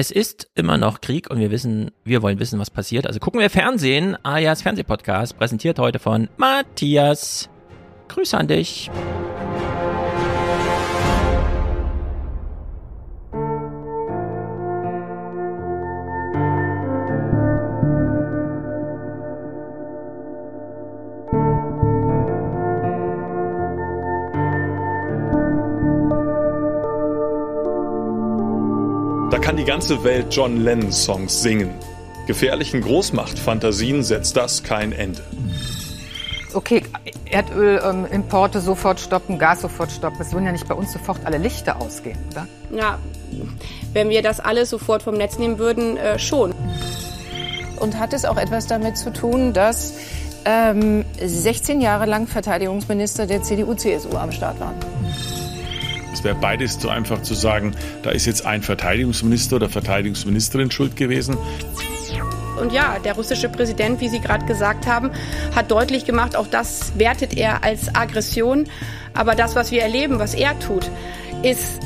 Es ist immer noch Krieg und wir wissen, wir wollen wissen, was passiert. Also gucken wir Fernsehen. Alias Fernsehpodcast, präsentiert heute von Matthias. Grüße an dich. Ganze Welt John Lennon-Songs singen. Gefährlichen Großmachtfantasien setzt das kein Ende. Okay, Erdölimporte ähm, sofort stoppen, Gas sofort stoppen. Es würden ja nicht bei uns sofort alle Lichter ausgehen, oder? Ja, wenn wir das alles sofort vom Netz nehmen würden, äh, schon. Und hat es auch etwas damit zu tun, dass ähm, 16 Jahre lang Verteidigungsminister der CDU-CSU am Start waren? Es wäre beides zu einfach zu sagen, da ist jetzt ein Verteidigungsminister oder Verteidigungsministerin schuld gewesen. Und ja, der russische Präsident, wie Sie gerade gesagt haben, hat deutlich gemacht, auch das wertet er als Aggression. Aber das, was wir erleben, was er tut, ist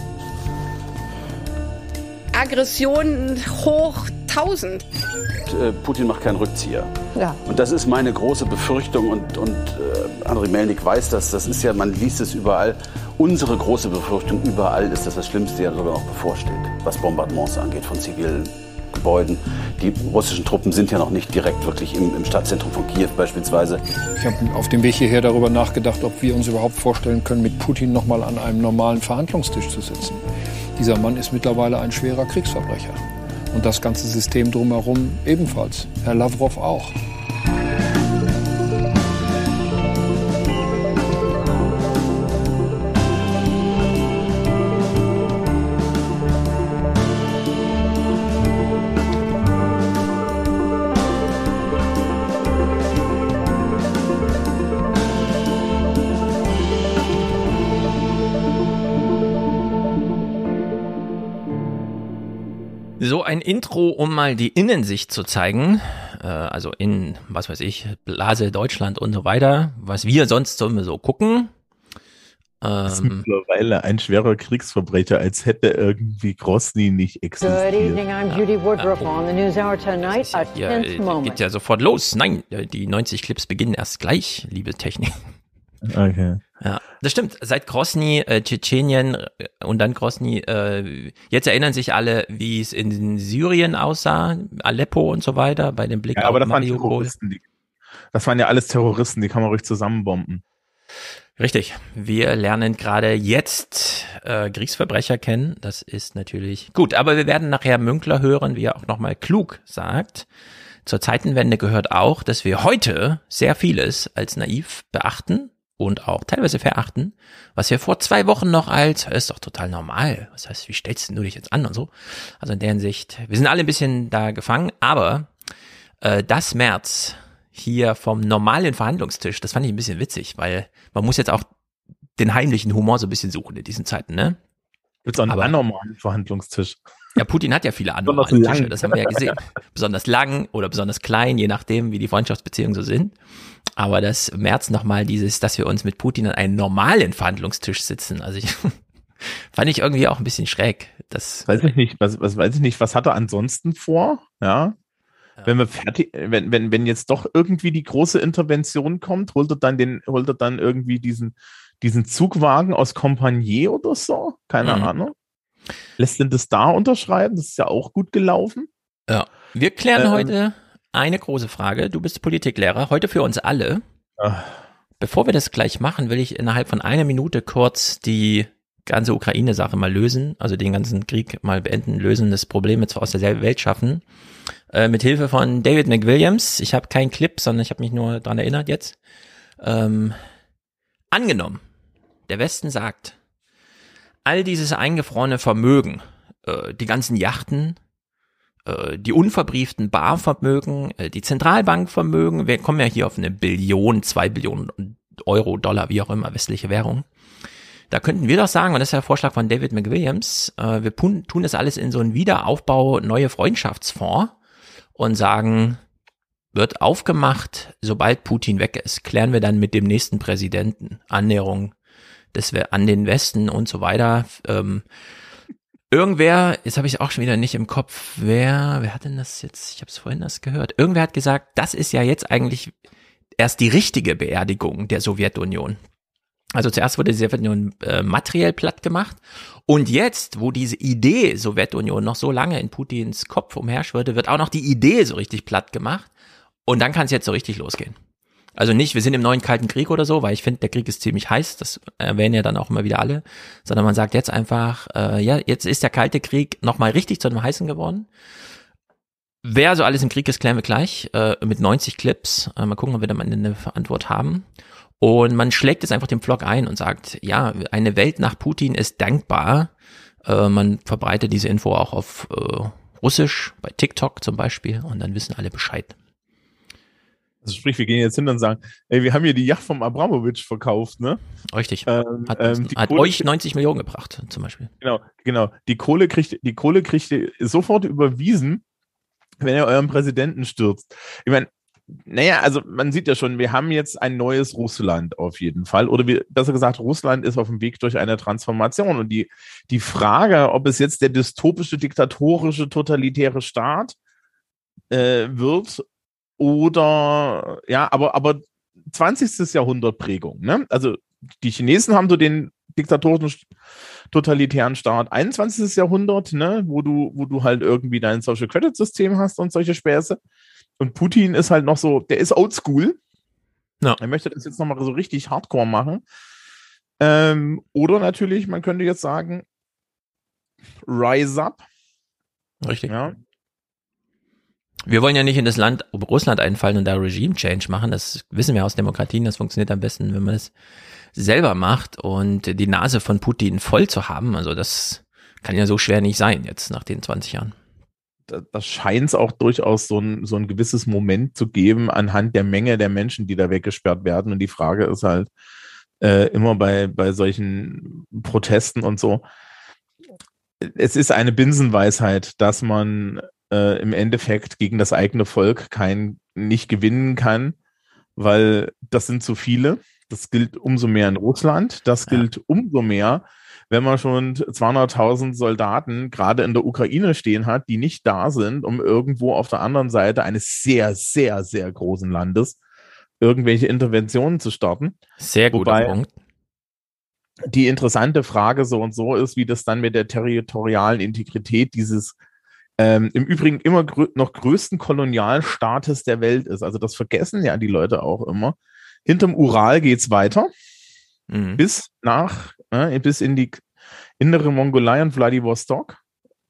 Aggression hoch 1000. Äh, Putin macht keinen Rückzieher. Ja. Und das ist meine große Befürchtung und, und äh, André Melnik weiß das. Das ist ja, man liest es überall. Unsere große Befürchtung überall ist, dass das Schlimmste ja sogar noch bevorsteht, was Bombardements angeht von zivilen Gebäuden. Die russischen Truppen sind ja noch nicht direkt wirklich im, im Stadtzentrum von Kiew beispielsweise. Ich habe auf dem Weg hierher darüber nachgedacht, ob wir uns überhaupt vorstellen können, mit Putin noch mal an einem normalen Verhandlungstisch zu sitzen. Dieser Mann ist mittlerweile ein schwerer Kriegsverbrecher. Und das ganze System drumherum ebenfalls. Herr Lavrov auch. Intro, um mal die Innensicht zu zeigen. Äh, also in, was weiß ich, Blase Deutschland und so weiter, was wir sonst so, so gucken. Das ist Ähm, mittlerweile ein schwerer Kriegsverbrecher, als hätte irgendwie Grosny nicht Good existiert. evening, I'm Judy Woodruff on the News Hour tonight. A ja, tense äh, geht ja sofort los. Nein, äh, die 90 Clips beginnen erst gleich, liebe Technik. Okay. Ja, das stimmt. Seit Grosny, äh, Tschetschenien äh, und dann Grosny, äh, jetzt erinnern sich alle, wie es in Syrien aussah, Aleppo und so weiter, bei dem Blick Ja, aber auf das waren Mariupol. Terroristen. Die, das waren ja alles Terroristen, die kann man ruhig zusammenbomben. Richtig. Wir lernen gerade jetzt äh, Kriegsverbrecher kennen. Das ist natürlich gut. Aber wir werden nachher Münkler hören, wie er auch nochmal klug sagt. Zur Zeitenwende gehört auch, dass wir heute sehr vieles als naiv beachten und auch teilweise verachten, was wir vor zwei Wochen noch als, ist doch total normal. Was heißt, wie stellst du dich jetzt an und so? Also in der Hinsicht, wir sind alle ein bisschen da gefangen, aber äh, das März hier vom normalen Verhandlungstisch, das fand ich ein bisschen witzig, weil man muss jetzt auch den heimlichen Humor so ein bisschen suchen in diesen Zeiten, ne? Mit so einem Aber- anormalen Verhandlungstisch. Ja, Putin hat ja viele andere Besonders Tische, das haben wir ja gesehen. besonders lang oder besonders klein, je nachdem, wie die Freundschaftsbeziehungen so sind. Aber das März nochmal dieses, dass wir uns mit Putin an einen normalen Verhandlungstisch sitzen. Also ich fand ich irgendwie auch ein bisschen schräg. Das, Weiß ich nicht, was, was weiß ich nicht, was hat er ansonsten vor? Ja. Ja. Wenn wir fertig, wenn, wenn, wenn jetzt doch irgendwie die große Intervention kommt, holt er dann den, holt er dann irgendwie diesen, diesen Zugwagen aus Compagnie oder so? Keine Mhm. Ahnung. Lässt denn das da unterschreiben? Das ist ja auch gut gelaufen. ja. Wir klären Ähm. heute eine große Frage. Du bist Politiklehrer, heute für uns alle. Ah. Bevor wir das gleich machen, will ich innerhalb von einer Minute kurz die ganze Ukraine-Sache mal lösen, also den ganzen Krieg mal beenden, lösen, das Problem jetzt aus der Welt schaffen. Äh, mit Hilfe von David McWilliams. Ich habe keinen Clip, sondern ich habe mich nur dran erinnert jetzt. Ähm, angenommen, der Westen sagt, all dieses eingefrorene Vermögen, äh, die ganzen Yachten, die unverbrieften Barvermögen, äh, die Zentralbankvermögen, wir kommen ja hier auf eine Billion, zwei Billionen Euro, Dollar, wie auch immer, westliche Währung. Da könnten wir doch sagen, und das ist der Vorschlag von David McWilliams, äh, wir tun, das alles in so einen Wiederaufbau neue Freundschaftsfonds und sagen, wird aufgemacht, sobald Putin weg ist, klären wir dann mit dem nächsten Präsidenten Annäherung des, an den Westen und so weiter. Ähm, Irgendwer, jetzt habe ich auch schon wieder nicht im Kopf, wer, wer hat denn das jetzt? Ich habe es vorhin das gehört. Irgendwer hat gesagt, das ist ja jetzt eigentlich erst die richtige Beerdigung der Sowjetunion. Also zuerst wurde die Sowjetunion äh, materiell platt gemacht und jetzt, wo diese Idee Sowjetunion noch so lange in Putins Kopf umherschwirrte, wird auch noch die Idee so richtig platt gemacht und dann kann es jetzt so richtig losgehen. Also nicht, wir sind im neuen Kalten Krieg oder so, weil ich finde, der Krieg ist ziemlich heiß, das erwähnen ja dann auch immer wieder alle, sondern man sagt jetzt einfach, äh, ja, jetzt ist der Kalte Krieg nochmal richtig zu einem heißen geworden. Wer so alles im Krieg ist, klären wir gleich, äh, mit 90 Clips. Äh, mal gucken, ob wir da mal eine Antwort haben. Und man schlägt jetzt einfach den Vlog ein und sagt, ja, eine Welt nach Putin ist dankbar. Äh, man verbreitet diese Info auch auf äh, Russisch, bei TikTok zum Beispiel, und dann wissen alle Bescheid. Also sprich, wir gehen jetzt hin und sagen, ey, wir haben hier die Yacht vom Abramowitsch verkauft, ne? Richtig. Ähm, hat, ähm, hat euch 90 Millionen gebracht, zum Beispiel. Genau, genau. Die Kohle kriegt, die Kohle kriegt ihr sofort überwiesen, wenn ihr euren Präsidenten stürzt. Ich meine, naja, also man sieht ja schon, wir haben jetzt ein neues Russland auf jeden Fall. Oder wie, besser gesagt, Russland ist auf dem Weg durch eine Transformation. Und die, die Frage, ob es jetzt der dystopische, diktatorische, totalitäre Staat äh, wird oder ja, aber, aber 20. Jahrhundert Prägung. Ne? Also die Chinesen haben so den diktatorischen totalitären Staat 21. Jahrhundert, ne, wo du, wo du halt irgendwie dein Social Credit System hast und solche Späße. Und Putin ist halt noch so, der ist oldschool. Ja. Er möchte das jetzt nochmal so richtig hardcore machen. Ähm, oder natürlich, man könnte jetzt sagen, Rise Up. Richtig. Ja. Wir wollen ja nicht in das Land Russland einfallen und da Regime Change machen. Das wissen wir aus Demokratien. Das funktioniert am besten, wenn man es selber macht und die Nase von Putin voll zu haben. Also das kann ja so schwer nicht sein jetzt nach den 20 Jahren da, scheint es auch durchaus so ein, so ein gewisses Moment zu geben anhand der Menge der Menschen, die da weggesperrt werden. Und die Frage ist halt äh, immer bei, bei solchen Protesten und so, es ist eine Binsenweisheit, dass man äh, im Endeffekt gegen das eigene Volk kein, nicht gewinnen kann, weil das sind zu viele. Das gilt umso mehr in Russland. Das gilt ja. umso mehr wenn man schon 200.000 Soldaten gerade in der Ukraine stehen hat, die nicht da sind, um irgendwo auf der anderen Seite eines sehr, sehr, sehr großen Landes irgendwelche Interventionen zu starten. Sehr guter Wobei Punkt. Die interessante Frage so und so ist, wie das dann mit der territorialen Integrität dieses ähm, im Übrigen immer grö noch größten Kolonialstaates der Welt ist. Also das vergessen ja die Leute auch immer. Hinterm Ural geht es weiter mhm. bis nach, äh, bis in die innere Mongolei und Vladivostok,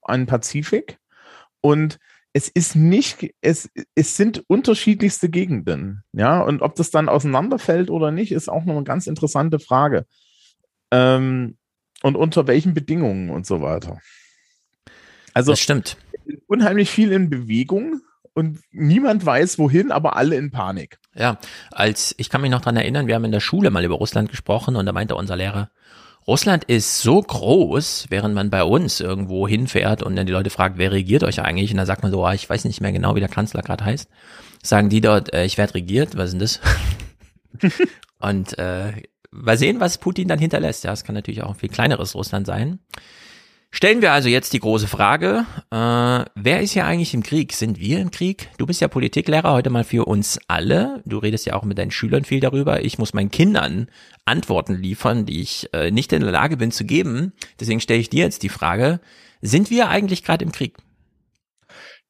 an Pazifik. Und es ist nicht, es, es sind unterschiedlichste Gegenden. Ja, und ob das dann auseinanderfällt oder nicht, ist auch noch eine ganz interessante Frage. Ähm, und unter welchen Bedingungen und so weiter. Also, das stimmt. Unheimlich viel in Bewegung und niemand weiß wohin, aber alle in Panik. Ja, als ich kann mich noch dran erinnern, wir haben in der Schule mal über Russland gesprochen und da meinte unser Lehrer, Russland ist so groß, während man bei uns irgendwo hinfährt und dann die Leute fragt, wer regiert euch eigentlich? Und dann sagt man so, ah, ich weiß nicht mehr genau, wie der Kanzler gerade heißt. Sagen die dort, äh, ich werde regiert, was ist denn das? und äh, mal sehen, was Putin dann hinterlässt. Ja, es kann natürlich auch ein viel kleineres Russland sein. Stellen wir also jetzt die große Frage, äh, wer ist ja eigentlich im Krieg? Sind wir im Krieg? Du bist ja Politiklehrer heute mal für uns alle. Du redest ja auch mit deinen Schülern viel darüber. Ich muss meinen Kindern Antworten liefern, die ich äh, nicht in der Lage bin zu geben. Deswegen stelle ich dir jetzt die Frage, sind wir eigentlich gerade im Krieg?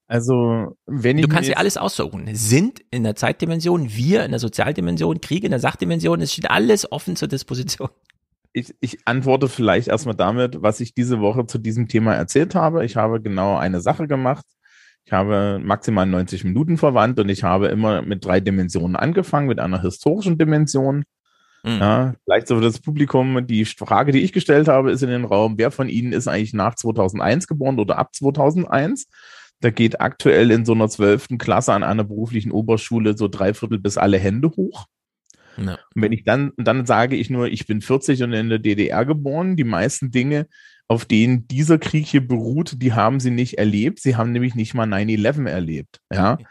Also, wenn ich. Du kannst dir alles aussuchen. Sind in der Zeitdimension, wir in der Sozialdimension, Krieg in der Sachdimension, es steht alles offen zur Disposition ich, ich antworte vielleicht erstmal damit, was ich diese Woche zu diesem Thema erzählt habe. Ich habe genau eine Sache gemacht. Ich habe maximal 90 Minuten verwandt und ich habe immer mit drei Dimensionen angefangen, mit einer historischen Dimension. Mhm. Ja, vielleicht so für das Publikum, die Frage, die ich gestellt habe, ist in den Raum, wer von Ihnen ist eigentlich nach 2001 geboren oder ab 2001? Da geht aktuell in so einer zwölften Klasse an einer beruflichen Oberschule so drei Viertel bis alle Hände hoch. Ja. Und wenn ich dann, dann sage ich nur, ich bin 40 und in der DDR geboren, die meisten Dinge, auf denen dieser Krieg hier beruht, die haben sie nicht erlebt. Sie haben nämlich nicht mal 9-11 erlebt. Ja.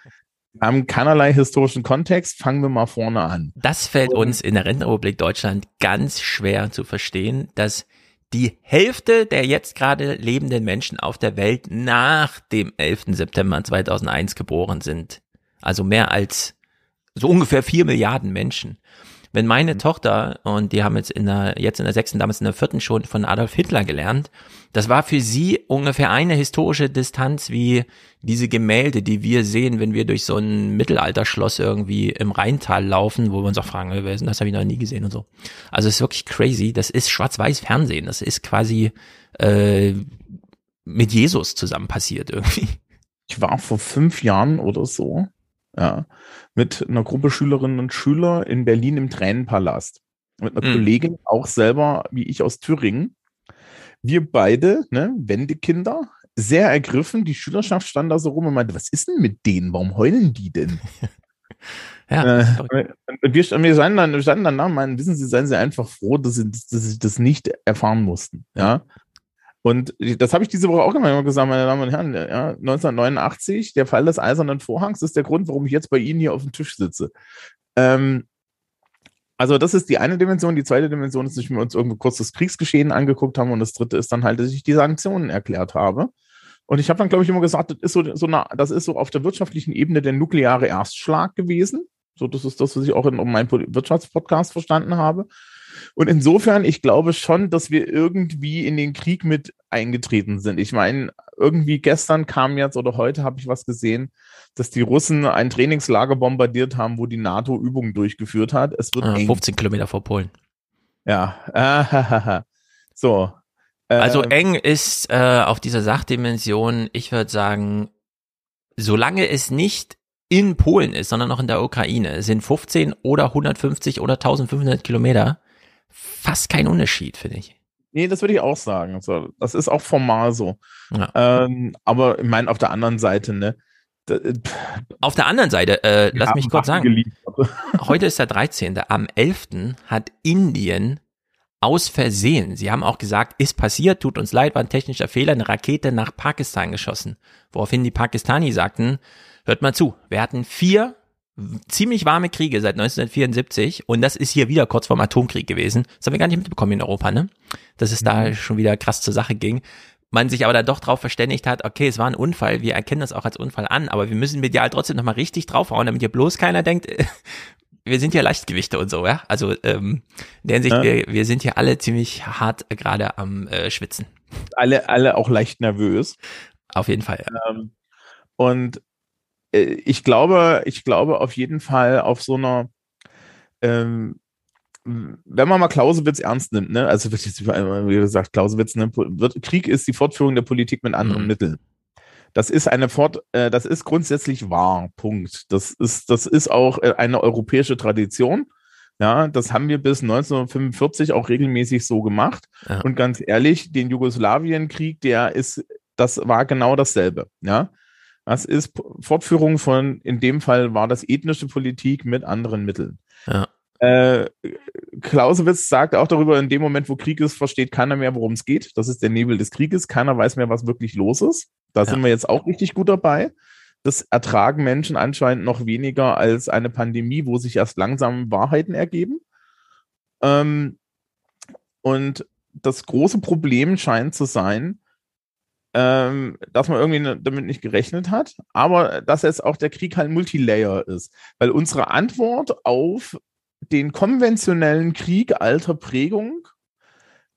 haben keinerlei historischen Kontext. Fangen wir mal vorne an. Das fällt uns in der Rentenrepublik Deutschland ganz schwer zu verstehen, dass die Hälfte der jetzt gerade lebenden Menschen auf der Welt nach dem 11. September 2001 geboren sind. Also mehr als so ungefähr vier Milliarden Menschen. Wenn meine mhm. Tochter, und die haben jetzt in der, jetzt in der sechsten, damals in der vierten schon von Adolf Hitler gelernt, das war für sie ungefähr eine historische Distanz wie diese Gemälde, die wir sehen, wenn wir durch so ein Mittelalterschloss irgendwie im Rheintal laufen, wo wir uns auch fragen, wer ist denn das, habe ich noch nie gesehen und so. Also es ist wirklich crazy. Das ist schwarz-weiß Fernsehen. Das ist quasi äh, mit Jesus zusammen passiert irgendwie. Ich war vor fünf Jahren oder so ja, mit einer Gruppe Schülerinnen und Schüler in Berlin im Tränenpalast. Mit einer mhm. Kollegin, auch selber wie ich aus Thüringen. Wir beide, ne, Wendekinder, sehr ergriffen. Die Schülerschaft stand da so rum und meinte, was ist denn mit denen? Warum heulen die denn? ja, äh, wir, wir, standen dann, wir standen dann da und meinen, wissen Sie, seien Sie einfach froh, dass Sie, dass Sie das nicht erfahren mussten. Ja. Und das habe ich diese Woche auch immer gesagt, meine Damen und Herren. Ja, 1989, der Fall des Eisernen Vorhangs ist der Grund, warum ich jetzt bei Ihnen hier auf dem Tisch sitze. Ähm, also das ist die eine Dimension. Die zweite Dimension ist, dass wir uns irgendwo kurz das Kriegsgeschehen angeguckt haben. Und das dritte ist dann halt, dass ich die Sanktionen erklärt habe. Und ich habe dann, glaube ich, immer gesagt, das ist so, so eine, das ist so auf der wirtschaftlichen Ebene der nukleare Erstschlag gewesen. So, das ist das, was ich auch in meinem Wirtschaftspodcast verstanden habe. Und insofern, ich glaube schon, dass wir irgendwie in den Krieg mit eingetreten sind. Ich meine, irgendwie gestern kam jetzt oder heute habe ich was gesehen, dass die Russen ein Trainingslager bombardiert haben, wo die NATO Übungen durchgeführt hat. Es wird ah, 15 Kilometer vor Polen. Ja, so. Also ähm, eng ist äh, auf dieser Sachdimension, ich würde sagen, solange es nicht in Polen ist, sondern noch in der Ukraine, sind 15 oder 150 oder 1500 Kilometer fast kein Unterschied, finde ich. Nee, das würde ich auch sagen. So, das ist auch formal so. Ja. Ähm, aber ich meine, auf der anderen Seite, ne? Äh, auf der anderen Seite, äh, lass mich kurz sagen. Heute ist der 13. Am 11. hat Indien aus Versehen, sie haben auch gesagt, ist passiert, tut uns leid, war ein technischer Fehler, eine Rakete nach Pakistan geschossen. Woraufhin die Pakistani sagten, hört mal zu, wir hatten vier ziemlich warme Kriege seit 1974 und das ist hier wieder kurz vorm Atomkrieg gewesen. Das haben wir gar nicht mitbekommen in Europa, ne? Dass es da mhm. schon wieder krass zur Sache ging. Man sich aber da doch drauf verständigt hat, okay, es war ein Unfall, wir erkennen das auch als Unfall an, aber wir müssen medial trotzdem nochmal richtig draufhauen, damit hier bloß keiner denkt, wir sind ja Leichtgewichte und so, ja. Also ähm, in der Hinsicht, ja. wir, wir sind hier alle ziemlich hart gerade am äh, Schwitzen. Alle, alle auch leicht nervös. Auf jeden Fall. Ja. Ähm, und ich glaube, ich glaube auf jeden Fall auf so einer, ähm, wenn man mal Clausewitz ernst nimmt, ne, also wird jetzt wie gesagt, Clausewitz, ne, wird, Krieg ist die Fortführung der Politik mit anderen mhm. Mitteln. Das ist eine Fort, äh, das ist grundsätzlich wahr. Punkt. Das ist, das ist auch äh, eine europäische Tradition. Ja, das haben wir bis 1945 auch regelmäßig so gemacht. Ja. Und ganz ehrlich, den Jugoslawienkrieg, der ist, das war genau dasselbe. Ja, das ist Fortführung von, in dem Fall war das ethnische Politik mit anderen Mitteln. Ja. Äh, Clausewitz sagt auch darüber, in dem Moment, wo Krieg ist, versteht keiner mehr, worum es geht. Das ist der Nebel des Krieges. Keiner weiß mehr, was wirklich los ist. Da ja. sind wir jetzt auch richtig gut dabei. Das ertragen Menschen anscheinend noch weniger als eine Pandemie, wo sich erst langsam Wahrheiten ergeben. Ähm, und das große Problem scheint zu sein, ähm, dass man irgendwie ne, damit nicht gerechnet hat, aber dass jetzt auch der Krieg halt Multilayer ist. Weil unsere Antwort auf den konventionellen Krieg alter Prägung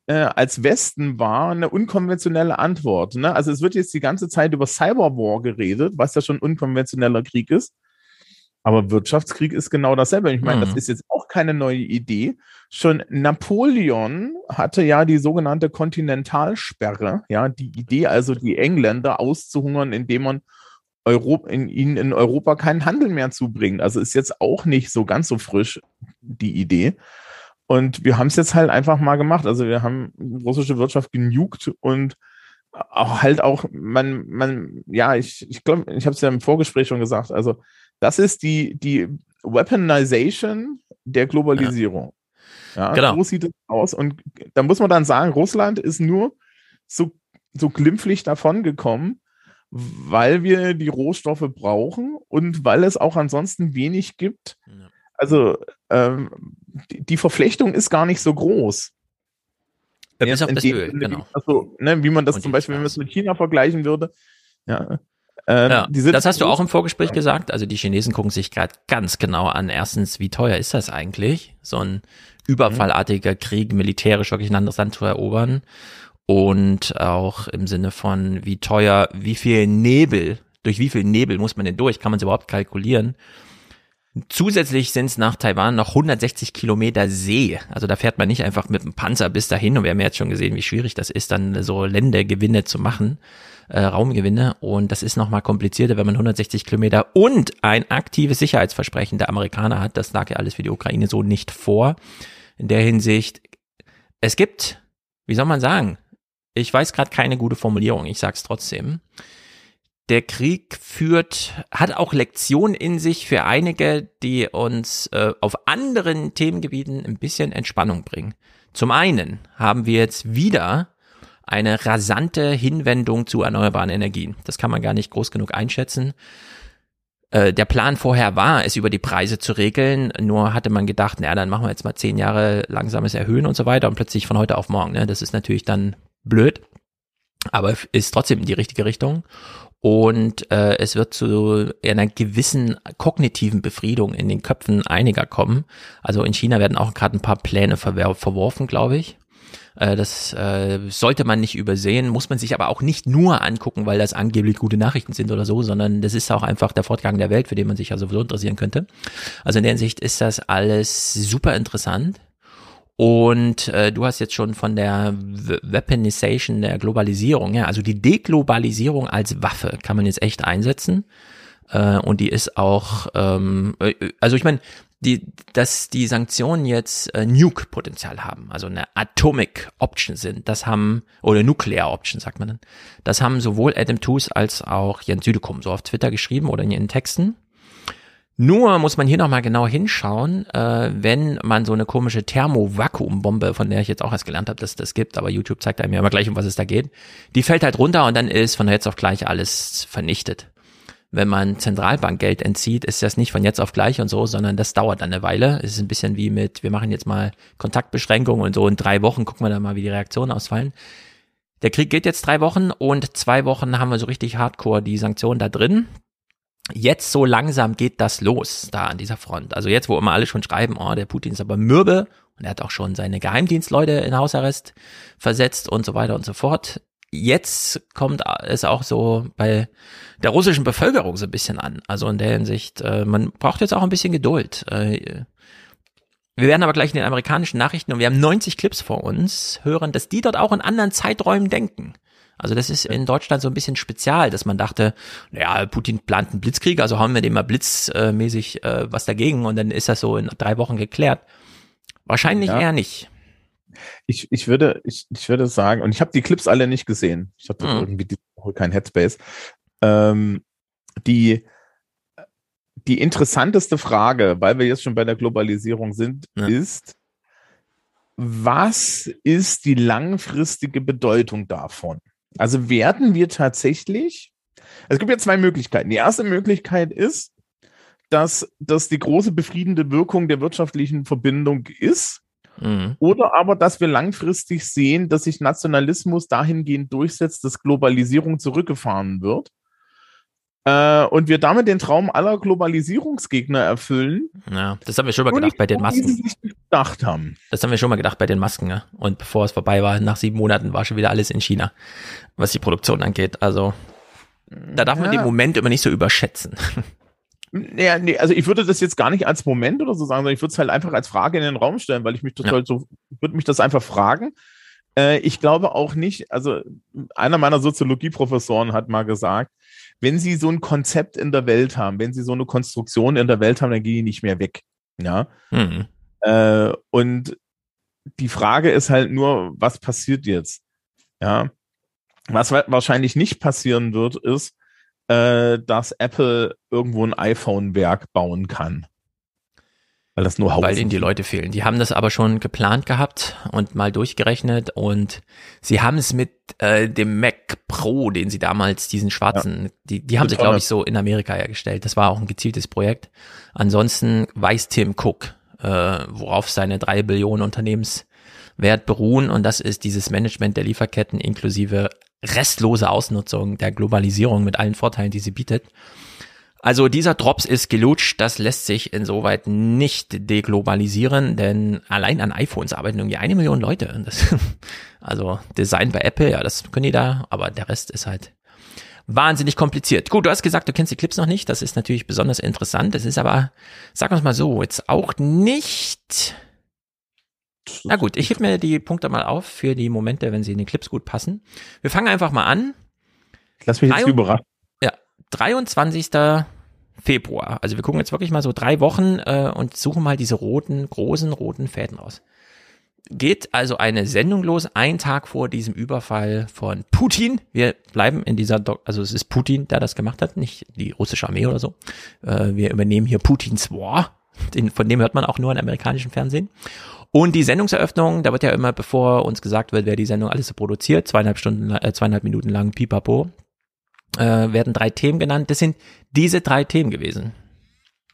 äh, als Westen war eine unkonventionelle Antwort. Ne? Also es wird jetzt die ganze Zeit über Cyberwar geredet, was ja schon unkonventioneller Krieg ist. Aber Wirtschaftskrieg ist genau dasselbe. Ich meine, mhm. das ist jetzt auch keine neue Idee. Schon Napoleon hatte ja die sogenannte Kontinentalsperre, ja, die Idee also, die Engländer auszuhungern, indem man Europa, in, ihnen in Europa keinen Handel mehr zubringt. Also ist jetzt auch nicht so ganz so frisch die Idee. Und wir haben es jetzt halt einfach mal gemacht. Also wir haben russische Wirtschaft genugt und auch halt auch, man, man, ja, ich, ich glaube, ich habe es ja im Vorgespräch schon gesagt, also das ist die, die Weaponization der Globalisierung. Ja, genau. so sieht es aus. Und da muss man dann sagen, Russland ist nur so, so glimpflich davongekommen, weil wir die Rohstoffe brauchen und weil es auch ansonsten wenig gibt. Also ähm, die, die Verflechtung ist gar nicht so groß. Ja, bis auf das Öl, genau. Also, ne, wie man das Und zum Beispiel, wenn man es mit China vergleichen würde. Ja. Ähm, Ja, das hast du auch im Vorgespräch gesagt. Also die Chinesen gucken sich gerade ganz genau an. Erstens, wie teuer ist das eigentlich, so ein überfallartiger Krieg militärisch wirklich ein anderes Land zu erobern? Und auch im Sinne von, wie teuer, wie viel Nebel, durch wie viel Nebel muss man denn durch? Kann man es überhaupt kalkulieren? Zusätzlich sind es nach Taiwan noch 160 Kilometer See. Also da fährt man nicht einfach mit dem Panzer bis dahin. Und wir haben ja jetzt schon gesehen, wie schwierig das ist, dann so Ländegewinne zu machen, äh, Raumgewinne. Und das ist nochmal komplizierter, wenn man 160 Kilometer und ein aktives Sicherheitsversprechen der Amerikaner hat. Das lag ja alles für die Ukraine so nicht vor. In der Hinsicht, es gibt, wie soll man sagen, ich weiß gerade keine gute Formulierung, ich sag's trotzdem der Krieg führt, hat auch Lektionen in sich für einige, die uns äh, auf anderen Themengebieten ein bisschen Entspannung bringen. Zum einen haben wir jetzt wieder eine rasante Hinwendung zu erneuerbaren Energien. Das kann man gar nicht groß genug einschätzen. Äh, Der Plan vorher war, es über die Preise zu regeln, nur hatte man gedacht, naja, dann machen wir jetzt mal zehn Jahre langsames Erhöhen und so weiter und plötzlich von heute auf morgen. Ne? Das ist natürlich dann blöd, aber ist trotzdem in die richtige Richtung. Und äh, es wird zu einer gewissen kognitiven Befriedung in den Köpfen einiger kommen. Also in China werden auch gerade ein paar Pläne verworfen, glaube ich. Äh, das äh, sollte man nicht übersehen, muss man sich aber auch nicht nur angucken, weil das angeblich gute Nachrichten sind oder so, sondern das ist auch einfach der Fortgang der Welt, für den man sich ja sowieso interessieren könnte. Also in der Hinsicht ist das alles super interessant. Und äh, du hast jetzt schon von der We- Weaponization der Globalisierung, ja, also die Deglobalisierung als Waffe kann man jetzt echt einsetzen. Äh, und die ist auch, ähm, äh, also ich meine, die, dass die Sanktionen jetzt äh, Nuke-Potenzial haben, also eine Atomic Option sind, das haben, oder Nuclear Option sagt man dann, das haben sowohl Adam Tooze als auch Jens Südekum so auf Twitter geschrieben oder in ihren Texten. Nur muss man hier nochmal genau hinschauen, äh, wenn man so eine komische Thermo-Vakuumbombe, von der ich jetzt auch erst gelernt habe, dass das gibt, aber YouTube zeigt einem ja immer gleich, um was es da geht, die fällt halt runter und dann ist von jetzt auf gleich alles vernichtet. Wenn man Zentralbankgeld entzieht, ist das nicht von jetzt auf gleich und so, sondern das dauert dann eine Weile. Es ist ein bisschen wie mit, wir machen jetzt mal Kontaktbeschränkungen und so in drei Wochen gucken wir dann mal, wie die Reaktionen ausfallen. Der Krieg geht jetzt drei Wochen und zwei Wochen haben wir so richtig hardcore die Sanktionen da drin jetzt so langsam geht das los da an dieser Front. Also jetzt, wo immer alle schon schreiben, oh, der Putin ist aber mürbe und er hat auch schon seine Geheimdienstleute in Hausarrest versetzt und so weiter und so fort. Jetzt kommt es auch so bei der russischen Bevölkerung so ein bisschen an. Also in der Hinsicht, äh, man braucht jetzt auch ein bisschen Geduld. Äh, wir werden aber gleich in den amerikanischen Nachrichten und wir haben 90 Clips vor uns hören, dass die dort auch in anderen Zeiträumen denken. Also das ist in Deutschland so ein bisschen spezial, dass man dachte, naja, Putin plant einen Blitzkrieg, also haben wir dem mal blitzmäßig äh, was dagegen und dann ist das so in drei Wochen geklärt. Wahrscheinlich Ja. eher nicht. Ich, ich würde, ich, ich würde sagen, und ich habe die Clips alle nicht gesehen. Ich hatte Mhm. irgendwie die Woche kein Headspace. Ähm, die, die interessanteste Frage, weil wir jetzt schon bei der Globalisierung sind, Ja. ist, was ist die langfristige Bedeutung davon? Also werden wir tatsächlich, es gibt ja zwei Möglichkeiten. Die erste Möglichkeit ist, dass das die große befriedende Wirkung der wirtschaftlichen Verbindung ist. Mhm. Oder aber, dass wir langfristig sehen, dass sich Nationalismus dahingehend durchsetzt, dass Globalisierung zurückgefahren wird. Äh, und wir damit den Traum aller Globalisierungsgegner erfüllen. Ja, das haben wir schon mal gedacht bei den Masken. gedacht haben. Das haben wir schon mal gedacht bei den Masken. Ja? Und bevor es vorbei war, nach sieben Monaten war schon wieder alles in China, was die Produktion angeht. Also da darf man Ja. den Moment immer nicht so überschätzen. Ja, nee, also ich würde das jetzt gar nicht als Moment oder so sagen, sondern ich würde es halt einfach als Frage in den Raum stellen, weil ich mich das Ja. halt so, würde mich das einfach fragen. Äh, ich glaube auch nicht, also einer meiner Soziologieprofessoren hat mal gesagt, wenn Sie so ein Konzept in der Welt haben, wenn Sie so eine Konstruktion in der Welt haben, dann gehen die nicht mehr weg. Ja. Mhm. Äh, und die Frage ist halt nur, was passiert jetzt? Ja. Was wa- wahrscheinlich nicht passieren wird, ist, äh, dass Apple irgendwo ein iPhone-Werk bauen kann. Weil das nur Haufen. Weil ihnen die Leute fehlen. Die haben das aber schon geplant gehabt und mal durchgerechnet und sie haben es mit äh, dem Mac Pro, den sie damals, diesen schwarzen, die, die haben sie, glaube ich, so in Amerika hergestellt. Das war auch ein gezieltes Projekt. Ansonsten weiß Tim Cook, äh, worauf seine drei Billionen Wert beruhen und das ist dieses Management der Lieferketten inklusive restlose Ausnutzung der Globalisierung mit allen Vorteilen, die sie bietet. Also dieser Drops ist gelutscht, das lässt sich insoweit nicht deglobalisieren, denn allein an iPhones arbeiten irgendwie eine Million Leute. Das, also Design bei Apple, ja, das können die da, aber der Rest ist halt wahnsinnig kompliziert. Gut, du hast gesagt, du kennst die Clips noch nicht, das ist natürlich besonders interessant. Das ist aber, sag uns mal so, jetzt auch nicht. Na gut, ich heb mir die Punkte mal auf für die Momente, wenn sie in den Clips gut passen. Wir fangen einfach mal an. Lass mich jetzt überraschen. Ja, 23. Februar. Also wir gucken jetzt wirklich mal so drei Wochen äh, und suchen mal diese roten, großen roten Fäden raus. Geht also eine Sendung los, ein Tag vor diesem Überfall von Putin. Wir bleiben in dieser, Do also es ist Putin, der das gemacht hat, nicht die russische Armee oder so. Äh, wir übernehmen hier Putins War. Den, von dem hört man auch nur im amerikanischen Fernsehen. Und die Sendungseröffnung, da wird ja immer, bevor uns gesagt wird, wer die Sendung alles so produziert, zweieinhalb Stunden, äh, zweieinhalb Minuten lang Pipapo, äh, werden drei Themen genannt. Das sind diese drei Themen gewesen.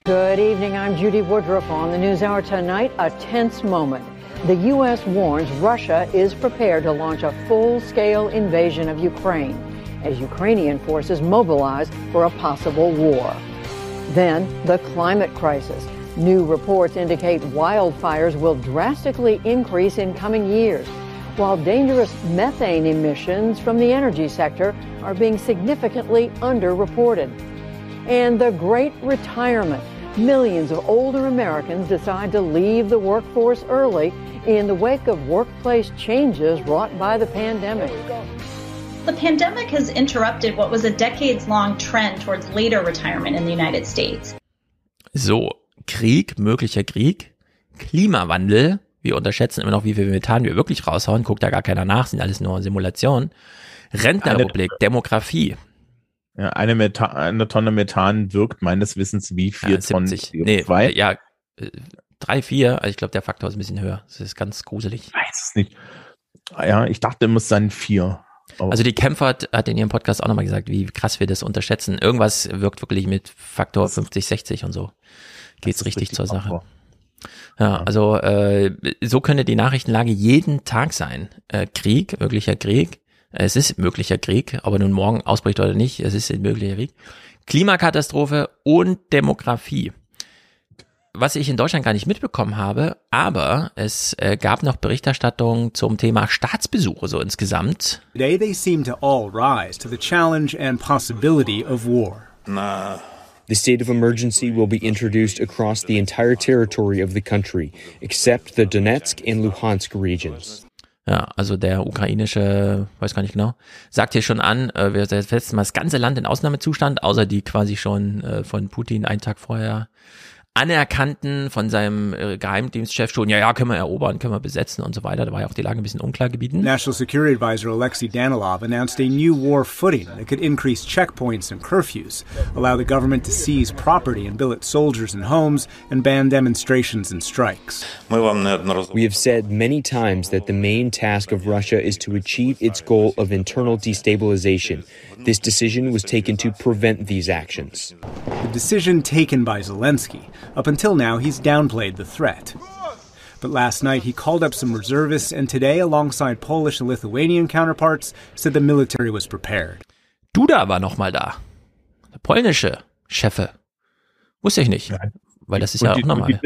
Good evening. I'm Judy Woodruff on the NewsHour tonight. A tense moment. The U.S. warns Russia is prepared to launch a full-scale invasion of Ukraine as Ukrainian forces mobilize for a possible war. Then, the climate crisis. New reports indicate wildfires will drastically increase in coming years, while dangerous methane emissions from the energy sector are being significantly underreported. And the great retirement. Millions of older Americans decide to leave the workforce early in the wake of workplace changes wrought by the pandemic. The pandemic has interrupted what was a decades long trend towards later retirement in the United States. So, Krieg, möglicher Krieg, Klimawandel, wir unterschätzen immer noch, wie viel Methan wir wirklich raushauen, guckt da gar keiner nach, sind alles nur Simulationen. Rentnerrepublik, Demografie. Ja, eine, eine Tonne Methan wirkt meines Wissens wie vier ja, 70, Tonnen CO2. Nee, ja, äh, drei, vier, also ich glaube, der Faktor ist ein bisschen höher. Das ist ganz gruselig. Ich weiß es nicht. Ja, ich dachte, es muss sein vier. Aber also die Kämpfer hat, hat in ihrem Podcast auch nochmal gesagt, wie krass wir das unterschätzen. Irgendwas wirkt wirklich mit Faktor 50, 60 und so. Geht's richtig, richtig, zur Sache. Ja, also äh, so könnte die Nachrichtenlage jeden Tag sein. Äh, Krieg, möglicher Krieg. Es ist möglicher Krieg, aber nun morgen ausbricht oder nicht, es ist ein möglicher Krieg. Klimakatastrophe und Demografie. Was ich in Deutschland gar nicht mitbekommen habe, aber es äh, gab noch Berichterstattung zum Thema Staatsbesuche so insgesamt. Today they seem to all rise to the challenge and possibility of war. Nah. The state of emergency will be introduced across the entire territory of the country, except the Donetsk and Luhansk regions. Ja, also der ukrainische, weiß gar nicht genau, sagt hier schon an, äh, wir setzen mal das ganze Land in Ausnahmezustand, außer die quasi schon äh, von Putin einen Tag vorher anerkannten von seinem äh, Geheimdienstchef schon, ja, ja, können wir erobern, können wir besetzen und so weiter. Da war ja auch die Lage ein bisschen unklar gebieten. National Security Advisor Alexei Danilov announced a new war footing that could increase checkpoints and curfews, allow the government to seize property and billet soldiers and homes, and ban demonstrations and strikes. We have said many times that the main task of Russia is to achieve its goal of internal destabilization. This decision was taken to prevent these actions. The decision taken by Zelensky up until now, he's downplayed the threat. But last night he called up some reservists and today, alongside Polish and Lithuanian counterparts, said the military was prepared. Duda war nochmal da. Der polnische Chefe. Wusste ich nicht. Ja. Weil das ist und ja die, auch nochmal.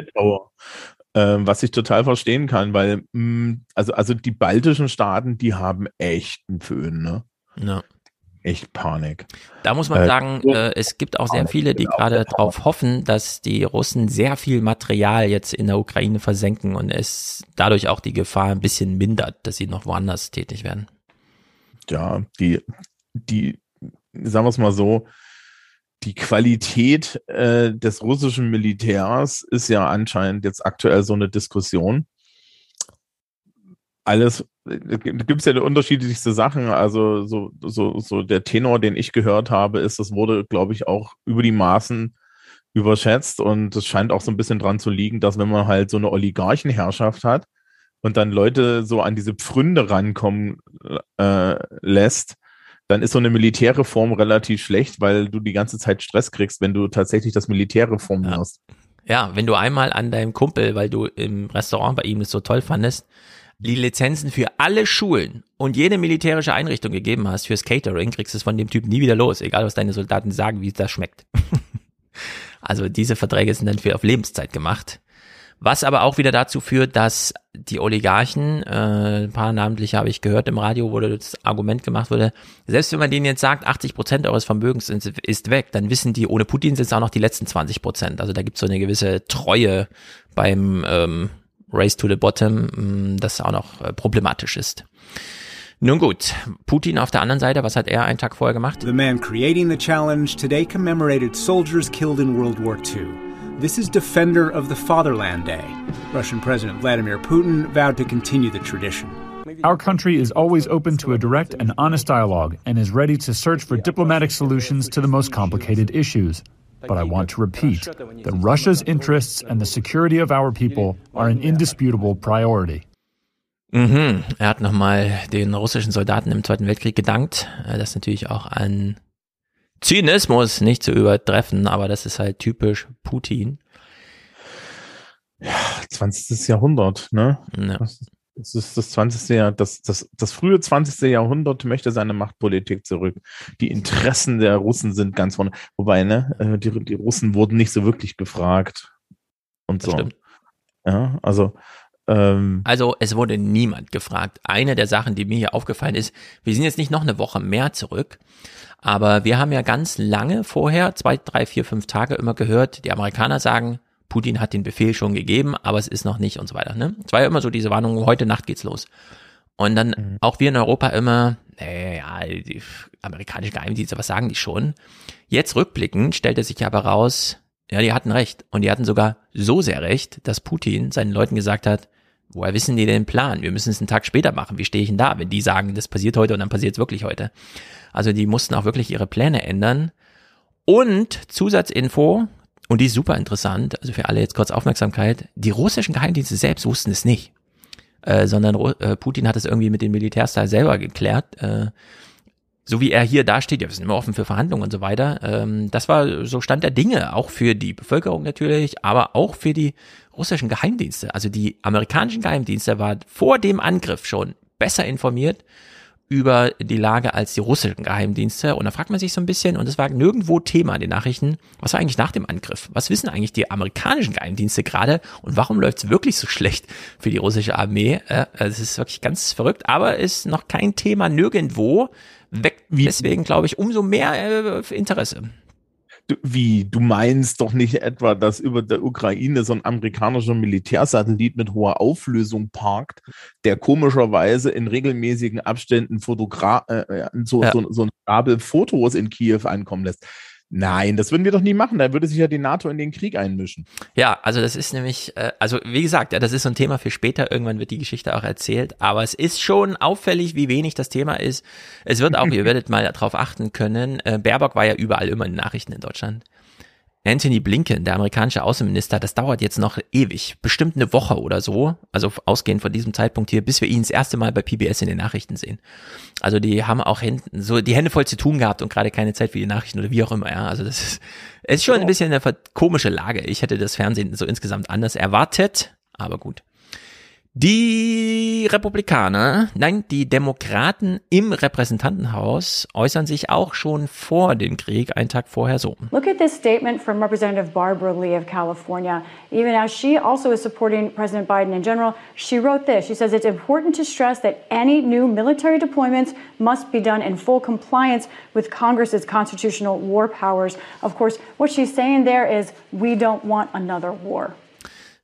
Ähm, was ich total verstehen kann, weil mh, mm, also, also die baltischen Staaten, die haben echt einen Föhn, ne? Ja echt Panik. Da muss man äh, sagen, äh, es gibt auch sehr viele, die gerade darauf hoffen, dass die Russen sehr viel Material jetzt in der Ukraine versenken und es dadurch auch die Gefahr ein bisschen mindert, dass sie noch woanders tätig werden. Ja, die, die, sagen wir es mal so, die Qualität äh, des russischen Militärs ist ja anscheinend jetzt aktuell so eine Diskussion alles, gibt es ja unterschiedlichste Sachen. Also so, so, so der Tenor, den ich gehört habe, ist, das wurde, glaube ich, auch über die Maßen überschätzt und es scheint auch so ein bisschen dran zu liegen, dass wenn man halt so eine Oligarchenherrschaft hat und dann Leute so an diese Pfründe rankommen äh, lässt, dann ist so eine Militärreform relativ schlecht, weil du die ganze Zeit Stress kriegst, wenn du tatsächlich das Militär reformierst. Ja. ja, wenn du einmal an deinem Kumpel, weil du im Restaurant bei ihm es so toll fandest, die Lizenzen für alle Schulen und jede militärische Einrichtung gegeben hast fürs Catering, kriegst du es von dem Typ nie wieder los, egal was deine Soldaten sagen, wie das schmeckt. also diese Verträge sind dann für auf Lebenszeit gemacht. Was aber auch wieder dazu führt, dass die Oligarchen, äh, ein paar namentlich habe ich gehört im Radio, wo das Argument gemacht wurde, selbst wenn man denen jetzt sagt, 80 Prozent eures Vermögens ist weg, dann wissen die, ohne Putin sind es auch noch die letzten 20 Prozent. Also da gibt es so eine gewisse Treue beim ähm, Race to the Bottom, mm, das auch noch äh, problematisch ist. Nun gut, Putin auf der anderen Seite, was hat er einen Tag vorher gemacht? The man creating the challenge today commemorated soldiers killed in World War II. This is Defender of the Fatherland Day. Russian President Vladimir Putin vowed to continue the tradition. Our country is always open to a direct and honest dialogue and is ready to search for diplomatic solutions to the most complicated issues. But I want to repeat that Russia's interests and the security of our people are an indisputable priority. Mhm. Er hat nochmal den russischen Soldaten im Zweiten Weltkrieg gedankt. Äh, das ist natürlich auch ein Zynismus nicht zu übertreffen, aber das ist halt typisch Putin. Ja, 20. Jahrhundert, ne? Ja. Das ist das 20. Jahr, das, das, das frühe 20. Jahrhundert möchte seine Machtpolitik zurück. Die Interessen der Russen sind ganz vorne. Wobei, ne, äh, die, die Russen wurden nicht so wirklich gefragt. Und Das so. stimmt. Ja, also, ähm, Also es wurde niemand gefragt. Eine der Sachen, die mir hier aufgefallen ist, wir sind jetzt nicht noch eine Woche mehr zurück, aber wir haben ja ganz lange vorher, zwei, drei, vier, fünf Tage immer gehört, die Amerikaner sagen, Putin hat den Befehl schon gegeben, aber es ist noch nicht und so weiter. Ne? Es war ja immer so diese Warnung, heute Nacht geht's los. Und dann auch wir in Europa immer, naja, die amerikanischen Geheimdienste, was sagen die schon? Jetzt rückblickend stellte sich aber raus, ja, die hatten recht. Und die hatten sogar so sehr recht, dass Putin seinen Leuten gesagt hat, woher wissen die den Plan? Wir müssen es einen Tag später machen. Wie stehe ich denn da, wenn die sagen, das passiert heute und dann passiert es wirklich heute? Also die mussten auch wirklich ihre Pläne ändern. Und Zusatzinfo, und die ist super interessant, also für alle jetzt kurz Aufmerksamkeit, die russischen Geheimdienste selbst wussten es nicht. Äh, sondern äh, Putin hat es irgendwie mit den Militärstyle selber geklärt. Äh, so wie er hier dasteht, ja, wir sind immer offen für Verhandlungen und so weiter. Ähm, das war so Stand der Dinge, auch für die Bevölkerung natürlich, aber auch für die russischen Geheimdienste. Also die amerikanischen Geheimdienste waren vor dem Angriff schon besser informiert über die Lage als die russischen Geheimdienste. Und da fragt man sich so ein bisschen, und es war nirgendwo Thema in den Nachrichten, was war eigentlich nach dem Angriff? Was wissen eigentlich die amerikanischen Geheimdienste gerade und warum läuft es wirklich so schlecht für die russische Armee? Äh, Es ist wirklich ganz verrückt, aber ist noch kein Thema nirgendwo. Weckt deswegen, glaube ich, umso mehr äh, Interesse. Du, wie, du meinst doch nicht etwa, dass über der Ukraine so ein amerikanischer Militärsatellit mit hoher Auflösung parkt, der komischerweise in regelmäßigen Abständen Fotogra äh, äh, so, Ja. so, so ein Stapel Fotos in Kiew ankommen lässt. Nein, das würden wir doch nie machen. Da würde sich ja die NATO in den Krieg einmischen. Ja, also das ist nämlich, äh, also wie gesagt, ja, das ist so ein Thema für später. Irgendwann wird die Geschichte auch erzählt. Aber es ist schon auffällig, wie wenig das Thema ist. Es wird auch, ihr werdet mal darauf achten können. Äh, Baerbock war ja überall immer in den Nachrichten in Deutschland. Anthony Blinken, der amerikanische Außenminister, das dauert jetzt noch ewig, bestimmt eine Woche oder so, also ausgehend von diesem Zeitpunkt hier, bis wir ihn das erste Mal bei PBS in den Nachrichten sehen. Also die haben auch Händen, so die Hände voll zu tun gehabt und gerade keine Zeit für die Nachrichten oder wie auch immer, ja. Also das ist, es ist schon ein bisschen eine komische Lage. Ich hätte das Fernsehen so insgesamt anders erwartet, aber gut. Die Republikaner, nein, die Demokraten im Repräsentantenhaus äußern sich auch schon vor dem Krieg, einen Tag vorher so. Look at this statement from Representative Barbara Lee of California. Even as she also is supporting President Biden in general, she wrote this. She says it's important to stress that any new military deployments must be done in full compliance with Congress's constitutional war powers. Of course, what she's saying there is we don't want another war.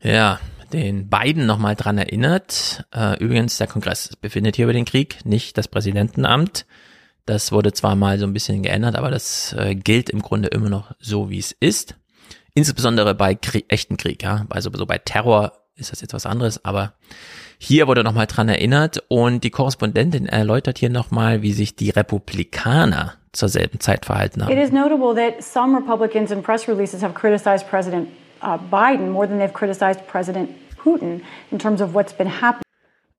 Ja, den beiden nochmal dran erinnert. Äh, übrigens, der Kongress befindet hier über den Krieg, nicht das Präsidentenamt. Das wurde zwar mal so ein bisschen geändert, aber das äh, gilt im Grunde immer noch so, wie es ist. Insbesondere bei Krieg, echten Krieg, ja. Also so bei Terror ist das jetzt was anderes, aber hier wurde nochmal dran erinnert und die Korrespondentin erläutert hier nochmal, wie sich die Republikaner zur selben Zeit verhalten haben. It is notable that some Republicans in press releases have criticized President uh, Biden more than they've criticized President Putin in terms of what's been happening.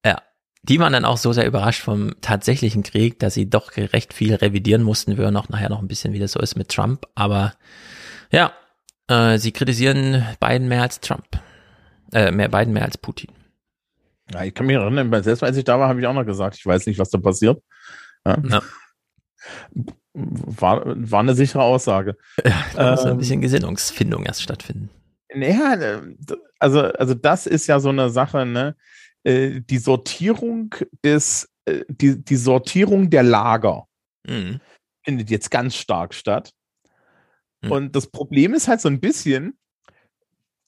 Ja, die waren dann auch so sehr überrascht vom tatsächlichen Krieg, dass sie doch recht viel revidieren mussten. Wir hören auch nachher noch ein bisschen, wie das so ist mit Trump. Aber ja, äh, sie kritisieren Biden mehr als Trump. Äh, mehr Biden mehr als Putin. Ja, ich kann mich erinnern, selbst als ich da war, habe ich auch noch gesagt, ich weiß nicht, was da passiert. Ja. ja. War, war eine sichere Aussage. Ja, da muss ähm, ein bisschen Gesinnungsfindung erst stattfinden. Naja, also, also das ist ja so eine Sache, ne? Äh, die Sortierung des, äh, die, die Sortierung der Lager mhm. findet jetzt ganz stark statt. Mhm. Und das Problem ist halt so ein bisschen,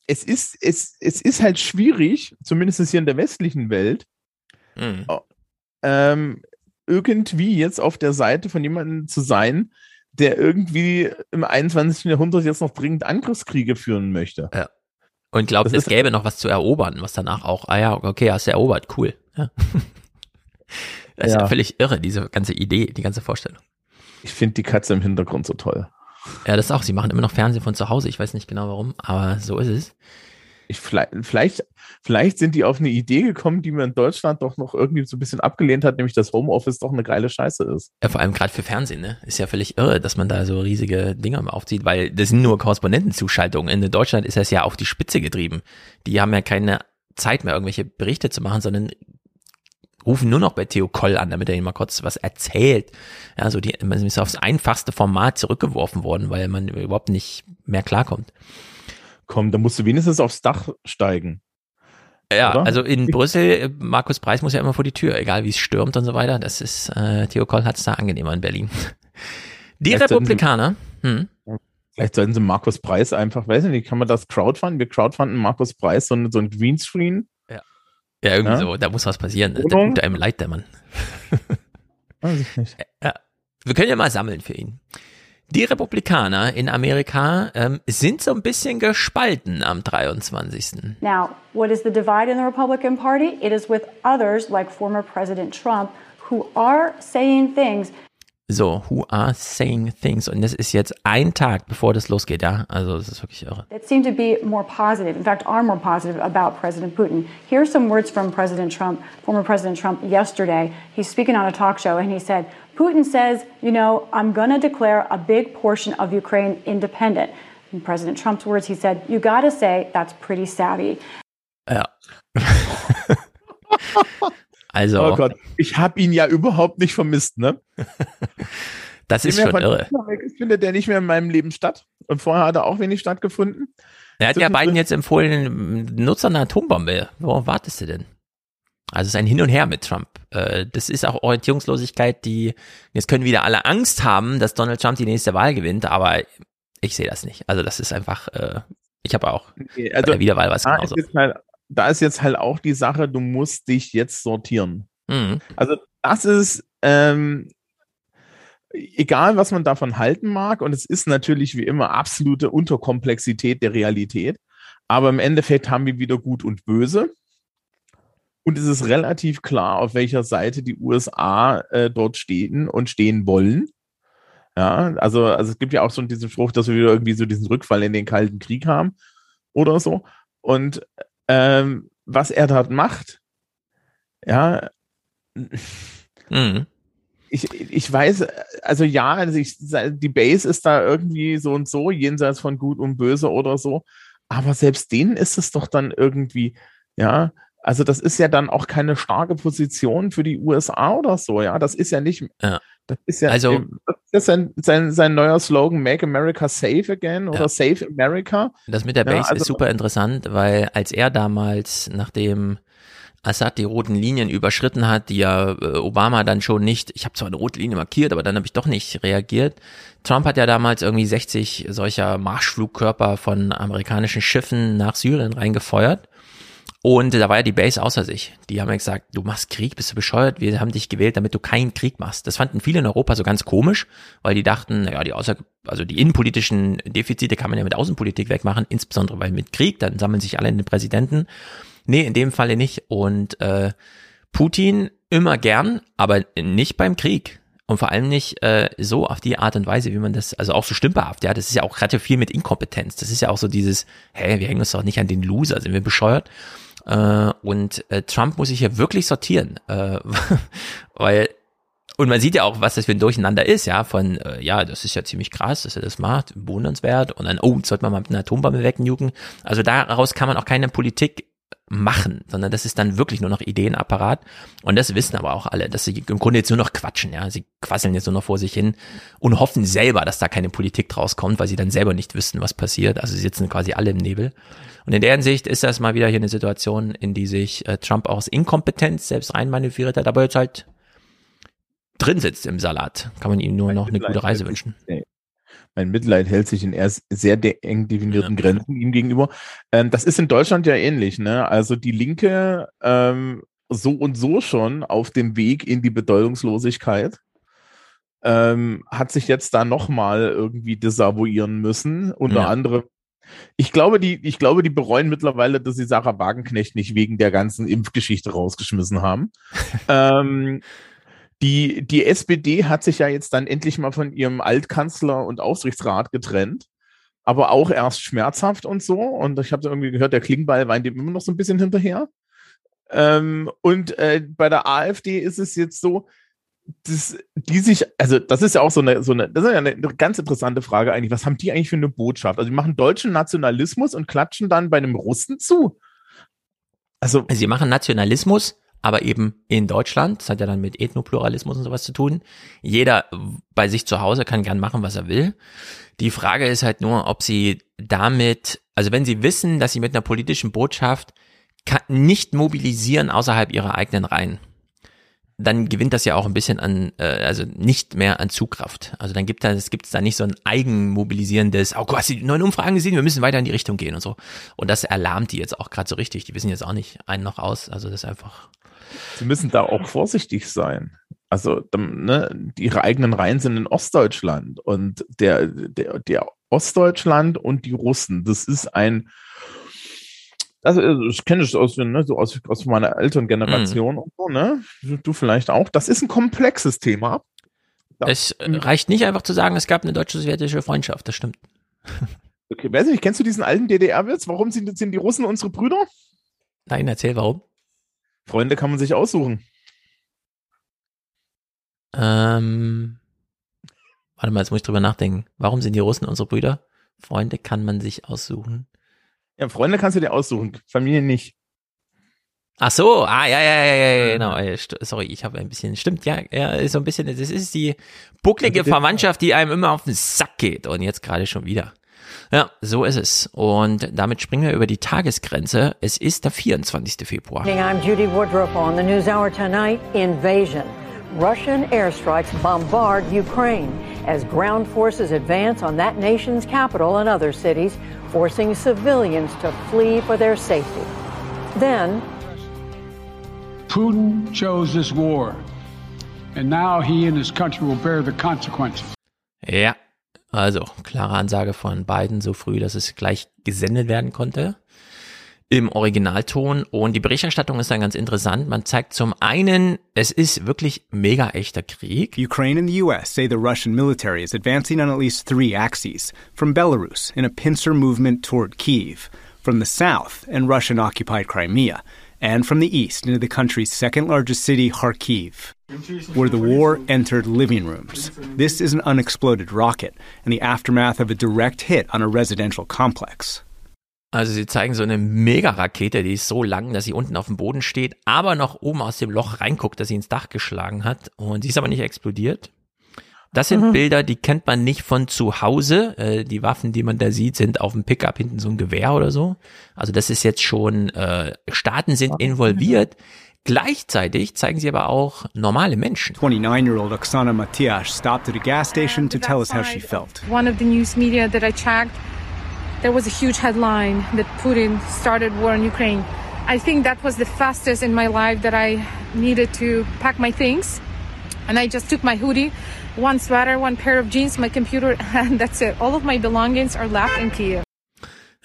es ist, es, es ist halt schwierig, zumindest hier in der westlichen Welt, mhm. ähm, irgendwie jetzt auf der Seite von jemandem zu sein, der irgendwie im 21. Jahrhundert jetzt noch dringend Angriffskriege führen möchte. Ja. Und glaubt, es gäbe noch was zu erobern, was danach auch, ah ja, okay, hast du erobert, cool. Ja. Das ist ja. ja völlig irre, diese ganze Idee, die ganze Vorstellung. Ich finde die Katze im Hintergrund so toll. Ja, das auch. Sie machen immer noch Fernsehen von zu Hause. Ich weiß nicht genau warum, aber so ist es. Ich, vielleicht, vielleicht sind die auf eine Idee gekommen, die man in Deutschland doch noch irgendwie so ein bisschen abgelehnt hat, nämlich dass Homeoffice doch eine geile Scheiße ist. Ja, vor allem gerade für Fernsehen, ne? Ist ja völlig irre, dass man da so riesige Dinger aufzieht, weil das sind nur Korrespondentenzuschaltungen. In Deutschland ist das ja auf die Spitze getrieben. Die haben ja keine Zeit mehr, irgendwelche Berichte zu machen, sondern rufen nur noch bei Theo Koll an, damit er ihnen mal kurz was erzählt. Ja, so die, man ist aufs einfachste Format zurückgeworfen worden, weil man überhaupt nicht mehr klarkommt. Komm, da musst du wenigstens aufs Dach steigen. Ja, oder? also in Brüssel, Markus Preis muss ja immer vor die Tür, egal wie es stürmt und so weiter. Das ist, äh, Theo Koll hat es da angenehmer in Berlin. Die vielleicht Republikaner. Hm. Vielleicht sollten sie Markus Preis einfach, weiß ich nicht, kann man das crowdfunden? Wir crowdfunden Markus Preis so, so ein Greenscreen ja, irgendwie ja? so, da muss was passieren. Da tut einem leid, der Mann. Weiß ich nicht. Ja, wir können ja mal sammeln für ihn. Die Republikaner in Amerika ähm, sind so ein bisschen gespalten am 23. Now, what is the divide in the Republican Party? It is with others like former President Trump who are saying things so, who are saying things? Und das ist jetzt ein Tag, bevor das losgeht, ja? Also, das ist wirklich irre. That seem to be more positive, in fact, are more positive about President Putin. Here are some words from President Trump, former President Trump, yesterday. He's speaking on a talk show and he said, Putin says, you know, I'm going to declare a big portion of Ukraine independent. In President Trump's words, he said, you got to say that's pretty savvy. Ja. Also. Oh Gott, ich habe ihn ja überhaupt nicht vermisst, ne? das ist schon irre. Ich finde der nicht mehr in meinem Leben statt. Und vorher hat er auch wenig stattgefunden. Er hat ja beiden jetzt empfohlen, Nutzer einer Atombombe. Worauf wartest du denn? Also es ist ein Hin und Her mit Trump. Äh, das ist auch Orientierungslosigkeit, die jetzt können wieder alle Angst haben, dass Donald Trump die nächste Wahl gewinnt, aber ich sehe das nicht. Also das ist einfach, äh, ich habe auch also, bei der Wiederwahl was genauso. Ist halt da ist jetzt halt auch die Sache, du musst dich jetzt sortieren. Mhm. Also das ist, ähm, egal was man davon halten mag, und es ist natürlich wie immer absolute Unterkomplexität der Realität, aber im Endeffekt haben wir wieder Gut und Böse. Und es ist relativ klar, auf welcher Seite die USA äh, dort stehen und stehen wollen. Ja, also, also es gibt ja auch so diesen Spruch, dass wir wieder irgendwie so diesen Rückfall in den Kalten Krieg haben oder so. Und ähm, was er dort macht, ja, mhm. ich, ich weiß, also ja, also ich, die Base ist da irgendwie so und so, jenseits von Gut und Böse oder so, aber selbst denen ist es doch dann irgendwie, ja, also das ist ja dann auch keine starke Position für die USA oder so, ja, das ist ja nicht, ja. Das ist ja also, das ist sein, sein, sein neuer Slogan, Make America Safe Again oder ja. Save America. Das mit der Base ja, also, ist super interessant, weil als er damals, nachdem Assad die roten Linien überschritten hat, die ja äh, Obama dann schon nicht, ich habe zwar eine rote Linie markiert, aber dann habe ich doch nicht reagiert. Trump hat ja damals irgendwie 60 solcher Marschflugkörper von amerikanischen Schiffen nach Syrien reingefeuert. Und da war ja die Base außer sich. Die haben ja gesagt, du machst Krieg, bist du bescheuert? Wir haben dich gewählt, damit du keinen Krieg machst. Das fanden viele in Europa so ganz komisch, weil die dachten, naja, die außer, also die innenpolitischen Defizite kann man ja mit Außenpolitik wegmachen, insbesondere weil mit Krieg, dann sammeln sich alle in den Präsidenten. Nee, in dem Falle nicht. Und äh, Putin immer gern, aber nicht beim Krieg. Und vor allem nicht äh, so auf die Art und Weise, wie man das, also auch so stümperhaft, ja, das ist ja auch gerade viel mit Inkompetenz. Das ist ja auch so dieses, hä, wir hängen uns doch nicht an den Loser, sind wir bescheuert? Äh, und äh, Trump muss sich hier wirklich sortieren, äh, weil und man sieht ja auch, was das für ein Durcheinander ist, ja, von, äh, ja, das ist ja ziemlich krass, dass er das macht, wundernswert, und dann, oh, sollte man mal mit einer Atombombe wegnuken. Also daraus kann man auch keine Politik machen, sondern das ist dann wirklich nur noch Ideenapparat. Und das wissen aber auch alle, dass sie im Grunde jetzt nur noch quatschen, ja. Sie quasseln jetzt nur noch vor sich hin und hoffen selber, dass da keine Politik draus kommt, weil sie dann selber nicht wissen, was passiert. Also sie sitzen quasi alle im Nebel. Und in der Hinsicht ist das mal wieder hier eine Situation, in die sich äh, Trump auch aus Inkompetenz selbst reinmanövriert hat, aber jetzt halt drin sitzt im Salat. Kann man ihm nur noch eine gute Reise wünschen. Mein Mitleid hält sich in erst sehr eng definierten Grenzen ihm gegenüber. Ähm, das ist in Deutschland ja ähnlich. Ne? Also die Linke ähm, so und so schon auf dem Weg in die Bedeutungslosigkeit. Ähm, hat sich jetzt da nochmal irgendwie desavouieren müssen. Unter ja. anderem ich glaube, die, ich glaube, die bereuen mittlerweile, dass sie Sarah Wagenknecht nicht wegen der ganzen Impfgeschichte rausgeschmissen haben. ähm, die, die SPD hat sich ja jetzt dann endlich mal von ihrem Altkanzler und Aufsichtsrat getrennt, aber auch erst schmerzhaft und so. Und ich habe irgendwie gehört, der Klingbeil weint dem immer noch so ein bisschen hinterher. Ähm, und äh, bei der AfD ist es jetzt so, das, die sich, also das ist ja auch so eine, so eine, das ist ja eine, ganz interessante Frage eigentlich. Was haben die eigentlich für eine Botschaft? Also die machen deutschen Nationalismus und klatschen dann bei einem Russen zu. Also sie machen Nationalismus, aber eben in Deutschland. Das hat ja dann mit Ethnopluralismus und sowas zu tun. Jeder bei sich zu Hause kann gern machen, was er will. Die Frage ist halt nur, ob sie damit, also wenn sie wissen, dass sie mit einer politischen Botschaft nicht mobilisieren außerhalb ihrer eigenen Reihen dann gewinnt das ja auch ein bisschen an, äh, also nicht mehr an Zugkraft. Also dann gibt es gibt's da nicht so ein eigenmobilisierendes, oh, du hast die neuen Umfragen gesehen, wir müssen weiter in die Richtung gehen und so. Und das erlahmt die jetzt auch gerade so richtig. Die wissen jetzt auch nicht einen noch aus. Also das ist einfach. Sie müssen da auch vorsichtig sein. Also ne, ihre eigenen Reihen sind in Ostdeutschland und der, der, der Ostdeutschland und die Russen, das ist ein also, ich kenne es aus, ne, so aus, aus meiner älteren Generation mm. und so, ne? Du, vielleicht auch. Das ist ein komplexes Thema. Ja. Es äh, reicht nicht einfach zu sagen, es gab eine deutsche-sowjetische Freundschaft, das stimmt. Okay, weiß nicht, kennst du diesen alten DDR-Witz? Warum sind, sind die Russen unsere Brüder? Nein, erzähl warum. Freunde kann man sich aussuchen. Ähm, warte mal, jetzt muss ich drüber nachdenken. Warum sind die Russen unsere Brüder? Freunde kann man sich aussuchen. Ja, Freunde kannst du dir aussuchen, Familie nicht. Ach so, ah, ja, ja, ja, ja, genau. Sorry, ich habe ein bisschen, stimmt, ja, ja, so ein bisschen, das ist die bucklige Verwandtschaft, die einem immer auf den Sack geht und jetzt gerade schon wieder. Ja, so ist es. Und damit springen wir über die Tagesgrenze. Es ist der 24. Februar. I'm Judy Woodruff on the News Hour tonight. Invasion. Russian airstrikes bombard Ukraine as ground forces advance on that nation's capital and other cities, forcing civilians to flee for their safety. Then, Putin chose this war, and now he and his country will bear the consequences. Ja, also klare Ansage von Biden so früh, dass es gleich gesendet werden konnte. Im Originalton und die Berichterstattung ist dann ganz interessant. Man zeigt zum einen, es ist wirklich mega echter Krieg. Ukraine and the US say the Russian military is advancing on at least three axes. From Belarus in a pincer movement toward Kiev, from the south in Russian occupied Crimea, and from the east into the country's second largest city, Kharkiv, where the war entered living rooms. This is an unexploded rocket and the aftermath of a direct hit on a residential complex. Also sie zeigen so eine Mega-Rakete, die ist so lang, dass sie unten auf dem Boden steht, aber noch oben aus dem Loch reinguckt, dass sie ins Dach geschlagen hat. Und die ist aber nicht explodiert. Das sind mhm. Bilder, die kennt man nicht von zu Hause. Äh, die Waffen, die man da sieht, sind auf dem Pickup hinten so ein Gewehr oder so. Also das ist jetzt schon, äh, Staaten sind involviert. Gleichzeitig zeigen sie aber auch normale Menschen. 29-year-old Oksana Matias stopped at a gas station to tell us how she felt. One of the news media that I checked there was a huge headline that Putin started war in Ukraine. I think that was the fastest in my life that I needed to pack my things. And I just took my hoodie, one sweater, one pair of jeans, my computer, and that's it. All of my belongings are left in Kiev.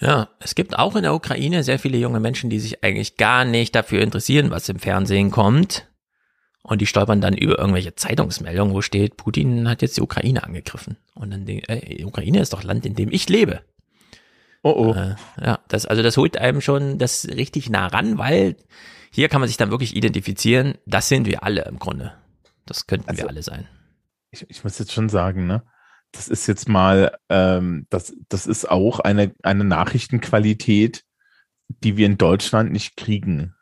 Ja, es gibt auch in der Ukraine sehr viele junge Menschen, die sich eigentlich gar nicht dafür interessieren, was im Fernsehen kommt. Und die stolpern dann über irgendwelche Zeitungsmeldungen, wo steht, Putin hat jetzt die Ukraine angegriffen. Und dann denken, äh, die Ukraine ist doch Land, in dem ich lebe. Oh oh. Äh, ja, das, also das holt einem schon das richtig nah ran, weil hier kann man sich dann wirklich identifizieren. Das sind wir alle im Grunde. Das könnten also, wir alle sein. Ich, ich muss jetzt schon sagen, ne? Das ist jetzt mal, ähm, das, das ist auch eine, eine Nachrichtenqualität, die wir in Deutschland nicht kriegen.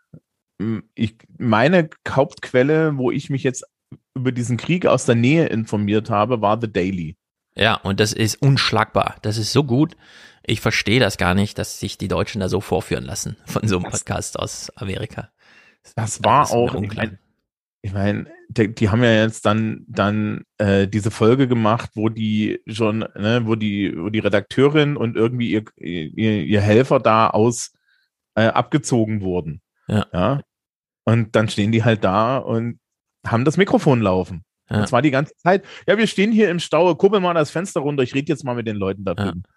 Ich, meine Hauptquelle, wo ich mich jetzt über diesen Krieg aus der Nähe informiert habe, war The Daily. Ja, und das ist unschlagbar. Das ist so gut. Ich verstehe das gar nicht, dass sich die Deutschen da so vorführen lassen von so einem Podcast aus Amerika. Das war das auch, ich meine, ich mein, die, die, haben ja jetzt dann dann äh, diese Folge gemacht, wo die schon, ne, wo die, wo die Redakteurin und irgendwie ihr, ihr, ihr Helfer da aus äh, abgezogen wurden. Ja. ja. Und dann stehen die halt da und haben das Mikrofon laufen. Ja. Und zwar die ganze Zeit. Ja, wir stehen hier im Stau, kuppel mal das Fenster runter, ich rede jetzt mal mit den Leuten da drüben. Ja.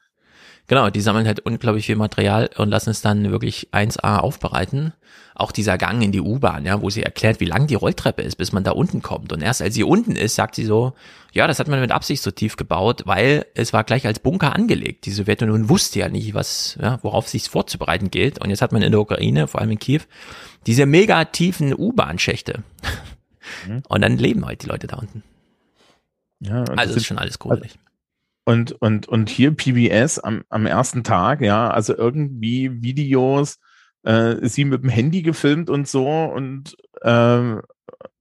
Genau, die sammeln halt unglaublich viel Material und lassen es dann wirklich 1A aufbereiten. Auch dieser Gang in die U-Bahn, ja, wo sie erklärt, wie lang die Rolltreppe ist, bis man da unten kommt. Und erst als sie unten ist, sagt sie so, ja, das hat man mit Absicht so tief gebaut, weil es war gleich als Bunker angelegt. Die Sowjetunion wusste ja nicht, was, ja, worauf sich vorzubereiten gilt. Und jetzt hat man in der Ukraine, vor allem in Kiew, diese mega tiefen U-Bahn-Schächte. Mhm. Und dann leben halt die Leute da unten. Ja, also das ist schon alles gruselig. Und, und, und hier PBS am, am ersten Tag, ja, also irgendwie Videos, äh, sie mit dem Handy gefilmt und so und, äh,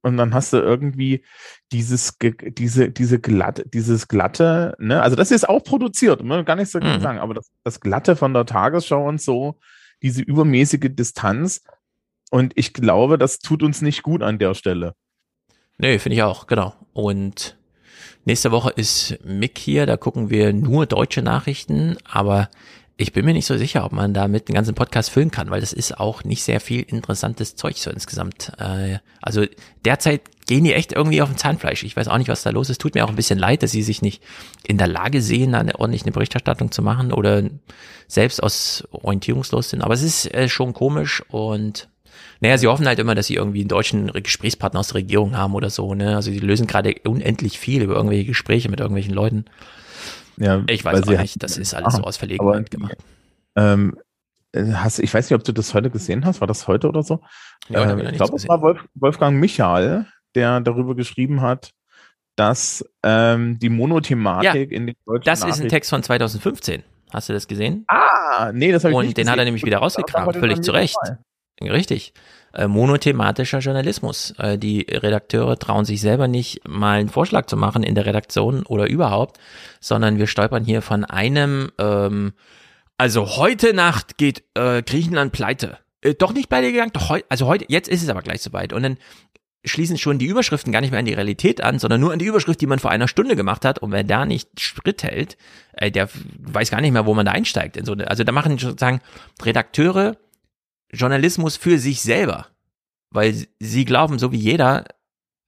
und dann hast du irgendwie dieses, diese, diese glatte, dieses glatte, ne, also das ist auch produziert, man gar nichts dagegen mhm. sagen, aber das, das glatte von der Tagesschau und so, diese übermäßige Distanz und ich glaube, das tut uns nicht gut an der Stelle. Nee, finde ich auch, genau. Und nächste Woche ist Mick hier, da gucken wir nur deutsche Nachrichten, aber ich bin mir nicht so sicher, ob man damit den ganzen Podcast füllen kann, weil das ist auch nicht sehr viel interessantes Zeug so insgesamt. Äh, also derzeit gehen die echt irgendwie auf dem Zahnfleisch. Ich weiß auch nicht, was da los ist. Tut mir auch ein bisschen leid, dass sie sich nicht in der Lage sehen, eine ordentlich eine Berichterstattung zu machen oder selbst aus orientierungslos sind. Aber es ist äh, schon komisch und naja, sie hoffen halt immer, dass sie irgendwie einen deutschen Gesprächspartner aus der Regierung haben oder so, ne? Also sie lösen gerade unendlich viel über irgendwelche Gespräche mit irgendwelchen Leuten. Ja, ich weiß auch nicht, das ist alles so aus Verlegenheit gemacht. Ähm, hast, ich weiß nicht, ob du das heute gesehen hast, war das heute oder so? Ja, ähm, ich glaube, es war Wolf, Wolfgang Michael, der darüber geschrieben hat, dass ähm, die Monothematik ja, in den deutschen Das ist ein Text von 2015. Hast du das gesehen? Ah, nee, das habe ich Und nicht den gesehen. hat er nämlich wieder rausgekramt, völlig zu Recht. Richtig. Äh, monothematischer Journalismus. Äh, die Redakteure trauen sich selber nicht, mal einen Vorschlag zu machen in der Redaktion oder überhaupt, sondern wir stolpern hier von einem, ähm, also heute Nacht geht äh, Griechenland pleite. Äh, doch nicht pleite gegangen, doch heute, also heute, jetzt ist es aber gleich soweit. Und dann schließen schon die Überschriften gar nicht mehr an die Realität an, sondern nur an die Überschrift, die man vor einer Stunde gemacht hat. Und wer da nicht Schritt hält, äh, der weiß gar nicht mehr, wo man da einsteigt. In so eine, also da machen sozusagen Redakteure Journalismus für sich selber, weil sie glauben, so wie jeder,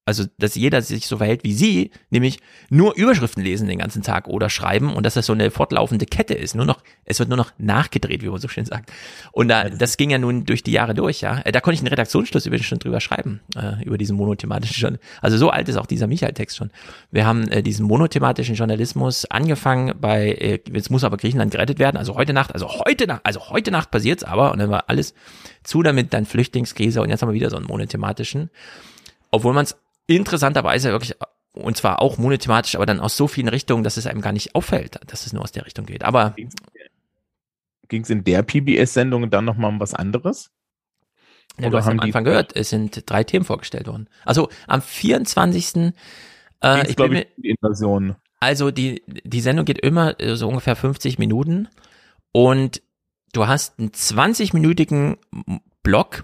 also dass jeder sich so verhält wie sie, nämlich nur Überschriften lesen den ganzen Tag oder schreiben und dass das so eine fortlaufende Kette ist. Nur noch, es wird nur noch nachgedreht, wie man so schön sagt. Und da, das ging ja nun durch die Jahre durch, ja. Da konnte ich einen Redaktionsschluss übrigens schon drüber schreiben, äh, über diesen monothematischen Journalismus. Also so alt ist auch dieser Michael-Text schon. Wir haben äh, diesen monothematischen Journalismus angefangen bei, äh, jetzt muss aber Griechenland gerettet werden, also heute Nacht, also heute Nacht, also heute Nacht passiert's aber und dann war alles zu damit, dann Flüchtlingskrise und jetzt haben wir wieder so einen monothematischen. Obwohl man es interessanterweise wirklich, und zwar auch monothematisch, aber dann aus so vielen Richtungen, dass es einem gar nicht auffällt, dass es nur aus der Richtung geht. Aber ging es in der PBS-Sendung dann nochmal um was anderes? Ja, du hast am Anfang gehört, es sind drei Themen vorgestellt worden. Also am 24. Äh, ich mir, die Invasion. Also die, die Sendung geht immer so ungefähr 50 Minuten und du hast einen 20-minütigen Block,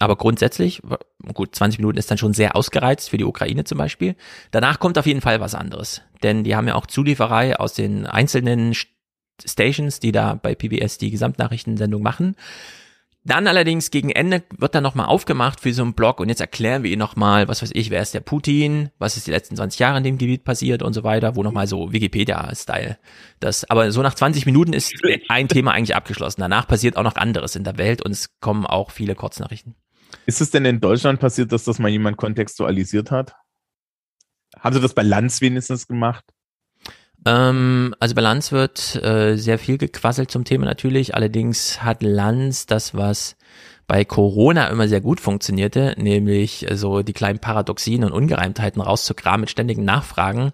aber grundsätzlich, gut, 20 Minuten ist dann schon sehr ausgereizt für die Ukraine zum Beispiel. Danach kommt auf jeden Fall was anderes. Denn die haben ja auch Zulieferei aus den einzelnen Stations, die da bei PBS die Gesamtnachrichtensendung machen. Dann allerdings gegen Ende wird dann nochmal aufgemacht für so einen Blog und jetzt erklären wir Ihnen nochmal, was weiß ich, wer ist der Putin, was ist die letzten 20 Jahre in dem Gebiet passiert und so weiter, wo nochmal so Wikipedia-Style. Das, aber so nach 20 Minuten ist ein Thema eigentlich abgeschlossen. Danach passiert auch noch anderes in der Welt und es kommen auch viele Kurznachrichten. Ist es denn in Deutschland passiert, dass das mal jemand kontextualisiert hat? Haben Sie das bei Lanz wenigstens gemacht? Ähm, also bei Lanz wird äh, sehr viel gequasselt zum Thema natürlich. Allerdings hat Lanz das, was bei Corona immer sehr gut funktionierte, nämlich so die kleinen Paradoxien und Ungereimtheiten rauszugraben mit ständigen Nachfragen.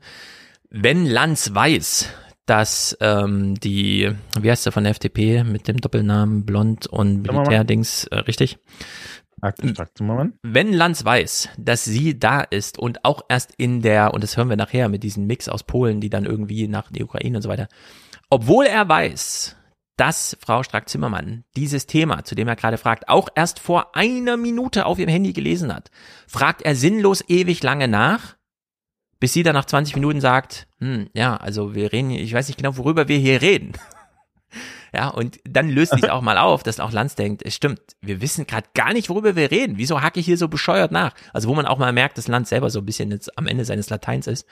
Wenn Lanz weiß, dass ähm, die, wie heißt der von der FDP mit dem Doppelnamen Blond und Militärdings, äh, richtig? Wenn Lanz weiß, dass sie da ist und auch erst in der, und das hören wir nachher mit diesem Mix aus Polen, die dann irgendwie nach der Ukraine und so weiter, obwohl er weiß, dass Frau Strack-Zimmermann dieses Thema, zu dem er gerade fragt, auch erst vor einer Minute auf ihrem Handy gelesen hat, fragt er sinnlos ewig lange nach, bis sie dann nach 20 Minuten sagt, hm, ja, also wir reden, ich weiß nicht genau, worüber wir hier reden. Ja, und dann löst sich auch mal auf, dass auch Lanz denkt, es stimmt, wir wissen gerade gar nicht, worüber wir reden. Wieso hacke ich hier so bescheuert nach? Also wo man auch mal merkt, dass Lanz selber so ein bisschen jetzt am Ende seines Lateins ist.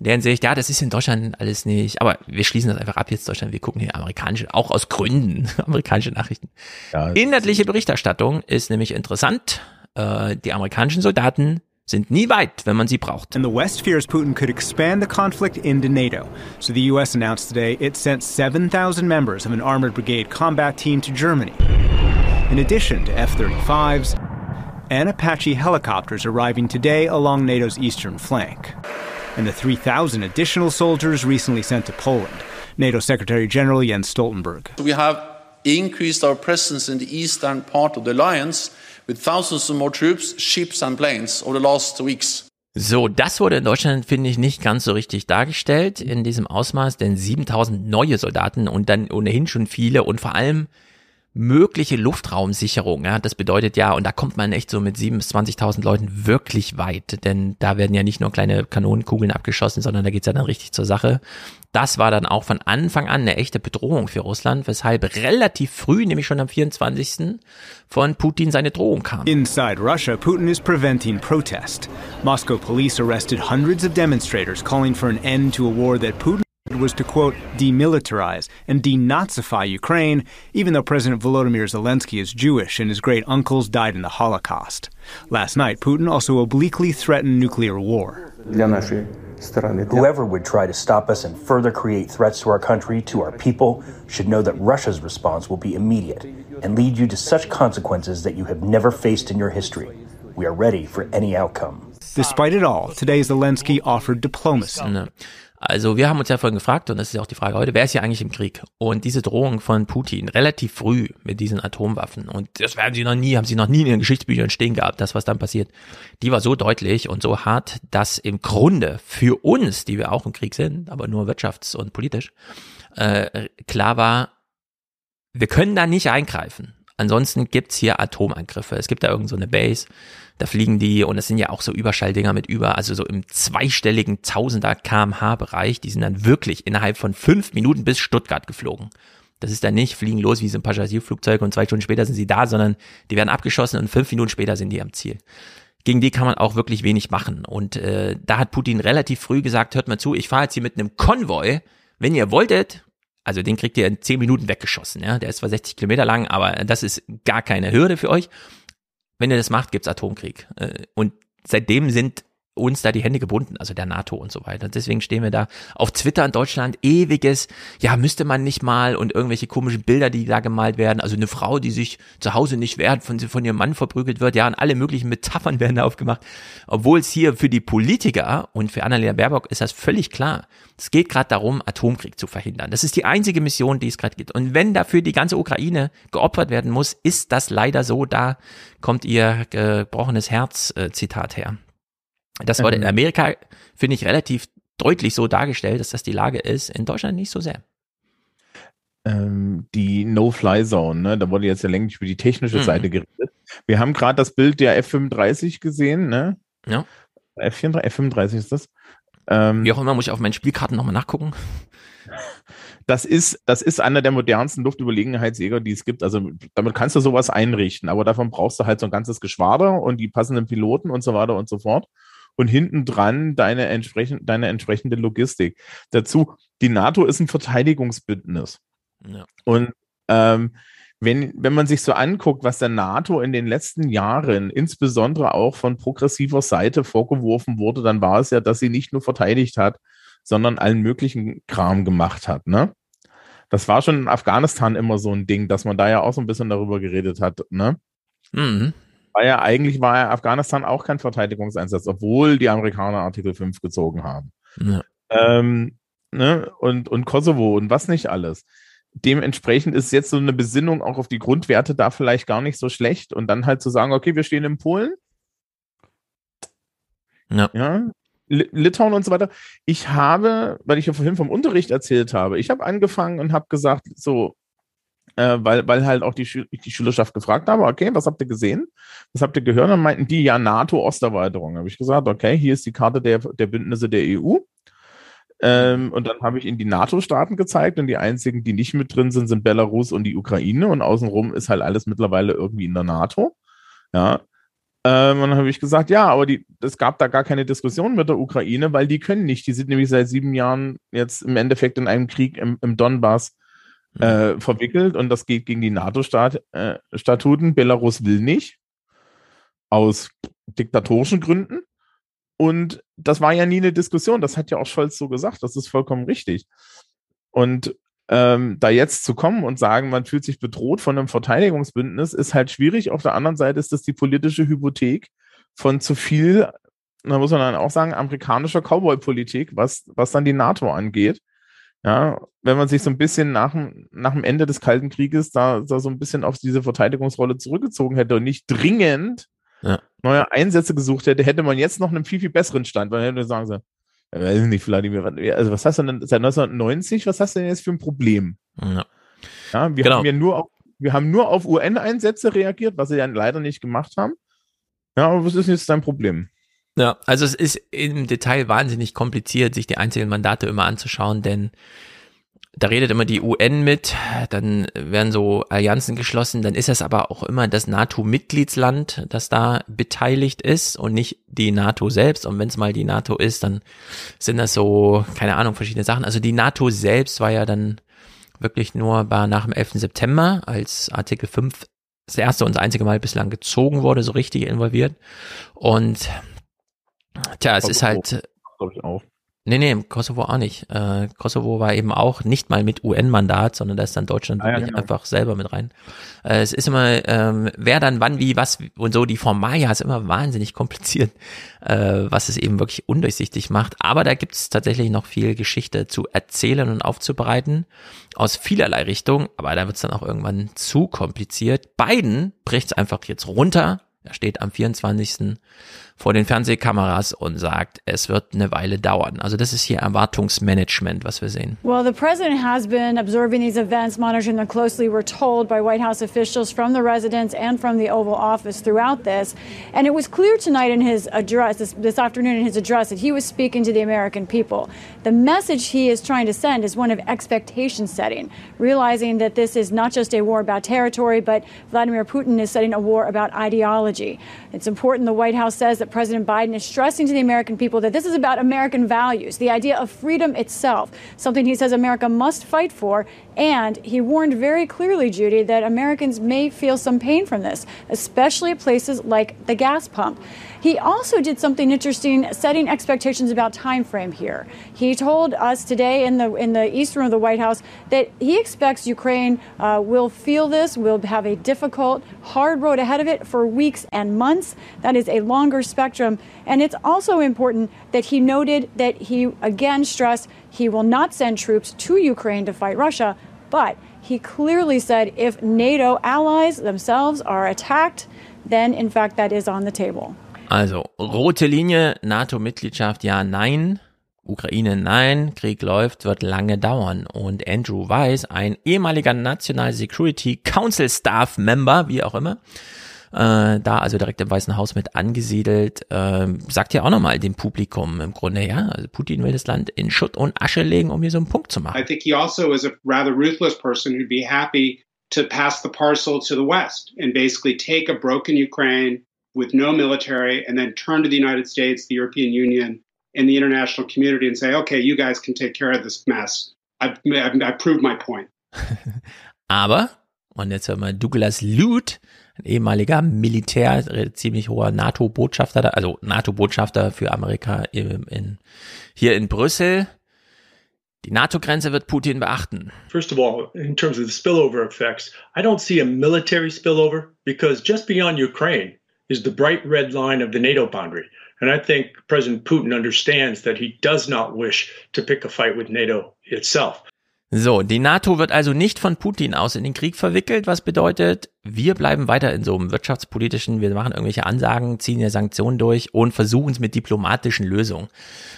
In der Hinsicht, ja, das ist in Deutschland alles nicht, aber wir schließen das einfach ab jetzt Deutschland. Wir gucken hier amerikanische, auch aus Gründen, amerikanische Nachrichten. Ja, Inhaltliche Berichterstattung ist nämlich interessant. Äh, die amerikanischen Soldaten sind nie weit, wenn man sie braucht. And the West fears Putin could expand the conflict into NATO. So the US announced today it sent 7,000 members of an armored brigade combat team to Germany. In addition to F-35s and Apache helicopters arriving today along NATO's eastern flank. And the 3,000 additional soldiers recently sent to Poland. NATO Secretary General Jens Stoltenberg. We have increased our presence in the eastern part of the alliance with thousands of more troops, ships and planes over the last weeks. So, das wurde in Deutschland, finde ich, nicht ganz so richtig dargestellt in diesem Ausmaß, denn 7000 neue Soldaten und dann ohnehin schon viele und vor allem mögliche Luftraumsicherung. Ja, das bedeutet ja, und da kommt man echt so mit 7.000 bis 20.000 Leuten wirklich weit, denn da werden ja nicht nur kleine Kanonenkugeln abgeschossen, sondern da geht's ja dann richtig zur Sache. Das war dann auch von Anfang an eine echte Bedrohung für Russland, weshalb relativ früh, nämlich schon am 24. von Putin seine Drohung kam. Inside Russia, Putin is preventing protest. Moscow police arrested hundreds of demonstrators calling for an end to a war that Putin was to, quote, demilitarize and denazify Ukraine, even though President Volodymyr Zelensky is Jewish and his great uncles died in the Holocaust. Last night, Putin also obliquely threatened nuclear war. Whoever would try to stop us and further create threats to our country, to our people, should know that Russia's response will be immediate and lead you to such consequences that you have never faced in your history. We are ready for any outcome. Despite it all, today Zelensky offered diplomacy. No. Also wir haben uns ja vorhin gefragt, und das ist ja auch die Frage heute, wer ist hier eigentlich im Krieg? Und diese Drohung von Putin relativ früh mit diesen Atomwaffen, und das werden sie noch nie, haben sie noch nie in ihren Geschichtsbüchern stehen gehabt, das, was dann passiert, die war so deutlich und so hart, dass im Grunde für uns, die wir auch im Krieg sind, aber nur wirtschafts- und politisch, äh, klar war, wir können da nicht eingreifen. Ansonsten gibt's hier Atomangriffe. Es gibt da irgend so eine Base, da fliegen die und es sind ja auch so Überschalldinger mit über, also so im zweistelligen Tausender kmh Bereich. Die sind dann wirklich innerhalb von fünf Minuten bis Stuttgart geflogen. Das ist dann nicht fliegen los wie so ein Passagierflugzeug und zwei Stunden später sind sie da, sondern die werden abgeschossen und fünf Minuten später sind die am Ziel. Gegen die kann man auch wirklich wenig machen. Und äh, da hat Putin relativ früh gesagt, hört mal zu, ich fahre jetzt hier mit einem Konvoi. Wenn ihr wolltet, also den kriegt ihr in zehn Minuten weggeschossen. Ja? Der ist zwar 60 Kilometer lang, aber das ist gar keine Hürde für euch wenn ihr das macht, gibt's Atomkrieg. Äh, und seitdem sind uns da die Hände gebunden, also der NATO und so weiter. Deswegen stehen wir da auf Twitter in Deutschland ewiges, ja, müsste man nicht mal und irgendwelche komischen Bilder, die da gemalt werden. Also eine Frau, die sich zu Hause nicht wehrt, von, von ihrem Mann verprügelt wird, ja, und alle möglichen Metaphern werden da aufgemacht. Obwohl es hier für die Politiker und für Annalena Baerbock ist das völlig klar. Es geht gerade darum, Atomkrieg zu verhindern. Das ist die einzige Mission, die es gerade gibt. Und wenn dafür die ganze Ukraine geopfert werden muss, ist das leider so. Da kommt ihr gebrochenes Herz, äh, Zitat her. Das wurde in mhm. Amerika, finde ich, relativ deutlich so dargestellt, dass das die Lage ist. In Deutschland nicht so sehr. Ähm, die No-Fly-Zone, ne? da wurde jetzt ja länglich über die technische mhm. Seite geredet. Wir haben gerade das Bild der F-35 gesehen, ne? Ja. F-34, F-35 ist das. Ähm, Wie auch immer, muss ich auf meinen Spielkarten nochmal nachgucken. Das ist, das ist einer der modernsten Luftüberlegenheitsjäger, die es gibt. Also damit kannst du sowas einrichten, aber davon brauchst du halt so ein ganzes Geschwader und die passenden Piloten und so weiter und so fort und hinten dran deine, entsprechend, deine entsprechende Logistik. Dazu, die NATO ist ein Verteidigungsbündnis. Ja. Und ähm, wenn, wenn man sich so anguckt, was der NATO in den letzten Jahren, insbesondere auch von progressiver Seite vorgeworfen wurde, dann war es ja, dass sie nicht nur verteidigt hat, sondern allen möglichen Kram gemacht hat. Ne? Das war schon in Afghanistan immer so ein Ding, dass man da ja auch so ein bisschen darüber geredet hat. Ne? Mhm war ja eigentlich war ja Afghanistan auch kein Verteidigungseinsatz, obwohl die Amerikaner Artikel 5 gezogen haben. Ja. Ähm, ne? und, und Kosovo und was nicht alles. Dementsprechend ist jetzt so eine Besinnung auch auf die Grundwerte da vielleicht gar nicht so schlecht und dann halt zu sagen, okay, wir stehen in Polen. Ja. ja. Litauen und so weiter. Ich habe, weil ich ja vorhin vom Unterricht erzählt habe, ich habe angefangen und habe gesagt, so, äh, weil, weil halt auch die, Schü die Schülerschaft gefragt habe, okay, was habt ihr gesehen? Was habt ihr gehört? Dann meinten die, ja, NATO-Osterweiterung. Habe ich gesagt, okay, hier ist die Karte der, der Bündnisse der EU. Ähm, und dann habe ich ihnen die NATO-Staaten gezeigt und die einzigen, die nicht mit drin sind, sind Belarus und die Ukraine und außenrum ist halt alles mittlerweile irgendwie in der NATO. Ja, ähm, und dann habe ich gesagt, ja, aber die, es gab da gar keine Diskussion mit der Ukraine, weil die können nicht. Die sind nämlich seit sieben Jahren jetzt im Endeffekt in einem Krieg im, im Donbass äh, verwickelt und das geht gegen die NATO-Statuten. Äh, Belarus will nicht. Aus diktatorischen Gründen. Und das war ja nie eine Diskussion. Das hat ja auch Scholz so gesagt. Das ist vollkommen richtig. Und ähm, da jetzt zu kommen und sagen, man fühlt sich bedroht von einem Verteidigungsbündnis, ist halt schwierig. Auf der anderen Seite ist das die politische Hypothek von zu viel, da muss man dann auch sagen, amerikanischer Cowboy-Politik, was, was dann die NATO angeht. Ja, wenn man sich so ein bisschen nach, nach dem Ende des Kalten Krieges da, da so ein bisschen auf diese Verteidigungsrolle zurückgezogen hätte und nicht dringend ja. neue Einsätze gesucht hätte, hätte man jetzt noch einen viel, viel besseren Stand, weil dann hätte man sagen so, weiß ich nicht, Vladimir, also was hast du denn seit 1990, was hast du denn jetzt für ein Problem? Ja, ja wir genau. haben ja nur auf, wir haben nur auf UN-Einsätze reagiert, was sie ja leider nicht gemacht haben. Ja, aber was ist jetzt dein Problem? Ja, also es ist im Detail wahnsinnig kompliziert, sich die einzelnen Mandate immer anzuschauen, denn da redet immer die UN mit, dann werden so Allianzen geschlossen, dann ist es aber auch immer das NATO-Mitgliedsland, das da beteiligt ist und nicht die NATO selbst. Und wenn es mal die NATO ist, dann sind das so, keine Ahnung, verschiedene Sachen. Also die NATO selbst war ja dann wirklich nur bei, nach dem 11. September, als Artikel 5 das erste und das einzige Mal bislang gezogen wurde, so richtig involviert. Und tja, es ist halt. Glaube ich auch. Nee, nee, Kosovo auch nicht. Äh, Kosovo war eben auch nicht mal mit UN-Mandat, sondern da ist dann Deutschland ah, ja, wirklich genau. einfach selber mit rein. Äh, es ist immer, ähm, wer dann wann, wie, was und so, die Formalia ist immer wahnsinnig kompliziert, äh, was es eben wirklich undurchsichtig macht. Aber da gibt es tatsächlich noch viel Geschichte zu erzählen und aufzubereiten, aus vielerlei Richtungen, aber da wird es dann auch irgendwann zu kompliziert. Biden bricht es einfach jetzt runter. Er steht am 24 vor den Fernsehkameras und sagt, es wird eine Weile dauern. Also das ist hier Erwartungsmanagement, was wir sehen. Well, the president has been observing these events, monitoring them closely. We're told by White House officials from the residence and from the Oval Office throughout this. And it was clear tonight in his address, this, this afternoon in his address, that he was speaking to the American people. The message he is trying to send is one of expectation setting, realizing that this is not just a war about territory, but Vladimir Putin is setting a war about ideology. It's important the White House says that President Biden is stressing to the American people that this is about American values, the idea of freedom itself, something he says America must fight for. And he warned very clearly, Judy, that Americans may feel some pain from this, especially at places like the gas pump. He also did something interesting, setting expectations about time frame here. He told us today in the in the east room of the White House that he expects Ukraine uh, will feel this, will have a difficult, hard road ahead of it for weeks and months. That is a longer spectrum, and it's also important that he noted that he again stressed he will not send troops to Ukraine to fight Russia, but he clearly said if NATO allies themselves are attacked, then in fact that is on the table. Also, rote Linie, NATO-Mitgliedschaft, ja, nein. Ukraine, nein. Krieg läuft, wird lange dauern. Und Andrew Weiss, ein ehemaliger National Security Council Staff Member, wie auch immer, äh, da also direkt im Weißen Haus mit angesiedelt, äh, sagt ja auch nochmal dem Publikum im Grunde, ja, also Putin will das Land in Schutt und Asche legen, um hier so einen Punkt zu machen. I think he also is a rather ruthless person who'd be happy to pass the parcel to the West and basically take a broken Ukraine with no military and then turn to the United States, the European Union, and the international community and say, okay, you guys can take care of this mess. I've, I've, I've proved my point. Aber, und jetzt hören wir Douglas Lute, ein ehemaliger Militär, äh, ziemlich hoher NATO-Botschafter, also NATO-Botschafter für Amerika in, in, hier in Brüssel. Die NATO-Grenze wird Putin beachten. First of all, in terms of the spillover effects, I don't see a military spillover because just beyond Ukraine, is the bright red line of the NATO boundary. And I think President Putin understands that he does not wish to pick a fight with NATO itself. So, die NATO wird also nicht von Putin aus in den Krieg verwickelt, was bedeutet, wir bleiben weiter in so einem wirtschaftspolitischen, wir machen irgendwelche Ansagen, ziehen ja Sanktionen durch und versuchen es mit diplomatischen Lösungen.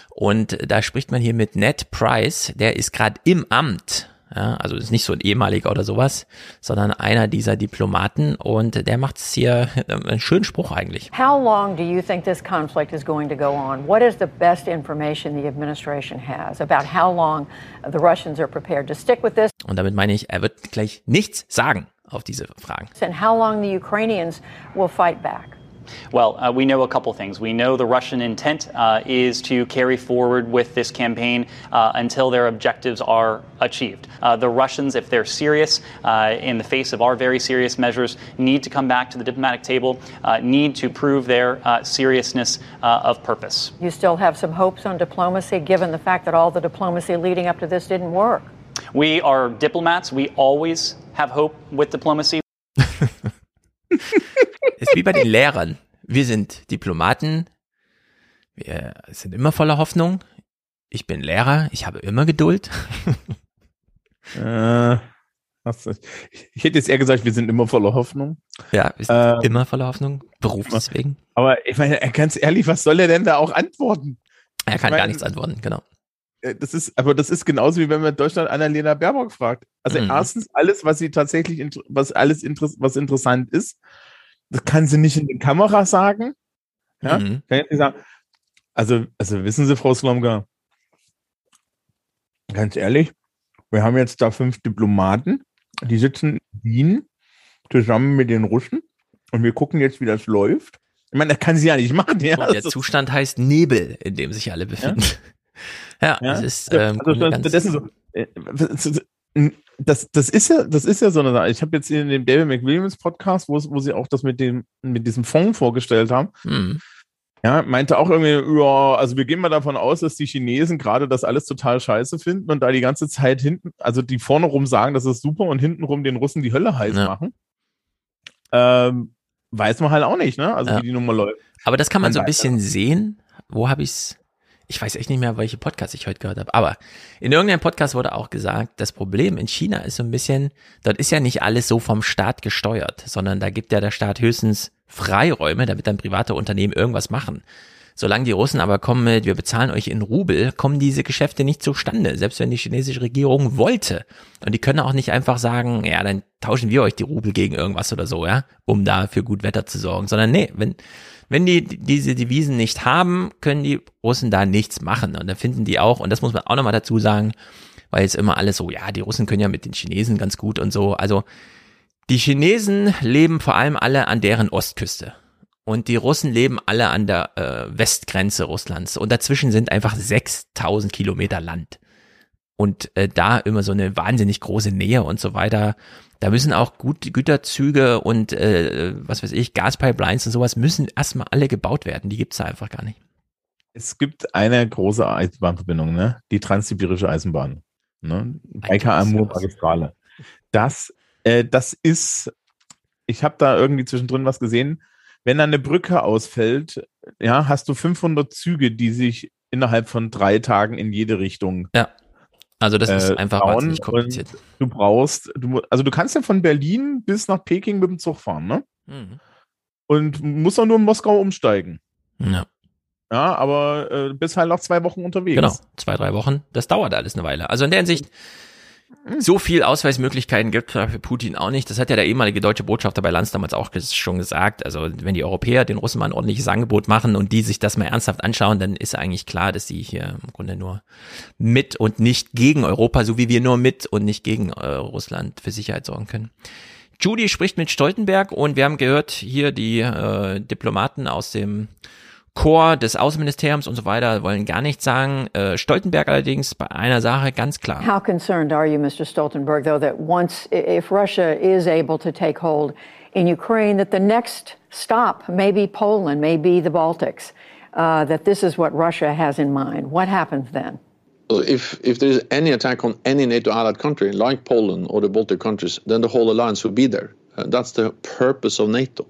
Und da spricht man hier mit Ned Price, der ist gerade im Amt ja, also ist nicht so ein ehemaliger oder sowas, sondern einer dieser Diplomaten und der macht es hier einen schönen Spruch eigentlich. How long do you think this conflict is going to go on? What is the best information the administration has about how long the Russians are prepared to stick with this? Und damit meine ich, er wird gleich nichts sagen auf diese Fragen. And how long the Ukrainians will fight back? Well, uh, we know a couple things. We know the Russian intent uh, is to carry forward with this campaign uh, until their objectives are achieved. Uh, the Russians, if they're serious uh, in the face of our very serious measures, need to come back to the diplomatic table, uh, need to prove their seriousness of purpose. You still have some hopes on diplomacy, given the fact that all the diplomacy leading up to this didn't work. We are diplomats. We always have hope with diplomacy. Ist wie bei den Lehrern. Wir sind Diplomaten. Wir sind immer voller Hoffnung. Ich bin Lehrer. Ich habe immer Geduld. äh, ich hätte jetzt eher gesagt, wir sind immer voller Hoffnung. Ja, wir sind äh, immer voller Hoffnung. Berufswegen. Aber ich meine, ganz ehrlich, was soll er denn da auch antworten? Er kann meine, gar nichts antworten, genau. Äh, das ist, aber das ist genauso wie wenn man in Deutschland Annalena Baerbock fragt. Also mhm. erstens alles, was sie tatsächlich, was alles was interessant ist, das kann sie nicht in die Kamera sagen. Ja, mhm. kann ich nicht sagen. Also, also wissen Sie, Frau Slomka, ganz ehrlich, wir haben jetzt da fünf Diplomaten, die sitzen in Wien zusammen mit den Russen und wir gucken jetzt, wie das läuft. Ich meine, das kann sie ja nicht machen. Ja? Und der Zustand heißt Nebel, in dem sich alle befinden. Ja, ja, ja? es ist ähm, also, das, das, so, äh, das, das ist ja, das ist ja so eine Sache. Ich habe jetzt in dem David McWilliams Podcast, wo, wo sie auch das mit dem, mit diesem Fonds vorgestellt haben, mhm. ja, meinte auch irgendwie, ja, also wir gehen mal davon aus, dass die Chinesen gerade das alles total scheiße finden und da die ganze Zeit hinten, also die vorne rum sagen, das ist super und hintenrum den Russen die Hölle heiß ja. machen. Ähm, weiß man halt auch nicht, ne? Also ja. wie die Nummer läuft. Aber das kann man, man so ein bisschen sehen. Wo habe ich es? Ich weiß echt nicht mehr, welche Podcast ich heute gehört habe, aber in irgendeinem Podcast wurde auch gesagt, das Problem in China ist so ein bisschen, dort ist ja nicht alles so vom Staat gesteuert, sondern da gibt ja der Staat höchstens Freiräume, damit dann private Unternehmen irgendwas machen. Solange die Russen aber kommen mit, wir bezahlen euch in Rubel, kommen diese Geschäfte nicht zustande, selbst wenn die chinesische Regierung wollte. Und die können auch nicht einfach sagen, ja, dann tauschen wir euch die Rubel gegen irgendwas oder so, ja, um da für gut Wetter zu sorgen, sondern nee, wenn, wenn die diese Devisen nicht haben, können die Russen da nichts machen. Und da finden die auch, und das muss man auch nochmal dazu sagen, weil jetzt immer alles so, ja, die Russen können ja mit den Chinesen ganz gut und so. Also die Chinesen leben vor allem alle an deren Ostküste. Und die Russen leben alle an der äh, Westgrenze Russlands. Und dazwischen sind einfach 6000 Kilometer Land. Und äh, da immer so eine wahnsinnig große Nähe und so weiter. Da müssen auch gut Güterzüge und äh, was weiß ich, Gaspipelines und sowas müssen erstmal alle gebaut werden. Die gibt's da einfach gar nicht. Es gibt eine große Eisenbahnverbindung, ne? Die transsibirische Eisenbahn. Ne? Baikar Amur Magistrale. Das, äh, das ist, ich habe da irgendwie zwischendrin was gesehen. Wenn da eine Brücke ausfällt, ja, hast du 500 Züge, die sich innerhalb von drei Tagen in jede Richtung ja. Also das ist äh, einfach wahnsinnig kompliziert. Du brauchst, du, also du kannst ja von Berlin bis nach Peking mit dem Zug fahren, ne? Mhm. Und musst auch nur in Moskau umsteigen. Ja. Ja, aber äh, bist halt noch zwei Wochen unterwegs. Genau, zwei, drei Wochen. Das dauert alles eine Weile. Also in der Hinsicht, so viel Ausweismöglichkeiten gibt es für Putin auch nicht. Das hat ja der ehemalige deutsche Botschafter bei Lanz damals auch schon gesagt. Also wenn die Europäer den Russen mal ein ordentliches Angebot machen und die sich das mal ernsthaft anschauen, dann ist eigentlich klar, dass sie hier im Grunde nur mit und nicht gegen Europa, so wie wir nur mit und nicht gegen äh, Russland für Sicherheit sorgen können. Judy spricht mit Stoltenberg und wir haben gehört, hier die äh, Diplomaten aus dem Chor des Außenministeriums und so weiter wollen gar nichts sagen. Äh, Stoltenberg allerdings bei einer Sache ganz klar. How concerned are you, Mr. Stoltenberg, though, that once, if Russia is able to take hold in Ukraine, that the next stop may be Poland, may be the Baltics, uh, that this is what Russia has in mind? What happens then? If, if there's any attack on any NATO allied country, like Poland or the Baltic countries, then the whole alliance will be there. Uh, that's the purpose of NATO.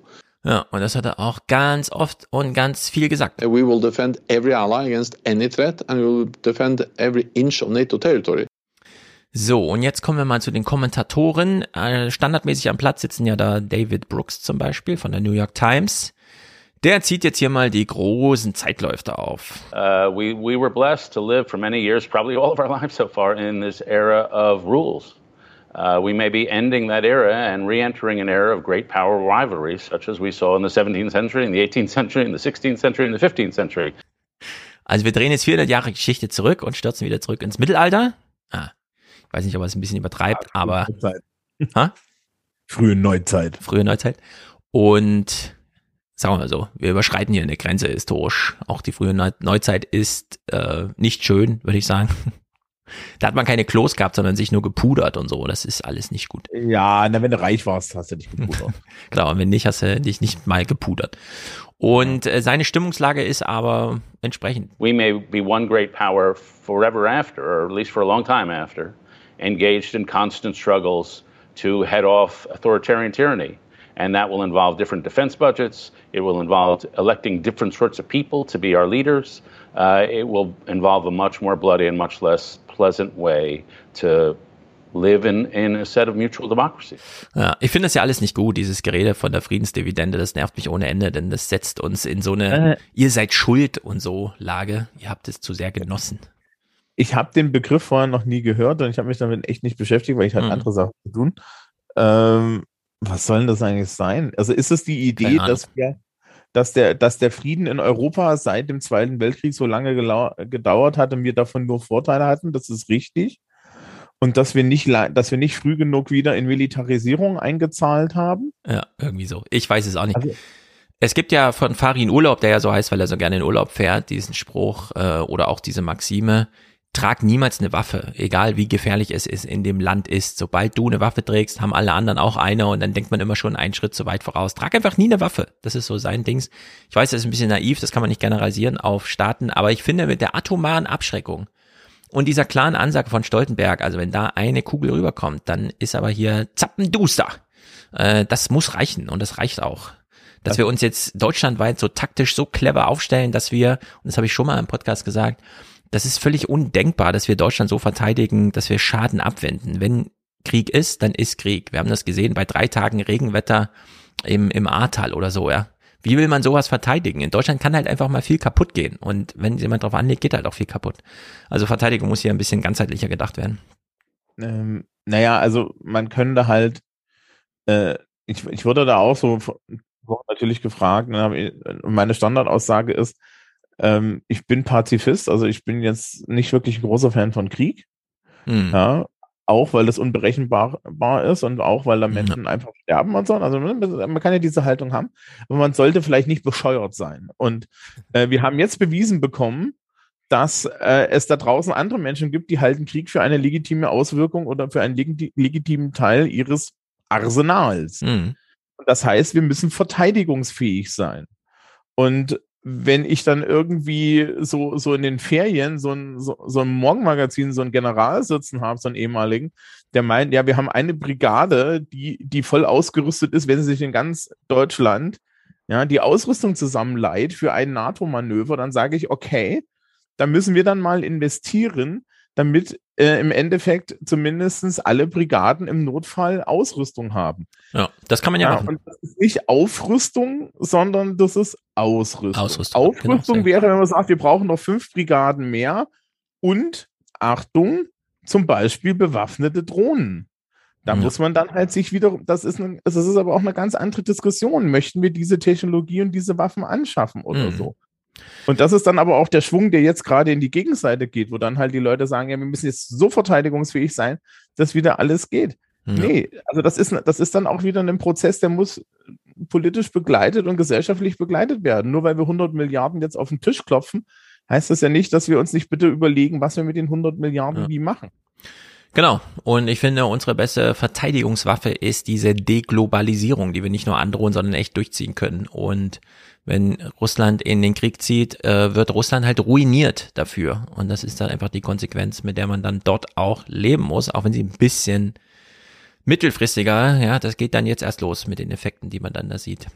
Ja, und das hat er auch ganz oft und ganz viel gesagt. We will defend every ally against any threat and we will defend every inch of NATO territory. So, und jetzt kommen wir mal zu den Kommentatoren. Äh, standardmäßig am Platz sitzen ja da David Brooks zum Beispiel von der New York Times. Der zieht jetzt hier mal die großen Zeitläufe auf. Uh, we, we were blessed to live for many years, probably all of our lives so far, in this era of rules. Uh, we may be ending that era and re-entering an era of great power rivalries, such as we saw in the 17th century, in the 18th century, in the 16th century, in the 15th century. Also wir drehen jetzt 400 Jahre Geschichte zurück und stürzen wieder zurück ins Mittelalter. Ah, ich weiß nicht, ob er es ein bisschen übertreibt, ja, aber Neuzeit. Ha? frühe Neuzeit. Frühe Neuzeit. Und sagen wir mal so, wir überschreiten hier eine Grenze historisch. Auch die frühe Neuzeit ist äh, nicht schön, würde ich sagen. Da hat man keine Klos gehabt, sondern sich nur gepudert und so. Das ist alles nicht gut. Ja, na, wenn du reich warst, hast du dich gepudert. genau, und wenn nicht, hast du dich nicht mal gepudert. Und äh, seine Stimmungslage ist aber entsprechend. We may be one great power forever after, or at least for a long time after, engaged in constant struggles to head off authoritarian tyranny. And that will involve different defense budgets. It will involve electing different sorts of people to be our leaders. Uh, it will involve a much more bloody and much less pleasant way to live in, in a set of mutual democracy. Ja, ich finde das ja alles nicht gut, dieses Gerede von der Friedensdividende, das nervt mich ohne Ende, denn das setzt uns in so eine, äh, ihr seid schuld und so Lage. Ihr habt es zu sehr genossen. Ich habe den Begriff vorher noch nie gehört und ich habe mich damit echt nicht beschäftigt, weil ich halt mhm. andere Sachen zu tun. Ähm, was soll denn das eigentlich sein? Also ist es die Idee, dass wir, dass der, dass der Frieden in Europa seit dem Zweiten Weltkrieg so lange gedauert hat und wir davon nur Vorteile hatten? Das ist richtig. Und dass wir nicht, dass wir nicht früh genug wieder in Militarisierung eingezahlt haben? Ja, irgendwie so. Ich weiß es auch nicht. Also, es gibt ja von Farin Urlaub, der ja so heißt, weil er so gerne in Urlaub fährt, diesen Spruch äh, oder auch diese Maxime, trag niemals eine Waffe, egal wie gefährlich es ist in dem Land ist. Sobald du eine Waffe trägst, haben alle anderen auch eine und dann denkt man immer schon einen Schritt zu weit voraus. Trag einfach nie eine Waffe. Das ist so sein Dings. Ich weiß, das ist ein bisschen naiv, das kann man nicht generalisieren auf Staaten, aber ich finde mit der atomaren Abschreckung und dieser klaren Ansage von Stoltenberg, also wenn da eine Kugel rüberkommt, dann ist aber hier zappenduster. Äh, das muss reichen und das reicht auch. Dass wir uns jetzt deutschlandweit so taktisch so clever aufstellen, dass wir, und das habe ich schon mal im Podcast gesagt, das ist völlig undenkbar, dass wir Deutschland so verteidigen, dass wir Schaden abwenden. Wenn Krieg ist, dann ist Krieg. Wir haben das gesehen bei drei Tagen Regenwetter im, im Ahrtal oder so, ja. Wie will man sowas verteidigen? In Deutschland kann halt einfach mal viel kaputt gehen. Und wenn jemand drauf anlegt, geht halt auch viel kaputt. Also Verteidigung muss hier ein bisschen ganzheitlicher gedacht werden. Ähm, naja, also man könnte halt, äh, ich, ich wurde da auch so natürlich gefragt, ne, meine Standardaussage ist, ähm, ich bin Pazifist, also ich bin jetzt nicht wirklich ein großer Fan von Krieg. Mhm. Ja, auch weil das unberechenbar ist und auch weil da Menschen ja. einfach sterben und so. Also man kann ja diese Haltung haben, aber man sollte vielleicht nicht bescheuert sein. Und äh, wir haben jetzt bewiesen bekommen, dass äh, es da draußen andere Menschen gibt, die halten Krieg für eine legitime Auswirkung oder für einen legit legitimen Teil ihres Arsenals. Mhm. Das heißt, wir müssen verteidigungsfähig sein. Und wenn ich dann irgendwie so, so in den Ferien so ein, so, so ein Morgenmagazin, so ein General sitzen habe, so einen ehemaligen, der meint, ja, wir haben eine Brigade, die, die voll ausgerüstet ist, wenn sie sich in ganz Deutschland ja, die Ausrüstung zusammenleiht für ein NATO-Manöver, dann sage ich, okay, da müssen wir dann mal investieren, damit äh, im Endeffekt zumindest alle Brigaden im Notfall Ausrüstung haben. Ja, das kann man ja, ja machen. Und das ist nicht Aufrüstung, sondern das ist Ausrüstung. Ausrüstung, Aufrüstung genau, wäre, wenn man sagt, wir brauchen noch fünf Brigaden mehr und Achtung, zum Beispiel bewaffnete Drohnen. Da ja. muss man dann halt sich wieder, das ist, eine, das ist aber auch eine ganz andere Diskussion. Möchten wir diese Technologie und diese Waffen anschaffen oder mhm. so? Und das ist dann aber auch der Schwung, der jetzt gerade in die Gegenseite geht, wo dann halt die Leute sagen, ja, wir müssen jetzt so verteidigungsfähig sein, dass wieder alles geht. Ja. Nee, also das ist, das ist dann auch wieder ein Prozess, der muss politisch begleitet und gesellschaftlich begleitet werden. Nur weil wir 100 Milliarden jetzt auf den Tisch klopfen, heißt das ja nicht, dass wir uns nicht bitte überlegen, was wir mit den 100 Milliarden ja. wie machen. Genau. Und ich finde, unsere beste Verteidigungswaffe ist diese Deglobalisierung, die wir nicht nur androhen, sondern echt durchziehen können. Und wenn Russland in den Krieg zieht, äh, wird Russland halt ruiniert dafür. Und das ist dann einfach die Konsequenz, mit der man dann dort auch leben muss, auch wenn sie ein bisschen mittelfristiger, ja, das geht dann jetzt erst los mit den Effekten, die man dann da sieht.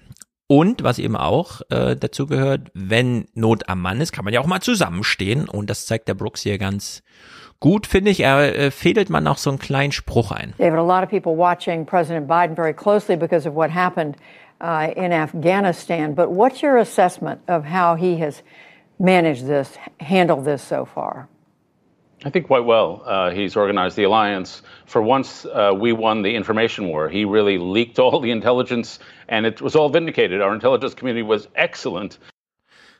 Und was eben auch äh, dazu gehört, wenn Not am Mann ist, kann man ja auch mal zusammenstehen. Und das zeigt der Brooks hier ganz gut, finde ich. Er äh, fädelt man auch so einen kleinen Spruch ein. David, a lot of people watching President Biden very closely because of what happened uh, in Afghanistan. But what's your assessment of how he has managed this, handled this so far? I think quite well. Uh, he's organized the alliance. For once, uh, we won the information war. He really leaked all the intelligence, and it was all vindicated. Our intelligence community was excellent.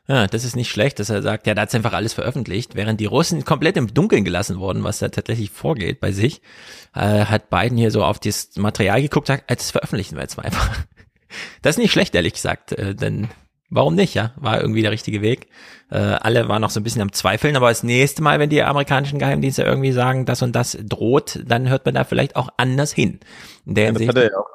Ja, das ist nicht schlecht, dass er sagt, ja, da hat's einfach alles veröffentlicht, während die Russen komplett im Dunkeln gelassen wurden, was da tatsächlich vorgeht bei sich, äh, hat Biden hier so auf das Material geguckt, sagt, das veröffentlichen wir jetzt mal einfach. Das ist nicht schlecht, ehrlich gesagt, äh, denn warum nicht, ja? War irgendwie der richtige Weg. Äh, alle waren noch so ein bisschen am Zweifeln, aber das nächste Mal, wenn die amerikanischen Geheimdienste irgendwie sagen, das und das droht, dann hört man da vielleicht auch anders hin. In der Ja, das hat er ja auch,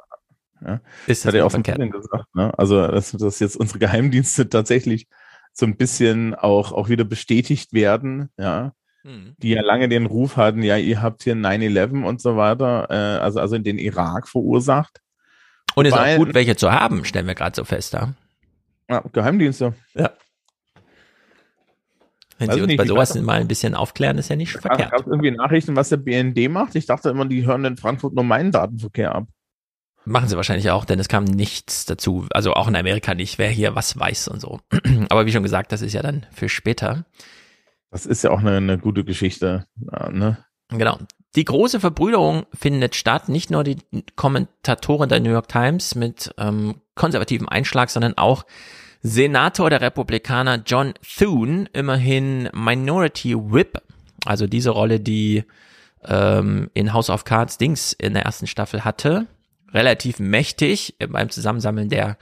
ja, ist das hat er auch verkehrt. Gesagt. Ne? Also, dass, dass jetzt unsere Geheimdienste tatsächlich so ein bisschen auch, auch wieder bestätigt werden, ja, Hm. die ja lange den Ruf hatten, ja, ihr habt hier 9-11 und so weiter, äh, also, also in den Irak verursacht. Und ist Wobei- auch gut, welche zu haben, stellen wir gerade so fest, ja. Ja, Geheimdienste. Ja. Wenn Weiß sie uns nicht, bei sowas mal ein bisschen aufklären, ist ja nicht verkehrt. Gab es irgendwie Nachrichten, was der BND macht? Ich dachte immer, die hören in Frankfurt nur meinen Datenverkehr ab. Machen sie wahrscheinlich auch, denn es kam nichts dazu. Also auch in Amerika nicht, wer hier was weiß und so. Aber wie schon gesagt, das ist ja dann für später. Das ist ja auch eine, eine gute Geschichte. Ja, ne? Genau. Die große Verbrüderung findet statt. Nicht nur die Kommentatoren der New York Times mit ähm, konservativem Einschlag, sondern auch Senator der Republikaner John Thune, immerhin Minority Whip, also diese Rolle, die ähm, in House of Cards Dings in der ersten Staffel hatte, relativ mächtig beim Zusammensammeln der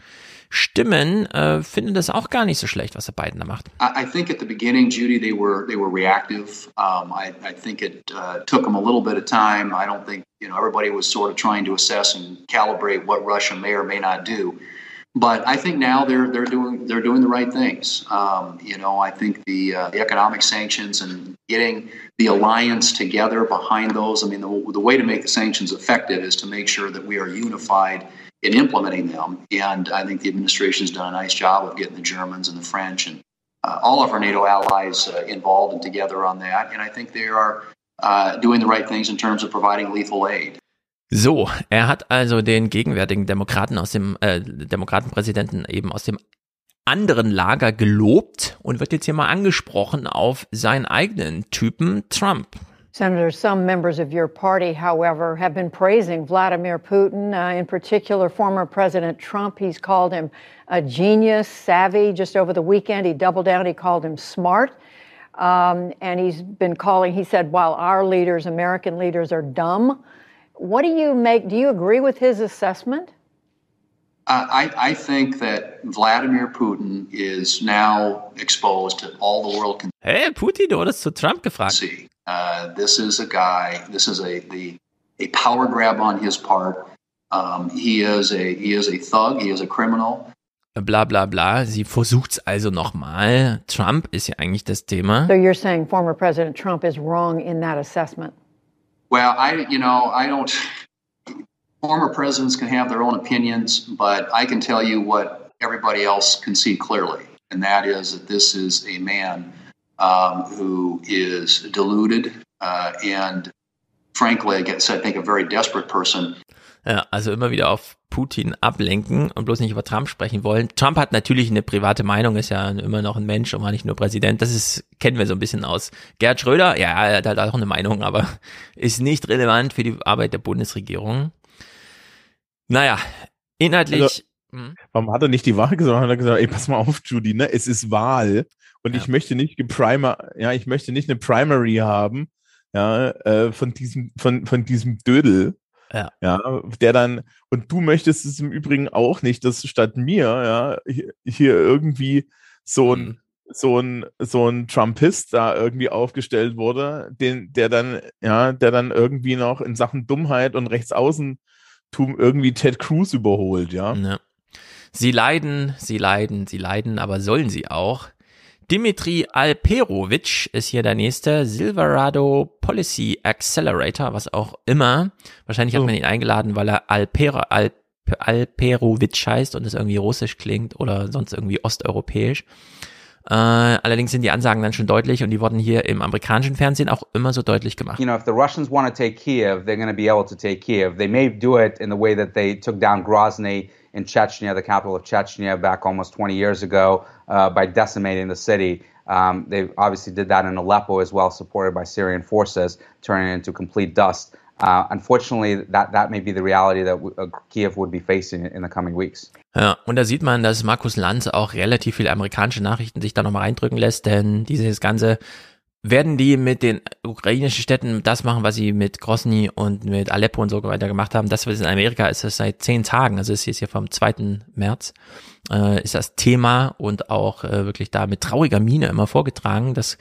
Stimmen, äh, findet es auch gar nicht so schlecht, was der Biden da macht. I, I think at the beginning, Judy, they were they were reactive. Um, I, I think it uh, took them a little bit of time. I don't think you know everybody was sort of trying to assess and calibrate what Russia may or may not do. But I think now they're they're doing they're doing the right things. Um, you know, I think the uh, the economic sanctions and getting the alliance together behind those. I mean, the, the way to make the sanctions effective is to make sure that we are unified in implementing them. And I think the administration's done a nice job of getting the Germans and the French and uh, all of our NATO allies uh, involved and together on that. And I think they are uh, doing the right things in terms of providing lethal aid. So, er hat also den gegenwärtigen Demokraten aus dem äh, Demokratenpräsidenten eben aus dem anderen Lager gelobt und wird jetzt hier mal angesprochen auf seinen eigenen Typen Trump. Senator, some members of your party, however, have been praising Vladimir Putin, uh, in particular former President Trump. He's called him a genius, savvy. Just over the weekend, he doubled down, he called him smart. Um, and he's been calling, he said, while our leaders, American leaders, are dumb. What do you make? Do you agree with his assessment? Uh, I, I think that Vladimir Putin is now exposed to all the world can Hey, Putin, du wurdest zu Trump gefragt. see. Uh, this is a guy. This is a the a power grab on his part. Um, he is a he is a thug. He is a criminal. Bla bla bla. Sie versucht's also nochmal. Trump ist ja eigentlich das Thema. So you're saying former President Trump is wrong in that assessment? Well, I you know I don't. Former presidents can have their own opinions, but I can tell you what everybody else can see clearly, and that is that this is a man um, who is deluded uh, and, frankly, I guess I think a very desperate person. Ja, also immer wieder auf Putin ablenken und bloß nicht über Trump sprechen wollen. Trump hat natürlich eine private Meinung, ist ja immer noch ein Mensch und war nicht nur Präsident. Das ist, kennen wir so ein bisschen aus. Gerhard Schröder, ja, er hat halt auch eine Meinung, aber ist nicht relevant für die Arbeit der Bundesregierung. Naja, inhaltlich. Also, hm. Warum hat er nicht die Wahl gesagt? Hat er gesagt, ey, pass mal auf, Judy, ne? Es ist Wahl und ich möchte nicht geprimer, ja, ich möchte nicht eine Primary haben, ja, äh, von diesem, von, von diesem Dödel. Ja. ja, der dann, und du möchtest es im Übrigen auch nicht, dass statt mir, ja, hier, hier irgendwie so ein, so ein, so ein Trumpist da irgendwie aufgestellt wurde, den, der dann, ja, der dann irgendwie noch in Sachen Dummheit und Rechtsaußentum irgendwie Ted Cruz überholt, ja. Ja. Sie leiden, sie leiden, sie leiden, aber sollen sie auch? Dimitri Alperovic ist hier der nächste Silverado Policy Accelerator, was auch immer. Wahrscheinlich hat Oh. man ihn eingeladen, weil er Alpera, Al, Alperovitsch heißt und es irgendwie russisch klingt oder sonst irgendwie osteuropäisch. Äh, allerdings sind die Ansagen dann schon deutlich und die wurden hier im amerikanischen Fernsehen auch immer so deutlich gemacht. You know, if the Russians want to take Kiev, they're going to be able to take Kiev. They may do it in the way that they took down Grozny in Chechnya, the capital of Chechnya, back almost 20 years ago, uh, by decimating the city. Um, they obviously did that in Aleppo as well, supported by Syrian forces, turning it into complete dust. Uh, unfortunately, that, that may be the reality that uh, Kiev would be facing in the coming weeks. Ja, und da sieht man, dass Markus Lanz auch relativ viele amerikanische Nachrichten sich da nochmal reindrücken lässt, denn dieses ganze werden die mit den ukrainischen Städten das machen, was sie mit Grosny und mit Aleppo und so weiter gemacht haben. Das, in Amerika ist, das seit zehn Tagen, also es ist hier vom 2. März, äh, ist das Thema und auch äh, wirklich da mit trauriger Miene immer vorgetragen. Das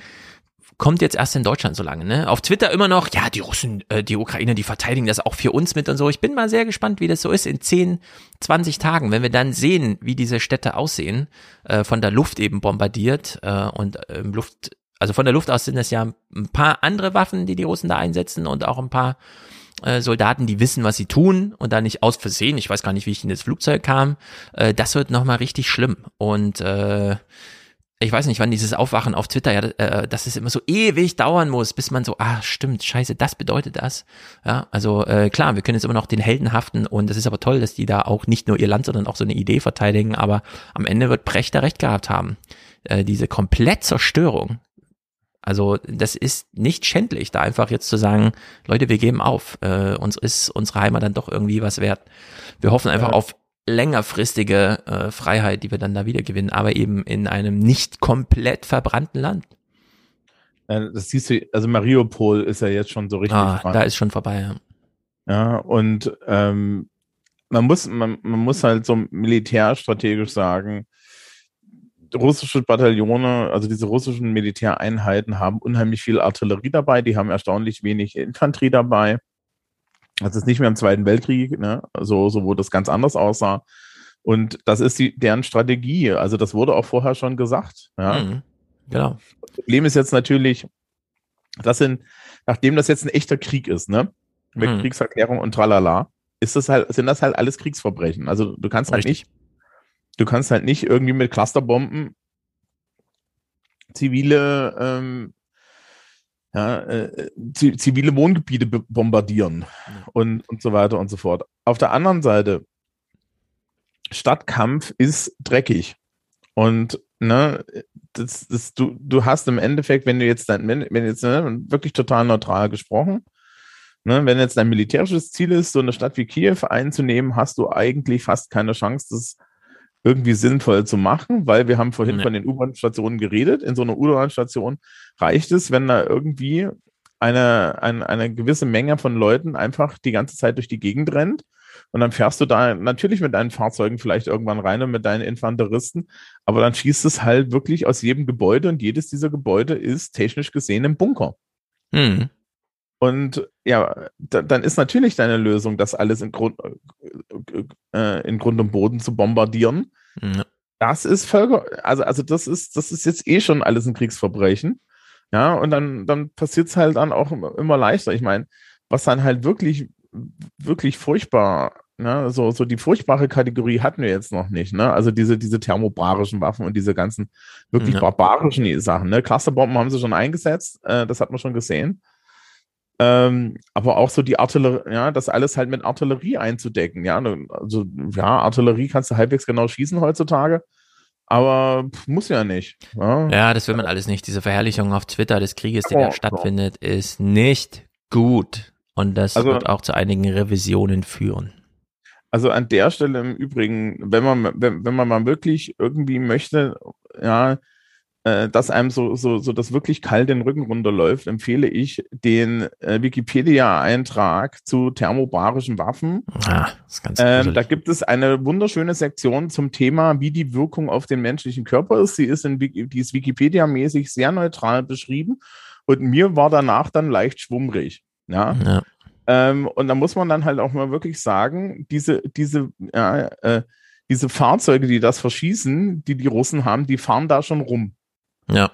kommt jetzt erst in Deutschland so lange, ne? Auf Twitter immer noch, ja, die Russen, äh, die Ukrainer, die verteidigen das auch für uns mit und so. Ich bin mal sehr gespannt, wie das so ist in 10, 20 Tagen, wenn wir dann sehen, wie diese Städte aussehen, äh, von der Luft eben bombardiert äh, und im ähm, Luft also von der Luft aus sind es ja ein paar andere Waffen, die die Russen da einsetzen und auch ein paar äh, Soldaten, die wissen, was sie tun und da nicht aus Versehen, ich weiß gar nicht, wie ich in das Flugzeug kam, äh, das wird nochmal richtig schlimm. Und äh, ich weiß nicht, wann dieses Aufwachen auf Twitter, ja, äh, dass es immer so ewig dauern muss, bis man so, ah, stimmt, scheiße, das bedeutet das. Ja, also äh, klar, wir können jetzt immer noch den Helden haften und es ist aber toll, dass die da auch nicht nur ihr Land, sondern auch so eine Idee verteidigen, aber am Ende wird Precht da recht gehabt haben. Äh, diese Komplettzerstörung also das ist nicht schändlich, da einfach jetzt zu sagen, Leute, wir geben auf, äh, uns ist unsere Heimat dann doch irgendwie was wert. Wir hoffen einfach ja. auf längerfristige äh, Freiheit, die wir dann da wieder gewinnen, aber eben in einem nicht komplett verbrannten Land. Das siehst du, also Mariupol ist ja jetzt schon so richtig. Ah, da ist schon vorbei, ja. Ja, und ähm, man muss, man, man muss halt so militärstrategisch sagen, russische Bataillone, also diese russischen Militäreinheiten haben unheimlich viel Artillerie dabei, die haben erstaunlich wenig Infanterie dabei. Das ist nicht mehr im Zweiten Weltkrieg, ne? so, so wo das ganz anders aussah. Und das ist die, deren Strategie. Also das wurde auch vorher schon gesagt. Ja? Mhm. Genau. Das Problem ist jetzt natürlich, das sind, nachdem das jetzt ein echter Krieg ist, ne? Mit mhm. Kriegserklärung und tralala, ist das halt, sind das halt alles Kriegsverbrechen. Also du kannst halt Richtig. nicht du kannst halt nicht irgendwie mit Clusterbomben zivile ähm, ja, äh, zivile Wohngebiete bombardieren und, und so weiter und so fort. Auf der anderen Seite, Stadtkampf ist dreckig. Und ne, das, das, du, du hast im Endeffekt, wenn du jetzt dein, wenn, wenn jetzt ne, wirklich total neutral gesprochen, ne, wenn jetzt dein militärisches Ziel ist, so eine Stadt wie Kiew einzunehmen, hast du eigentlich fast keine Chance, das irgendwie sinnvoll zu machen, weil wir haben vorhin nee. von den U-Bahn-Stationen geredet. In so einer U-Bahn-Station reicht es, wenn da irgendwie eine, eine, eine gewisse Menge von Leuten einfach die ganze Zeit durch die Gegend rennt. Und dann fährst du da natürlich mit deinen Fahrzeugen vielleicht irgendwann rein und mit deinen Infanteristen, aber dann schießt es halt wirklich aus jedem Gebäude und jedes dieser Gebäude ist technisch gesehen im Bunker. Hm. Und ja, da, dann ist natürlich deine Lösung, das alles in Grund, äh, in Grund und Boden zu bombardieren. Ja. Das ist Völker, also, also das ist, das ist jetzt eh schon alles ein Kriegsverbrechen. Ja, und dann, dann passiert es halt dann auch immer leichter. Ich meine, was dann halt wirklich, wirklich furchtbar, ne, so, so die furchtbare Kategorie hatten wir jetzt noch nicht, ne? Also diese, diese thermobarischen Waffen und diese ganzen wirklich ja. barbarischen Sachen, ne? Clusterbomben haben sie schon eingesetzt, äh, das hat man schon gesehen. Ähm, aber auch so die Artillerie, ja, das alles halt mit Artillerie einzudecken, ja. Also, ja, Artillerie kannst du halbwegs genau schießen heutzutage, aber muss ja nicht. Ja, ja das will man alles nicht. Diese Verherrlichung auf Twitter des Krieges, der oh, da stattfindet, oh. ist nicht gut. Und das also, wird auch zu einigen Revisionen führen. Also an der Stelle im Übrigen, wenn man, wenn, wenn man mal wirklich irgendwie möchte, ja, äh, dass einem so, so, so das wirklich kalt den Rücken runterläuft, empfehle ich den äh, Wikipedia-Eintrag zu thermobarischen Waffen. Ah, das ist ganz ähm, da gibt es eine wunderschöne Sektion zum Thema, wie die Wirkung auf den menschlichen Körper ist. Sie ist, in, die ist Wikipedia-mäßig sehr neutral beschrieben und mir war danach dann leicht schwummrig. Ja. ja. Ähm, und da muss man dann halt auch mal wirklich sagen, diese, diese, ja, äh, diese Fahrzeuge, die das verschießen, die die Russen haben, die fahren da schon rum. Ja.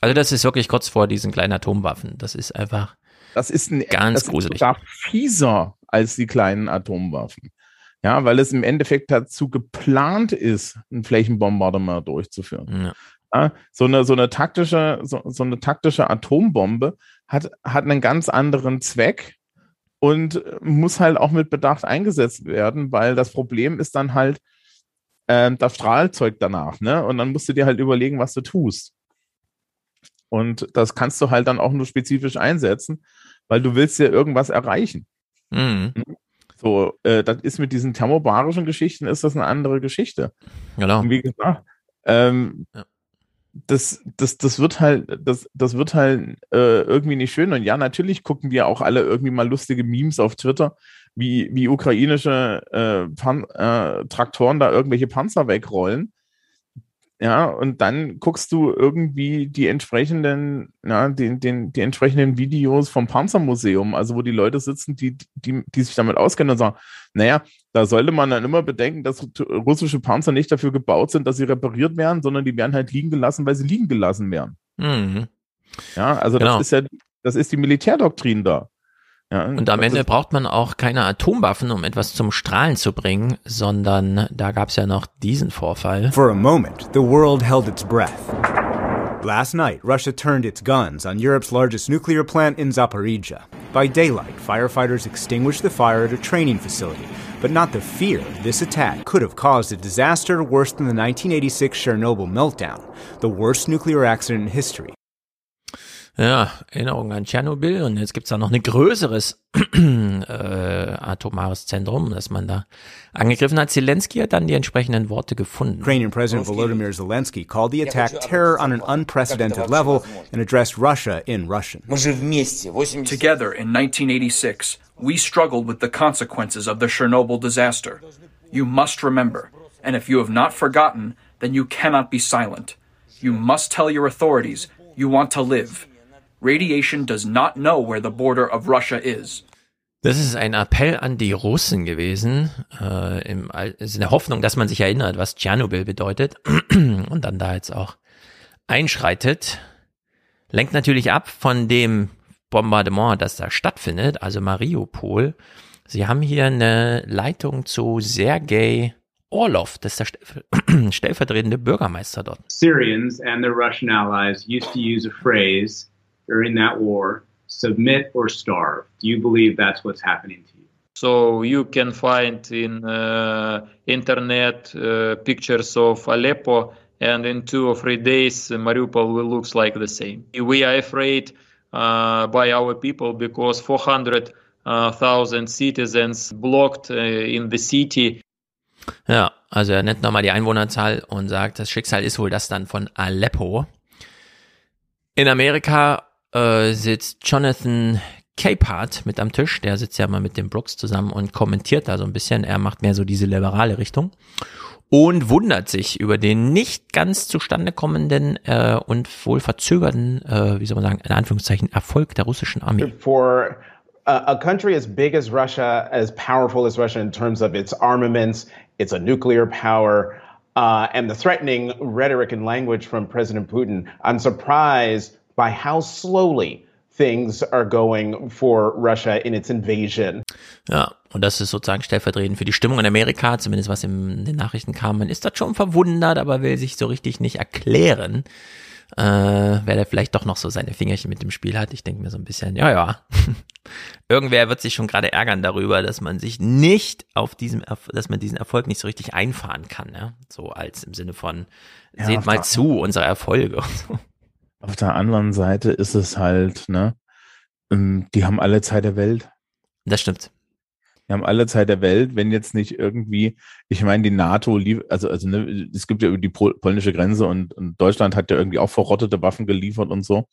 Also das ist wirklich kurz vor diesen kleinen Atomwaffen. Das ist einfach das ist ein, ganz das gruselig. Ist sogar fieser als die kleinen Atomwaffen. Ja, weil es im Endeffekt dazu geplant ist, ein Flächenbombardement durchzuführen. Ja. Ja, so eine, so eine taktische, so, so eine taktische Atombombe hat, hat einen ganz anderen Zweck und muss halt auch mit Bedacht eingesetzt werden, weil das Problem ist dann halt ähm, das Strahlzeug danach, ne? Und dann musst du dir halt überlegen, was du tust. Und das kannst du halt dann auch nur spezifisch einsetzen, weil du willst ja irgendwas erreichen. Mhm. So, äh, das ist mit diesen thermobarischen Geschichten ist das eine andere Geschichte. Genau. Und wie gesagt, ähm, Ja. das, das, das wird halt, das, das wird halt äh, irgendwie nicht schön. Und ja, natürlich gucken wir auch alle irgendwie mal lustige Memes auf Twitter, wie, wie ukrainische äh, Pan äh, Traktoren da irgendwelche Panzer wegrollen. Ja, und dann guckst du irgendwie die entsprechenden, ja, den, den, die entsprechenden Videos vom Panzermuseum, also wo die Leute sitzen, die, die, die sich damit auskennen und sagen, naja, da sollte man dann immer bedenken, dass russische Panzer nicht dafür gebaut sind, dass sie repariert werden, sondern die werden halt liegen gelassen, weil sie liegen gelassen werden. Mhm. Ja, also Genau. das ist ja, das ist die Militärdoktrin da. Ja, Und am Ende braucht man auch keine Atomwaffen, um etwas zum Strahlen zu bringen, sondern da gab es ja noch diesen Vorfall. For a moment, the world held its breath. Last night, Russia turned its guns on Europe's largest nuclear plant in Zaporizhia. By daylight, firefighters extinguished the fire at a training facility, but not the fear this attack could have caused a disaster worse than the 1986 Chernobyl meltdown, the worst nuclear accident in history. Ja, Erinnerung an Tschernobyl und jetzt gibt's da noch ein größeres äh, atomares Zentrum, das man da angegriffen hat. Zelensky hat dann die entsprechenden Worte gefunden. Ukrainian President Volodymyr Zelensky called the attack terror on an unprecedented level and addressed Russia in Russian. Together in 1986, we struggled with the consequences of the Chernobyl disaster. You must remember, and if you have not forgotten, then you cannot be silent. You must tell your authorities you want to live. Radiation does not know where the border of Russia is. Das ist ein Appell an die Russen gewesen, äh, im, also in der Hoffnung, dass man sich erinnert, was Tschernobyl bedeutet und dann da jetzt auch einschreitet. Lenkt natürlich ab von dem Bombardement, das da stattfindet, also Mariupol. Sie haben hier eine Leitung zu Sergei Orlov, das ist der stellver- stellvertretende Bürgermeister dort. Syrians and their Russian allies used to use a phrase during that war submit or starve. Do you believe that's what's happening to you? So you can find in uh, internet uh, pictures of Aleppo, and in two or three days, uh, Mariupol will looks like the same. We are afraid uh, by our people because 400,000 citizens blocked uh, in the city. Ja, also er nennt nochmal die Einwohnerzahl und sagt, das Schicksal ist wohl das dann von Aleppo. In Amerika äh, sitzt Jonathan Capehart mit am Tisch. Der sitzt ja mal mit dem Brooks zusammen und kommentiert da so ein bisschen. Er macht mehr so diese liberale Richtung und wundert sich über den nicht ganz zustande kommenden äh, und wohl verzögerten, äh, wie soll man sagen, in Anführungszeichen Erfolg der russischen Armee. for a, country as big as Russia, as powerful as Russia in terms of its armaments, it's a nuclear power, uh, and the threatening rhetoric and language from President Putin, I'm surprised by how slowly things are going for Russia in its invasion. Ja, und das ist sozusagen stellvertretend für die Stimmung in Amerika, zumindest was in den Nachrichten kam. Man ist dort schon verwundert, aber will sich so richtig nicht erklären, äh, wer da vielleicht doch noch so seine Fingerchen mit dem Spiel hat. Ich denke mir so ein bisschen, ja, ja. Irgendwer wird sich schon gerade ärgern darüber, dass man sich nicht auf diesem, dass man diesen Erfolg nicht so richtig einfahren kann, ja. So als im Sinne von, Ja, seht mal zu, unsere Erfolge und so. Auf der anderen Seite ist es halt, ne, ähm, die haben alle Zeit der Welt. Das stimmt. Die haben alle Zeit der Welt, wenn jetzt nicht irgendwie, ich meine, die NATO, also, also ne, es gibt ja über die pol polnische Grenze und, und Deutschland hat ja irgendwie auch verrottete Waffen geliefert und so.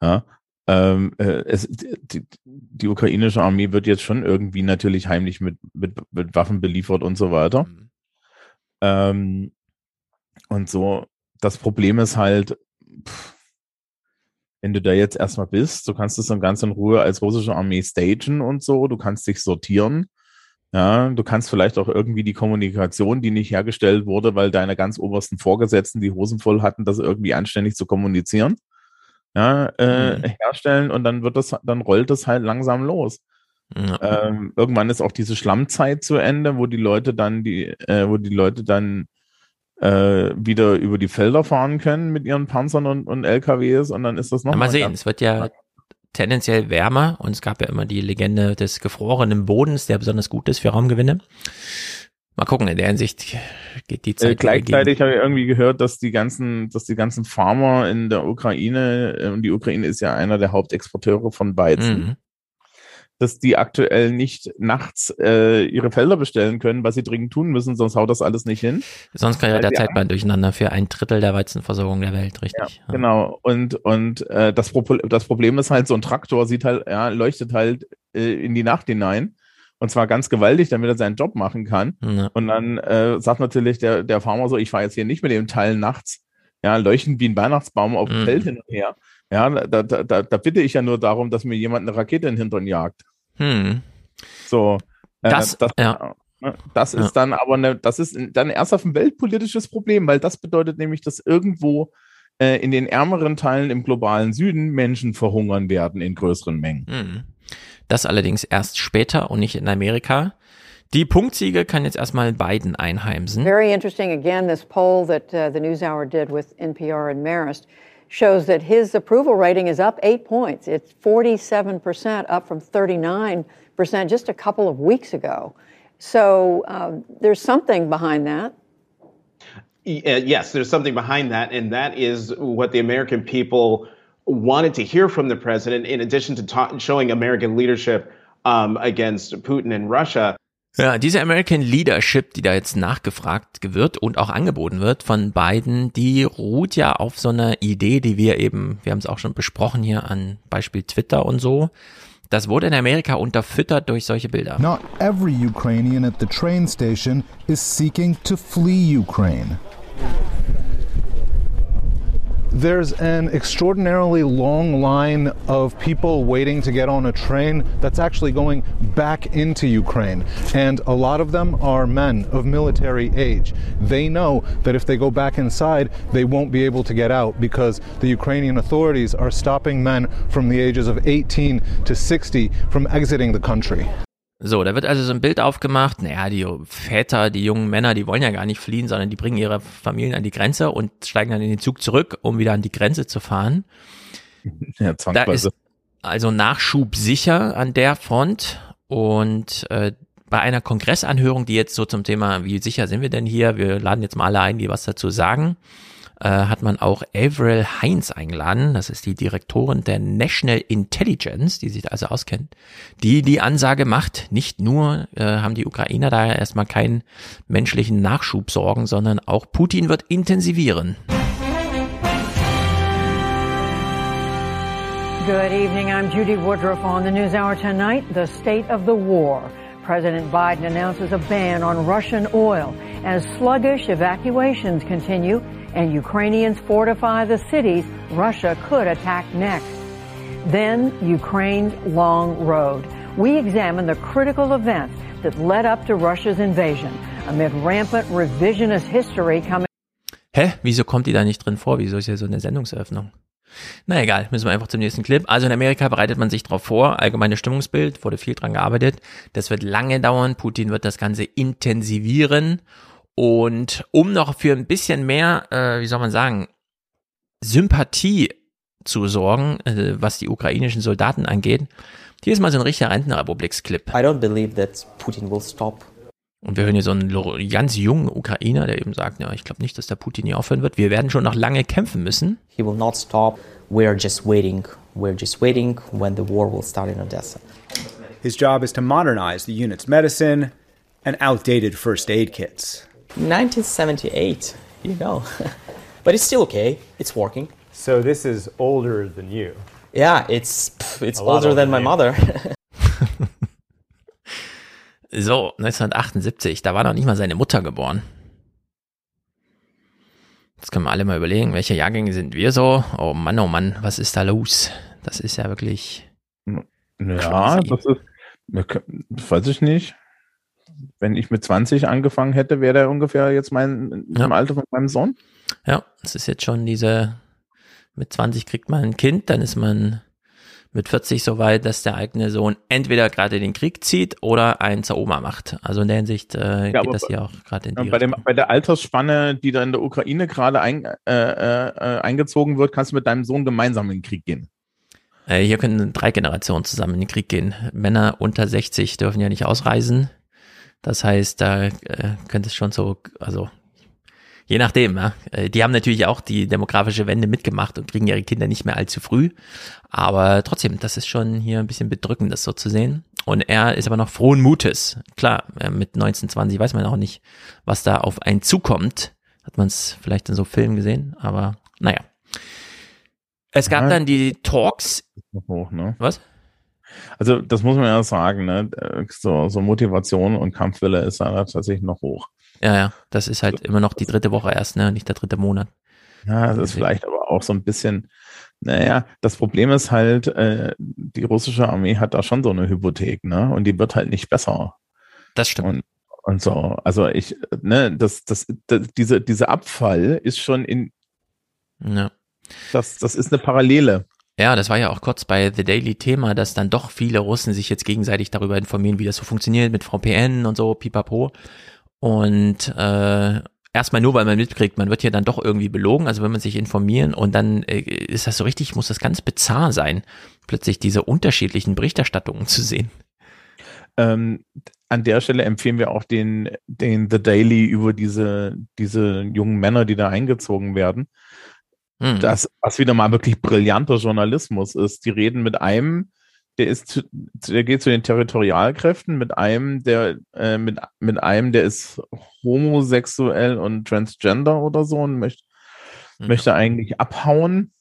Ja. Ähm, äh, es, die, die ukrainische Armee wird jetzt schon irgendwie natürlich heimlich mit, mit, mit Waffen beliefert und so weiter. Ähm, und so, das Problem ist halt, pff, wenn du da jetzt erstmal bist, du kannst es dann ganz in Ruhe als russische Armee stagen und so, du kannst dich sortieren. Ja, du kannst vielleicht auch irgendwie die Kommunikation, die nicht hergestellt wurde, weil deine ganz obersten Vorgesetzten die Hosen voll hatten, das irgendwie anständig zu kommunizieren, ja, äh, Mhm. herstellen und dann wird das, dann rollt das halt langsam los. Ja. Ähm, irgendwann ist auch diese Schlammzeit zu Ende, wo die Leute dann die, äh, wo die Leute dann äh, wieder über die Felder fahren können mit ihren Panzern und, und LKWs und dann ist das noch ja, mal sehen. Es wird ja tendenziell wärmer und es gab ja immer die Legende des gefrorenen Bodens, der besonders gut ist für Raumgewinne. Mal gucken, in der Hinsicht geht die Zeit. Äh, gleichzeitig habe ich irgendwie gehört, dass die ganzen, dass die ganzen Farmer in der Ukraine, äh, und die Ukraine ist ja einer der Hauptexporteure von Weizen, mhm dass die aktuell nicht nachts äh, ihre Felder bestellen können, was sie dringend tun müssen, sonst haut das alles nicht hin. Sonst kann ja der Zeitplan durcheinander für ein Drittel der Weizenversorgung der Welt, richtig? Ja, Genau. Und und äh, das, Pro das Problem ist halt, so ein Traktor sieht halt, ja, leuchtet halt äh, in die Nacht hinein. Und zwar ganz gewaltig, damit er seinen Job machen kann. Ja. Und dann äh, sagt natürlich der, der Farmer so, ich fahre jetzt hier nicht mit dem Teil nachts, ja, leuchten wie ein Weihnachtsbaum auf dem mhm. Feld hin und her. Ja, da, da, da, da bitte ich ja nur darum, dass mir jemand eine Rakete in den Hintern jagt. Hm. So. Äh, das, das, ja. Ne, das ist ja. dann aber eine, das ist dann erst auf ein weltpolitisches Problem, weil das bedeutet nämlich, dass irgendwo äh, in den ärmeren Teilen im globalen Süden Menschen verhungern werden in größeren Mengen. Hm. Das allerdings erst später und nicht in Amerika. Die Punktsiege kann jetzt erstmal Biden einheimsen. Very interesting again this poll that uh, the NewsHour did with NPR and Marist. Shows that his approval rating is up eight points. It's 47%, up from 39% just a couple of weeks ago. So um, there's something behind that. Uh, yes, there's something behind that, and that is what the American people wanted to hear from the president, in addition to ta- showing American leadership um, against Putin and Russia. Ja, diese American Leadership, die da jetzt nachgefragt wird und auch angeboten wird von Biden, die ruht ja auf so einer Idee, die wir eben, wir haben es auch schon besprochen hier an Beispiel Twitter und so. Das wurde in Amerika unterfüttert durch solche Bilder. Not every Ukrainian at the train station is seeking to flee Ukraine. There's an extraordinarily long line of people waiting to get on a train that's actually going back into Ukraine. And a lot of them are men of military age. They know that if they go back inside, they won't be able to get out because the Ukrainian authorities are stopping men from the ages of 18 to 60 from exiting the country. So, da wird also so ein Bild aufgemacht. Naja, die Väter, die jungen Männer, die wollen ja gar nicht fliehen, sondern die bringen ihre Familien an die Grenze und steigen dann in den Zug zurück, um wieder an die Grenze zu fahren. Ja, zwangsweise. Da ist also Nachschub sicher an der Front und äh, bei einer Kongressanhörung, die jetzt so zum Thema, wie sicher sind wir denn hier? Wir laden jetzt mal alle ein, die was dazu sagen äh, hat man auch Avril Heinz eingeladen. Das ist die Direktorin der National Intelligence, die sich also auskennt, die die Ansage macht, nicht nur äh, haben die Ukrainer da erstmal keinen menschlichen Nachschub sorgen, sondern auch Putin wird intensivieren. Good evening. I'm Judy Woodruff on the NewsHour tonight. The state of the war. President Biden announces a ban on Russian oil as sluggish evacuations continue and Ukrainians fortify the cities Russia could attack next. Then Ukraine's long road. We examine the critical events that led up to Russia's invasion amid rampant revisionist history coming. Hä? Wieso kommt die da nicht drin vor? Wieso ist ja so eine Sendungseröffnung? Na egal, müssen wir einfach zum nächsten Clip. Also in Amerika bereitet man sich darauf vor, allgemeines Stimmungsbild, wurde viel dran gearbeitet. Das wird lange dauern. Putin wird das Ganze intensivieren und um noch für ein bisschen mehr, äh, wie soll man sagen, Sympathie zu sorgen, äh, was die ukrainischen Soldaten angeht, hier ist mal so ein richtiger Rentenrepubliks-Clip. I don't believe that Putin will stop. Und wir hören hier so einen ganz jungen Ukrainer, der eben sagt, ja, ich glaube nicht, dass der Putin hier aufhören wird. Wir werden schon noch lange kämpfen müssen. He will not stop. We are just waiting. We're just waiting when the war will start in Odessa. His job is to modernize the unit's medicine and outdated first aid kits. 1978, you know. but it's still okay. It's working. So this is older than you. Yeah, it's it's older than my mother. so, 1978, da war noch nicht mal seine Mutter geboren. Jetzt können wir alle mal überlegen, welche Jahrgänge sind wir so? Oh Mann, oh Mann, was ist da los? Das ist ja wirklich. Ja, crazy. das ist, weiß ich nicht wenn ich mit 20 angefangen hätte, wäre der ungefähr jetzt mein ja. im Alter von meinem Sohn. Ja, es ist jetzt schon diese, mit 20 kriegt man ein Kind, dann ist man mit 40 so weit, dass der eigene Sohn entweder gerade den Krieg zieht oder einen zur Oma macht. Also in der Hinsicht äh, ja, geht das hier auch gerade in die bei, dem, bei der Altersspanne, die da in der Ukraine gerade ein, äh, äh, eingezogen wird, kannst du mit deinem Sohn gemeinsam in den Krieg gehen. Äh, hier können drei Generationen zusammen in den Krieg gehen. Männer unter 60 dürfen ja nicht ausreisen. Das heißt, da äh, könnte es schon so, also je nachdem, ja. Äh, die haben natürlich auch die demografische Wende mitgemacht und kriegen ihre Kinder nicht mehr allzu früh. Aber trotzdem, das ist schon hier ein bisschen bedrückend, das so zu sehen. Und er ist aber noch frohen Mutes. Klar, äh, mit 1920 weiß man auch nicht, was da auf einen zukommt. Hat man es vielleicht in so Filmen gesehen, aber naja. Es gab ja, dann die Talks. Hoch, ne? Was? Also das muss man ja sagen, ne? So, so Motivation und Kampfwille ist da tatsächlich noch hoch. Ja, ja, das ist halt immer noch die dritte Woche erst, ne? Nicht der dritte Monat. Ja, das ist vielleicht aber auch so ein bisschen, naja, das Problem ist halt, äh, die russische Armee hat da schon so eine Hypothek, ne? Und die wird halt nicht besser. Das stimmt. Und, und so, also ich, ne, das, das, das, diese, dieser Abfall ist schon in, ja. das, das ist eine Parallele. Ja, das war ja auch kurz bei The Daily Thema, dass dann doch viele Russen sich jetzt gegenseitig darüber informieren, wie das so funktioniert mit VPN und so, pipapo. Und äh, erstmal nur, weil man mitkriegt, man wird hier dann doch irgendwie belogen, also wenn man sich informieren und dann äh, ist das so richtig, muss das ganz bizarr sein, plötzlich diese unterschiedlichen Berichterstattungen zu sehen. Ähm, an der Stelle empfehlen wir auch den, den The Daily über diese, diese jungen Männer, die da eingezogen werden. Mhm. Das, was wieder mal wirklich brillanter Journalismus ist. Die reden mit einem, der ist, der geht zu den Territorialkräften, mit einem, der, äh, mit, mit einem, der ist homosexuell und transgender oder so und möchte, mhm. möchte eigentlich abhauen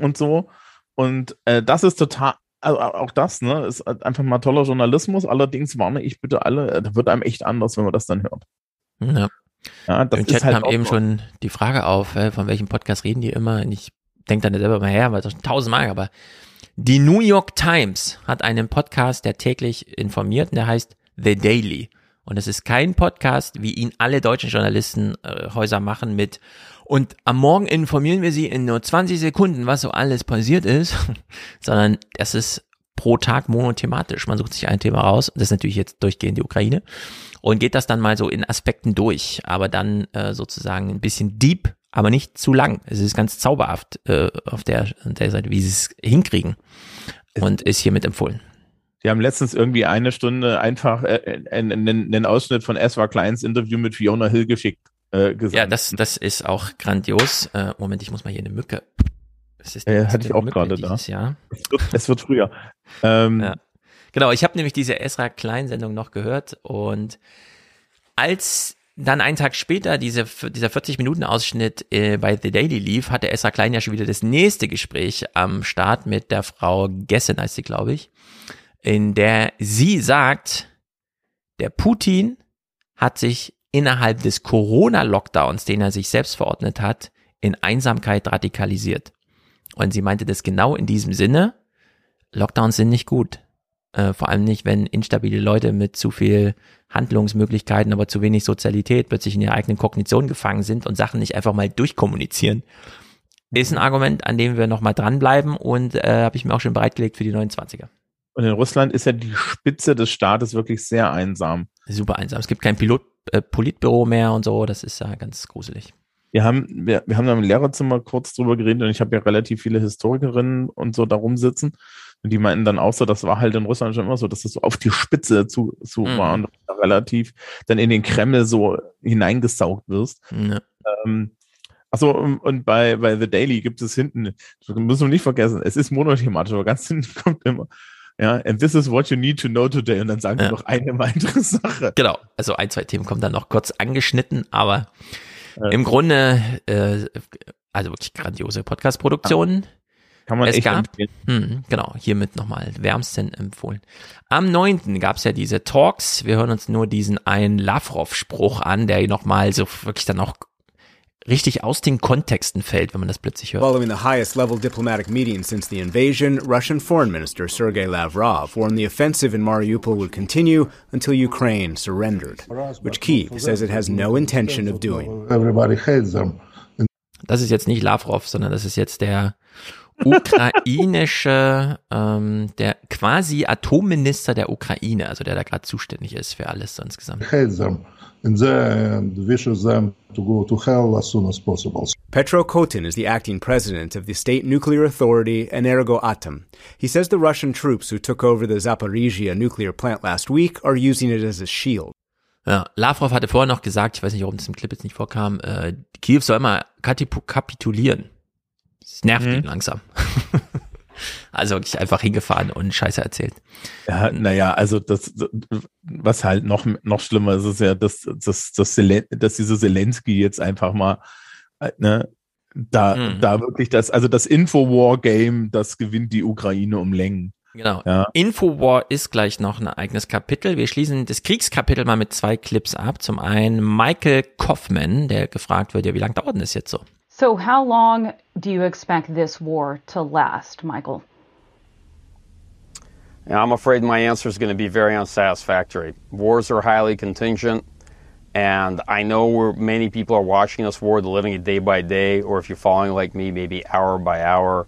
und so. Und äh, das ist total, also auch das, ne, ist einfach mal toller Journalismus. Allerdings warne ich bitte alle, da wird einem echt anders, wenn man das dann hört. Ja. Ja, das Im Chat halt kam eben schon die Frage auf, von welchem Podcast reden die immer? Und ich denke dann selber mal her, weil das schon tausendmal, aber die New York Times hat einen Podcast, der täglich informiert und der heißt The Daily. Und es ist kein Podcast, wie ihn alle deutschen Journalistenhäuser äh, machen mit und am Morgen informieren wir Sie in nur 20 Sekunden, was so alles passiert ist, sondern es ist pro Tag monothematisch. Man sucht sich ein Thema raus. Das ist natürlich jetzt durchgehend die Ukraine und geht das dann mal so in Aspekten durch, aber dann äh, sozusagen ein bisschen deep, aber nicht zu lang. Es ist ganz zauberhaft äh, auf der, der Seite, wie sie es hinkriegen und ist hiermit empfohlen. Die haben letztens irgendwie eine Stunde einfach äh, einen, einen Ausschnitt von Ezra Kleins Interview mit Fiona Hill geschickt. Äh, ja, das, das ist auch grandios. Äh, Moment, ich muss mal hier eine Mücke. Das ist äh, hatte ich auch gerade da. Jahr. Es wird, es wird früher. Ähm, ja. Genau, ich habe nämlich diese Esra Klein-Sendung noch gehört und als dann einen Tag später diese, dieser 40-Minuten-Ausschnitt äh, bei The Daily lief, hatte Esra Klein ja schon wieder das nächste Gespräch am Start mit der Frau Gessen, heißt sie, glaube ich, in der sie sagt, der Putin hat sich innerhalb des Corona-Lockdowns, den er sich selbst verordnet hat, in Einsamkeit radikalisiert. Und sie meinte das genau in diesem Sinne, Lockdowns sind nicht gut. Äh, vor allem nicht, wenn instabile Leute mit zu viel Handlungsmöglichkeiten, aber zu wenig Sozialität plötzlich in ihrer eigenen Kognition gefangen sind und Sachen nicht einfach mal durchkommunizieren. Ist ein Argument, an dem wir nochmal dranbleiben und äh, habe ich mir auch schon bereitgelegt für die 29er. Und in Russland ist ja die Spitze des Staates wirklich sehr einsam. Super einsam. Es gibt kein Pilot, äh, Politbüro mehr und so. Das ist ja ganz gruselig. Wir haben, wir, wir haben da im Lehrerzimmer kurz drüber geredet und ich habe ja relativ viele Historikerinnen und so darum sitzen. Und die meinten dann auch so, das war halt in Russland schon immer so, dass das so auf die Spitze zu, zu mhm. war und relativ dann in den Kreml so hineingesaugt wirst. Ja. Ähm, Achso, und bei, bei The Daily gibt es hinten, das müssen wir nicht vergessen, es ist monothematisch, aber ganz hinten kommt immer, ja, and this is what you need to know today. Und dann sagen ja. wir noch eine weitere Sache. Genau, also ein, zwei Themen kommen dann noch kurz angeschnitten, aber ja. im Grunde, äh, also wirklich grandiose Podcast-Produktionen. Kann man es echt gab, hm, genau, hiermit nochmal wärmsten empfohlen. Am 9. gab es ja diese Talks. Wir hören uns nur diesen einen Lavrov-Spruch an, der nochmal so wirklich dann auch richtig aus den Kontexten fällt, wenn man das plötzlich hört. Following the highest level diplomatic meeting since the invasion, Russian Foreign Minister Sergei Lavrov warned the offensive in Mariupol would continue until Ukraine surrendered, which Kyiv says it has no intention of doing. Everybody hates them. Das ist jetzt nicht Lavrov, sondern das ist jetzt der ukrainische, ähm, der quasi Atomminister der Ukraine, also der da gerade zuständig ist für alles as possible. Petro Kotin is the acting president of the state nuclear authority Energoatom. He says the Russian troops who took over the Zaporizhia nuclear plant last week are using it as a shield. Ja, Lavrov hatte vorher noch gesagt, ich weiß nicht, warum das im Clip jetzt nicht vorkam, äh, Kiew soll mal kapitulieren. Das nervt ihn langsam. also wirklich einfach hingefahren und Scheiße erzählt. Ja, naja, also das, was halt noch, noch schlimmer ist, ist ja, dass, dass, dass, dass diese Zelensky jetzt einfach mal, äh, ne, da, Mhm. da wirklich das, also das Infowar-Game, das gewinnt die Ukraine um Längen. Genau. Ja. Infowar ist gleich noch ein eigenes Kapitel. Wir schließen das Kriegskapitel mal mit zwei Clips ab. Zum einen Michael Kaufman, der gefragt wird, ja, wie lange dauert denn das jetzt so? So, how long do you expect this war to last, Michael? And I'm afraid my answer is going to be very unsatisfactory. Wars are highly contingent, and I know where many people are watching this war, they're living it day by day, or if you're following like me, maybe hour by hour.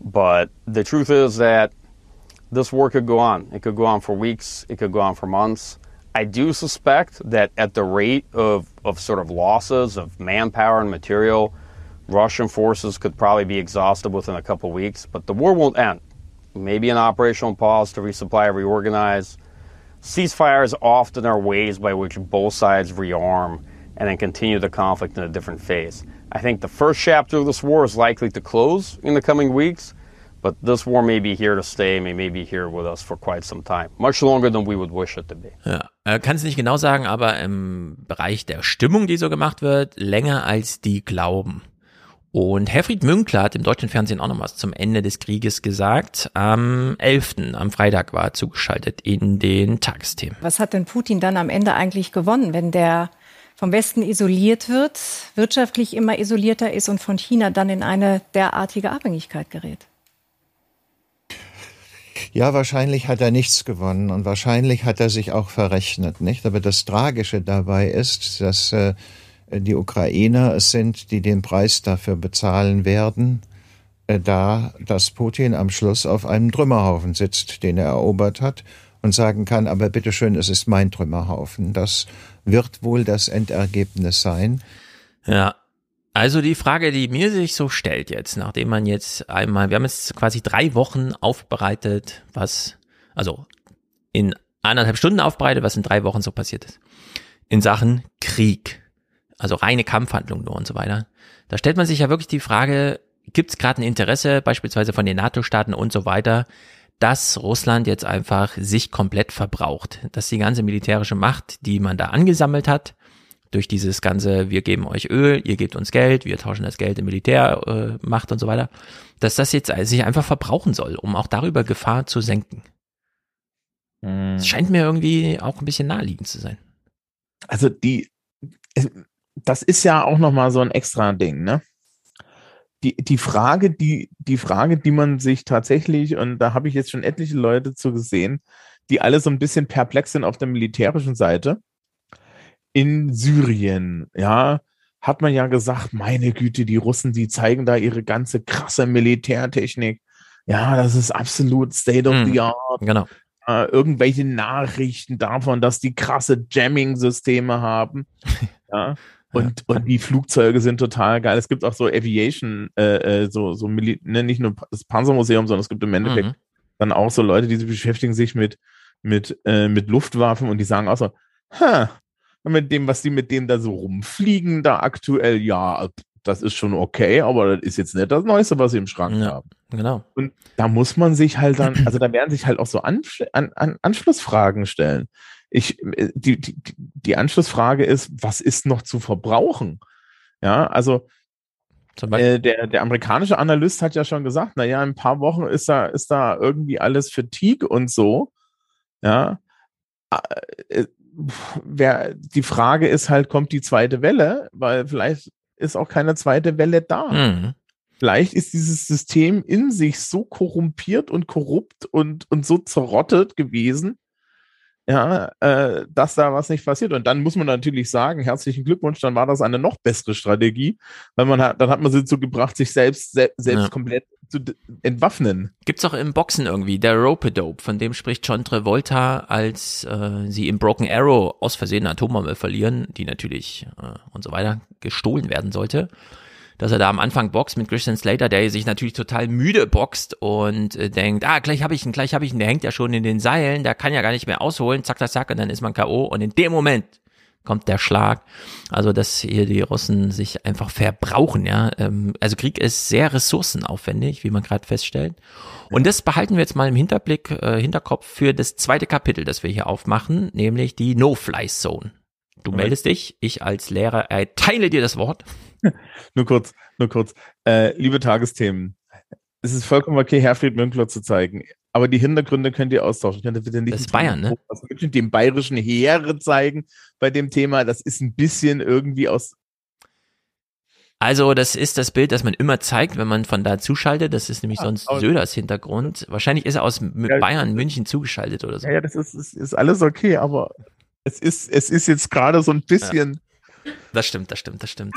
But the truth is that this war could go on. It could go on for weeks, it could go on for months. I do suspect that at the rate of, of sort of losses of manpower and material, Russian forces could probably be exhausted within a couple weeks, but the war won't end. Maybe an operational pause to resupply, reorganize. Ceasefires often are ways by which both sides rearm and then continue the conflict in a different phase. I think the first chapter of this war is likely to close in the coming weeks, but this war may be here to stay, may, be here with us for quite some time, much longer than we would wish it to be. Ja, äh, kann es nicht genau sagen, aber im Bereich der Stimmung, die so gemacht wird, länger als die glauben. Und Herfried Münkler hat im deutschen Fernsehen auch noch was zum Ende des Krieges gesagt. Am 11., am Freitag war er zugeschaltet in den Tagesthemen. Was hat denn Putin dann am Ende eigentlich gewonnen, wenn der vom Westen isoliert wird, wirtschaftlich immer isolierter ist und von China dann in eine derartige Abhängigkeit gerät? Ja, wahrscheinlich hat er nichts gewonnen und wahrscheinlich hat er sich auch verrechnet, nicht? Aber das Tragische dabei ist, dass äh, die Ukrainer es sind, die den Preis dafür bezahlen werden, äh, da dass Putin am Schluss auf einem Trümmerhaufen sitzt, den er erobert hat und sagen kann, aber bitteschön, es ist mein Trümmerhaufen. Das wird wohl das Endergebnis sein. Ja. Also die Frage, die mir sich so stellt jetzt, nachdem man jetzt einmal, wir haben jetzt quasi drei Wochen aufbereitet, was, also in anderthalb Stunden aufbereitet, was in drei Wochen so passiert ist. In Sachen Krieg. Also reine Kampfhandlung nur und so weiter. Da stellt man sich ja wirklich die Frage, gibt es gerade ein Interesse, beispielsweise von den NATO-Staaten und so weiter, dass Russland jetzt einfach sich komplett verbraucht, dass die ganze militärische Macht, die man da angesammelt hat, durch dieses ganze, wir geben euch Öl, ihr gebt uns Geld, wir tauschen das Geld in Militärmacht äh, und so weiter, dass das jetzt sich einfach verbrauchen soll, um auch darüber Gefahr zu senken. Es scheint mir irgendwie auch ein bisschen naheliegend zu sein. Also die, das ist ja auch noch mal so ein extra Ding, ne? Die, die Frage, die, die Frage, die man sich tatsächlich, und da habe ich jetzt schon etliche Leute zu gesehen, die alle so ein bisschen perplex sind auf der militärischen Seite. In Syrien, ja, hat man ja gesagt, meine Güte, die Russen, die zeigen da ihre ganze krasse Militärtechnik. Ja, das ist absolut State of the Art. Genau. Äh, irgendwelche Nachrichten davon, dass die krasse Jamming-Systeme haben. ja. Und, und die Flugzeuge sind total geil. Es gibt auch so Aviation, äh, äh, so, so Mili ne, nicht nur das Panzermuseum, sondern es gibt im Endeffekt Mhm. dann auch so Leute, die sich beschäftigen sich mit, mit, äh, mit Luftwaffen und die sagen auch so, ha, mit dem, was die mit dem da so rumfliegen, da aktuell, ja, das ist schon okay, aber das ist jetzt nicht das Neueste, was sie im Schrank Ja, haben. genau. Und da muss man sich halt dann, also da werden sich halt auch so Ansch an, an Anschlussfragen stellen. Ich, äh, die, die, die Anschlussfrage ist, was ist noch zu verbrauchen? Ja, also äh, der, der amerikanische Analyst hat ja schon gesagt, na ja, in ein paar Wochen ist da, ist da irgendwie alles Fatigue und so. Ja. Äh, wer, die Frage ist halt, kommt die zweite Welle? Weil vielleicht ist auch keine zweite Welle da. Mhm. Vielleicht ist dieses System in sich so korrumpiert und korrupt und, und so zerrottet gewesen, ja, äh, dass da was nicht passiert. Und dann muss man natürlich sagen, herzlichen Glückwunsch, dann war das eine noch bessere Strategie, weil man hat, dann hat man sie dazu gebracht, sich selbst, se selbst Ja. komplett zu entwaffnen. Gibt's auch im Boxen irgendwie, der Rope-Dope, von dem spricht John Travolta, als äh, sie im Broken Arrow aus Versehen eine Atombombe verlieren, die natürlich äh, und so weiter gestohlen werden sollte. Dass er da am Anfang boxt mit Christian Slater, der sich natürlich total müde boxt und äh, denkt, ah, gleich habe ich ihn, gleich habe ich ihn, der hängt ja schon in den Seilen, der kann ja gar nicht mehr ausholen, zack, zack, zack, und dann ist man K.O. Und in dem Moment kommt der Schlag. Also, dass hier die Russen sich einfach verbrauchen, ja. Ähm, Also Krieg ist sehr ressourcenaufwendig, wie man gerade feststellt. Und das behalten wir jetzt mal im Hinterblick, äh, Hinterkopf für das zweite Kapitel, das wir hier aufmachen, nämlich die No-Fly-Zone. Du meldest dich, ich als Lehrer erteile dir das Wort. Nur kurz, nur kurz. Äh, liebe Tagesthemen, es ist vollkommen okay, Herfried Münkler zu zeigen. Aber die Hintergründe könnt ihr austauschen. Könnt ihr bitte nicht Das ist Bayern, ne? mit dem bayerischen Heere zeigen bei dem Thema. Das ist ein bisschen irgendwie aus. Also, das ist das Bild, das man immer zeigt, wenn man von da zuschaltet. Das ist nämlich sonst aber- Söders Hintergrund. Wahrscheinlich ist er aus Ja. Bayern, München zugeschaltet oder so. Ja, ja, das ist, ist, ist alles okay, aber es ist, es ist jetzt gerade so ein bisschen. Das stimmt, das stimmt, das stimmt.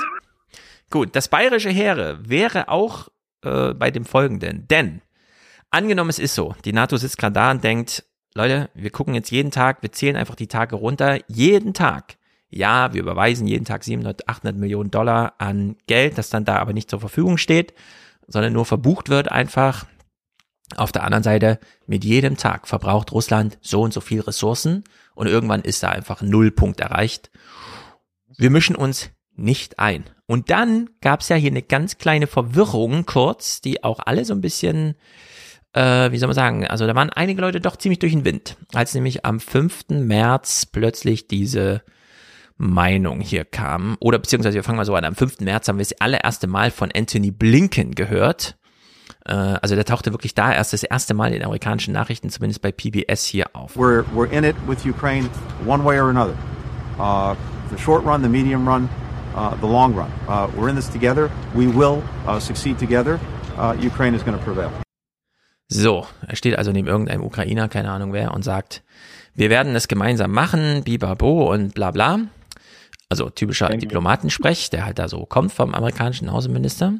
Gut, das bayerische Heere wäre auch äh, bei dem folgenden. Denn, angenommen es ist so, die NATO sitzt gerade da und denkt, Leute, wir gucken jetzt jeden Tag, wir zählen einfach die Tage runter, jeden Tag. Ja, wir überweisen jeden Tag 700, 800 Millionen Dollar an Geld, das dann da aber nicht zur Verfügung steht, sondern nur verbucht wird einfach. Auf der anderen Seite, mit jedem Tag verbraucht Russland so und so viel Ressourcen und irgendwann ist da einfach ein Nullpunkt erreicht. Wir mischen uns nicht ein. Und dann gab es ja hier eine ganz kleine Verwirrung kurz, die auch alle so ein bisschen, äh, wie soll man sagen, also da waren einige Leute doch ziemlich durch den Wind, als nämlich am 5. März plötzlich diese Meinung hier kam. Oder beziehungsweise wir fangen mal so an, am 5. März haben wir das allererste Mal von Anthony Blinken gehört. Äh, also der tauchte wirklich da erst das erste Mal in amerikanischen Nachrichten, zumindest bei PBS hier auf. We're, we're in it with Ukraine one way or another. Uh, the short run, the medium run, uh, the long run. Uh, we're in this together. We will uh, succeed together. Uh, Ukraine is going to prevail. So, er steht also neben irgendeinem Ukrainer, keine Ahnung wer, und sagt, wir werden es gemeinsam machen, bibabo und bla bla. Also typischer Diplomatensprech, der halt da so kommt vom amerikanischen Außenminister.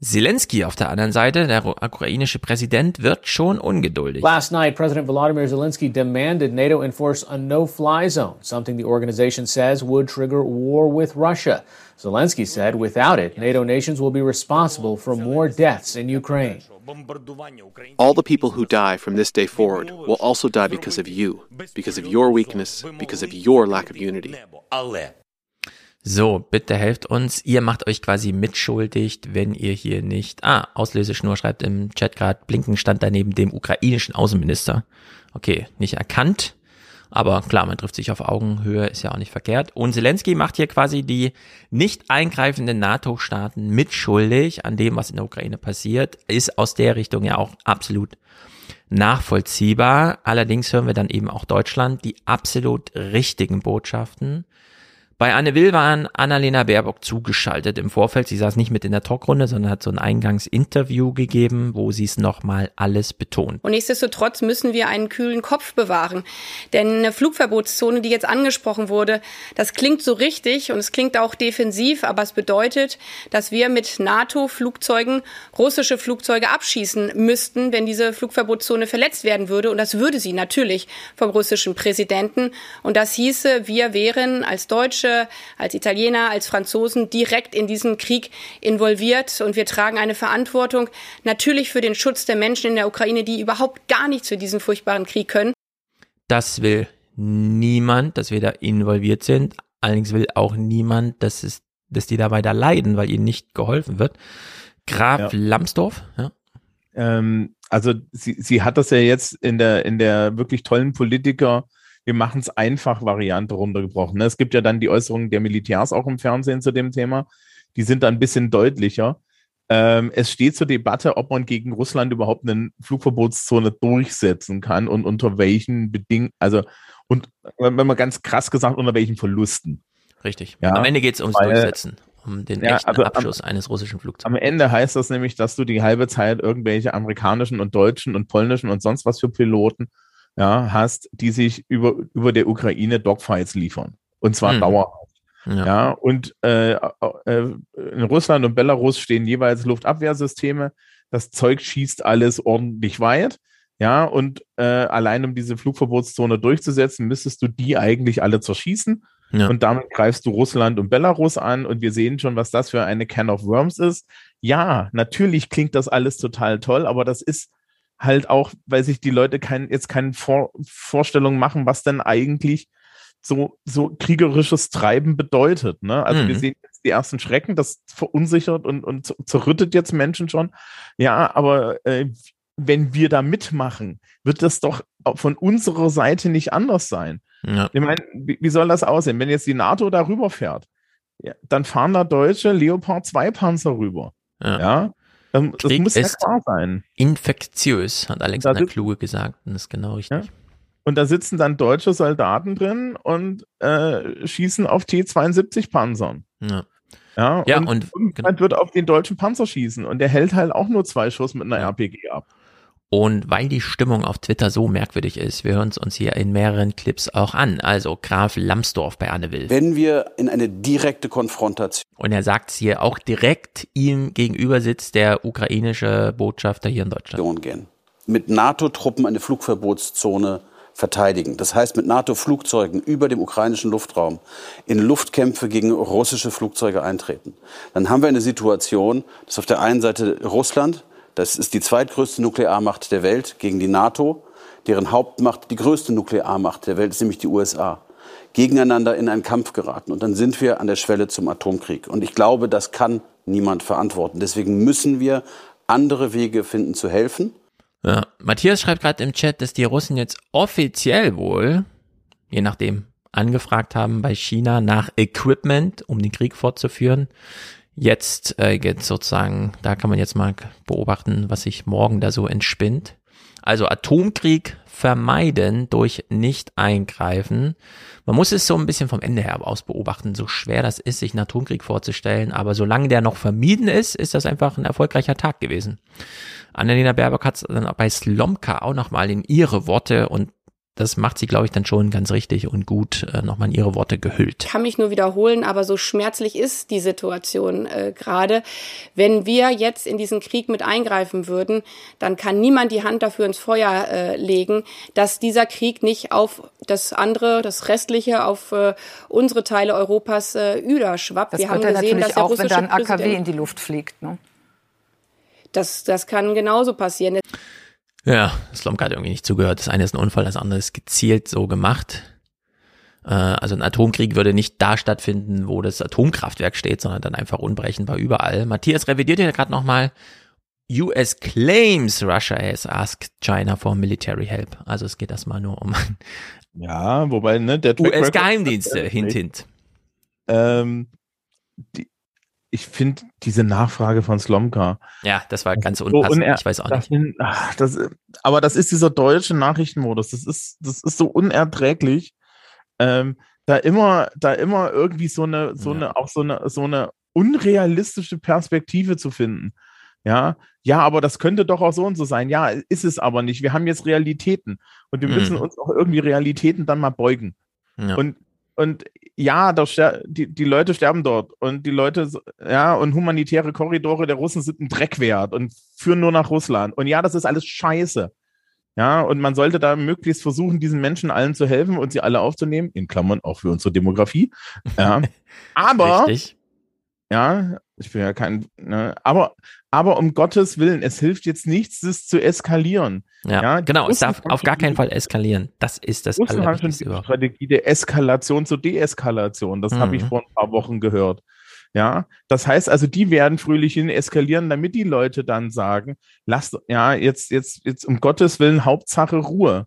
Zelensky auf der anderen Seite, der ukrainische Präsident, wird schon ungeduldig. Last night, President Volodymyr Zelensky demanded NATO enforce a no fly zone, something the organization says would trigger war with Russia. Zelensky said without it, NATO nations will be responsible for more deaths in Ukraine. All the people who die from this day forward will also die because of you, because of your weakness, because of your lack of unity. So, bitte helft uns. Ihr macht euch quasi mitschuldig, wenn ihr hier nicht. Ah, Auslöseschnur schreibt im Chat gerade, Blinken stand daneben dem ukrainischen Außenminister. Okay, nicht erkannt. Aber klar, man trifft sich auf Augenhöhe, ist ja auch nicht verkehrt. Und Zelensky macht hier quasi die nicht eingreifenden NATO-Staaten mitschuldig an dem, was in der Ukraine passiert. Ist aus der Richtung ja auch absolut nachvollziehbar. Allerdings hören wir dann eben auch Deutschland die absolut richtigen Botschaften. Bei Anne Will waren Annalena Baerbock zugeschaltet im Vorfeld. Sie saß nicht mit in der Talkrunde, sondern hat so ein Eingangsinterview gegeben, wo sie es nochmal alles betont. Und nichtsdestotrotz müssen wir einen kühlen Kopf bewahren. Denn eine Flugverbotszone, die jetzt angesprochen wurde, das klingt so richtig und es klingt auch defensiv, aber es bedeutet, dass wir mit NATO-Flugzeugen russische Flugzeuge abschießen müssten, wenn diese Flugverbotszone verletzt werden würde. Und das würde sie natürlich vom russischen Präsidenten. Und das hieße, wir wären als Deutsche als Italiener, als Franzosen direkt in diesen Krieg involviert und wir tragen eine Verantwortung natürlich für den Schutz der Menschen in der Ukraine, die überhaupt gar nichts für diesen furchtbaren Krieg können. Das will niemand, dass wir da involviert sind. Allerdings will auch niemand, dass es, dass die dabei da leiden, weil ihnen nicht geholfen wird. Graf Ja. Lambsdorff, ja. Ähm, also sie, sie hat das ja jetzt in der, in der wirklich tollen Politiker, wir machen es einfach Variante runtergebrochen. Ne? Es gibt ja dann die Äußerungen der Militärs auch im Fernsehen zu dem Thema. Die sind dann ein bisschen deutlicher. Ähm, es steht zur Debatte, ob man gegen Russland überhaupt eine Flugverbotszone durchsetzen kann und unter welchen Bedingungen, also und wenn man ganz krass gesagt, unter welchen Verlusten. Richtig. Ja, Am Ende geht es ums weil- Durchsetzen, um den Ja, echten also am- Abschuss eines russischen Flugzeugs. Am Ende heißt das nämlich, dass du die halbe Zeit irgendwelche amerikanischen und deutschen und polnischen und sonst was für Piloten ja, hast, die sich über, über der Ukraine Dogfights liefern. Und zwar Hm. dauerhaft. Ja. Ja, und äh, äh, in Russland und Belarus stehen jeweils Luftabwehrsysteme. Das Zeug schießt alles ordentlich weit. Ja, und äh, allein um diese Flugverbotszone durchzusetzen, müsstest du die eigentlich alle zerschießen. Ja. Und damit greifst du Russland und Belarus an. Und wir sehen schon, was das für eine Can of Worms ist. Ja, natürlich klingt das alles total toll, aber das ist halt auch, weil sich die Leute kein, jetzt keine Vor Vorstellung machen, was denn eigentlich so, so kriegerisches Treiben bedeutet. Ne? Also wir Mhm. sehen jetzt die ersten Schrecken, das verunsichert und, und zer- zerrüttet jetzt Menschen schon. Ja, aber äh, wenn wir da mitmachen, wird das doch von unserer Seite nicht anders sein. Ja. Ich meine, wie, wie soll das aussehen? Wenn jetzt die NATO da rüberfährt, ja, dann fahren da deutsche Leopard 2 Panzer rüber. Ja. Ja, Ähm, das Krieg muss ja ist klar sein. Infektiös, hat Alexander Kluge gesagt. Und das ist genau richtig. Und da sitzen dann deutsche Soldaten drin und äh, schießen auf T-72-Panzern. Ja. Ja, Ja, und, und- irgendjemand wird auf den deutschen Panzer schießen und der hält halt auch nur zwei Schuss mit einer RPG ab. Und weil die Stimmung auf Twitter so merkwürdig ist, wir hören es uns hier in mehreren Clips auch an. Also Graf Lambsdorff bei Anne Will. Wenn wir in eine direkte Konfrontation Und er sagt hier auch direkt, ihm gegenüber sitzt der ukrainische Botschafter hier in Deutschland. gehen, mit NATO-Truppen eine Flugverbotszone verteidigen, das heißt mit NATO-Flugzeugen über dem ukrainischen Luftraum in Luftkämpfe gegen russische Flugzeuge eintreten, dann haben wir eine Situation, dass auf der einen Seite Russland, das ist die zweitgrößte Nuklearmacht der Welt gegen die NATO, deren Hauptmacht die größte Nuklearmacht der Welt ist nämlich die USA, gegeneinander in einen Kampf geraten. Und dann sind wir an der Schwelle zum Atomkrieg. Und ich glaube, das kann niemand verantworten. Deswegen müssen wir andere Wege finden zu helfen. Ja. Matthias schreibt gerade im Chat, dass die Russen jetzt offiziell wohl, je nachdem, angefragt haben bei China nach Equipment, um den Krieg fortzuführen. Jetzt äh, geht sozusagen, da kann man jetzt mal beobachten, was sich morgen da so entspinnt. Also Atomkrieg vermeiden durch Nicht-Eingreifen. Man muss es so ein bisschen vom Ende her aus beobachten, so schwer das ist, sich einen Atomkrieg vorzustellen. Aber solange der noch vermieden ist, ist das einfach ein erfolgreicher Tag gewesen. Annalena Baerbock hat es dann bei Slomka auch nochmal in ihre Worte und das macht sie, glaube ich, dann schon ganz richtig und gut äh, nochmal in ihre Worte gehüllt. kann mich nur wiederholen, aber so schmerzlich ist die Situation äh, gerade. Wenn wir jetzt in diesen Krieg mit eingreifen würden, dann kann niemand die Hand dafür ins Feuer äh, legen, dass dieser Krieg nicht auf das andere, das restliche, auf äh, unsere Teile Europas äh, überschwappt. Das wir haben gesehen, natürlich dass der auch, wenn russische da ein AKW Präsident, in die Luft fliegt. Ne? das, das kann genauso passieren. Ja, Slomka hat irgendwie nicht zugehört. Das eine ist ein Unfall, das andere ist gezielt so gemacht. Äh, also ein Atomkrieg würde nicht da stattfinden, wo das Atomkraftwerk steht, sondern dann einfach unberechenbar überall. Matthias revidiert ja gerade nochmal. US claims Russia has asked China for military help. Also es geht erstmal nur um Ja, wobei, ne, der US-Geheimdienste, hint, hint. Ähm, die, ich finde diese Nachfrage von Slomka. Ja, das war ganz so unpassend. uner- ich weiß auch nicht. sind- ach, das, aber das ist dieser deutsche Nachrichtenmodus. Das ist, das ist so unerträglich. Ähm, da immer, da immer irgendwie so eine, so eine, auch so eine, so eine unrealistische Perspektive zu finden. Ja, ja, aber das könnte doch auch so und so sein. Ja, ist es aber nicht. Wir haben jetzt Realitäten und wir müssen Mhm. uns auch irgendwie Realitäten dann mal beugen. Ja. Und, und ja, die, die Leute sterben dort und die Leute, ja, und humanitäre Korridore der Russen sind ein Dreck wert und führen nur nach Russland. Und ja, das ist alles scheiße. Ja, und man sollte da möglichst versuchen, diesen Menschen allen zu helfen und sie alle aufzunehmen, in Klammern auch für unsere Demografie. Ja. Aber, Richtig. ja, ich bin ja kein, ne, aber, aber um Gottes Willen, es hilft jetzt nichts, das zu eskalieren. Ja, genau. Es darf auf gar keinen Fall eskalieren. Das ist das Russen haben schon die. Strategie der Eskalation zur Deeskalation. Das habe ich Mhm. vor ein paar Wochen gehört. Ja, das heißt also, die werden fröhlich hin eskalieren, damit die Leute dann sagen, lasst, ja, jetzt, jetzt, jetzt um Gottes Willen, Hauptsache Ruhe.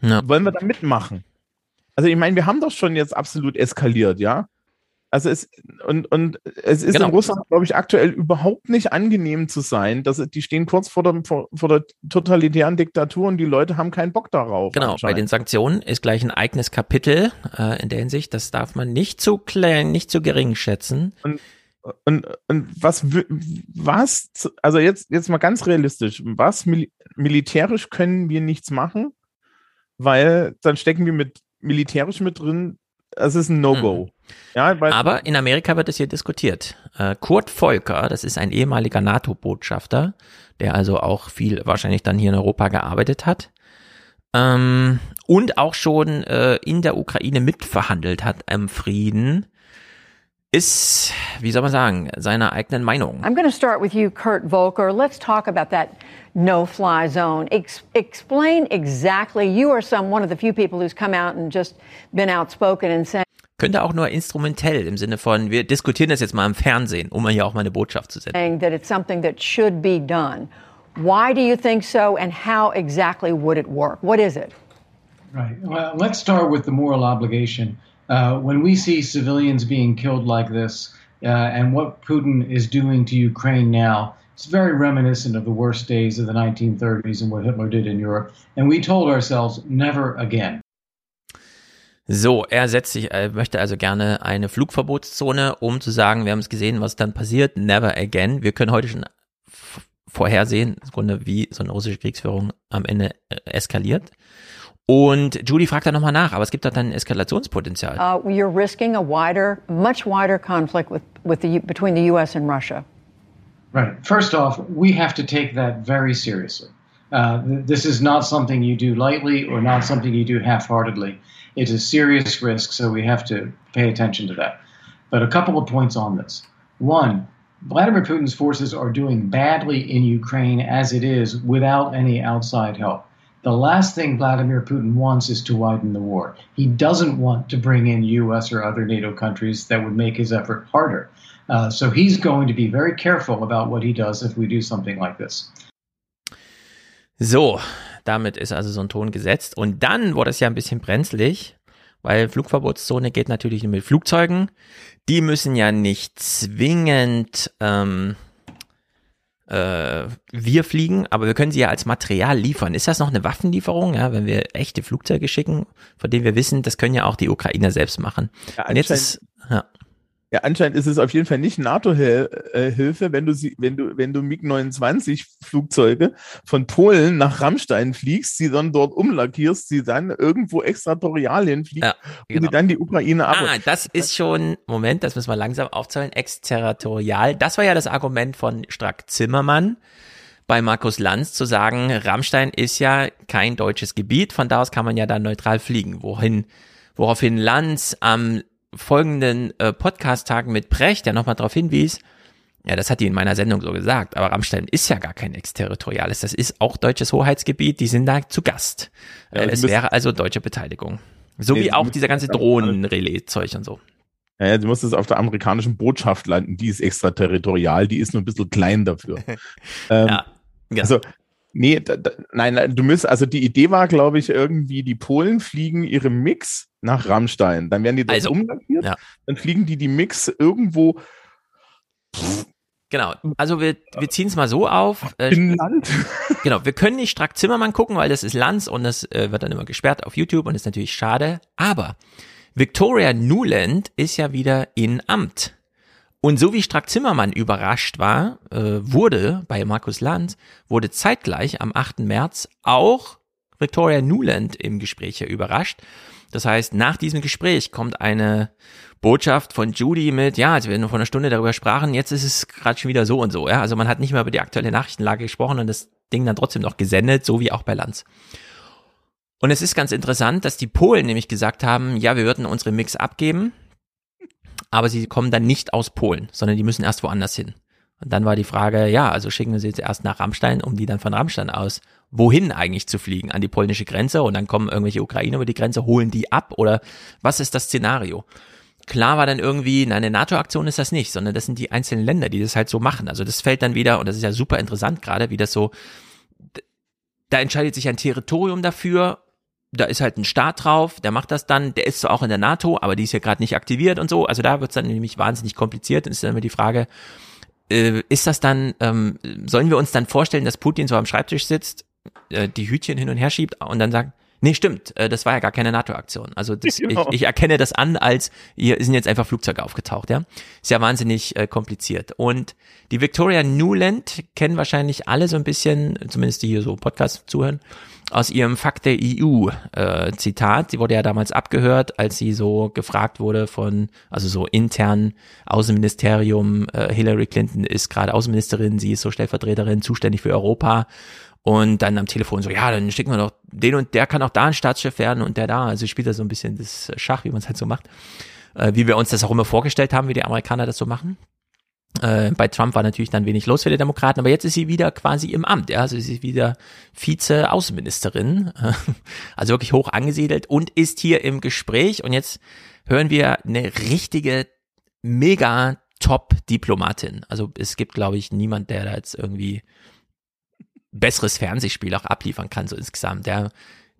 Ja. Wollen wir da mitmachen? Also, ich meine, wir haben doch schon jetzt absolut eskaliert, ja? Also es und, und es ist Genau. in Russland, glaube ich, aktuell überhaupt nicht angenehm zu sein. Dass, die stehen kurz vor der, vor, vor der totalitären Diktatur und die Leute haben keinen Bock darauf. Genau, bei den Sanktionen ist gleich ein eigenes Kapitel äh, in der Hinsicht. Das darf man nicht zu klein, nicht zu gering schätzen. Und, und, und was, was, also jetzt, jetzt mal ganz realistisch, was mil militärisch können wir nichts machen? weil dann stecken wir mit militärisch mit drin. Das ist ein No-Go. Hm. Ja, weil Aber in Amerika wird es hier diskutiert. Äh, Kurt Volker, das ist ein ehemaliger NATO-Botschafter, der also auch viel wahrscheinlich dann hier in Europa gearbeitet hat. Ähm, und auch schon äh, in der Ukraine mitverhandelt hat am Frieden, ist, wie soll man sagen, seiner eigenen Meinung. I'm going to start with you, Kurt Volker. Let's talk about that no-fly zone. Ex explain exactly. You are some one of the few people who's come out and just been outspoken and said. Könnte auch nur instrumentell im Sinne von, wir diskutieren das jetzt mal im Fernsehen, um hier auch mal eine Botschaft zu setzen. That it's something that should be done. Why do you think so, and how exactly would it work? What is it? Right. Well, let's start with the moral obligation. Uh, when we see civilians being killed like this, uh, and what Putin is doing to Ukraine now, it's very reminiscent of the worst days of the 1930s and what Hitler did in Europe. And we told ourselves, never again. So, er setzt sich, er möchte also gerne eine Flugverbotszone, um zu sagen, wir haben es gesehen, was dann passiert, never again. Wir können heute schon vorhersehen, im Grunde wie so eine russische Kriegsführung am Ende äh, eskaliert. Und Judy fragt da nochmal nach, aber es gibt da dann Eskalationspotenzial. Uh, you're risking a wider, much wider conflict with, with the, between the U.S. and Russia. Right. First off, we have to take that very seriously. Uh, this is not something you do lightly or not something you do half-heartedly. It is a serious risk, so we have to pay attention to that. But a couple of points on this. One, Vladimir Putin's forces are doing badly in Ukraine as it is without any outside help. The last thing Vladimir Putin wants is to widen the war. He doesn't want to bring in US or other NATO countries that would make his effort harder. Uh, so he's going to be very careful about what he does if we do something like this. So, damit ist also so ein Ton gesetzt. Und dann wurde es ja ein bisschen brenzlig, weil Flugverbotszone geht natürlich nur mit Flugzeugen. Die müssen ja nicht zwingend ähm, äh, wir fliegen, aber wir können sie ja als Material liefern. Ist das noch eine Waffenlieferung, ja, wenn wir echte Flugzeuge schicken, von denen wir wissen, das können ja auch die Ukrainer selbst machen. Ja, Und jetzt ist, ja. Ja, anscheinend ist es auf jeden Fall nicht NATO-Hilfe, wenn du sie, wenn du, wenn du MiG-29 Flugzeuge von Polen nach Rammstein fliegst, sie dann dort umlackierst, sie dann irgendwo extraterrialien fliegen ja, genau. und dann die Ukraine ab. Ah, das ist schon, Moment, das müssen wir langsam aufzählen, exterritorial. Das war ja das Argument von Strack Zimmermann bei Markus Lanz zu sagen, Rammstein ist ja kein deutsches Gebiet, von da aus kann man ja dann neutral fliegen. Wohin, woraufhin Lanz am folgenden äh, Podcast-Tagen mit Brecht, der nochmal darauf hinwies, ja, das hat die in meiner Sendung so gesagt, aber Rammstein ist ja gar kein exterritoriales, das ist auch deutsches Hoheitsgebiet, die sind da zu Gast. Ja, äh, es wäre also deutsche Beteiligung. So nee, wie auch dieser ganze Drohnenrelais-Zeug und so. Ja, ja, du musst es auf der amerikanischen Botschaft landen, die ist extraterritorial, die ist nur ein bisschen klein dafür. ähm, ja, ja. Also Nee, da, da, nein, du müsst, also die Idee war, glaube ich, irgendwie, die Polen fliegen ihre Mix nach Rammstein. Dann werden die dort also, umlackiert, ja. dann fliegen die die Mix irgendwo. Genau, also wir, wir ziehen es mal so auf. Äh, In Land. Genau, wir können nicht Strack Zimmermann gucken, weil das ist Lanz und das äh, wird dann immer gesperrt auf YouTube und ist natürlich schade. Aber Victoria Nuland ist ja wieder in Amt. Und so wie Strack Zimmermann überrascht war, äh, wurde bei Markus Land, wurde zeitgleich am 8. März auch Victoria Newland im Gespräch hier überrascht. Das heißt, nach diesem Gespräch kommt eine Botschaft von Judy mit, ja, als wir nur vor einer Stunde darüber sprachen, jetzt ist es gerade schon wieder so und so. Ja? Also man hat nicht mehr über die aktuelle Nachrichtenlage gesprochen und das Ding dann trotzdem noch gesendet, so wie auch bei Lanz. Und es ist ganz interessant, dass die Polen nämlich gesagt haben, ja, wir würden unsere Mix abgeben, aber sie kommen dann nicht aus Polen, sondern die müssen erst woanders hin. Und dann war die Frage, ja, also schicken wir sie jetzt erst nach Rammstein, um die dann von Rammstein aus wohin eigentlich zu fliegen? An die polnische Grenze und dann kommen irgendwelche Ukrainer über die Grenze, holen die ab oder was ist das Szenario? Klar war dann irgendwie, nein, eine NATO-Aktion ist das nicht, sondern das sind die einzelnen Länder, die das halt so machen. Also das fällt dann wieder, und das ist ja super interessant gerade, wie das so, da entscheidet sich ein Territorium dafür da ist halt ein Staat drauf, der macht das dann, der ist zwar auch in der NATO, aber die ist ja gerade nicht aktiviert und so. Also da wird's dann nämlich wahnsinnig kompliziert. Dann ist dann immer die Frage, äh, ist das dann, ähm, sollen wir uns dann vorstellen, dass Putin so am Schreibtisch sitzt, äh, die Hütchen hin und her schiebt und dann sagt, nee, stimmt, äh, das war ja gar keine NATO-Aktion. Also das, genau. ich, ich erkenne das an, als hier sind jetzt einfach Flugzeuge aufgetaucht, ja. Ist ja wahnsinnig äh, kompliziert. Und die Victoria Newland kennen wahrscheinlich alle so ein bisschen, zumindest die hier so Podcast zuhören, aus ihrem Fakt der EU äh, Zitat. Sie wurde ja damals abgehört, als sie so gefragt wurde von, also so intern Außenministerium, äh, Hillary Clinton ist gerade Außenministerin, sie ist so Stellvertreterin, zuständig für Europa. Und dann am Telefon so, ja, dann schicken wir doch den und der kann auch da ein Staatschef werden und der da. Also spielt er so ein bisschen das Schach, wie man es halt so macht. Äh, wie wir uns das auch immer vorgestellt haben, wie die Amerikaner das so machen. Äh, bei Trump war natürlich dann wenig los für die Demokraten, aber jetzt ist sie wieder quasi im Amt. Ja? Also sie ist wieder Vize-Außenministerin, äh, also wirklich hoch angesiedelt und ist hier im Gespräch. Und jetzt hören wir eine richtige mega Top-Diplomatin. Also es gibt, glaube ich, niemand, der da jetzt irgendwie besseres Fernsehspiel auch abliefern kann, so insgesamt. Ja,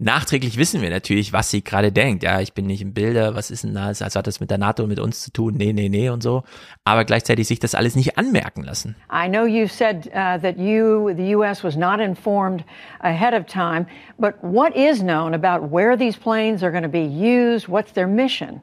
Nachträglich wissen wir natürlich, was sie gerade denkt. Ja, ich bin nicht im Bilde, was ist denn das? Also hat das mit der NATO mit uns zu tun? Nee, nee, nee und so. Aber gleichzeitig sich das alles nicht anmerken lassen. I know you said uh, that you, the U.S., was not informed ahead of time, but what is known about where these planes are going to be used? What's their mission?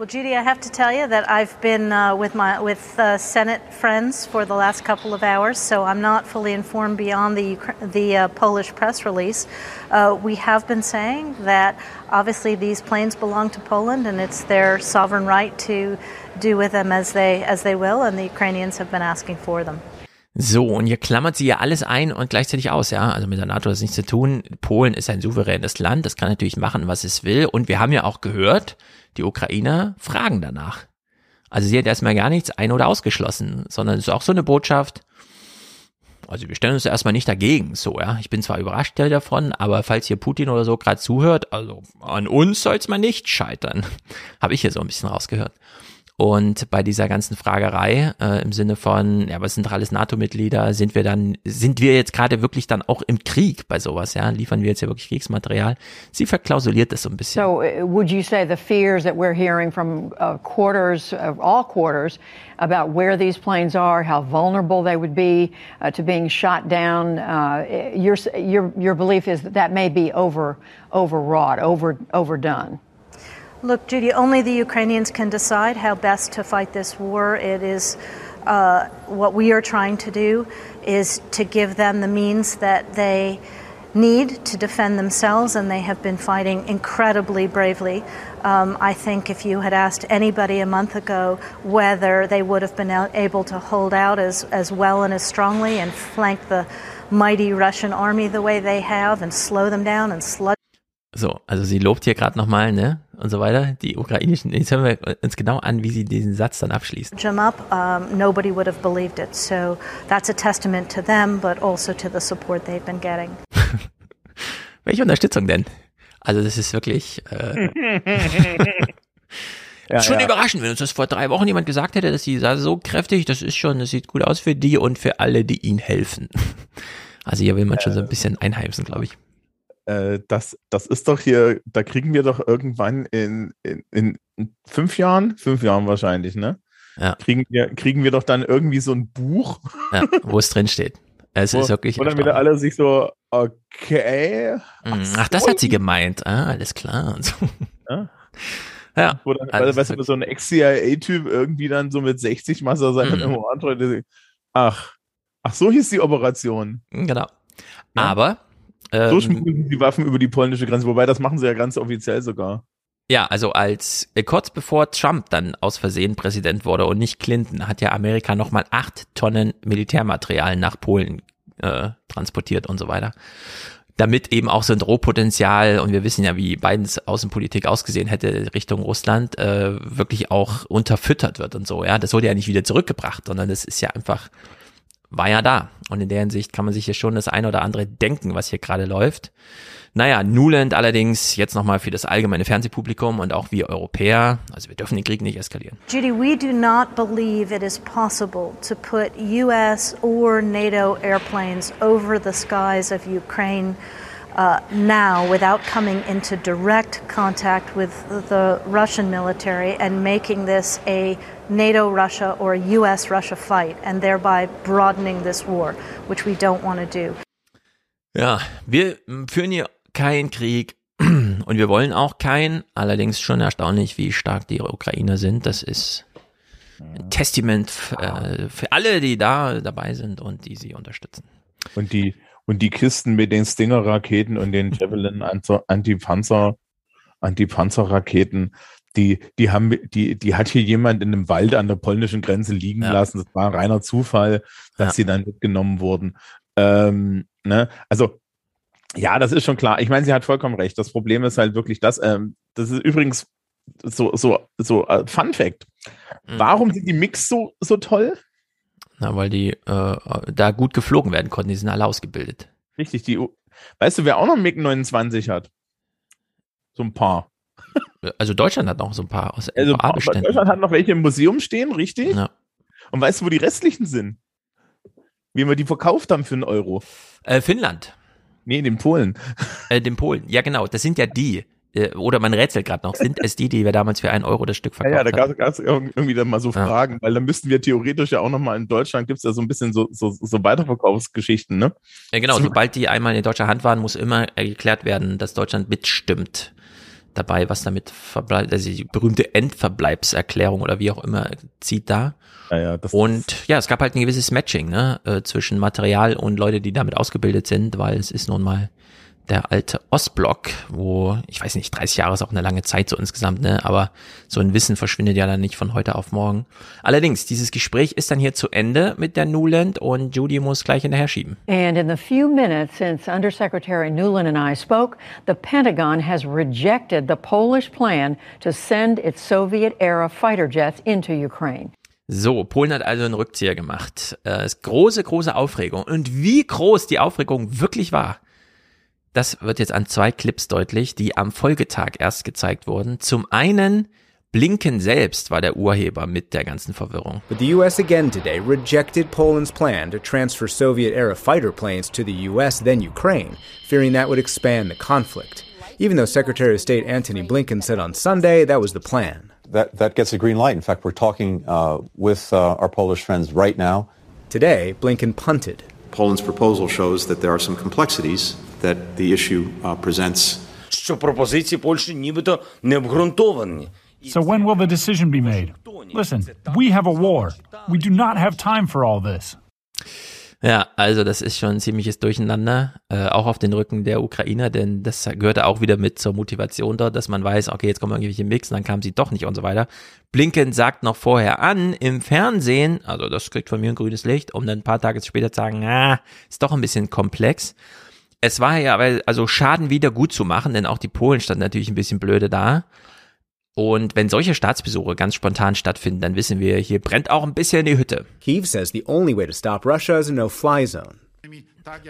Well, Judy, I have to tell you that I've been uh, with my with uh, Senate friends for the last couple of hours, so I'm not fully informed beyond the the uh, Polish press release. Uh, we have been saying that obviously these planes belong to Poland, and it's their sovereign right to do with them as they as they will, and the Ukrainians have been asking for them. So, und hier klammert sie ja alles ein und gleichzeitig aus, ja. Also mit der NATO hat das nichts zu tun. Polen ist ein souveränes Land, das kann natürlich machen, was es will. Und wir haben ja auch gehört, die Ukrainer fragen danach. Also sie hat erstmal gar nichts ein- oder ausgeschlossen, sondern es ist auch so eine Botschaft, also wir stellen uns erstmal nicht dagegen, so, ja. Ich bin zwar überrascht davon, aber falls hier Putin oder so gerade zuhört, also an uns soll es mal nicht scheitern. Habe ich hier so ein bisschen rausgehört. Und bei dieser ganzen Fragerei äh, im Sinne von, ja, was sind alles NATO-Mitglieder, sind wir dann, sind wir jetzt gerade wirklich dann auch im Krieg bei sowas, ja? Liefern wir jetzt ja wirklich Kriegsmaterial? Sie verklausuliert das so ein bisschen. So, uh, would you say the fears that we're hearing from uh, quarters, of all quarters, about where these planes are, how vulnerable they would be uh, to being shot down, uh, your, your, your belief is that that may be over, overwrought, over, overdone? Look, Judy, only the Ukrainians can decide how best to fight this war. It is uh, what we are trying to do is to give them the means that they need to defend themselves, and they have been fighting incredibly bravely. Um, I think if you had asked anybody a month ago whether they would have been able to hold out as, as well and as strongly and flank the mighty Russian army the way they have and slow them down and sludge. So, also sie lobt hier gerade nochmal, ne? Und so weiter. Die ukrainischen, jetzt hören wir uns genau an, wie sie diesen Satz dann abschließt. Jim up, um, nobody would have believed it. So that's a testament to them, but also to the support they've been getting. Welche Unterstützung denn? Also das ist wirklich äh, Ja, schon ja. überraschend, wenn uns das vor drei Wochen jemand gesagt hätte, dass sie so kräftig, das ist schon, das sieht gut aus für die und für alle, die ihnen helfen. Also hier will man schon so ein bisschen einheimsen, glaube ich. Äh, das, das ist doch hier, da kriegen wir doch irgendwann in, in, in fünf Jahren, fünf Jahren wahrscheinlich, ne? Ja. Kriegen wir, kriegen wir doch dann irgendwie so ein Buch, Ja, wo es drin steht. Es wo, ist wirklich. wo dann wieder alle sich so, okay. Mhm. Ach, das hat sie gemeint. Ah, alles klar. Und so. Ja. Ja. Wo dann, Also weißt du, so ein Ex-CIA-Typ irgendwie dann so mit 60 Master seine Mhm. Memoiren Ach, ach, so hieß die Operation. Genau. Aber ähm, So schmuggeln die Waffen über die polnische Grenze, wobei das machen sie ja ganz offiziell sogar. Ja, also als äh, kurz bevor Trump dann aus Versehen Präsident wurde und nicht Clinton, hat ja Amerika nochmal acht Tonnen Militärmaterial nach Polen äh, transportiert und so weiter. Damit eben auch so ein Drohpotenzial, und wir wissen ja, wie Bidens Außenpolitik ausgesehen hätte Richtung Russland, äh, wirklich auch unterfüttert wird und so. Ja, das wurde ja nicht wieder zurückgebracht, sondern das ist ja einfach, war ja da. Und in der Hinsicht kann man sich hier schon das eine oder andere denken, was hier gerade läuft. Naja, Nuland allerdings jetzt nochmal für das allgemeine Fernsehpublikum und auch wir Europäer, also wir dürfen den Krieg nicht eskalieren. Judy, we do not believe it is possible to put U.S. or NATO airplanes over the skies of Ukraine uh, now without coming into direct contact with the Russian military and making this a NATO Russia or US Russia fight and thereby broadening this war, which we don't want to do. Ja, wir führen hier keinen Krieg und wir wollen auch keinen. Allerdings schon erstaunlich, wie stark die Ukrainer sind. Das ist ein Testament äh, für alle, die da dabei sind und die sie unterstützen. Und die, und die Kisten mit den Stinger-Raketen und den Javelin Anti-Panzer, Anti-Panzer-Raketen, die, die haben, die, die hat hier jemand in einem Wald an der polnischen Grenze liegen ja. lassen. Das war ein reiner Zufall, dass ja. sie dann mitgenommen wurden. Ähm, ne? Also, ja, das ist schon klar. Ich meine, sie hat vollkommen recht. Das Problem ist halt wirklich das, ähm, das ist übrigens so, so, so, uh, Fun Fact. Mhm. Warum sind die Mix so, so toll? Na, weil die äh, da gut geflogen werden konnten. Die sind alle ausgebildet. Richtig, die. Weißt du, wer auch noch MiG 29 hat? So ein paar. Also Deutschland hat noch so ein paar aus also Deutschland hat noch welche im Museum stehen, richtig? Ja. Und weißt du, wo die restlichen sind? Wie wir die verkauft haben für einen Euro? Äh, Finnland. Nee, den Polen. Äh, den Polen. Ja, genau. Das sind ja die. Äh, oder man rätselt gerade noch, sind es die, die wir damals für einen Euro das Stück verkauft haben? Ja, ja da gab es irgendwie dann mal so ja. Fragen, weil dann müssten wir theoretisch ja auch nochmal in Deutschland, gibt es ja so ein bisschen so, so, so Weiterverkaufsgeschichten, ne? Ja, genau, sobald die einmal in deutscher Hand waren, muss immer erklärt werden, dass Deutschland mitstimmt dabei, was damit verbleibt, also die berühmte Endverbleibserklärung oder wie auch immer zieht da. Ja, ja, und ja, es gab halt ein gewisses Matching ne, äh, zwischen Material und Leute, die damit ausgebildet sind, weil es ist nun mal der alte Ostblock, wo, ich weiß nicht, 30 Jahre ist auch eine lange Zeit so insgesamt, ne? Aber so ein Wissen verschwindet ja dann nicht von heute auf morgen. Allerdings, dieses Gespräch ist dann hier zu Ende mit der Nuland und Judy muss gleich hinterher schieben. And in the few minutes since Undersecretary Nuland and I spoke, the Pentagon has rejected the Polish plan to send its Soviet-era fighter jets into Ukraine. So, Polen hat also einen Rückzieher gemacht. Äh, ist große, große Aufregung. Und wie groß die Aufregung wirklich war, das wird jetzt an zwei Clips deutlich, die am Folgetag erst gezeigt wurden. Zum einen Blinken selbst war der Urheber mit der ganzen Verwirrung. But the US again today rejected Poland's plan to transfer Soviet-era fighter planes to the US then Ukraine, fearing that would expand the conflict. Even though Secretary of State Antony Blinken said on Sunday that was the plan. That, that gets a green light. In fact, we're talking uh, with uh, our Polish friends right now. Today, Blinken punted. Poland's proposal shows that there are some complexities that the issue uh, presents. Що пропозиції Польщі нібито не обґрунтовані. So when will the decision be made? Listen, we have a war. We do not have time for all this. Ja, also das ist schon ein ziemliches Durcheinander, äh, auch auf den Rücken der Ukrainer, denn das gehörte auch wieder mit zur Motivation dort, dass man weiß, okay, jetzt kommen irgendwelche Mix und dann kamen sie doch nicht und so weiter. Blinken sagt noch vorher an im Fernsehen, also das kriegt von mir ein grünes Licht, um dann ein paar Tage später zu sagen, ah, ist doch ein bisschen komplex es war ja, also Schaden wieder gut zu machen, denn auch die Polen standen natürlich ein bisschen blöde da. Und wenn solche Staatsbesuche ganz spontan stattfinden, dann wissen wir, hier brennt auch ein bisschen die Hütte. Kiev says the only way to stop Russia is a no-fly zone.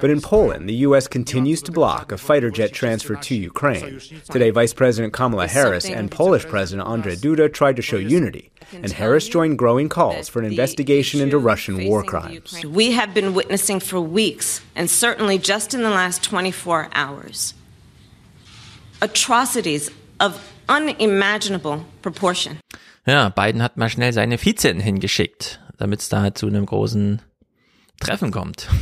But in Poland, the U.S. continues to block a fighter jet transfer to Ukraine. Today, Vice President Kamala Harris and Polish President Andrzej Duda tried to show unity, and Harris joined growing calls for an investigation into Russian war crimes. We have been witnessing for weeks, and certainly just in the last 24 hours, atrocities of unimaginable proportion. Ja, Biden hat mal schnell seine Vizin hingeschickt, damit es da zu einem großen Treffen kommt.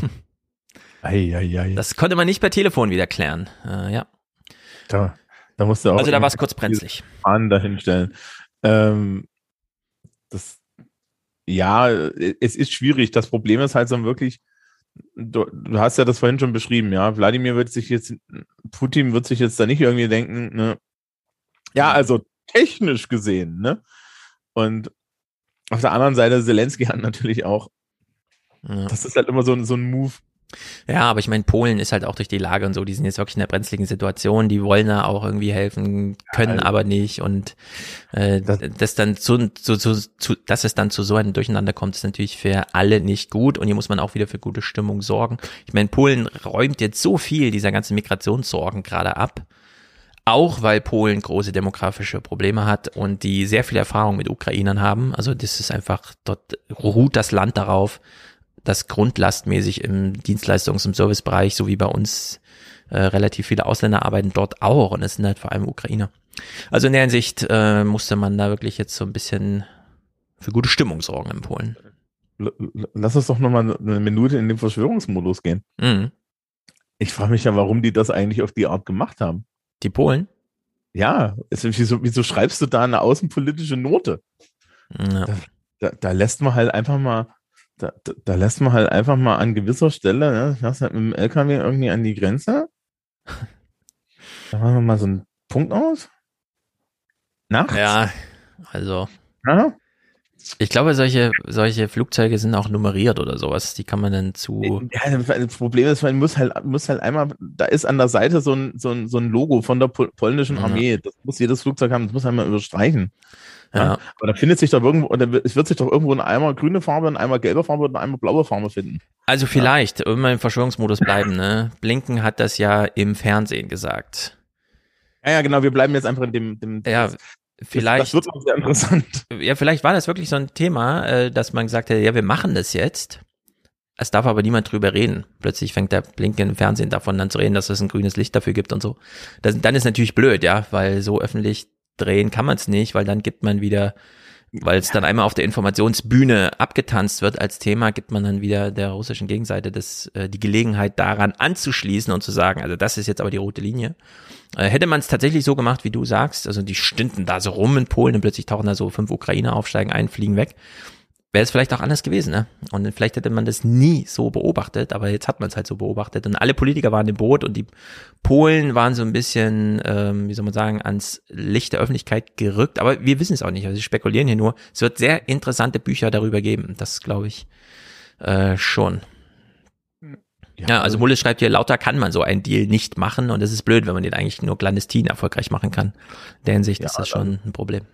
Ei, ei, ei. Das konnte man nicht per Telefon wieder klären. Äh, ja. Da, da musste auch. Also da war es kurz brenzlig. Fahnen dahinstellen. Ähm, das, ja, es ist schwierig. Das Problem ist halt so wirklich, du, du, hast ja das vorhin schon beschrieben, ja. Wladimir wird sich jetzt, Putin wird sich jetzt da nicht irgendwie denken, ne? Ja, also technisch gesehen, ne? Und auf der anderen Seite, Zelensky hat natürlich auch, ja. das ist halt immer so, so ein Move, ja, aber ich meine, Polen ist halt auch durch die Lage und so, die sind jetzt wirklich in der brenzligen Situation, die wollen da auch irgendwie helfen, können also, aber nicht und äh, das, das dann zu, zu, zu, zu, dass es dann zu so einem Durcheinander kommt, ist natürlich für alle nicht gut und hier muss man auch wieder für gute Stimmung sorgen. Ich meine, Polen räumt jetzt so viel dieser ganzen Migrationssorgen gerade ab, auch weil Polen große demografische Probleme hat und die sehr viel Erfahrung mit Ukrainern haben. Also das ist einfach, dort ruht das Land darauf, das grundlastmäßig im Dienstleistungs- und Servicebereich, so wie bei uns, äh, relativ viele Ausländer arbeiten dort auch und es sind halt vor allem Ukrainer. Also in der Hinsicht äh, musste man da wirklich jetzt so ein bisschen für gute Stimmung sorgen in Polen. Lass uns doch nochmal eine Minute in den Verschwörungsmodus gehen. Mhm. Ich frage mich ja, warum die das eigentlich auf die Art gemacht haben. Die Polen? Ja, wieso, wieso schreibst du da eine außenpolitische Note? Ja. Da, da, da lässt man halt einfach mal da, da, da lässt man halt einfach mal an gewisser Stelle, ne, fährst halt mit dem LKW irgendwie an die Grenze. Da machen wir mal so einen Punkt aus. Nachts? Ja, also. Ja? Ich glaube, solche, solche Flugzeuge sind auch nummeriert oder sowas. Die kann man dann zu. Ja, das Problem ist, man muss halt, muss halt einmal, da ist an der Seite so ein, so ein, so ein Logo von der pol polnischen Armee. Das muss jedes Flugzeug haben, das muss einmal überstreichen. Ja. Ja. Aber da findet sich doch irgendwo, oder es wird sich doch irgendwo in einmal grüne Farbe, in einmal gelbe Farbe und in einmal blaue Farbe finden. Also vielleicht, wenn wir im Verschwörungsmodus bleiben, ne? Blinken hat das ja im Fernsehen gesagt. Ja, ja, genau, wir bleiben jetzt einfach in dem, dem Ja, vielleicht. Das, das wird auch sehr interessant. Ja, vielleicht war das wirklich so ein Thema, äh, dass man gesagt hat, ja, wir machen das jetzt. Es darf aber niemand drüber reden. Plötzlich fängt der Blinken im Fernsehen davon an zu reden, dass es ein grünes Licht dafür gibt und so. Das, dann ist natürlich blöd, ja, weil so öffentlich drehen kann man es nicht, weil dann gibt man wieder, weil es dann einmal auf der Informationsbühne abgetanzt wird als Thema, gibt man dann wieder der russischen Gegenseite das, äh, die Gelegenheit daran anzuschließen und zu sagen, also das ist jetzt aber die rote Linie. Äh, hätte man es tatsächlich so gemacht, wie du sagst, also die stünden da so rum in Polen und plötzlich tauchen da so fünf Ukrainer auf, steigen ein, fliegen weg, wäre es vielleicht auch anders gewesen, ne? Und vielleicht hätte man das nie so beobachtet, aber jetzt hat man es halt so beobachtet und alle Politiker waren im Boot und die Polen waren so ein bisschen, ähm, wie soll man sagen, ans Licht der Öffentlichkeit gerückt, aber wir wissen es auch nicht, also wir spekulieren hier nur. Es wird sehr interessante Bücher darüber geben, das glaube ich äh, schon. Ja, also Mulle schreibt hier, lauter kann man so einen Deal nicht machen und es ist blöd, wenn man den eigentlich nur clandestin erfolgreich machen kann. In der Hinsicht ist das schon ein Problem.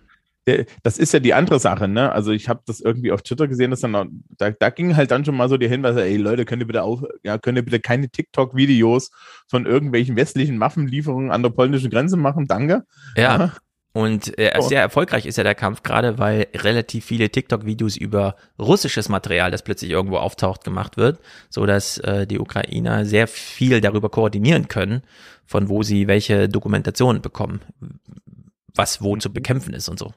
Der- Das ist ja die andere Sache, ne? Also ich habe das irgendwie auf Twitter gesehen, dass dann da, da ging halt dann schon mal so die Hinweise, ey Leute, könnt ihr bitte auf, ja, könnt ihr bitte keine TikTok-Videos von irgendwelchen westlichen Waffenlieferungen an der polnischen Grenze machen? Danke. Ja. Und äh, Oh. sehr erfolgreich ist ja der Kampf, gerade weil relativ viele TikTok-Videos über russisches Material, das plötzlich irgendwo auftaucht, gemacht wird, so dass äh, die Ukrainer sehr viel darüber koordinieren können, von wo sie welche Dokumentationen bekommen, was wo zu bekämpfen ist und so.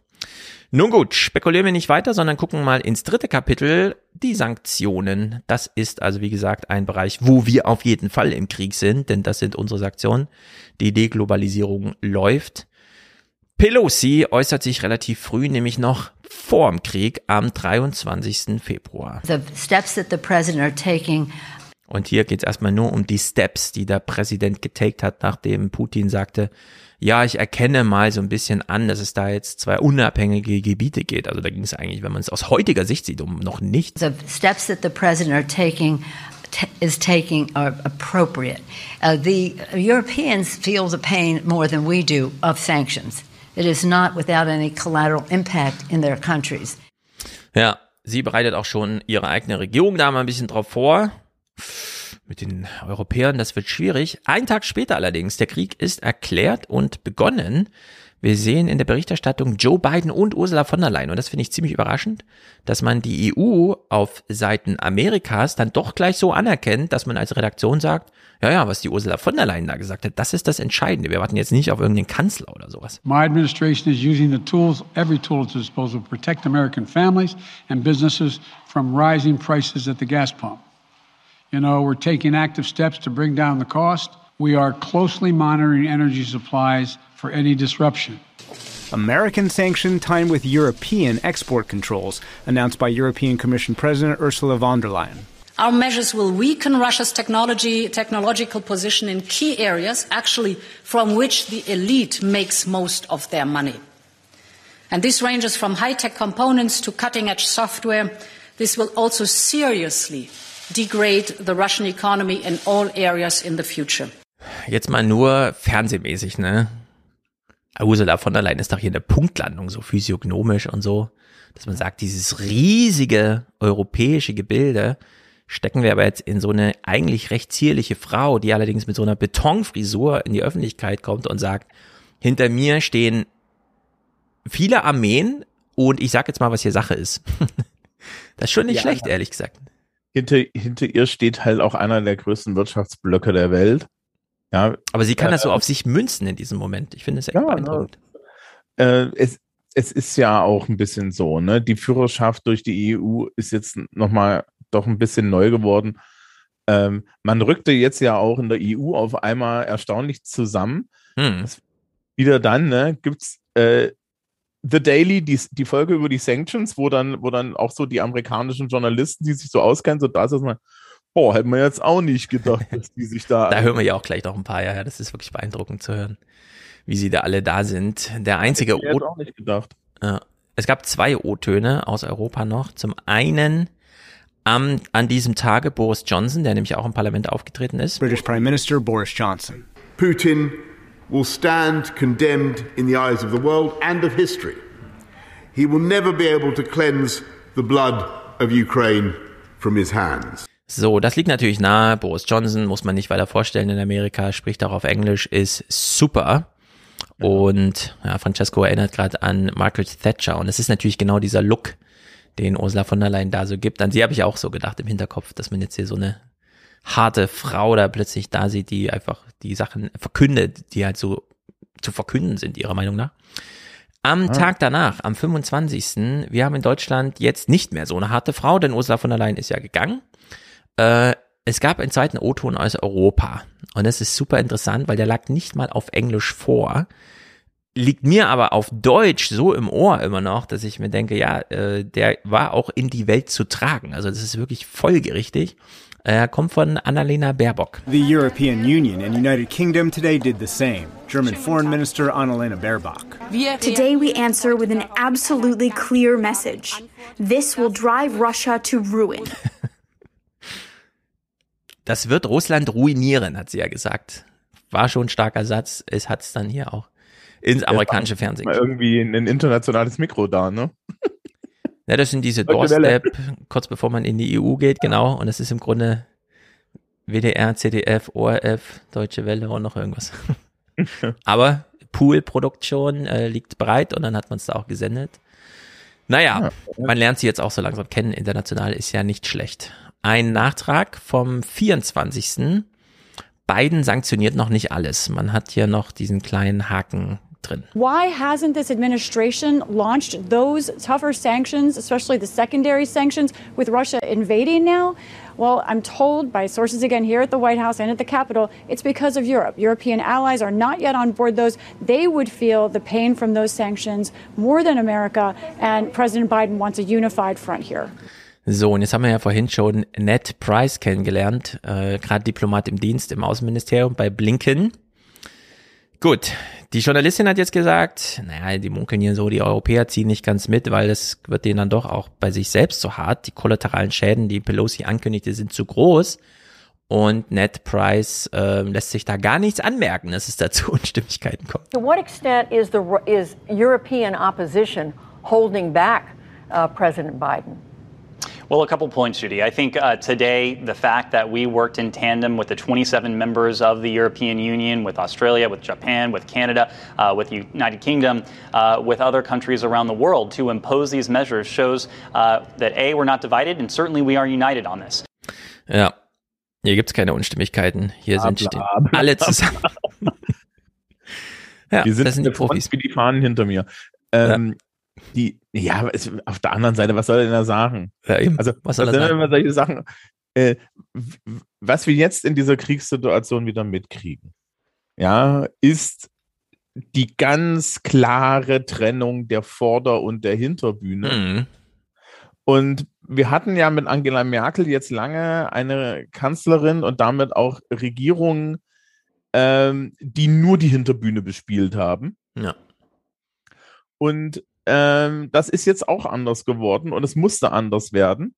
Nun gut, spekulieren wir nicht weiter, sondern gucken mal ins dritte Kapitel, die Sanktionen. Das ist also, wie gesagt, ein Bereich, wo wir auf jeden Fall im Krieg sind, denn das sind unsere Sanktionen. Die Deglobalisierung läuft. Pelosi äußert sich relativ früh, nämlich noch vor dem Krieg am 23. Februar. The steps that the president are taking Und hier geht es erstmal nur um die Steps, die der Präsident getaked hat, nachdem Putin sagte, ja, ich erkenne mal so ein bisschen an, dass es da jetzt zwei unabhängige Gebiete geht. Also da ging es eigentlich, wenn man es aus heutiger Sicht sieht, um noch nichts. the steps that the president are taking is taking are appropriate. Uh, the Europeans feel the pain more than we do of sanctions. It is not without any collateral impact in their countries. Ja, sie bereitet auch schon ihre eigene Regierung da mal ein bisschen drauf vor. Mit den Europäern, das wird schwierig. Ein Tag später allerdings, der Krieg ist erklärt und begonnen. Wir sehen in der Berichterstattung Joe Biden und Ursula von der Leyen. Und das finde ich ziemlich überraschend, dass man die EU auf Seiten Amerikas dann doch gleich so anerkennt, dass man als Redaktion sagt, ja, ja, was die Ursula von der Leyen da gesagt hat, das ist das Entscheidende. Wir warten jetzt nicht auf irgendeinen Kanzler oder sowas. My administration is using the tools, every tool at its disposal, to protect American families and businesses from rising prices at the gas pump. You know, we're taking active steps to bring down the cost. We are closely monitoring energy supplies for any disruption. American sanctioned time with European export controls, announced by European Commission President Ursula von der Leyen. Our measures will weaken Russia's technology, technological position in key areas, actually from which the elite makes most of their money. And this ranges from high-tech components to cutting-edge software. This will also seriously degrade the Russian economy in all areas in the future. Jetzt mal nur fernsehmäßig, ne? Ursula von der Leyen ist doch hier eine Punktlandung, so physiognomisch und so, dass man sagt, dieses riesige europäische Gebilde stecken wir aber jetzt in so eine eigentlich recht zierliche Frau, die allerdings mit so einer Betonfrisur in die Öffentlichkeit kommt und sagt, hinter mir stehen viele Armeen und ich sag jetzt mal, was hier Sache ist. das ist schon nicht Ja. schlecht, ehrlich gesagt. Hinter, hinter ihr steht halt auch einer der größten Wirtschaftsblöcke der Welt. Ja, Aber sie kann äh, das so auf sich münzen in diesem Moment. Ich finde es echt Ja, beeindruckend. äh, es, es ist ja auch ein bisschen so, ne? Die Führerschaft durch die EU ist jetzt nochmal doch ein bisschen neu geworden. Ähm, man rückte jetzt ja auch in der EU auf einmal erstaunlich zusammen. Hm. Das, wieder dann, ne, gibt's äh, The Daily, die, die Folge über die Sanctions, wo dann, wo dann auch so die amerikanischen Journalisten, die sich so auskennen, so da ist man, boah, hätten wir jetzt auch nicht gedacht, dass die sich da. da hören wir ja auch gleich noch ein paar, ja, ja, das ist wirklich beeindruckend zu hören, wie sie da alle da sind. Der einzige Hätte ich jetzt auch nicht gedacht. Ja. Es gab zwei O-Töne aus Europa noch. Zum einen am, an diesem Tage Boris Johnson, der nämlich auch im Parlament aufgetreten ist. British Prime Minister Boris Johnson. Putin will stand condemned in the eyes of the world and of history. He will never be able to cleanse the blood of Ukraine from his hands. So, das liegt natürlich nahe. Boris Johnson muss man nicht weiter vorstellen in Amerika, spricht auch auf Englisch, ist super. Und ja, Francesco erinnert gerade an Margaret Thatcher. Und es ist natürlich genau dieser Look, den Ursula von der Leyen da so gibt. An sie habe ich auch so gedacht im Hinterkopf, dass man jetzt hier so eine harte Frau da plötzlich da sieht, die einfach die Sachen verkündet, die halt so zu verkünden sind, ihrer Meinung nach. Am Ah. Tag danach, am 25. Wir haben in Deutschland jetzt nicht mehr so eine harte Frau, denn Ursula von der Leyen ist ja gegangen. Äh, es gab einen zweiten O-Ton aus Europa. Und das ist super interessant, weil der lag nicht mal auf Englisch vor. Liegt mir aber auf Deutsch so im Ohr immer noch, dass ich mir denke, ja, äh, der war auch in die Welt zu tragen. Also das ist wirklich folgerichtig. Er kommt von Annalena Baerbock. The European Union and United Kingdom today did the same. German Foreign Minister Annalena Baerbock. Today we answer with an absolutely clear message. This will drive Russia to ruin. Das wird Russland ruinieren, hat sie ja gesagt. War schon ein starker Satz. Es hat es dann hier auch ins amerikanische Fernsehen. Mal irgendwie ein internationales Mikro da, ne? Ja, das sind diese. Doorstep, kurz bevor man in die EU geht, genau. Und das ist im Grunde WDR, CDF, ORF, Deutsche Welle und noch irgendwas. Aber Pool-Produktion äh, liegt bereit und dann hat man es da auch gesendet. Naja, man lernt sie jetzt auch so langsam kennen. International ist ja nicht schlecht. Ein Nachtrag vom 24. Biden sanktioniert noch nicht alles. Man hat hier noch diesen kleinen Haken drin. Why hasn't this administration launched those tougher sanctions, especially the secondary sanctions, with Russia invading now? Well, I'm told by sources again here at the White House and at the Capitol, it's because of Europe. European allies are not yet on board those. They would feel the pain from those sanctions more than America, and President Biden wants a unified front here. So, und jetzt haben wir ja vorhin schon Ned Price kennengelernt, äh, gerade Diplomat im Dienst im Außenministerium bei Blinken. Gut, die Journalistin hat jetzt gesagt, naja, die munkeln hier so, die Europäer ziehen nicht ganz mit, weil das wird denen dann doch auch bei sich selbst zu hart. Die kollateralen Schäden, die Pelosi ankündigte, sind zu groß. Und Ned Price äh, lässt sich da gar nichts anmerken, dass es da zu Unstimmigkeiten kommt. To what extent is the is European opposition holding back uh, President Biden? Well, a couple points, Judy. I think uh, today the fact that we worked in tandem with the 27 members of the European Union, with Australia, with Japan, with Canada, uh, with the United Kingdom, uh, with other countries around the world to impose these measures shows uh, that A, we're not divided, and certainly we are united on this. Ja, hier gibt's keine Unstimmigkeiten. Hier sind Bla, stehen bla, bla. alle zusammen. ja, die sind, das sind die der Front Profis. wie die Fahnen hinter mir. Ähm, Die, ja, es, auf der anderen Seite, was soll er denn da sagen? Ja, eben. Also, Was soll das er sagen? solche Sachen, äh, was wir jetzt in dieser Kriegssituation wieder mitkriegen, ja, ist die ganz klare Trennung der Vorder- und der Hinterbühne. Mhm. Und wir hatten ja mit Angela Merkel jetzt lange eine Kanzlerin und damit auch Regierungen, ähm, die nur die Hinterbühne bespielt haben. Ja. Und ähm, das ist jetzt auch anders geworden und es musste anders werden.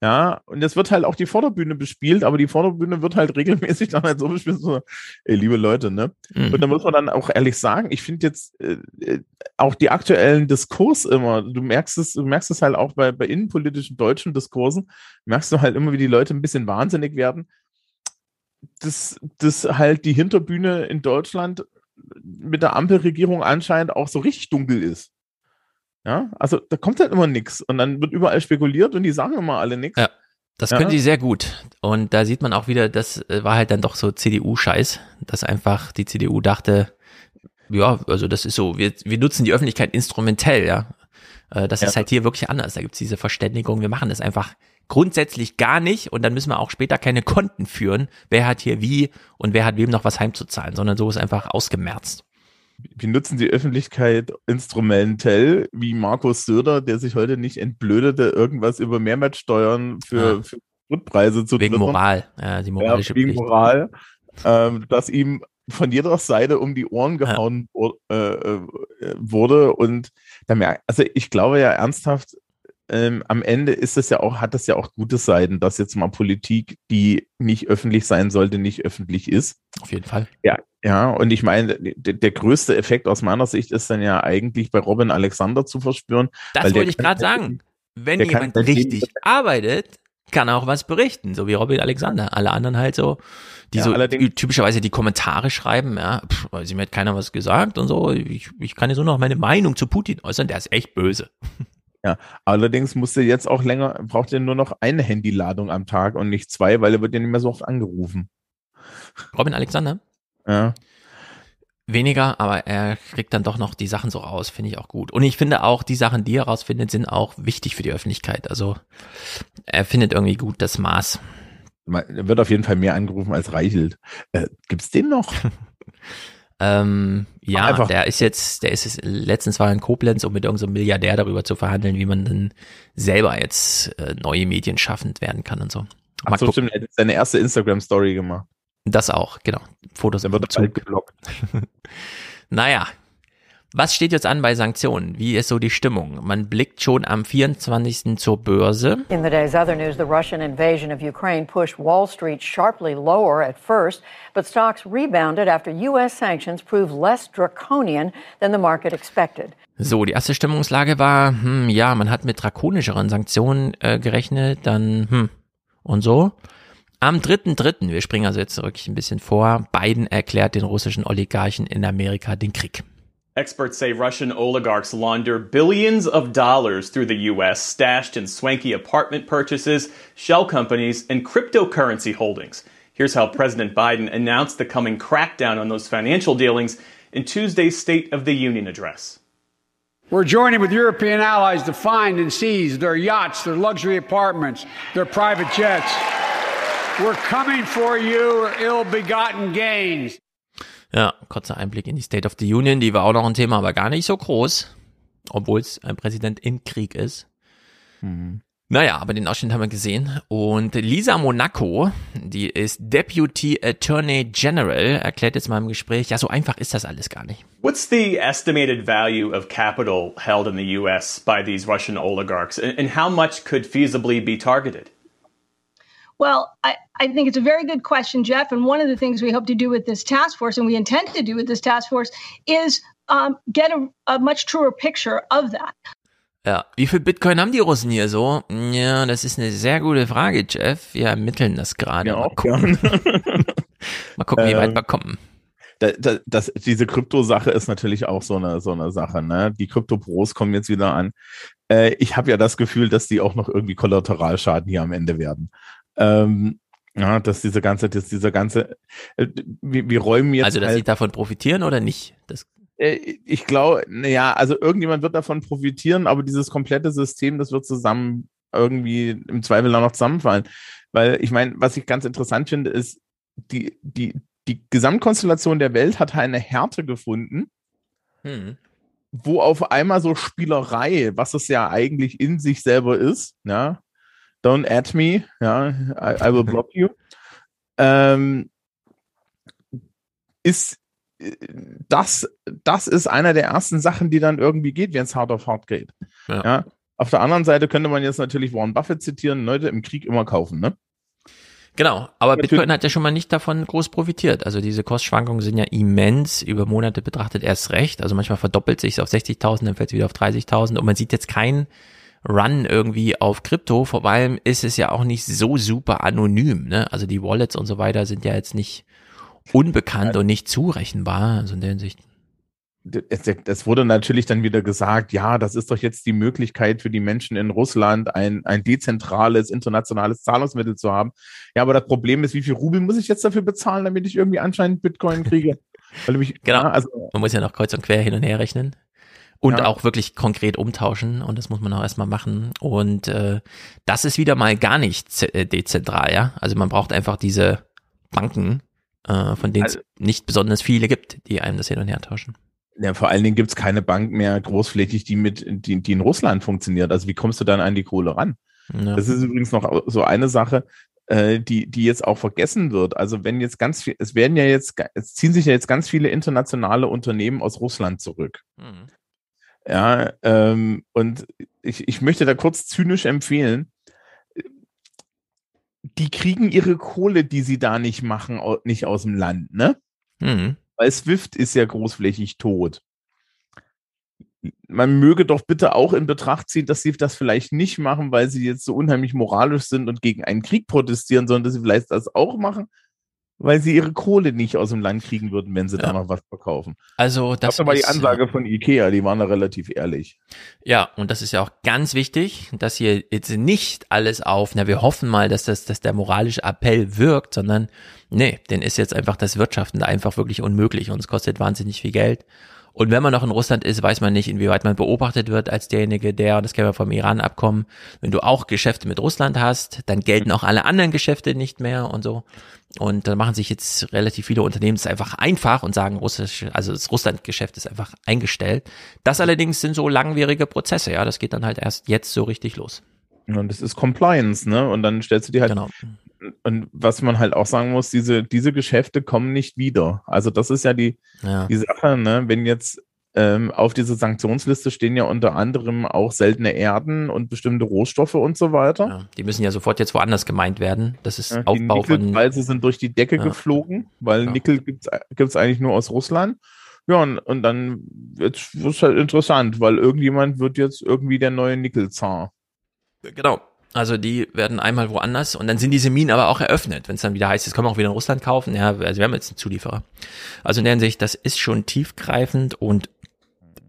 Ja, und es wird halt auch die Vorderbühne bespielt, aber die Vorderbühne wird halt regelmäßig dann halt so bespielt, so, ey, liebe Leute, ne? Mhm. Und da muss man dann auch ehrlich sagen, ich finde jetzt äh, äh, auch die aktuellen Diskurs immer, du merkst es, du merkst es halt auch bei, bei innenpolitischen deutschen Diskursen, merkst du halt immer, wie die Leute ein bisschen wahnsinnig werden, dass, dass halt die Hinterbühne in Deutschland mit der Ampelregierung anscheinend auch so richtig dunkel ist. Ja, also da kommt halt immer nichts und dann wird überall spekuliert und die sagen immer alle nichts. Ja, das können die sehr gut. Und da sieht man auch wieder, das äh, war halt dann doch so CDU-Scheiß, dass einfach die CDU dachte, ja, also das ist so, wir, wir nutzen die Öffentlichkeit instrumentell, ja. Äh, Das Ja. ist halt hier wirklich anders. Da gibt's diese Verständigung, wir machen das einfach grundsätzlich gar nicht und dann müssen wir auch später keine Konten führen, wer hat hier wie und wer hat wem noch was heimzuzahlen, sondern so ist einfach ausgemerzt. Wir nutzen die Öffentlichkeit instrumentell, wie Markus Söder, der sich heute nicht entblödete, irgendwas über Mehrwertsteuern für, Ja. für Spritpreise zu Wegen twittern. Moral, ja, die moralische ja, wegen Pflicht. Moral, ähm, dass ihm von jeder Seite um die Ohren gehauen wur- äh, äh, wurde und da merkt, also ich glaube ja ernsthaft, ähm, am Ende ist das ja auch, hat das ja auch gute Seiten, dass jetzt mal Politik, die nicht öffentlich sein sollte, nicht öffentlich ist. Auf jeden Fall. Ja, ja, und ich meine, der, der größte Effekt aus meiner Sicht ist dann ja eigentlich bei Robin Alexander zu verspüren. Das wollte ich gerade sagen. Wenn jemand richtig arbeitet, kann er auch was berichten, so wie Robin Alexander. Alle anderen halt so, die Ja, so typischerweise die Kommentare schreiben, ja, pff, also mir hat keiner was gesagt und so. Ich, ich kann jetzt nur noch meine Meinung zu Putin äußern, der ist echt böse. Ja, allerdings musste jetzt auch länger, braucht er nur noch eine Handyladung am Tag und nicht zwei, weil er wird ja nicht mehr so oft angerufen. Robin Alexander? Ja. Weniger, aber er kriegt dann doch noch die Sachen so raus, finde ich auch gut. Und ich finde auch, die Sachen, die er rausfindet, sind auch wichtig für die Öffentlichkeit. Also er findet irgendwie gut das Maß. Er wird auf jeden Fall mehr angerufen als Reichelt. Äh, gibt's den noch? Ähm, ja, Einfach- der ist jetzt, der ist jetzt, letztens war in Koblenz, um mit irgendeinem so Milliardär darüber zu verhandeln, wie man dann selber jetzt äh, neue Medien schaffend werden kann und so. Ach so, stimmt, er hat seine erste Instagram-Story gemacht. Das auch, genau. Fotos Dann im wird bald Zug. geblockt. Naja, was steht jetzt an bei Sanktionen? Wie ist so die Stimmung? Man blickt schon am 24. zur Börse. In the day's other news, the Russian invasion of Ukraine pushed Wall Street sharply lower at first, but stocks rebounded after U.S. sanctions proved less draconian than the market expected. So, die erste Stimmungslage war, hm, ja, man hat mit drakonischeren Sanktionen äh, gerechnet, dann, hm, und so. Am 3.3., wir springen also jetzt zurück ein bisschen vor, Biden erklärt den russischen Oligarchen in Amerika den Krieg. Experts say Russian oligarchs launder billions of dollars through the U.S., stashed in swanky apartment purchases, shell companies, and cryptocurrency holdings. Here's how President Biden announced the coming crackdown on those financial dealings in Tuesday's State of the Union address. We're joining with European allies to find and seize their yachts, their luxury apartments, their private jets. We're coming for you, ill begotten gains. Ja, kurzer Einblick in die State of the Union, die war auch noch ein Thema, aber gar nicht so groß, obwohl es ein Präsident im Krieg ist. Naja, aber den Ausschnitt haben wir gesehen. Und Lisa Monaco, die ist Deputy Attorney General, erklärt jetzt mal im Gespräch, ja, so einfach ist das alles gar nicht. What's the estimated value of capital held in the U.S. by these Russian oligarchs, and how much could feasibly be targeted? Well, I, I think it's a very good question, Jeff. And one of the things we hope to do with this task force, and we intend to do with this task force, is um, get a, a much truer picture of that. Ja, wie viel Bitcoin haben die Russen hier so? Ja, das ist eine sehr gute Frage, Jeff. Wir ermitteln das gerade. Ja, mal auch gucken, mal gucken wie weit Ähm, wir kommen. Da, da, das, diese Krypto-Sache ist natürlich auch so eine, so eine Sache. Ne? Die Krypto-Pros kommen jetzt wieder an. Äh, ich habe ja das Gefühl, dass die auch noch irgendwie Kollateralschaden hier am Ende werden. Ähm, ja, dass diese ganze, dass dieser ganze, äh, wir, wir räumen jetzt. Also, dass sie halt, davon profitieren oder nicht? Das, äh, ich glaube, naja, also irgendjemand wird davon profitieren, aber dieses komplette System, das wird zusammen irgendwie im Zweifel dann noch zusammenfallen. Weil ich meine, was ich ganz interessant finde, ist, die, die, die Gesamtkonstellation der Welt hat eine Härte gefunden, hm. wo auf einmal so Spielerei, was es ja eigentlich in sich selber ist, ja, don't add me, ja, I, I will block you, ähm, ist äh, das, das ist einer der ersten Sachen, die dann irgendwie geht, wenn es hart auf hart geht. Ja. Ja. Auf der anderen Seite könnte man jetzt natürlich Warren Buffett zitieren, Leute im Krieg immer kaufen, ne? Genau, aber Natürlich- Bitcoin hat ja schon mal nicht davon groß profitiert. Also diese Kursschwankungen sind ja immens, über Monate betrachtet erst recht. Also manchmal verdoppelt sich auf 60.000, dann fällt es wieder auf 30.000 und man sieht jetzt keinen Run irgendwie auf Krypto. Vor allem ist es ja auch nicht so super anonym. Ne? Also die Wallets und so weiter sind ja jetzt nicht unbekannt und nicht zurechenbar. Also in der Hinsicht. es, es wurde natürlich dann wieder gesagt, ja, das ist doch jetzt die Möglichkeit für die Menschen in Russland, ein, ein dezentrales, internationales Zahlungsmittel zu haben. Ja, aber das Problem ist, wie viel Rubel muss ich jetzt dafür bezahlen, damit ich irgendwie anscheinend Bitcoin kriege? Weil mich, Genau. Ja, also, Man muss ja noch kreuz und quer hin und her rechnen. Und Ja. auch wirklich konkret umtauschen und das muss man auch erstmal machen. Und äh, das ist wieder mal gar nicht äh, dezentral, ja. Also man braucht einfach diese Banken, äh, von denen es Also- nicht besonders viele gibt, die einem das hin und her tauschen. Ja, vor allen Dingen gibt es keine Bank mehr großflächig, die mit, die, die in Russland funktioniert. Also wie kommst du dann an die Kohle ran? Ja. Das ist übrigens noch so eine Sache, äh, die, die jetzt auch vergessen wird. Also wenn jetzt ganz viel, es werden ja jetzt, es ziehen sich ja jetzt ganz viele internationale Unternehmen aus Russland zurück. Mhm. Ja, ähm, und ich, ich möchte da kurz zynisch empfehlen, die kriegen ihre Kohle, die sie da nicht machen, nicht aus dem Land, ne? Mhm. Weil Swift ist ja großflächig tot. Man möge doch bitte auch in Betracht ziehen, dass sie das vielleicht nicht machen, weil sie jetzt so unheimlich moralisch sind und gegen einen Krieg protestieren, sondern dass sie vielleicht das auch machen, weil sie ihre Kohle nicht aus dem Land kriegen würden, wenn sie ja. da noch was verkaufen. Also das, war die Ansage von Ikea, die waren da relativ ehrlich. Ja, und das ist ja auch ganz wichtig, dass hier jetzt nicht alles auf, na wir hoffen mal, dass das, dass der moralische Appell wirkt, sondern nee, denn ist jetzt einfach das Wirtschaften da einfach wirklich unmöglich und es kostet wahnsinnig viel Geld. Und wenn man noch in Russland ist, weiß man nicht, inwieweit man beobachtet wird als derjenige, der, und das kennen wir vom Iran-Abkommen, wenn du auch Geschäfte mit Russland hast, dann gelten auch alle anderen Geschäfte nicht mehr und so. Und dann machen sich jetzt relativ viele Unternehmen es einfach einfach und sagen, russisch, also das Russland-Geschäft ist einfach eingestellt. Das allerdings sind so langwierige Prozesse, ja. Das geht dann halt erst jetzt so richtig los. Und das ist Compliance, ne? Und dann stellst du dir halt. Genau. Und was man halt auch sagen muss, diese, diese Geschäfte kommen nicht wieder. Also das ist ja die, ja. die Sache, ne? Wenn jetzt ähm, auf dieser Sanktionsliste stehen ja unter anderem auch seltene Erden und bestimmte Rohstoffe und so weiter. Ja, die müssen ja sofort jetzt woanders gemeint werden. Das ist ja, Aufbau die Nickelpreise sind durch die Decke ja. geflogen, weil Nickel gibt es eigentlich nur aus Russland. Ja, und, und dann wird es halt interessant, weil irgendjemand wird jetzt irgendwie der neue Nickelzar. Genau. Also die werden einmal woanders und dann sind diese Minen aber auch eröffnet, wenn es dann wieder heißt, jetzt können wir auch wieder in Russland kaufen. Ja, also wir haben jetzt einen Zulieferer. Also in der Hinsicht, das ist schon tiefgreifend und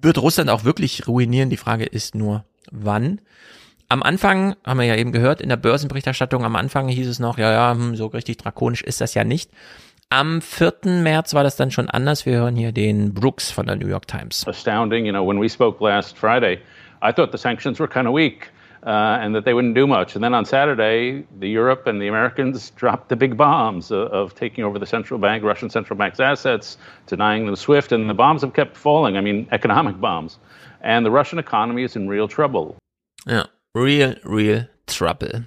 wird Russland auch wirklich ruinieren. Die Frage ist nur, wann. Am Anfang, haben wir ja eben gehört, in der Börsenberichterstattung, am Anfang hieß es noch, ja, ja, hm, so richtig drakonisch ist das ja nicht. Am 4. März war das dann schon anders. Wir hören hier den Brooks von der New York Times. Astounding, you know, when we spoke last Friday, I thought the sanctions were kind of weak. Uh, and that they wouldn't do much. And then on Saturday, the Europe and the Americans dropped the big bombs of, of, taking over the central bank, Russian central bank's assets, denying them SWIFT, and the bombs have kept falling. I mean, economic bombs. And the Russian economy is in real trouble. Ja, real, real trouble.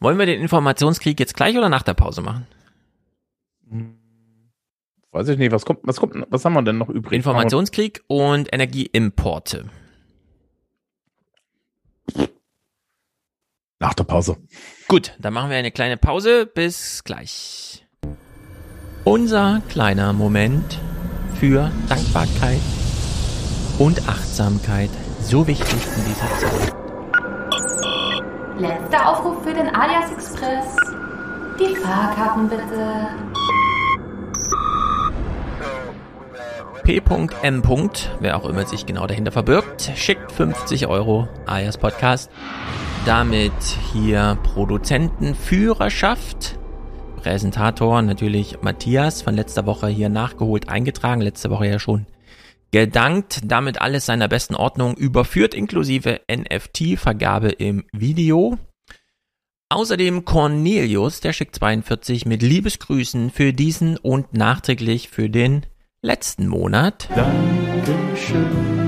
Wollen wir den Informationskrieg jetzt gleich oder nach der Pause machen? Weiß ich nicht, was kommt, was kommt, was haben wir denn noch übrig? Informationskrieg und Energieimporte. Nach der Pause. Gut, dann machen wir eine kleine Pause. Bis gleich. Unser kleiner Moment für Dankbarkeit und Achtsamkeit. So wichtig in dieser Zeit. Letzter Aufruf für den Alias Express. Die Fahrkarten bitte. P.M. Wer auch immer sich genau dahinter verbirgt, schickt 50 Euro Alias Podcast damit hier Produzentenführerschaft. Präsentator natürlich Matthias von letzter Woche hier nachgeholt eingetragen, letzte Woche ja schon gedankt, damit alles seiner besten Ordnung überführt, inklusive NFT-Vergabe im Video. Außerdem Cornelius, der schickt 42 mit Liebesgrüßen für diesen und nachträglich für den letzten Monat. Dankeschön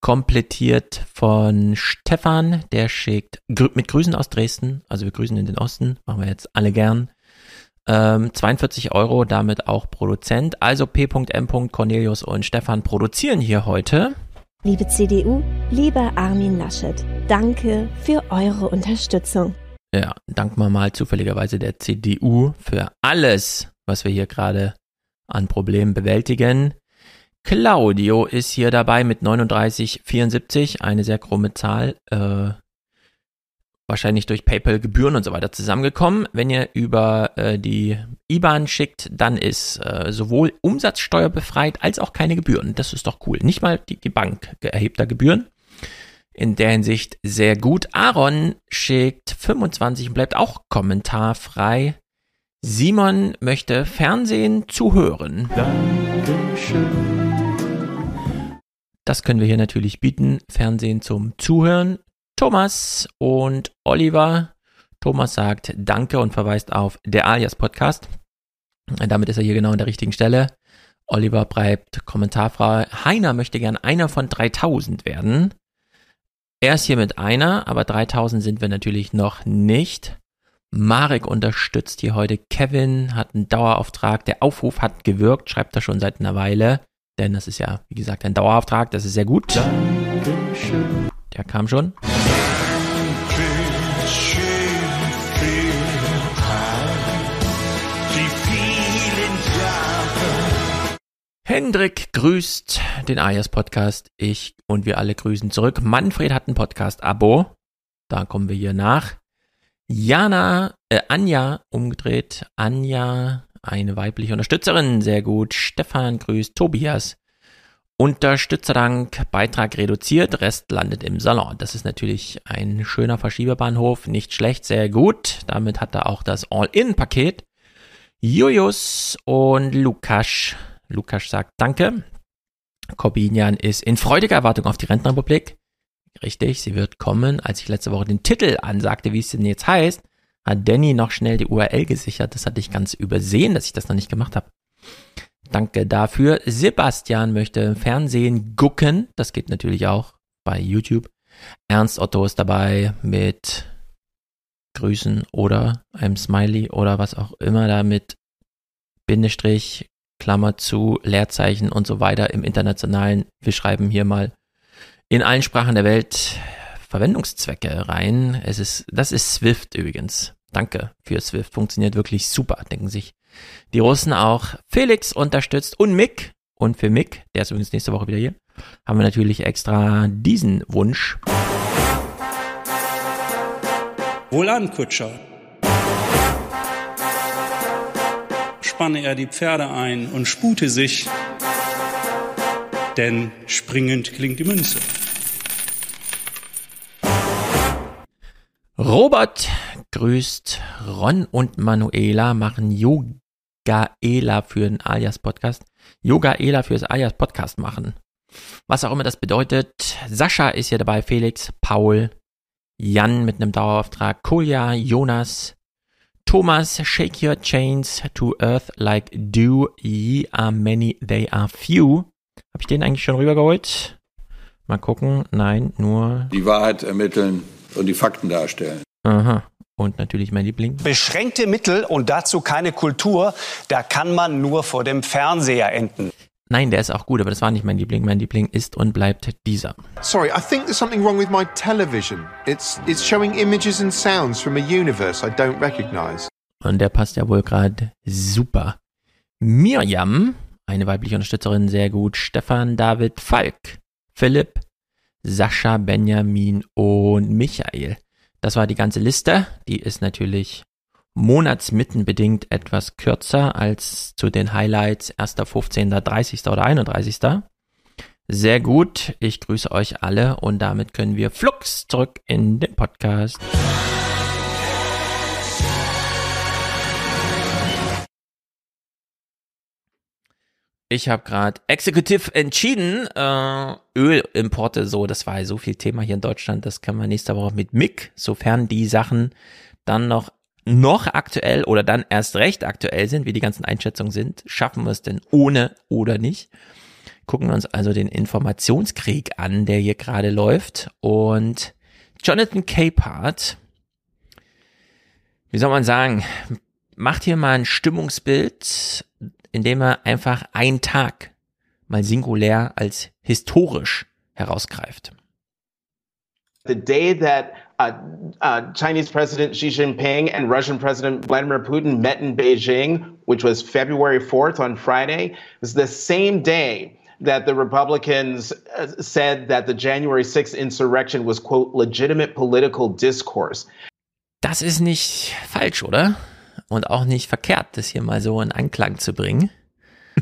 komplettiert von Stefan, der schickt mit Grüßen aus Dresden, also wir grüßen in den Osten, machen wir jetzt alle gern. Ähm, 42 Euro, damit auch Produzent. Also P.M. Cornelius und Stefan produzieren hier heute. Liebe CDU, lieber Armin Laschet, danke für eure Unterstützung. Ja, danken wir mal zufälligerweise der CDU für alles, was wir hier gerade an Problemen bewältigen. Claudio ist hier dabei mit 39,74, eine sehr krumme Zahl. Äh, wahrscheinlich durch PayPal Gebühren und so weiter zusammengekommen. Wenn ihr über äh, die IBAN schickt, dann ist äh, sowohl Umsatzsteuer befreit als auch keine Gebühren. Das ist doch cool. Nicht mal die, die Bank erhebt da Gebühren. In der Hinsicht sehr gut. Aaron schickt 25 und bleibt auch kommentarfrei. Simon möchte Fernsehen zuhören. Dankeschön. Das können wir hier natürlich bieten. Fernsehen zum Zuhören. Thomas und Oliver. Thomas sagt Danke und verweist auf der Alias Podcast. Damit ist er hier genau an der richtigen Stelle. Oliver bleibt kommentarfrei. Heiner möchte gern einer von 3000 werden. Er ist hier mit einer, aber 3000 sind wir natürlich noch nicht. Marek unterstützt hier heute. Kevin hat einen Dauerauftrag. Der Aufruf hat gewirkt, schreibt er schon seit einer Weile. Denn das ist ja, wie gesagt, ein Dauerauftrag. Das ist sehr gut. Dankeschön. Der kam schon. Hendrik grüßt den Ayers Podcast. Ich und wir alle grüßen zurück. Manfred hat ein Podcast-Abo. Da kommen wir hier nach. Jana, äh, Anja umgedreht. Anja, eine weibliche Unterstützerin. Sehr gut. Stefan grüßt. Tobias. Unterstützerdank, Beitrag reduziert, Rest landet im Salon. Das ist natürlich ein schöner Verschiebebahnhof, nicht schlecht, sehr gut. Damit hat er auch das All-In-Paket. Julius und Lukas Lukas sagt Danke. Corbinian ist in freudiger Erwartung auf die Rentenrepublik. Richtig, sie wird kommen. Als ich letzte Woche den Titel ansagte, wie es denn jetzt heißt, hat Danny noch schnell die URL gesichert. Das hatte ich ganz übersehen, dass ich das noch nicht gemacht habe. Danke dafür. Sebastian möchte Fernsehen gucken. Das geht natürlich auch bei YouTube. Ernst Otto ist dabei mit Grüßen oder einem Smiley oder was auch immer da mit Bindestrich Klammer zu, Leerzeichen und so weiter im internationalen, wir schreiben hier mal in allen Sprachen der Welt Verwendungszwecke rein. Es ist, das ist Swift übrigens. Danke für Swift. Funktioniert wirklich super, denken sich die Russen auch. Felix unterstützt und Mick. Und für Mick, der ist übrigens nächste Woche wieder hier, haben wir natürlich extra diesen Wunsch. Wohlan, Kutscher. spanne er die Pferde ein und spute sich, denn springend klingt die Münze. Robert grüßt Ron und Manuela machen Yogaela für den Alias Podcast. Yogaela für das Alias Podcast machen. Was auch immer das bedeutet. Sascha ist hier dabei, Felix, Paul, Jan mit einem Dauerauftrag, Kolja, Jonas, Thomas, shake your chains to earth like dew, ye are many, they are few. Hab ich den eigentlich schon rübergeholt? Mal gucken. Nein, nur. Die Wahrheit ermitteln und die Fakten darstellen. Aha. Und natürlich mein Liebling. Beschränkte Mittel und dazu keine Kultur, da kann man nur vor dem Fernseher enden. Nein, der ist auch gut, aber das war nicht mein Liebling. Mein Liebling ist und bleibt dieser. Sorry, I think there's something wrong with my television. It's, it's showing images and sounds from a universe I don't recognize. Und der passt ja wohl gerade super. Mirjam, eine weibliche Unterstützerin, sehr gut. Stefan, David, Falk, Philipp, Sascha, Benjamin und Michael. Das war die ganze Liste. Die ist natürlich monatsmittenbedingt etwas kürzer als zu den Highlights 1., 15., 30. oder 31. Sehr gut, ich grüße euch alle und damit können wir flugs zurück in den Podcast. Ich habe gerade exekutiv entschieden, äh, Ölimporte, so, das war ja so viel Thema hier in Deutschland, das kann man nächste Woche mit MIG, sofern die Sachen dann noch noch aktuell oder dann erst recht aktuell sind, wie die ganzen Einschätzungen sind, schaffen wir es denn ohne oder nicht? Gucken wir uns also den Informationskrieg an, der hier gerade läuft. Und Jonathan Capehart, wie soll man sagen, macht hier mal ein Stimmungsbild, indem er einfach einen Tag mal singulär als historisch herausgreift. The day that uh, uh, Chinese President Xi Jinping and Russian President Vladimir Putin met in Beijing, which was February 4th on Friday, was the same day that the Republicans uh, said that the January 6th insurrection was, quote, legitimate political discourse. Das ist nicht falsch, oder? Und auch nicht verkehrt, das hier mal so in Anklang zu bringen.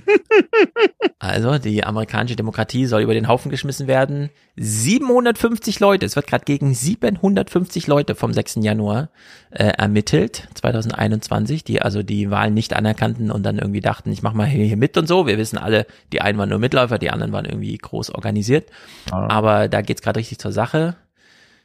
also, die amerikanische Demokratie soll über den Haufen geschmissen werden. 750 Leute, es wird gerade gegen 750 Leute vom 6. Januar äh, ermittelt, 2021, die also die Wahlen nicht anerkannten und dann irgendwie dachten, ich mache mal hier, hier mit und so. Wir wissen alle, die einen waren nur Mitläufer, die anderen waren irgendwie groß organisiert. Aber da geht's gerade richtig zur Sache.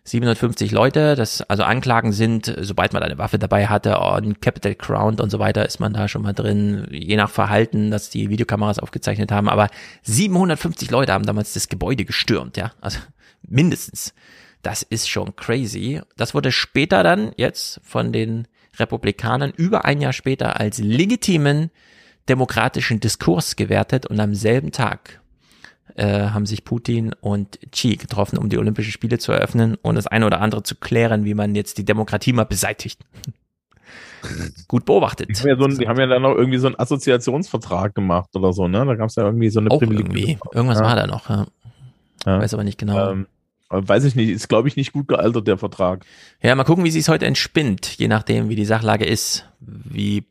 750 Leute, das, also Anklagen sind, sobald man eine Waffe dabei hatte, on Capital Crown und so weiter, ist man da schon mal drin, je nach Verhalten, dass die Videokameras aufgezeichnet haben, aber 750 Leute haben damals das Gebäude gestürmt, ja, also mindestens. Das ist schon crazy. Das wurde später dann, jetzt von den Republikanern, über ein Jahr später als legitimen demokratischen Diskurs gewertet und am selben Tag äh, haben sich Putin und Xi getroffen, um die Olympischen Spiele zu eröffnen und das eine oder andere zu klären, wie man jetzt die Demokratie mal beseitigt. Gut beobachtet. Die haben, ja so ein, die haben ja dann noch irgendwie so einen Assoziationsvertrag gemacht oder so, ne? Da gab es ja irgendwie so eine Auch irgendwie. Irgendwas ja. war da noch, ja. ja. Weiß aber nicht genau. Ähm, weiß ich nicht, ist glaube ich nicht gut gealtert, der Vertrag. Ja, mal gucken, wie sich es heute entspinnt, je nachdem, wie die Sachlage ist, wie,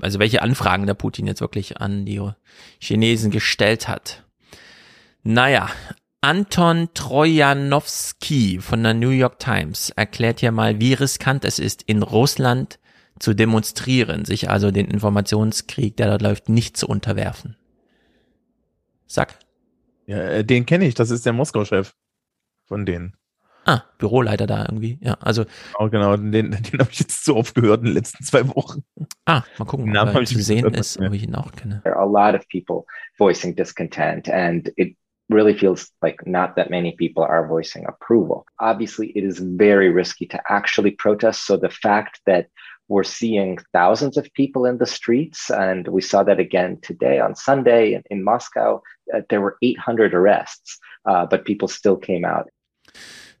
also welche Anfragen der Putin jetzt wirklich an die Chinesen gestellt hat. Naja, Anton Trojanowski von der New York Times erklärt hier mal, wie riskant es ist, in Russland zu demonstrieren, sich also den Informationskrieg, der dort läuft, nicht zu unterwerfen. Sag. Ja, äh, den kenne ich, das ist der Moskau-Chef von denen. Ah, Büroleiter da irgendwie. Ja, also. Oh, genau, den, den habe ich jetzt so oft gehört in den letzten zwei Wochen. Ah, mal gucken, ob er zu sehen ist, ob ich ihn auch kenne. There are a lot of people voicing discontent and it really feels like not that many people are voicing approval. Obviously, it is very risky to actually protest. So the fact that we're seeing thousands of people in the streets, and we saw that again today on Sunday in, in Moscow, uh, there were 800 arrests, uh, but people still came out.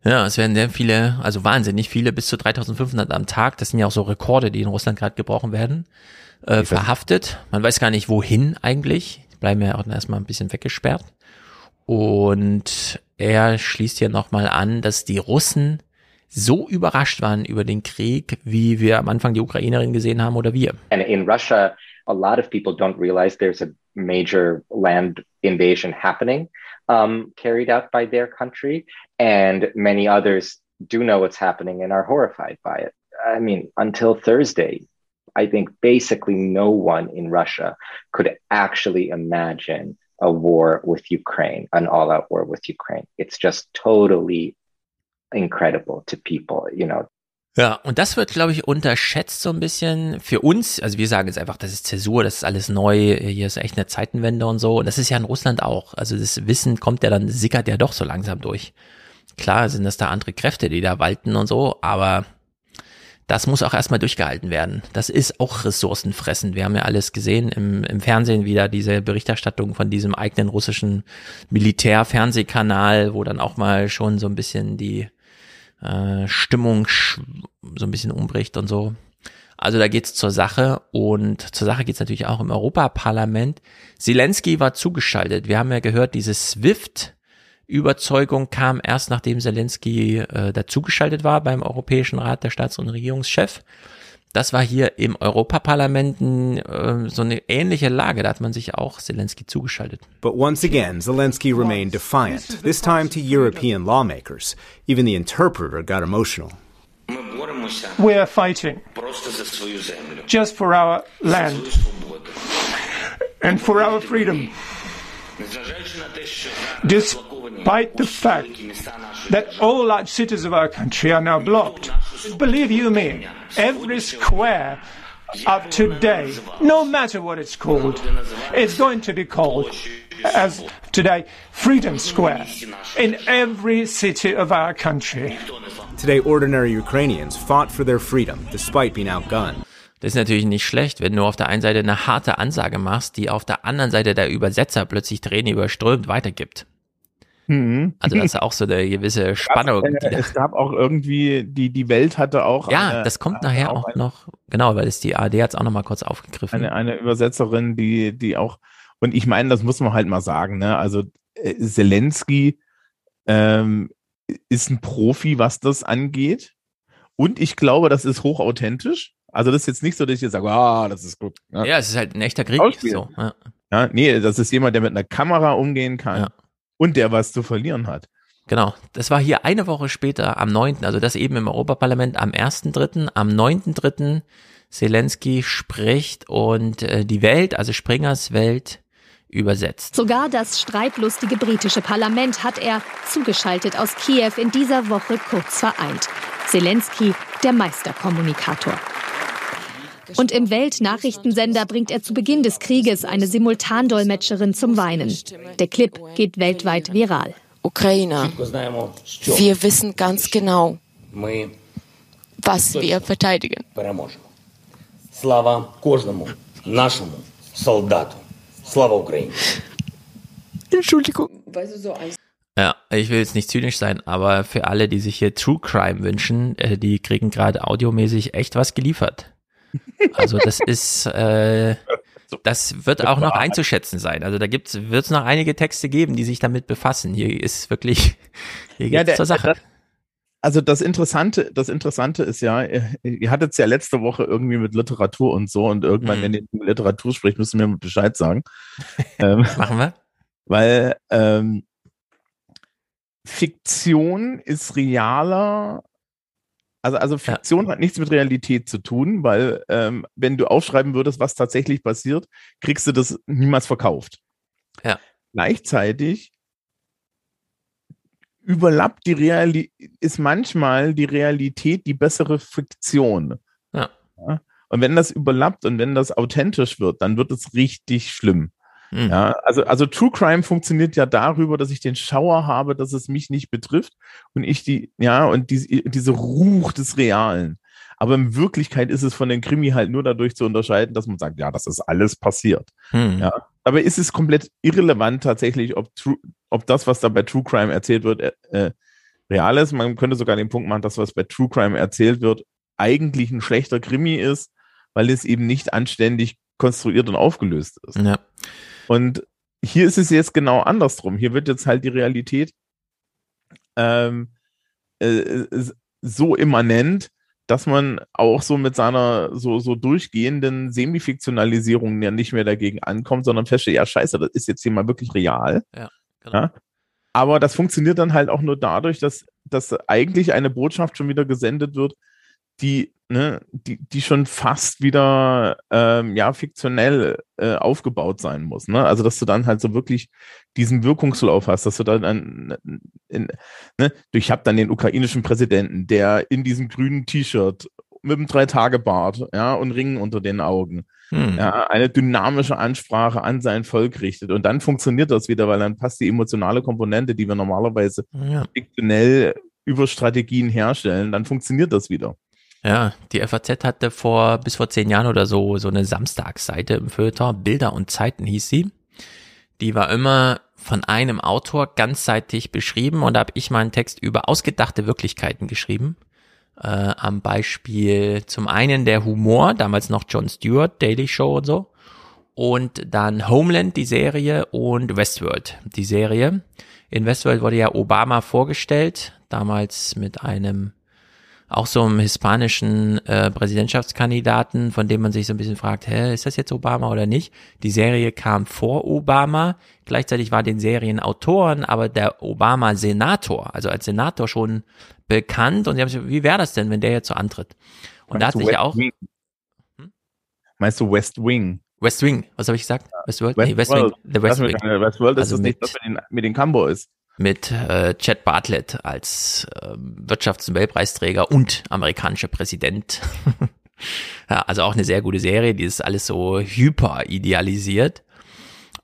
Ja, es werden sehr viele, also wahnsinnig viele, bis zu 3500 am Tag. Das sind ja auch so Rekorde, die in Russland gerade gebrochen werden, äh, verhaftet. Man weiß gar nicht, wohin eigentlich. Die bleiben ja auch erstmal ein bisschen weggesperrt. Und er schließt hier nochmal an, dass die Russen so überrascht waren über den Krieg, wie wir am Anfang die Ukrainerin gesehen haben oder wir. And in Russia, a lot of people don't realize there's a major land invasion happening, um, carried out by their country. And many others do know what's happening and are horrified by it. I mean, until Thursday, I think basically no one in Russia could actually imagine a war with Ukraine, an all out war with Ukraine. It's just totally incredible to people, you know. Ja, und das wird, glaube ich, unterschätzt so ein bisschen für uns. Also wir sagen jetzt einfach, das ist Zäsur, das ist alles neu, hier ist echt eine Zeitenwende und so. Und das ist ja in Russland auch. Also das Wissen kommt ja dann, sickert ja doch so langsam durch. Klar sind das da andere Kräfte, die da walten und so, aber das muss auch erstmal durchgehalten werden. Das ist auch ressourcenfressend. Wir haben ja alles gesehen im, im Fernsehen wieder diese Berichterstattung von diesem eigenen russischen Militärfernsehkanal, wo dann auch mal schon so ein bisschen die äh, Stimmung so ein bisschen umbricht und so. Also da geht's zur Sache und zur Sache geht's natürlich auch im Europaparlament. Zelensky war zugeschaltet. Wir haben ja gehört, dieses SWIFT Überzeugung kam erst nachdem Zelensky äh, dazugeschaltet war beim Europäischen Rat der Staats- und Regierungschef. Das war hier im Europaparlament äh, so eine ähnliche Lage, da hat man sich auch Zelensky zugeschaltet. But once again, Zelensky remained defiant, this time to European lawmakers. Even the interpreter got emotional. We are fighting just for our land and for our freedom. Despite the fact that all large cities of our country are now blocked, believe you me, every square of today, no matter what it's called, it's going to be called as today Freedom Square in every city of our country. Today, ordinary Ukrainians fought for their freedom despite being outgunned. Das ist natürlich nicht schlecht, wenn du auf der einen Seite eine harte Ansage machst, die auf der anderen Seite der Übersetzer plötzlich Tränen überströmt weitergibt. Mhm. Also das ist auch so eine gewisse Spannung. Gab, äh, es gab auch irgendwie, die, die Welt hatte auch. Ja, eine, das kommt nachher auch, auch eine, noch, genau, weil es die AD hat es auch nochmal kurz aufgegriffen. Eine, eine Übersetzerin, die, die auch, und ich meine, das muss man halt mal sagen, ne? Also äh, Zelensky ähm, ist ein Profi, was das angeht. Und ich glaube, das ist hochauthentisch. Also das ist jetzt nicht so, dass ich jetzt sage, ah, das ist gut. Ja, ja es ist halt ein echter Krieg. So, ja. ja, nee, das ist jemand, der mit einer Kamera umgehen kann ja. und der was zu verlieren hat. Genau, das war hier eine Woche später am 9., also das eben im Europaparlament am 1.3., am 9.3. Zelensky spricht und äh, die Welt, also Springers Welt, übersetzt. Sogar das streitlustige britische Parlament hat er, zugeschaltet aus Kiew, in dieser Woche kurz vereint. Zelensky, der Meisterkommunikator. Und im Weltnachrichtensender bringt er zu Beginn des Krieges eine Simultandolmetscherin zum Weinen. Der Clip geht weltweit viral. Ukraine, wir wissen ganz genau, was wir verteidigen. Слава кожному нашому солдату. Слава Україні. Entschuldigung. Ja, ich will jetzt nicht zynisch sein, aber für alle, die sich hier True Crime wünschen, äh, die kriegen gerade audiomäßig echt was geliefert. Also das ist, äh, das wird auch noch einzuschätzen sein. Also da gibt's, wird es noch einige Texte geben, die sich damit befassen. Hier ist wirklich, hier geht's der- zur Sache. das- Also das Interessante, das Interessante ist ja, ihr, ihr hattet es ja letzte Woche irgendwie mit Literatur und so und irgendwann, Mhm. wenn ihr über Literatur spricht, müsst ihr mir mal Bescheid sagen. ähm, Machen wir. Weil ähm, Fiktion ist realer. Also, also Fiktion hat nichts mit Realität zu tun, weil ähm, wenn du aufschreiben würdest, was tatsächlich passiert, kriegst du das niemals verkauft. Ja. Gleichzeitig überlappt die Realität, ist manchmal die Realität die bessere Fiktion. Ja. Ja? Und wenn das überlappt und wenn das authentisch wird, dann wird es richtig schlimm. Hm. Ja, also, also True Crime funktioniert ja darüber, dass ich den Schauer habe, dass es mich nicht betrifft und ich die, ja, und die, diese Ruch des Realen. Aber in Wirklichkeit ist es von den Krimi halt nur dadurch zu unterscheiden, dass man sagt, ja, das ist alles passiert. Hm. Ja, aber ist es komplett irrelevant tatsächlich, ob, True, ob das, was da bei True Crime erzählt wird, äh, äh, real ist. Man könnte sogar den Punkt machen, dass was bei True Crime erzählt wird, eigentlich ein schlechter Krimi ist, weil es eben nicht anständig konstruiert und aufgelöst ist. Ja. Und hier ist es jetzt genau andersrum. Hier wird jetzt halt die Realität ähm, äh, so immanent, dass man auch so mit seiner so, so durchgehenden Semifiktionalisierung ja nicht mehr dagegen ankommt, sondern feststellt, ja, scheiße, das ist jetzt hier mal wirklich real. Ja, genau. Ja? Aber das funktioniert dann halt auch nur dadurch, dass, dass eigentlich eine Botschaft schon wieder gesendet wird, die, ne, die, die schon fast wieder ähm, ja, fiktionell äh, aufgebaut sein muss. Ne? Also, dass du dann halt so wirklich diesen Wirkungslauf hast, dass du dann an, in, ne, ich habe dann den ukrainischen Präsidenten, der in diesem grünen T-Shirt mit einem Drei-Tage-Bart, ja, und Ringen unter den Augen, Hm. ja, eine dynamische Ansprache an sein Volk richtet. Und dann funktioniert das wieder, weil dann passt die emotionale Komponente, die wir normalerweise Ja. fiktionell über Strategien herstellen, dann funktioniert das wieder. Ja, die FAZ hatte vor, bis vor zehn Jahren oder so, so eine Samstagsseite im Feuilleton, Bilder und Zeiten hieß sie. Die war immer von einem Autor ganzseitig beschrieben und da habe ich meinen Text über ausgedachte Wirklichkeiten geschrieben. Äh, am Beispiel zum einen der Humor, damals noch Jon Stewart, Daily Show und so. Und dann Homeland, die Serie, und Westworld, die Serie. In Westworld wurde ja Obama vorgestellt, damals mit einem auch so einem hispanischen äh, Präsidentschaftskandidaten, von dem man sich so ein bisschen fragt, hä, ist das jetzt Obama oder nicht? Die Serie kam vor Obama, gleichzeitig war den Serienautoren aber der Obama-Senator, also als Senator schon bekannt und sie haben sich, wie wäre das denn, wenn der jetzt so antritt? Und da hat Meinst sich ja West auch Wing? Meinst du West Wing? West Wing, was habe ich gesagt? Westworld? Nee, West Wing. The West Wing. Westworld ist Also das nicht, mit- was mit den, mit den Cowboys. Mit äh, Chad Bartlett als Wirtschafts- und Weltpreisträger und amerikanischer Präsident. ja, also auch eine sehr gute Serie, die ist alles so hyper idealisiert.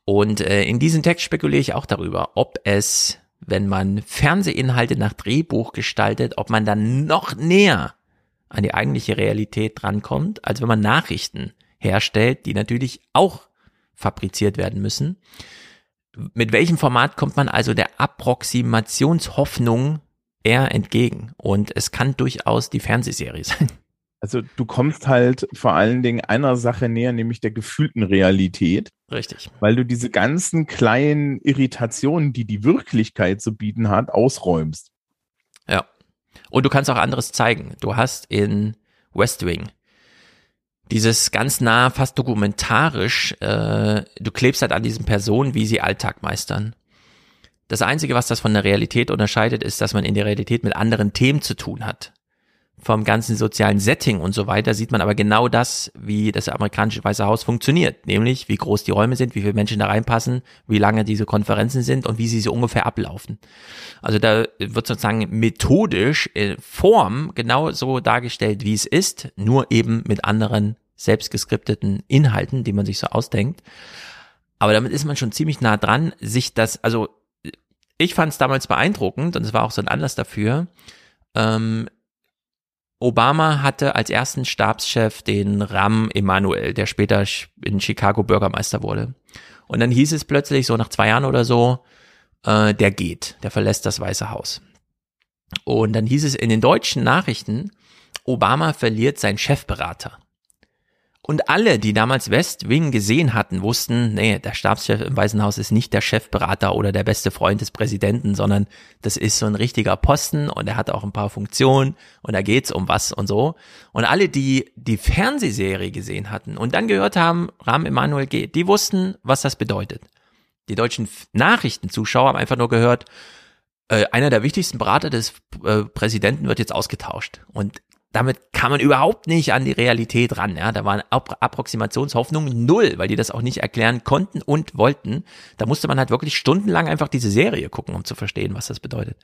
Und äh, in diesem Text spekuliere ich auch darüber, ob es, wenn man Fernsehinhalte nach Drehbuch gestaltet, ob man dann noch näher an die eigentliche Realität drankommt, als wenn man Nachrichten herstellt, die natürlich auch fabriziert werden müssen. Mit welchem Format kommt man also der Approximationshoffnung eher entgegen? Und es kann durchaus die Fernsehserie sein. Also du kommst halt vor allen Dingen einer Sache näher, nämlich der gefühlten Realität. Richtig. Weil du diese ganzen kleinen Irritationen, die die Wirklichkeit zu bieten hat, ausräumst. Ja. Und du kannst auch anderes zeigen. Du hast in West Wing dieses ganz nah, fast dokumentarisch, äh, du klebst halt an diesen Personen, wie sie Alltag meistern. Das Einzige, was das von der Realität unterscheidet, ist, dass man in der Realität mit anderen Themen zu tun hat. Vom ganzen sozialen Setting und so weiter sieht man aber genau das, wie das amerikanische Weiße Haus funktioniert, nämlich wie groß die Räume sind, wie viele Menschen da reinpassen, wie lange diese Konferenzen sind und wie sie so ungefähr ablaufen. Also da wird sozusagen methodisch in Form genau so dargestellt, wie es ist, nur eben mit anderen selbstgeskripteten Inhalten, die man sich so ausdenkt. Aber damit ist man schon ziemlich nah dran, sich das, also ich fand es damals beeindruckend und es war auch so ein Anlass dafür, ähm, Obama hatte als ersten Stabschef den Ram Emanuel, der später in Chicago Bürgermeister wurde. Und dann hieß es plötzlich, so nach zwei Jahren oder so, äh, der geht, der verlässt das Weiße Haus. Und dann hieß es in den deutschen Nachrichten, Obama verliert seinen Chefberater. Und alle, die damals West Wing gesehen hatten, wussten, nee, der Stabschef im Weißen Haus ist nicht der Chefberater oder der beste Freund des Präsidenten, sondern das ist so ein richtiger Posten und er hat auch ein paar Funktionen und da geht's um was und so. Und alle, die die Fernsehserie gesehen hatten und dann gehört haben, Rahm Emanuel geht, die wussten, was das bedeutet. Die deutschen Nachrichtenzuschauer haben einfach nur gehört, äh, einer der wichtigsten Berater des äh, Präsidenten wird jetzt ausgetauscht. Und damit kam man überhaupt nicht an die Realität ran. Ja, da waren Approximationshoffnungen null, weil die das auch nicht erklären konnten und wollten. Da musste man halt wirklich stundenlang einfach diese Serie gucken, um zu verstehen, was das bedeutet.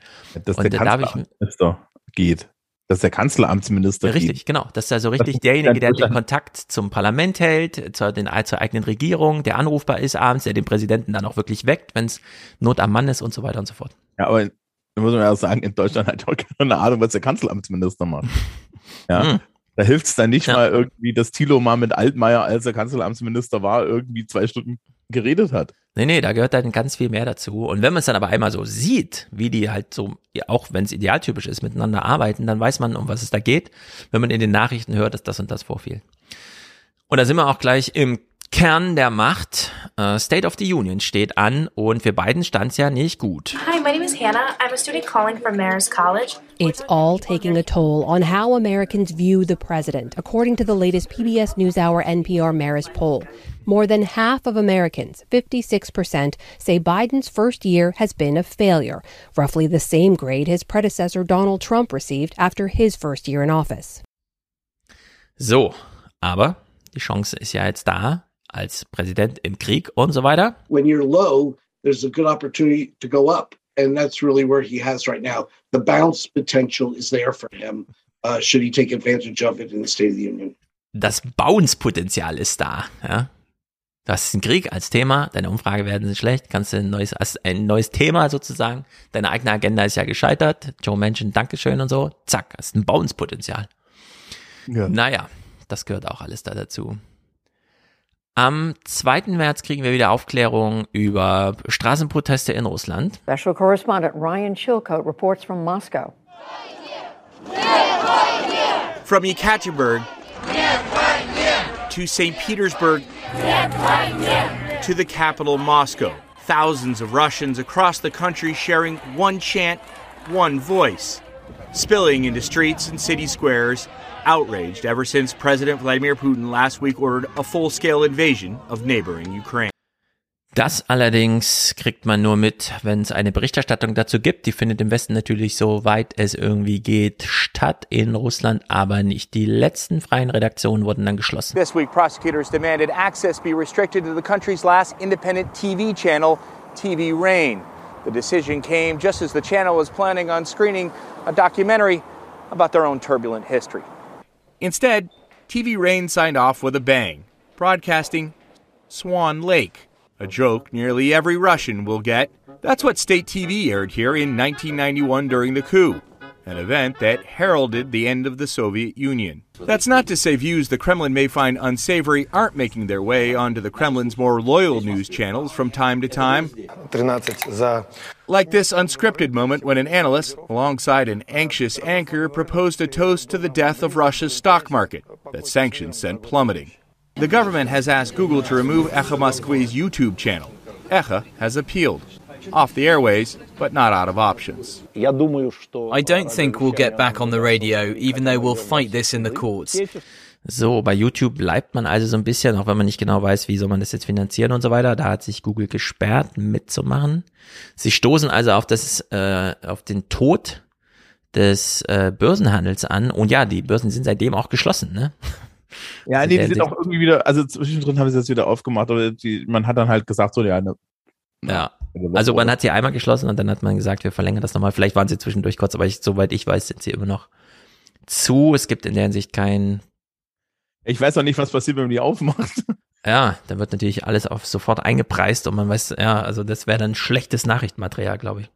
Dass und der Kanzleramtsminister geht. Dass der Kanzleramtsminister Richtig, geht. genau. Das ist also richtig das derjenige, der den Kontakt zum Parlament hält, zur, den, zur eigenen Regierung, der anrufbar ist abends, der den Präsidenten dann auch wirklich weckt, wenn es Not am Mann ist und so weiter und so fort. Ja, aber da muss man ja sagen, in Deutschland hat auch keine Ahnung, was der Kanzleramtsminister macht. Ja. Mhm. Da hilft es dann nicht ja. mal irgendwie, dass Thilo mal mit Altmaier, als er Kanzleramtsminister war, irgendwie zwei Stunden geredet hat. Nee, nee, da gehört dann ganz viel mehr dazu. Und wenn man es dann aber einmal so sieht, wie die halt so, auch wenn es idealtypisch ist, miteinander arbeiten, dann weiß man, um was es da geht, wenn man in den Nachrichten hört, dass das und das vorfiel. Und da sind wir auch gleich im Kern der Macht. Uh, State of the Union steht an und für beiden stand es ja nicht gut. Hi, my name is Hannah. I'm a student calling from Marist College. It's all taking a toll on how Americans view the president, according to the latest PBS NewsHour NPR Marist poll. More than half of Americans, 56%, say Biden's first year has been a failure, roughly the same grade his predecessor Donald Trump received after his first year in office. So, aber die Chance ist ja jetzt da, als Präsident im Krieg und so weiter. When you're low, there's a good opportunity to go up. And that's really where he has right now. The bounce potential is there for him, uh, should he take advantage of it in the State of the Union. Das Bounce-Potenzial ist da. Ja? Du hast einen Krieg als Thema, deine Umfrage werden schlecht, kannst du ein neues, ein neues Thema sozusagen, deine eigene Agenda ist ja gescheitert, Joe Manchin, Dankeschön und so, zack, hast ein Bounce-Potenzial. Ja. Naja, das gehört auch alles da dazu. Am 2. März kriegen wir wieder Aufklärung über Straßenproteste in Russland. Special Correspondent Ryan Chilcote reports from Moscow. From Yekaterinburg to St. Petersburg to the capital, Moscow. Thousands of Russians across the country sharing one chant, one voice, spilling into streets and city squares outraged ever since President Vladimir Putin last week ordered a full scale invasion of neighboring Ukraine. Das allerdings kriegt man nur mit, wenn es eine Berichterstattung dazu gibt. Die findet im Westen natürlich so weit es irgendwie geht statt in Russland, aber nicht. Die letzten freien Redaktionen wurden dann geschlossen. This week prosecutors demanded access be restricted to the country's last independent TV channel, TV Rain. The decision came just as the channel was planning on screening a documentary about their own turbulent history. Instead, TV Rain signed off with a bang, broadcasting Swan Lake, a joke nearly every Russian will get. That's what state TV aired here in 1991 during the coup an event that heralded the end of the Soviet Union. That's not to say views the Kremlin may find unsavory aren't making their way onto the Kremlin's more loyal news channels from time to time. Like this unscripted moment when an analyst, alongside an anxious anchor, proposed a toast to the death of Russia's stock market that sanctions sent plummeting. The government has asked Google to remove Echa Moskwy's YouTube channel. Echa has appealed off the airways, but not out of options. I don't think we'll get back on the radio, even though we'll fight this in the courts. So, bei YouTube bleibt man also so ein bisschen, auch wenn man nicht genau weiß, wie soll man das jetzt finanzieren und so weiter. Da hat sich Google gesperrt, mitzumachen. Sie stoßen also auf das, äh, auf den Tod des äh, Börsenhandels an. Und ja, die Börsen sind seitdem auch geschlossen, ne? Ja, nee, die sind auch irgendwie wieder, also zwischendrin haben sie das wieder aufgemacht, aber die, man hat dann halt gesagt, so, ja, ne, ja. Also man hat sie einmal geschlossen und dann hat man gesagt, wir verlängern das nochmal. Vielleicht waren sie zwischendurch kurz, aber ich, soweit ich weiß, sind sie immer noch zu. Es gibt in der Hinsicht kein. Ich weiß auch nicht, was passiert, wenn man die aufmacht. Ja, dann wird natürlich alles auf sofort eingepreist und man weiß, ja, also das wäre dann schlechtes Nachrichtenmaterial, glaube ich.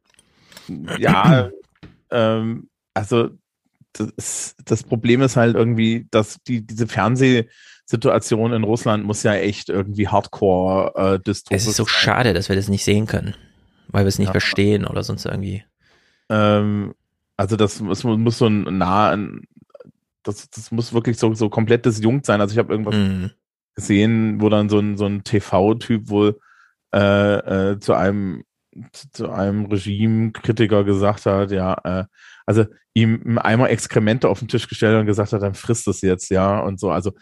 Ja, ähm, also das, das Problem ist halt irgendwie, dass die, diese Fernsehsituation in Russland muss ja echt irgendwie hardcore äh, dystopisch Es ist so sein. schade, dass wir das nicht sehen können, weil wir es nicht Ja. verstehen oder sonst irgendwie. Ähm, also das muss, muss so ein nah, das, das muss wirklich so, so komplett disjunkt sein. Also ich habe irgendwas Mhm. gesehen, wo dann so ein, so ein TV-Typ wohl äh, äh, zu einem zu- einem Regime-Kritiker gesagt hat, ja, äh, also ihm Eimer Exkremente auf den Tisch gestellt und gesagt hat, dann frisst es jetzt, ja, und so. Also,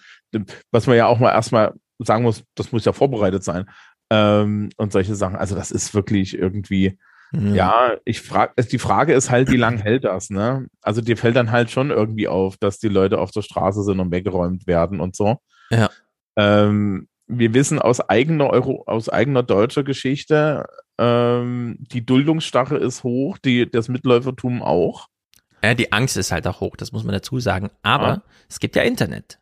was man ja auch mal erstmal sagen muss, das muss ja vorbereitet sein. Ähm, und solche Sachen. Also, das ist wirklich irgendwie, Mhm. ja, ich frage, die Frage ist halt, wie lange hält das, ne? Also, dir fällt dann halt schon irgendwie auf, dass die Leute auf der Straße sind und weggeräumt werden und so. Ja. Ähm, wir wissen aus eigener Euro, aus eigener deutscher Geschichte, ähm, die Duldungsstarre ist hoch, die, das Mitläufertum auch. Ja, die Angst ist halt auch hoch, das muss man dazu sagen. Aber Ja. es gibt ja Internet.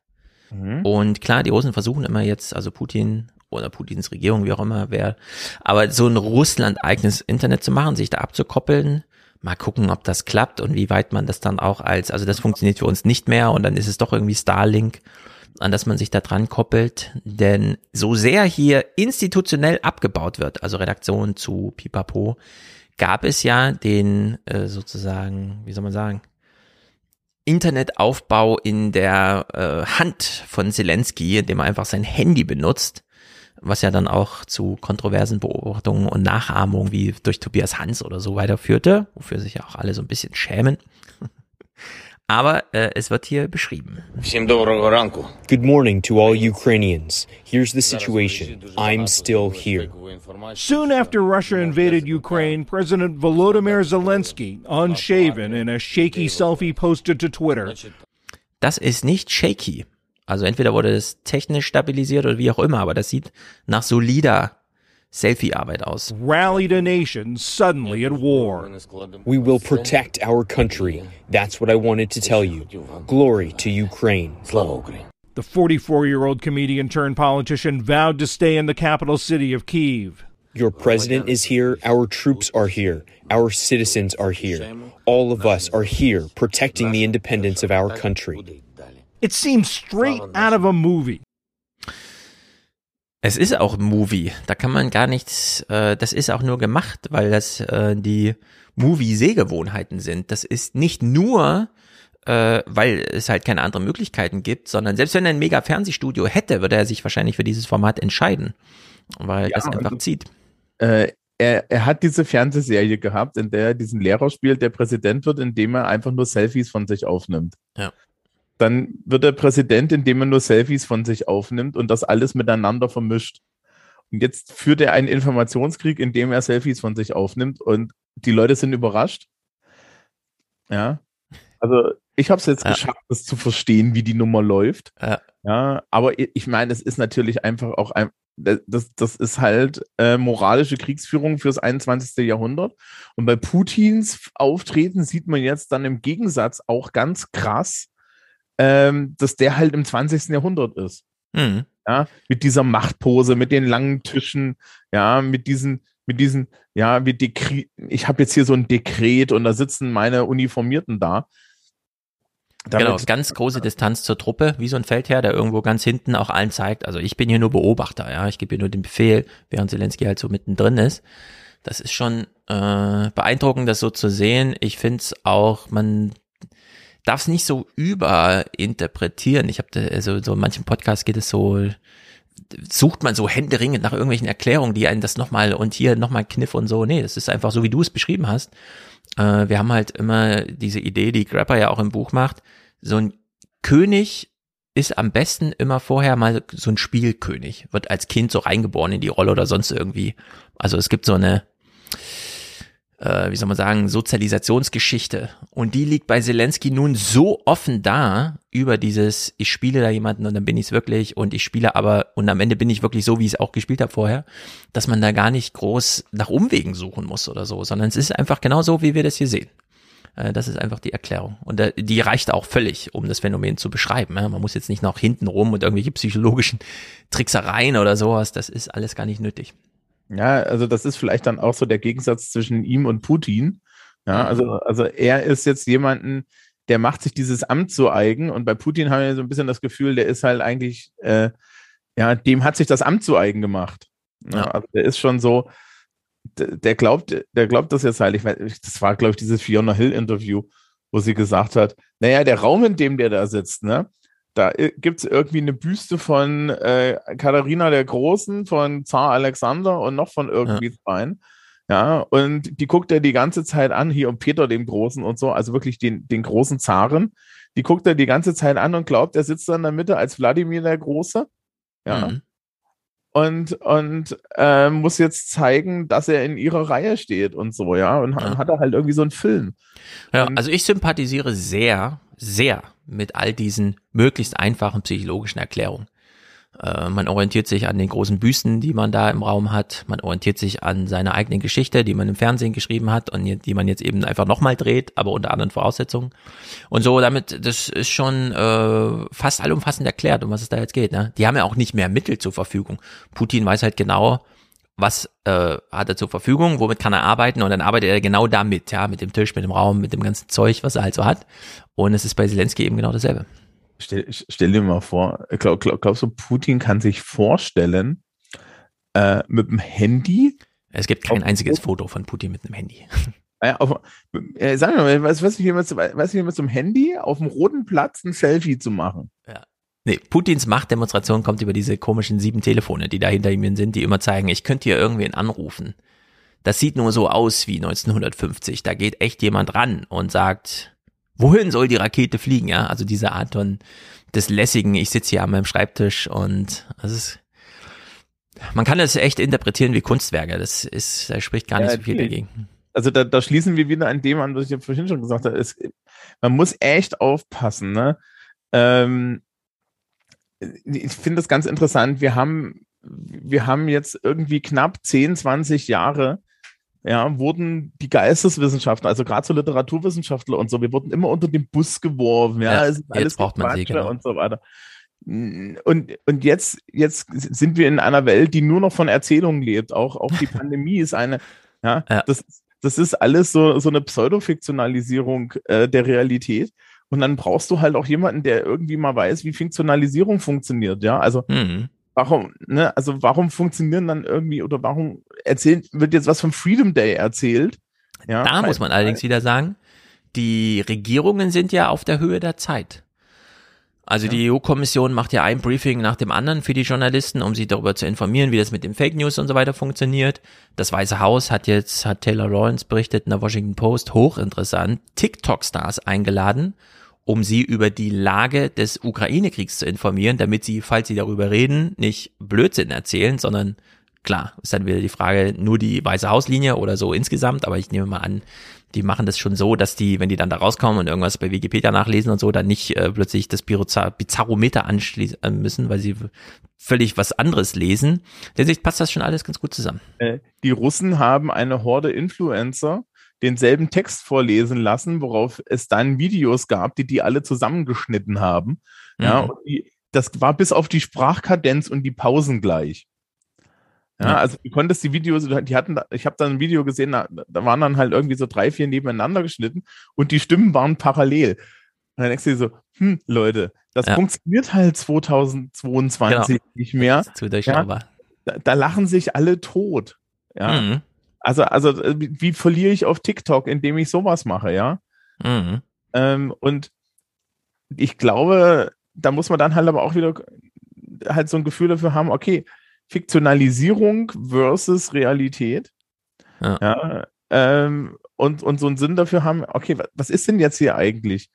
Mhm. Und klar, die Russen versuchen immer jetzt, also Putin oder Putins Regierung, wie auch immer, wer, aber so ein Russland-eigenes Internet zu machen, sich da abzukoppeln, mal gucken, ob das klappt und wie weit man das dann auch als, also das funktioniert für uns nicht mehr und dann ist es doch irgendwie Starlink, an das man sich da dran koppelt. Denn so sehr hier institutionell abgebaut wird, also Redaktion zu Pipapo, gab es ja den äh, sozusagen, wie soll man sagen, Internetaufbau in der äh, Hand von Zelensky, indem er einfach sein Handy benutzt, was ja dann auch zu kontroversen Beobachtungen und Nachahmungen wie durch Tobias Hans oder so weiterführte, wofür sich ja auch alle so ein bisschen schämen. Aber äh, es wird hier beschrieben. Good morning to all Ukrainians. Here's the situation. I'm still here. Soon after Russia invaded Ukraine, President Volodymyr Zelensky, unshaven in a shaky selfie, posted to Twitter. Das ist nicht shaky. Also entweder wurde das technisch stabilisiert oder wie auch immer, aber das sieht nach solider Selfie-Arbeit aus. Rallied a nation suddenly at war. We will protect our country. That's what I wanted to tell you. Glory to Ukraine. The 44 year old comedian turned politician vowed to stay in the capital city of Kiev. Your president is here. Our troops are here. Our citizens are here. All of us are here protecting the independence of our country. It seems straight out of a movie. Es ist auch ein Movie. Da kann man gar nichts, äh, das ist auch nur gemacht, weil das äh, die Movie-Sehgewohnheiten sind. Das ist nicht nur, äh, weil es halt keine anderen Möglichkeiten gibt, sondern selbst wenn er ein mega Fernsehstudio hätte, würde er sich wahrscheinlich für dieses Format entscheiden, weil Ja, das einfach und- zieht. Äh, er, er hat diese Fernsehserie gehabt, in der er diesen Lehrer spielt, der Präsident wird, indem er einfach nur Selfies von sich aufnimmt. Ja. Dann wird er Präsident, indem er nur Selfies von sich aufnimmt und das alles miteinander vermischt. Und jetzt führt er einen Informationskrieg, indem er Selfies von sich aufnimmt und die Leute sind überrascht. Ja. Also ich habe es jetzt Ja. geschafft, das zu verstehen, wie die Nummer läuft. Ja. Ja, aber ich ich meine, es ist natürlich einfach auch ein, das, das ist halt äh, moralische Kriegsführung fürs 21. Jahrhundert. Und bei Putins Auftreten sieht man jetzt dann im Gegensatz auch ganz krass, ähm, dass der halt im 20. Jahrhundert ist. Mhm. Ja, mit dieser Machtpose, mit den langen Tischen, ja, mit diesen, mit diesen, ja, wie Dekret, ich habe jetzt hier so ein Dekret und da sitzen meine Uniformierten da. Damit- genau, ganz große Distanz zur Truppe, wie so ein Feldherr, der irgendwo ganz hinten auch allen zeigt, also ich bin hier nur Beobachter, ja, ich gebe hier nur den Befehl, während Zelensky halt so mittendrin ist. Das ist schon äh, beeindruckend, das so zu sehen. Ich finde es auch, man darf es nicht so überinterpretieren. Ich habe also so in manchen Podcasts geht es so, sucht man so händeringend nach irgendwelchen Erklärungen, die einen das nochmal und hier nochmal Kniff und so. Nee, das ist einfach so, wie du es beschrieben hast. Äh, wir haben halt immer diese Idee, die Grapper ja auch im Buch macht, so ein König ist am besten immer vorher mal so ein Spielkönig, wird als Kind so reingeboren in die Rolle oder sonst irgendwie. Also es gibt so eine äh, wie soll man sagen, Sozialisationsgeschichte. Und die liegt bei Zelensky nun so offen da über dieses, ich spiele da jemanden und dann bin ich es wirklich und ich spiele aber und am Ende bin ich wirklich so, wie ich es auch gespielt habe vorher, dass man da gar nicht groß nach Umwegen suchen muss oder so, sondern es ist einfach genau so, wie wir das hier sehen. Äh, das ist einfach die Erklärung. Und äh, die reicht auch völlig, um das Phänomen zu beschreiben. Man muss jetzt nicht noch hinten rum und irgendwelche psychologischen Tricksereien oder sowas. Das ist alles gar nicht nötig. Ja, also das ist vielleicht dann auch so der Gegensatz zwischen ihm und Putin. Ja, also, also er ist jetzt jemanden, der macht sich dieses Amt so eigen und bei Putin haben wir so ein bisschen das Gefühl, der ist halt eigentlich, äh, ja, dem hat sich das Amt so eigen gemacht. Ja, also der ist schon so, der, der glaubt, der glaubt das jetzt halt. Ich meine, das war, glaube ich, dieses Fiona Hill-Interview, wo sie gesagt hat, naja, der Raum, in dem der da sitzt, ne, da gibt es irgendwie eine Büste von äh, Katharina der Großen, von Zar Alexander und noch von irgendwie ja. zweien. Ja, und die guckt er die ganze Zeit an, hier um Peter den Großen und so, also wirklich den, den großen Zaren. Die guckt er die ganze Zeit an und glaubt, er sitzt da in der Mitte als Wladimir der Große. Ja. Mhm. Und, und äh, muss jetzt zeigen, dass er in ihrer Reihe steht und so, ja. Und ja. hat er halt irgendwie so einen Film. Ja, und, also ich sympathisiere sehr, sehr mit all diesen möglichst einfachen psychologischen Erklärungen. Äh, man orientiert sich an den großen Büsten, die man da im Raum hat. Man orientiert sich an seiner eigenen Geschichte, die man im Fernsehen geschrieben hat und die man jetzt eben einfach nochmal dreht, aber unter anderen Voraussetzungen. Und so damit, das ist schon äh, fast allumfassend erklärt, um was es da jetzt geht. Ne? Die haben ja auch nicht mehr Mittel zur Verfügung. Putin weiß halt genau, was äh, hat er zur Verfügung, womit kann er arbeiten und dann arbeitet er genau damit, ja, mit dem Tisch, mit dem Raum, mit dem ganzen Zeug, was er halt so hat. Und es ist bei Zelensky eben genau dasselbe. Stell, stell dir mal vor, glaub, glaub, glaubst du, Putin kann sich vorstellen, äh, mit dem Handy? Es gibt kein einziges Foto von Putin mit einem Handy. Ja, auf, äh, sag mal, was, was ich mit, was ich so einem Handy auf dem roten Platz ein Selfie zu machen? Ja. Nee, Putins Machtdemonstration kommt über diese komischen sieben Telefone, die da hinter ihm sind, die immer zeigen, ich könnte hier irgendwen anrufen. Das sieht nur so aus wie 1950. Da geht echt jemand ran und sagt, wohin soll die Rakete fliegen? Ja, also diese Art von des lässigen, ich sitze hier an meinem Schreibtisch und das ist, man kann das echt interpretieren wie Kunstwerke. Das ist, da spricht gar nicht ja, so viel dagegen. Also da, da schließen wir wieder an dem an, was ich ja vorhin schon gesagt habe. Es, man muss echt aufpassen, ne? Ähm, ich finde das ganz interessant. Wir haben, wir haben jetzt irgendwie knapp 10, 20 Jahre, ja, wurden die Geisteswissenschaftler, also gerade so Literaturwissenschaftler und so, wir wurden immer unter den Bus geworfen. Ja, ja alles braucht man sie, genau. und so weiter. Und, und jetzt, jetzt sind wir in einer Welt, die nur noch von Erzählungen lebt. Auch, auch die Pandemie ist eine, ja, ja. Das, das ist alles so, so eine Pseudofiktionalisierung äh, der Realität. Und dann brauchst du halt auch jemanden, der irgendwie mal weiß, wie Funktionalisierung funktioniert, ja. Also mhm. warum, ne, also warum funktionieren dann irgendwie oder warum erzählt, wird jetzt was vom Freedom Day erzählt? Ja, da muss man allerdings wieder sagen, die Regierungen sind ja auf der Höhe der Zeit. Also ja. die EU-Kommission macht ja ein Briefing nach dem anderen für die Journalisten, um sie darüber zu informieren, wie das mit den Fake News und so weiter funktioniert. Das Weiße Haus hat jetzt, hat Taylor Lawrence berichtet in der Washington Post, hochinteressant, TikTok-Stars eingeladen, um sie über die Lage des Ukraine-Kriegs zu informieren, damit sie, falls sie darüber reden, nicht Blödsinn erzählen, sondern klar, ist dann wieder die Frage, nur die Weiße Hauslinie oder so insgesamt, aber ich nehme mal an, die machen das schon so, dass die, wenn die dann da rauskommen und irgendwas bei Wikipedia nachlesen und so, dann nicht äh, plötzlich das Bizarrometer anschließen äh, müssen, weil sie völlig was anderes lesen. Sicht passt das schon alles ganz gut zusammen. Äh, die Russen haben eine Horde Influencer, denselben Text vorlesen lassen, worauf es dann Videos gab, die die alle zusammengeschnitten haben. Mhm. Ja, und die, das war bis auf die Sprachkadenz und die Pausen gleich. Ja, also du konntest die Videos, die hatten, ich habe dann ein Video gesehen, da, da, waren dann halt irgendwie so drei, vier nebeneinander geschnitten und die Stimmen waren parallel. Und dann denkst du dir so, hm, Leute, das ja. funktioniert halt 2022 genau. nicht mehr. zu ja, da, da, lachen sich alle tot. Ja. Mhm. Also, also äh, wie verliere ich auf TikTok, indem ich sowas mache, ja? Mhm. Ähm, und ich glaube, da muss man dann halt aber auch wieder halt so ein Gefühl dafür haben, okay, Fiktionalisierung versus Realität. Ja. ja ähm, und, und so einen Sinn dafür haben, okay, was ist denn jetzt hier eigentlich?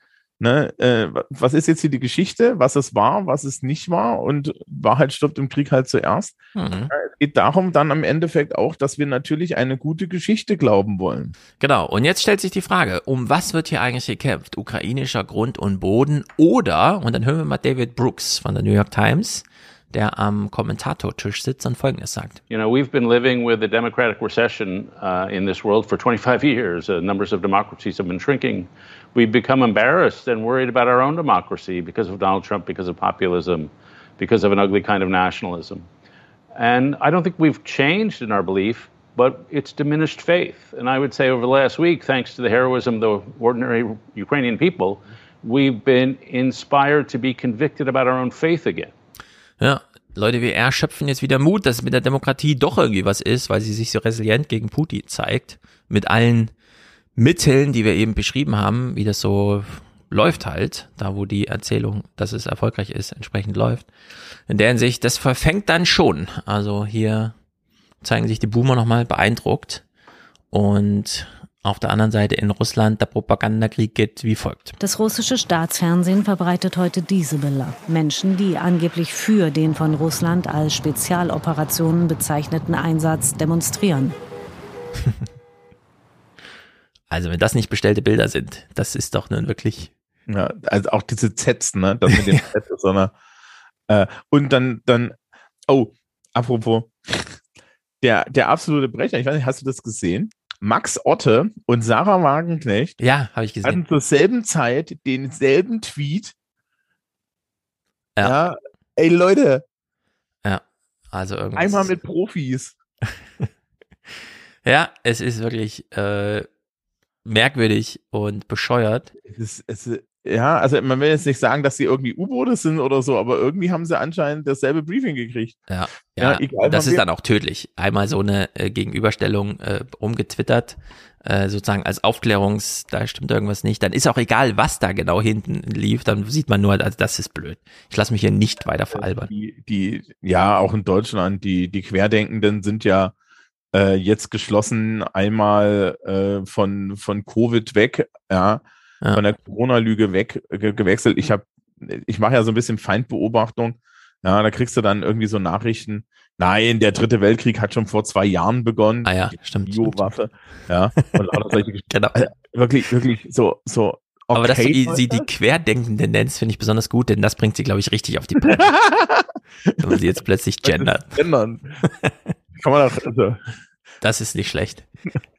Ne, äh, was ist jetzt hier die Geschichte, was es war, was es nicht war und Wahrheit stirbt im Krieg halt zuerst. Mhm. Es geht darum dann am Endeffekt auch, dass wir natürlich eine gute Geschichte glauben wollen. Genau, und jetzt stellt sich die Frage, um was wird hier eigentlich gekämpft? Ukrainischer Grund und Boden oder, und dann hören wir mal David Brooks von der New York Times, der am Kommentatortisch sitzt und Folgendes sagt. You know, we've been living with a democratic recession uh, in this world for 25 years. Uh, numbers of democracies have been shrinking. We've become embarrassed and worried about our own democracy because of Donald Trump, because of populism, because of an ugly kind of nationalism. And I don't think we've changed in our belief, but it's diminished faith. And I would say over the last week, thanks to the heroism of the ordinary Ukrainian people, we've been inspired to be convicted about our own faith again. Ja, Leute wie er schöpfen jetzt wieder Mut, dass mit der Demokratie doch irgendwie was ist, weil sie sich so resilient gegen Putin zeigt. Mit allen Mitteln, die wir eben beschrieben haben, wie das so läuft halt, da wo die Erzählung, dass es erfolgreich ist, entsprechend läuft. In der Hinsicht, das verfängt dann schon. Also hier zeigen sich die Boomer nochmal beeindruckt. Und auf der anderen Seite in Russland der Propagandakrieg geht wie folgt. Das russische Staatsfernsehen verbreitet heute diese Bilder. Menschen, die angeblich für den von Russland als Spezialoperationen bezeichneten Einsatz demonstrieren. Also wenn das nicht bestellte Bilder sind, das ist doch nun wirklich. Ja, also auch diese Zs, ne? Das mit den Z, sondern äh, und dann, dann, oh, apropos, der, der absolute Brecher, ich weiß nicht, hast du das gesehen? Max Otte und Sarah Wagenknecht ja, habe ich gesehen. hatten zur selben Zeit denselben Tweet. Ja. ja. Ey Leute. Ja, also irgendwas. Einmal mit Profis. ja, es ist wirklich äh, merkwürdig und bescheuert. Es es ja, also man will jetzt nicht sagen, dass sie irgendwie U-Boote sind oder so, aber irgendwie haben sie anscheinend dasselbe Briefing gekriegt. Ja, ja, Ja, egal, das ist dann auch tödlich. Einmal so eine äh, Gegenüberstellung äh, rumgetwittert, äh, sozusagen als Aufklärungs, da stimmt irgendwas nicht. Dann ist auch egal, was da genau hinten lief, dann sieht man nur, also das ist blöd. Ich lasse mich hier nicht weiter veralbern. Die, die, ja, auch in Deutschland, die, die Querdenkenden sind ja äh, jetzt geschlossen einmal äh, von, von Covid weg, ja, Ja. von der Corona-Lüge weg ge gewechselt. Ich habe, ich mache ja so ein bisschen Feindbeobachtung. Ja, da kriegst du dann irgendwie so Nachrichten. Nein, der dritte Weltkrieg hat schon vor zwei Jahren begonnen. Ah ja, stimmt. Biowaffe. Ja, und lauter solche. Genau. Also wirklich, wirklich so, so. Okay, Aber dass du die, sie die Querdenkenden nennst, finde ich besonders gut, denn das bringt sie, glaube ich, richtig auf die Punkte. Wenn man sie jetzt plötzlich gendert. Gendern. Kann man doch, also, Das ist nicht schlecht.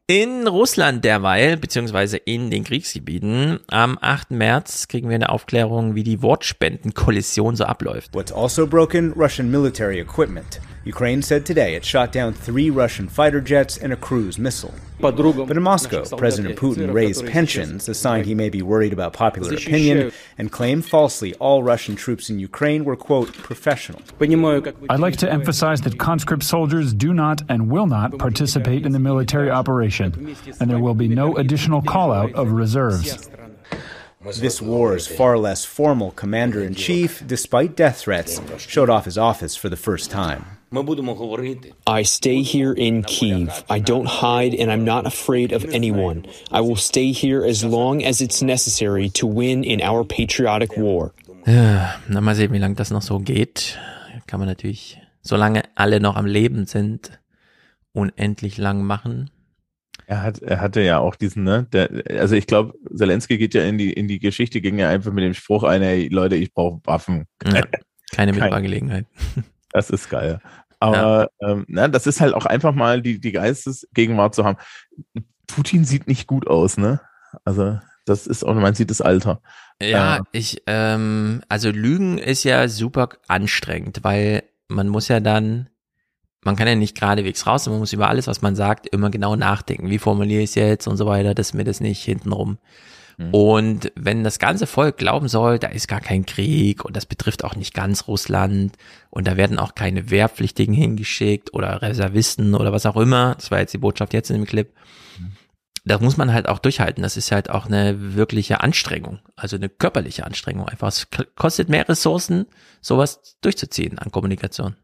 In Russland derweil, beziehungsweise in den Kriegsgebieten, am 8. März kriegen wir eine Aufklärung, wie die Wortspendenkollision so abläuft. What's also broken? Russian military equipment. Ukraine said today it shot down three Russian fighter jets and a cruise missile. But in Moscow, President Putin raised pensions, a sign he may be worried about popular opinion, and claimed falsely all Russian troops in Ukraine were, quote, professional. I'd like to emphasize that conscript soldiers do not and will not participate in the military operation, and there will be no additional call out of reserves. This war's far less formal commander in chief, despite death threats, showed off his office for the first time. I stay here in Kiev. I don't hide and I'm not afraid of anyone. I will stay here as long as it's necessary to win in our patriotic war. Ja, na mal sehen, wie lange das noch so geht. Kann man natürlich, solange alle noch am Leben sind, unendlich lang machen. Er hat, er hatte ja auch diesen, ne, der, also ich glaube, Zelensky geht ja in die, in die Geschichte, ging ja einfach mit dem Spruch ein, hey, Leute, ich brauche Waffen. Ja, keine Kein- Mitfahrgelegenheit. Das ist geil. Aber ähm, na, das ist halt auch einfach mal die, die Geistesgegenwart zu haben. Putin sieht nicht gut aus, ne? Also, das ist auch, man sieht das Alter. Ja, Äh, ich, ähm, also Lügen ist ja super anstrengend, weil man muss ja dann, man kann ja nicht geradewegs raus, man muss über alles, was man sagt, immer genau nachdenken. Wie formuliere ich es jetzt und so weiter, dass mir das nicht hintenrum. Und wenn das ganze Volk glauben soll, da ist gar kein Krieg und das betrifft auch nicht ganz Russland und da werden auch keine Wehrpflichtigen hingeschickt oder Reservisten oder was auch immer, das war jetzt die Botschaft jetzt in dem Clip, das muss man halt auch durchhalten. Das ist halt auch eine wirkliche Anstrengung, also eine körperliche Anstrengung. Einfach, es kostet mehr Ressourcen, sowas durchzuziehen an Kommunikation.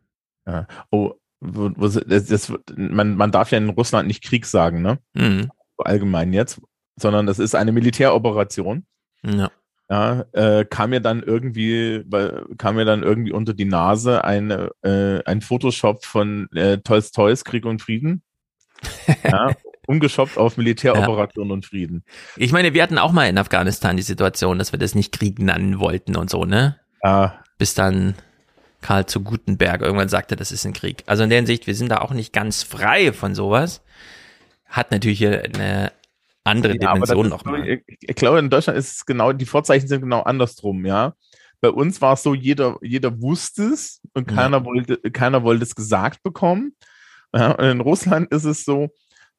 Ja. Oh, das, das, man, man darf ja in Russland nicht Krieg sagen, ne? Mhm. Allgemein jetzt, sondern das ist eine Militäroperation. Ja. ja, äh, kam mir dann irgendwie, kam mir dann irgendwie unter die Nase eine, äh, ein Photoshop von äh, Tolstoys Krieg und Frieden. ja, umgeschoppt auf Militäroperation ja. und Frieden. Ich meine, wir hatten auch mal in Afghanistan die Situation, dass wir das nicht Krieg nennen wollten und so, ne? Ja. Bis dann Karl zu Gutenberg irgendwann sagte, das ist ein Krieg. Also in der Hinsicht, wir sind da auch nicht ganz frei von sowas. Hat natürlich hier eine andere ja, Dimension nochmal. Ich, ich glaube, in Deutschland ist es genau, die Vorzeichen sind genau andersrum, ja. Bei uns war es so, jeder, jeder wusste es und keiner ja. wollte, keiner wollte es gesagt bekommen. Ja, und in Russland ist es so,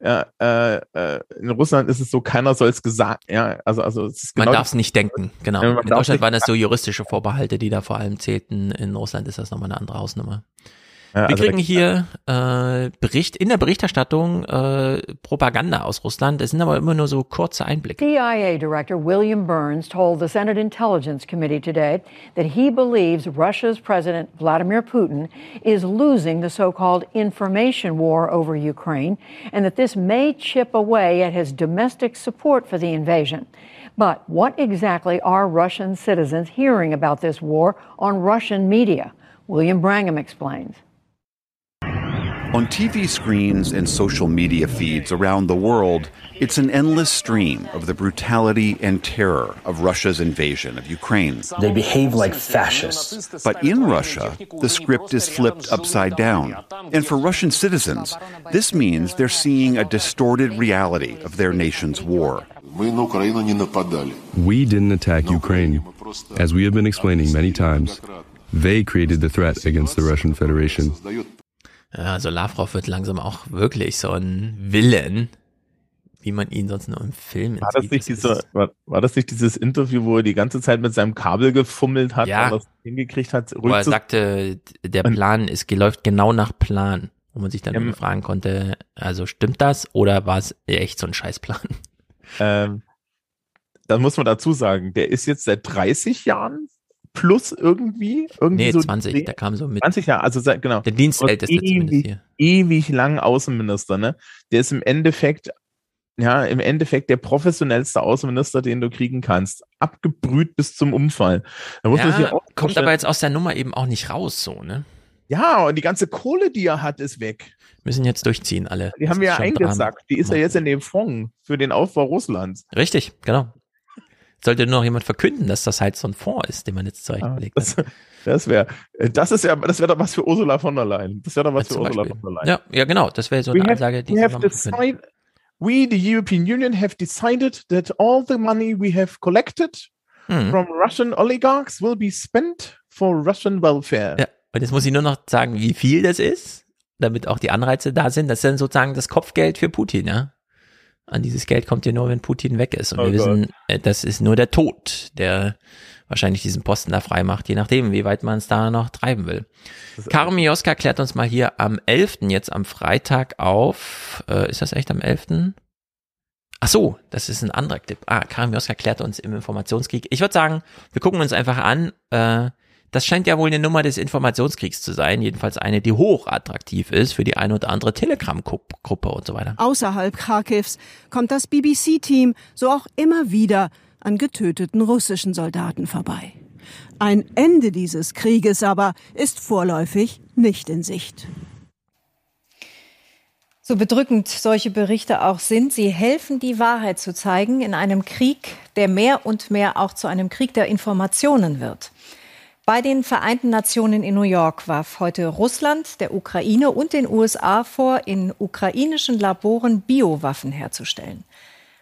ja, äh, äh, in Russland ist es so, keiner soll es gesagt, ja, also, also es ist genau Man darf es nicht denken, genau. Ja, in Deutschland waren das so juristische Vorbehalte, die da vor allem zählten. In Russland ist das nochmal eine andere Hausnummer. Ja, Wir also kriegen hier äh, Bericht in der Berichterstattung äh, Propaganda aus Russland. Es sind aber immer nur so kurze Einblicke. CIA Director William Burns told the Senate Intelligence Committee today that he believes Russia's President Vladimir Putin is losing the so-called information war over Ukraine and that this may chip away at his domestic support for the invasion. But what exactly are Russian citizens hearing about this war on Russian media? William Brangham explains. On TV screens and social media feeds around the world, it's an endless stream of the brutality and terror of Russia's invasion of Ukraine. They behave like fascists. But in Russia, the script is flipped upside down. And for Russian citizens, this means they're seeing a distorted reality of their nation's war. We didn't attack Ukraine. As we have been explaining many times, they created the threat against the Russian Federation. Ja, also Lavrov wird langsam auch wirklich so ein Villain, wie man ihn sonst nur im Film war das nicht dieser, war, war, das nicht dieses Interview, wo er die ganze Zeit mit seinem Kabel gefummelt hat ja, und das hingekriegt hat? Wo er sagte, der Plan ist, läuft genau nach Plan. Wo man sich dann ähm, fragen konnte, also stimmt das oder war es echt so ein Scheißplan? Ähm, dann muss man dazu sagen, der ist jetzt seit 30 Jahren plus irgendwie. irgendwie nee, so 20, der kam so mit. 20 Jahre, also seit, genau. Der Dienstälteste ewig, zumindest hier. Ewig lang Außenminister, ne? Der ist im Endeffekt, ja, im Endeffekt der professionellste Außenminister, den du kriegen kannst. Abgebrüht bis zum Umfall. Da muss ja, kommt aber jetzt aus der Nummer eben auch nicht raus, so, ne? Ja, und die ganze Kohle, die er hat, ist weg. Müssen jetzt durchziehen, alle. Die das haben wir ja eingesackt. Die ist ja jetzt in dem Fonds für den Aufbau Russlands. Richtig, genau sollte nur noch jemand verkünden, dass das halt so ein Fonds ist, den man jetzt zurechtgelegt ah. Das wäre, das ist ja, das wäre doch was für Ursula von der Leyen. Das wäre doch was ja, für Ursula Beispiel. von der Leyen. Ja, ja, genau. Das wäre so we eine have, Ansage, die we, have decide, we, the European Union, have decided that all the money we have collected hm. from Russian oligarchs will be spent for Russian welfare. Ja, und jetzt muss ich nur noch sagen, wie viel das ist, damit auch die Anreize da sind. Das ist dann sozusagen das Kopfgeld für Putin, ja. An dieses Geld kommt ihr nur, wenn Putin weg ist. Und oh wir Gott. wissen, äh, das ist nur der Tod, der wahrscheinlich diesen Posten da frei macht, je nachdem, wie weit man es da noch treiben will. Karum Mioska klärt uns mal hier am 11., jetzt am Freitag auf, äh, ist das echt am 11.? Ach so, das ist ein anderer Clip. Ah, Karim Mioska klärt uns im Informationskrieg. Ich würde sagen, wir gucken uns einfach an, äh, das scheint ja wohl eine Nummer des Informationskriegs zu sein, jedenfalls eine, die hochattraktiv ist für die eine oder andere Telegram-Gruppe und so weiter. Außerhalb Kharkivs kommt das BBC-Team so auch immer wieder an getöteten russischen Soldaten vorbei. Ein Ende dieses Krieges aber ist vorläufig nicht in Sicht. So bedrückend solche Berichte auch sind, sie helfen, die Wahrheit zu zeigen in einem Krieg, der mehr und mehr auch zu einem Krieg der Informationen wird. Bei den Vereinten Nationen in New York warf heute Russland, der Ukraine und den USA vor, in ukrainischen Laboren Biowaffen herzustellen.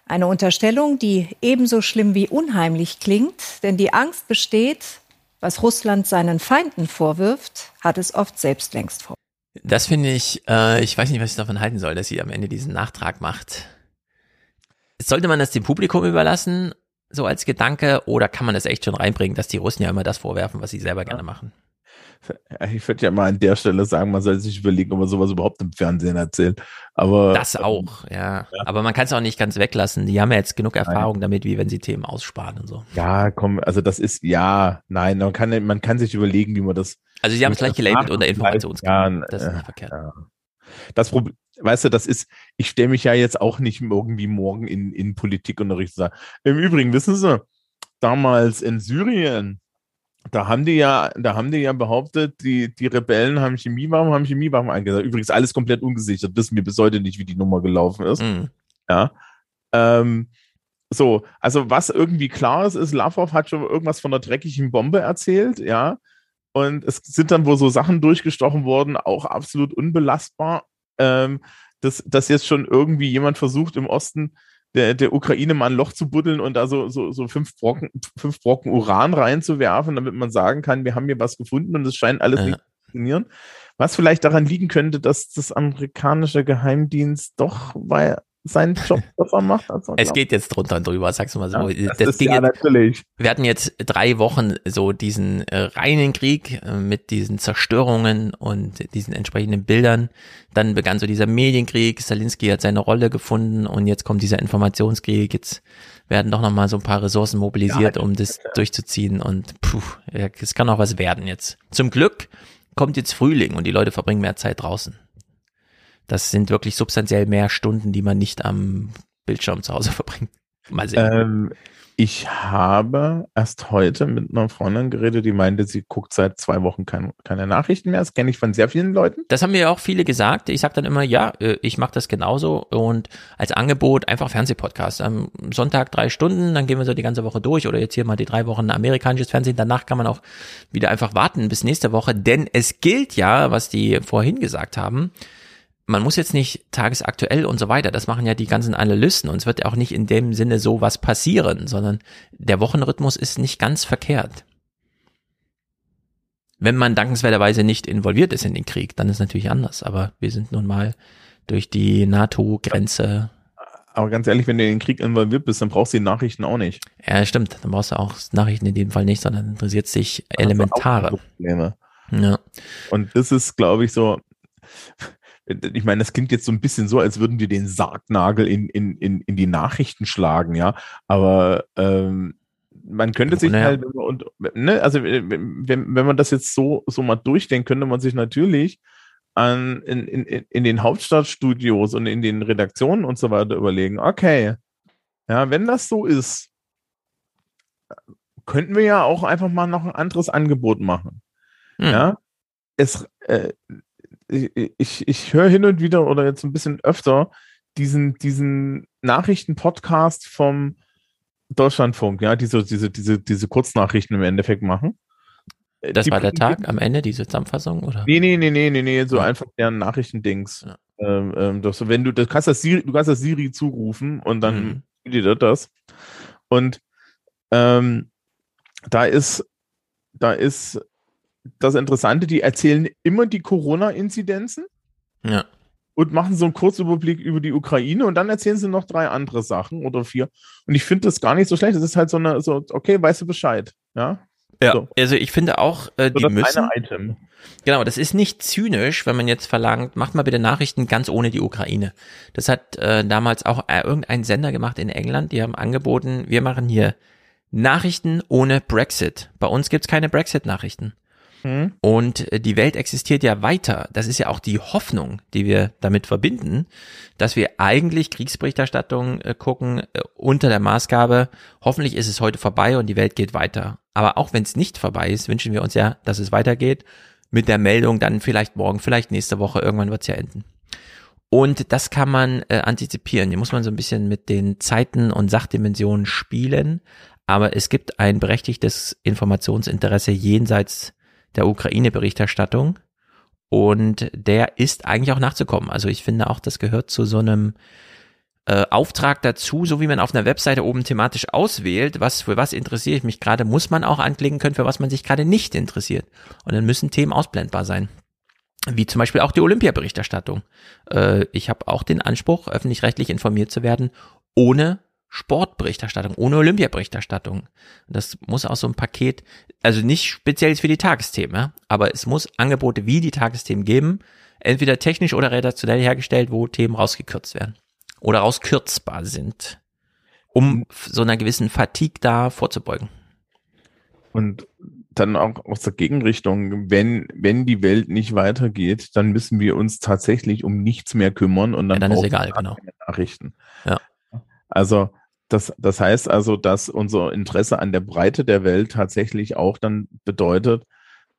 Eine Unterstellung, die ebenso schlimm wie unheimlich klingt, denn die Angst besteht, was Russland seinen Feinden vorwirft, hat es oft selbst längst vor. Das finde ich, äh, ich weiß nicht, was ich davon halten soll, dass sie am Ende diesen Nachtrag macht. Sollte man das dem Publikum überlassen so als Gedanke oder kann man das echt schon reinbringen, dass die Russen ja immer das vorwerfen, was sie selber gerne machen? Ich würde ja mal an der Stelle sagen, man soll sich überlegen, ob man sowas überhaupt im Fernsehen erzählt. Aber das auch, ja. ja. Aber man kann es auch nicht ganz weglassen. Die haben ja jetzt genug Erfahrung nein. damit, wie wenn sie Themen aussparen und so. Ja, komm, also das ist ja, nein, man kann, man kann sich überlegen, wie man das. Also sie haben es gleich gelabelt unter Informationskrieg. Ja, das ist nicht äh, verkehrt. Ja. Das Problem, weißt du, das ist, ich stelle mich ja jetzt auch nicht irgendwie morgen in, in Politikunterricht und sage, im Übrigen, wissen Sie, damals in Syrien, da haben die ja, da haben die ja behauptet, die, die Rebellen haben Chemiewaffen, haben Chemiewaffen eingesetzt. Übrigens alles komplett ungesichert, wissen wir bis heute nicht, wie die Nummer gelaufen ist. Mhm. Ja. Ähm, so, also was irgendwie klar ist, ist, Lavrov hat schon irgendwas von einer dreckigen Bombe erzählt, ja. Und es sind dann wohl so Sachen durchgestochen worden, auch absolut unbelastbar, ähm, dass, dass jetzt schon irgendwie jemand versucht, im Osten der, der Ukraine mal ein Loch zu buddeln und da so, so, so fünf, Brocken, fünf Brocken Uran reinzuwerfen, damit man sagen kann, wir haben hier was gefunden und es scheint alles Ja. nicht zu funktionieren. Was vielleicht daran liegen könnte, dass das amerikanische Geheimdienst doch weil seinen Job besser macht. Als man Es glaubt. geht jetzt drunter und drüber, sagst du mal so. Ja, das das ging ja natürlich. wir hatten jetzt drei Wochen so diesen äh, reinen Krieg äh, mit diesen Zerstörungen und diesen entsprechenden Bildern. Dann begann so dieser Medienkrieg. Stalinski hat seine Rolle gefunden und jetzt kommt dieser Informationskrieg. Jetzt werden doch noch mal so ein paar Ressourcen mobilisiert, um das durchzuziehen und puh, ja, es kann auch was werden jetzt. Zum Glück kommt jetzt Frühling und die Leute verbringen mehr Zeit draußen. Das sind wirklich substanziell mehr Stunden, die man nicht am Bildschirm zu Hause verbringt. Mal sehen. Ähm, ich habe erst heute mit einer Freundin geredet, die meinte, sie guckt seit zwei Wochen kein, keine Nachrichten mehr. Das kenne ich von sehr vielen Leuten. Das haben mir auch viele gesagt. Ich sage dann immer, ja, äh, ich mache das genauso und als Angebot einfach Fernsehpodcast. Am Sonntag drei Stunden, dann gehen wir so die ganze Woche durch oder jetzt hier mal die drei Wochen amerikanisches Fernsehen. Danach kann man auch wieder einfach warten bis nächste Woche, denn es gilt ja, was die vorhin gesagt haben, man muss jetzt nicht tagesaktuell und so weiter, das machen ja die ganzen Analysten und es wird ja auch nicht in dem Sinne so was passieren, sondern der Wochenrhythmus ist nicht ganz verkehrt. Wenn man dankenswerterweise nicht involviert ist in den Krieg, dann ist es natürlich anders, aber wir sind nun mal durch die NATO-Grenze. Aber ganz ehrlich, wenn du in den Krieg involviert bist, dann brauchst du die Nachrichten auch nicht. Ja, stimmt, dann brauchst du auch Nachrichten in dem Fall nicht, sondern interessiert sich elementare. Ja. Und das ist, glaube ich, so. Ich meine, das klingt jetzt so ein bisschen so, als würden wir den Sargnagel in, in, in, in die Nachrichten schlagen, ja. Aber ähm, man könnte sich Naja. halt, wenn man- und, ne, also wenn, wenn wenn man das jetzt so, so mal durchdenkt, könnte man sich natürlich an, in, in, in- in den Hauptstadtstudios und in den Redaktionen und so weiter überlegen, okay, ja, wenn das so ist, könnten wir ja auch einfach mal noch ein anderes Angebot machen. Hm. Ja, es, äh, ich, ich, höre hin und wieder oder jetzt ein bisschen öfter diesen, diesen Nachrichten-Podcast vom Deutschlandfunk, ja, diese, diese, diese, diese Kurznachrichten im Endeffekt machen. Äh, Das Die war der Tag am Ende, diese Zusammenfassung, oder? Nee, nee, nee, nee, nee, nee, so einfach deren Nachrichtendings. Ähm, ähm, das, wenn du, das kannst das Siri, du kannst das Siri zurufen und dann Mhm. dir das. Und ähm, da ist, da ist das Interessante, die erzählen immer die Corona-Inzidenzen Ja. und machen so einen Kurzüberblick über die Ukraine und dann erzählen sie noch drei andere Sachen oder vier. Und ich finde das gar nicht so schlecht. Das ist halt so eine, so, okay, weißt du Bescheid, ja? Ja, So. also ich finde auch, äh, So die das müssen. Item. Genau, das ist nicht zynisch, wenn man jetzt verlangt, macht mal bitte Nachrichten ganz ohne die Ukraine. Das hat äh, damals auch äh, irgendein Sender gemacht in England, die haben angeboten, wir machen hier Nachrichten ohne Brexit. Bei uns gibt's keine Brexit-Nachrichten. Hm? Und äh, die Welt existiert ja weiter. Das ist ja auch die Hoffnung, die wir damit verbinden, dass wir eigentlich Kriegsberichterstattung äh, gucken äh, unter der Maßgabe, hoffentlich ist es heute vorbei und die Welt geht weiter. Aber auch wenn es nicht vorbei ist, wünschen wir uns ja, dass es weitergeht mit der Meldung dann vielleicht morgen, vielleicht nächste Woche, irgendwann wird es ja enden. Und das kann man äh, antizipieren. Hier muss man so ein bisschen mit den Zeiten und Sachdimensionen spielen. Aber es gibt ein berechtigtes Informationsinteresse jenseits der Ukraine-Berichterstattung. Und der ist eigentlich auch nachzukommen. Also ich finde auch, das gehört zu so einem äh, Auftrag dazu, so wie man auf einer Webseite oben thematisch auswählt, was für was interessiere ich mich gerade, muss man auch anklicken können, für was man sich gerade nicht interessiert. Und dann müssen Themen ausblendbar sein. Wie zum Beispiel auch die Olympiaberichterstattung. Äh, ich habe auch den Anspruch, öffentlich-rechtlich informiert zu werden, ohne Sportberichterstattung, ohne Olympiaberichterstattung. Das muss auch so ein Paket, also nicht speziell für die Tagesthemen, aber es muss Angebote wie die Tagesthemen geben, entweder technisch oder redaktionell hergestellt, wo Themen rausgekürzt werden oder rauskürzbar sind, um so einer gewissen Fatigue da vorzubeugen. Und dann auch aus der Gegenrichtung, wenn, wenn die Welt nicht weitergeht, dann müssen wir uns tatsächlich um nichts mehr kümmern und dann, Ja, dann ist egal, genau. Nachrichten. Ja. Also das, das heißt also, dass unser Interesse an der Breite der Welt tatsächlich auch dann bedeutet,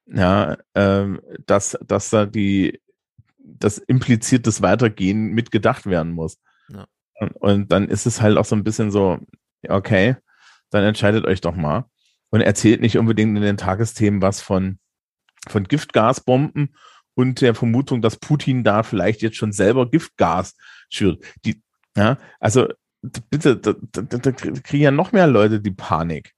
ja, ähm, dass, dass da die, das impliziert das Weitergehen mitgedacht werden muss. Ja. Und, und dann ist es halt auch so ein bisschen so, okay, dann entscheidet euch doch mal und erzählt nicht unbedingt in den Tagesthemen was von, von Giftgasbomben und der Vermutung, dass Putin da vielleicht jetzt schon selber Giftgas schürt. Die, ja, also bitte, da, da, da kriegen ja noch mehr Leute die Panik.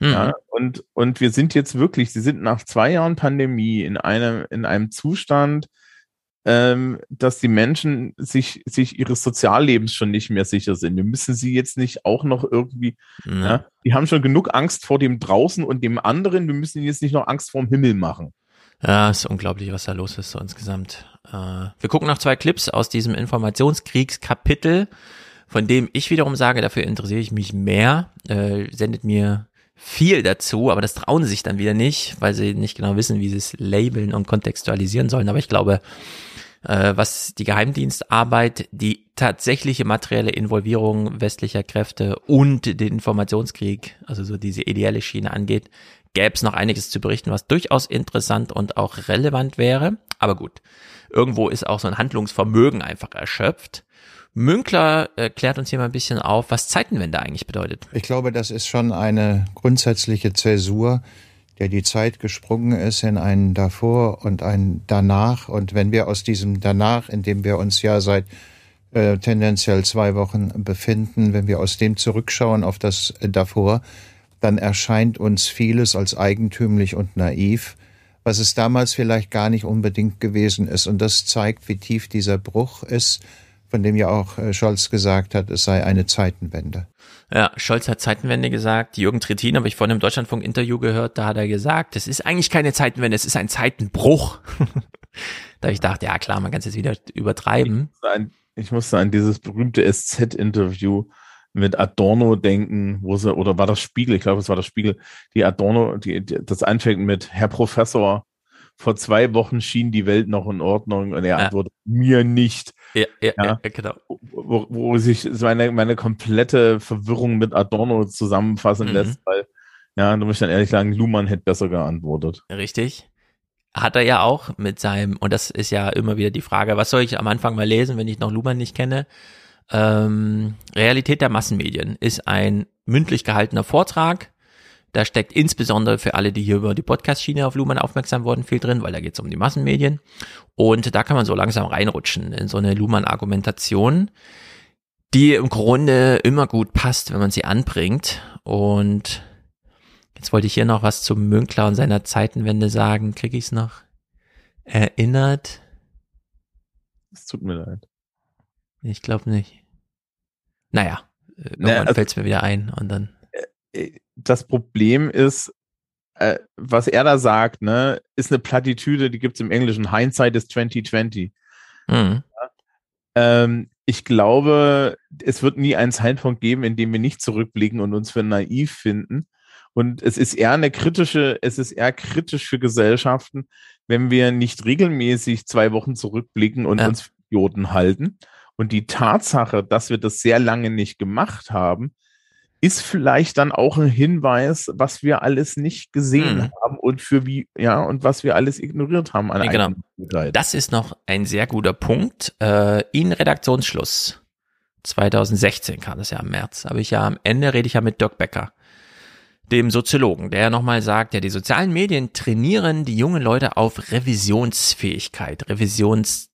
Mhm. Ja, und, und wir sind jetzt wirklich, sie sind nach zwei Jahren Pandemie in einem, in einem Zustand, ähm, dass die Menschen sich, sich ihres Soziallebens schon nicht mehr sicher sind. Wir müssen sie jetzt nicht auch noch irgendwie, mhm. ja, die haben schon genug Angst vor dem draußen und dem anderen, wir müssen jetzt nicht noch Angst vor dem Himmel machen. Ja, ist unglaublich, was da los ist so insgesamt. Äh, wir gucken noch zwei Clips aus diesem Informationskriegskapitel, von dem ich wiederum sage, dafür interessiere ich mich mehr. Äh, sendet mir viel dazu, aber das trauen sie sich dann wieder nicht, weil sie nicht genau wissen, wie sie es labeln und kontextualisieren sollen. Aber ich glaube, äh, was die Geheimdienstarbeit, die tatsächliche materielle Involvierung westlicher Kräfte und den Informationskrieg, also so diese ideelle Schiene angeht, gäbe es noch einiges zu berichten, was durchaus interessant und auch relevant wäre. Aber gut, irgendwo ist auch so ein Handlungsvermögen einfach erschöpft. Münkler äh, klärt uns hier mal ein bisschen auf, was Zeitenwende eigentlich bedeutet. Ich glaube, das ist schon eine grundsätzliche Zäsur, der die Zeit gesprungen ist in ein davor und ein danach. Und wenn wir aus diesem danach, in dem wir uns ja seit äh, tendenziell zwei Wochen befinden, wenn wir aus dem zurückschauen auf das davor, dann erscheint uns vieles als eigentümlich und naiv, was es damals vielleicht gar nicht unbedingt gewesen ist. Und das zeigt, wie tief dieser Bruch ist von dem ja auch äh, Scholz gesagt hat, es sei eine Zeitenwende. Ja, Scholz hat Zeitenwende gesagt. Jürgen Trittin habe ich vorhin im Deutschlandfunk-Interview gehört, da hat er gesagt, es ist eigentlich keine Zeitenwende, es ist ein Zeitenbruch. da ich dachte, ja klar, man kann es jetzt wieder übertreiben. Ich musste, an, ich musste an dieses berühmte SZ-Interview mit Adorno denken, wo sie, oder war das Spiegel, ich glaube, es war das Spiegel, die Adorno, die, die, das anfängt mit Herr Professor, vor zwei Wochen schien die Welt noch in Ordnung und er ja. antwortet mir nicht. Ja, ja, ja. ja genau. Wo, wo, sich meine, meine komplette Verwirrung mit Adorno zusammenfassen mhm. lässt, weil, ja, du musst dann ehrlich sagen, Luhmann hätte besser geantwortet. Richtig. Hat er ja auch mit seinem, und das ist ja immer wieder die Frage, was soll ich am Anfang mal lesen, wenn ich noch Luhmann nicht kenne? Ähm, Realität der Massenmedien ist ein mündlich gehaltener Vortrag, da steckt insbesondere für alle, die hier über die Podcast-Schiene auf Luhmann aufmerksam wurden, viel drin, weil da geht es um die Massenmedien. Und da kann man so langsam reinrutschen in so eine Luhmann-Argumentation, die im Grunde immer gut passt, wenn man sie anbringt. Und jetzt wollte ich hier noch was zum Münkler und seiner Zeitenwende sagen. Kriege ich es noch erinnert? Es tut mir leid. Ich glaube nicht. Naja, irgendwann naja, also, fällt es mir wieder ein und dann. Äh, das Problem ist, äh, was er da sagt, ne, ist eine Plattitüde, die gibt es im Englischen. Hindsight ist 2020. Mhm. Ja? Ähm, ich glaube, es wird nie einen Zeitpunkt geben, in dem wir nicht zurückblicken und uns für naiv finden. Und es ist eher eine kritische, es ist eher kritisch für Gesellschaften, wenn wir nicht regelmäßig zwei Wochen zurückblicken und ja. uns für Idioten halten. Und die Tatsache, dass wir das sehr lange nicht gemacht haben, ist vielleicht dann auch ein Hinweis, was wir alles nicht gesehen hm. haben und für wie, ja, und was wir alles ignoriert haben an ja, genau. Das ist noch ein sehr guter Punkt. Äh, in Redaktionsschluss 2016 kam das ja im März, aber ich ja am Ende rede ich ja mit Dirk Becker, dem Soziologen, der nochmal sagt, ja, die sozialen Medien trainieren die jungen Leute auf Revisionsfähigkeit, Revisions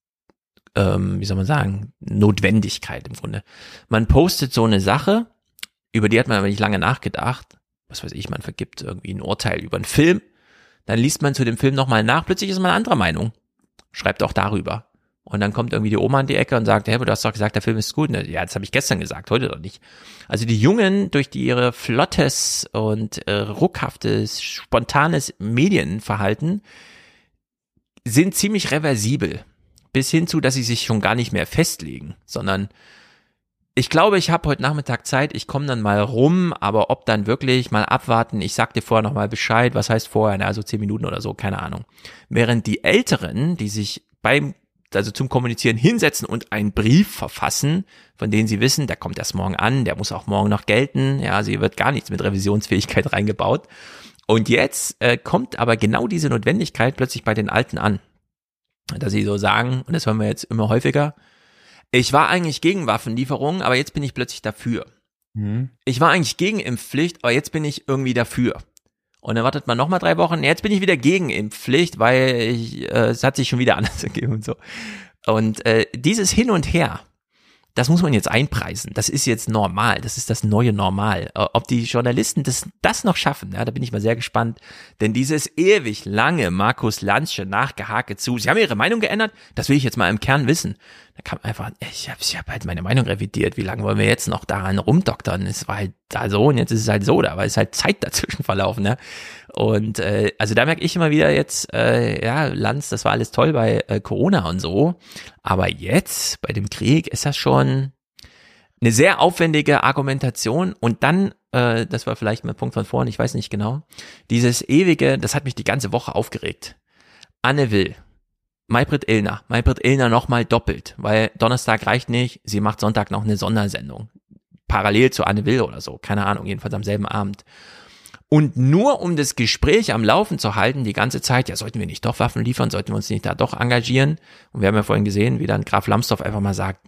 ähm, wie soll man sagen, Notwendigkeit im Grunde. Man postet so eine Sache, über die hat man aber nicht lange nachgedacht. Was weiß ich, man vergibt irgendwie ein Urteil über einen Film. Dann liest man zu dem Film nochmal nach. Plötzlich ist man anderer Meinung. Schreibt auch darüber. Und dann kommt irgendwie die Oma an die Ecke und sagt, hey, du hast doch gesagt, der Film ist gut. Ja, das habe ich gestern gesagt, heute doch nicht. Also die Jungen, durch die ihre flottes und äh, ruckhaftes, spontanes Medienverhalten, sind ziemlich reversibel. Bis hin zu, dass sie sich schon gar nicht mehr festlegen, sondern ich glaube, ich habe heute Nachmittag Zeit, ich komme dann mal rum, aber ob dann wirklich mal abwarten, ich sag dir vorher nochmal Bescheid, was heißt vorher, also zehn Minuten oder so, keine Ahnung. Während die Älteren, die sich beim also zum Kommunizieren hinsetzen und einen Brief verfassen, von dem sie wissen, der kommt erst morgen an, der muss auch morgen noch gelten. Ja, hier wird gar nichts mit Revisionsfähigkeit reingebaut. Und jetzt äh, kommt aber genau diese Notwendigkeit plötzlich bei den Alten an. Dass sie so sagen, und das hören wir jetzt immer häufiger, ich war eigentlich gegen Waffenlieferungen, aber jetzt bin ich plötzlich dafür. Mhm. Ich war eigentlich gegen Impfpflicht, aber jetzt bin ich irgendwie dafür. Und dann wartet man nochmal drei Wochen. Jetzt bin ich wieder gegen Impfpflicht, weil ich, äh, es hat sich schon wieder anders gegeben und so. Und äh, dieses Hin und Her, das muss man jetzt einpreisen. Das ist jetzt normal. Das ist das neue Normal. Äh, Ob die Journalisten das, das noch schaffen, ja, da bin ich mal sehr gespannt. Denn dieses ewig lange Markus Lanzsche nachgehake zu, sie haben ihre Meinung geändert, das will ich jetzt mal im Kern wissen. Da kam einfach, ich habe ich hab halt meine Meinung revidiert. Wie lange wollen wir jetzt noch daran rumdoktern? Es war halt da so und jetzt ist es halt so, da war es halt Zeit dazwischen verlaufen. Ne? Und äh, also da merke ich immer wieder jetzt, äh, ja, Lanz, das war alles toll bei äh, Corona und so. Aber jetzt, bei dem Krieg, ist das schon eine sehr aufwendige Argumentation und dann, äh, das war vielleicht mein Punkt von vorhin, ich weiß nicht genau, dieses ewige, das hat mich die ganze Woche aufgeregt. Anne Will, Maybrit Illner, Maybrit Illner nochmal doppelt, weil Donnerstag reicht nicht, sie macht Sonntag noch eine Sondersendung. Parallel zu Anne Will oder so, keine Ahnung, jedenfalls am selben Abend. Und nur um das Gespräch am Laufen zu halten, die ganze Zeit, ja, sollten wir nicht doch Waffen liefern, sollten wir uns nicht da doch engagieren? Und wir haben ja vorhin gesehen, wie dann Graf Lambsdorff einfach mal sagt,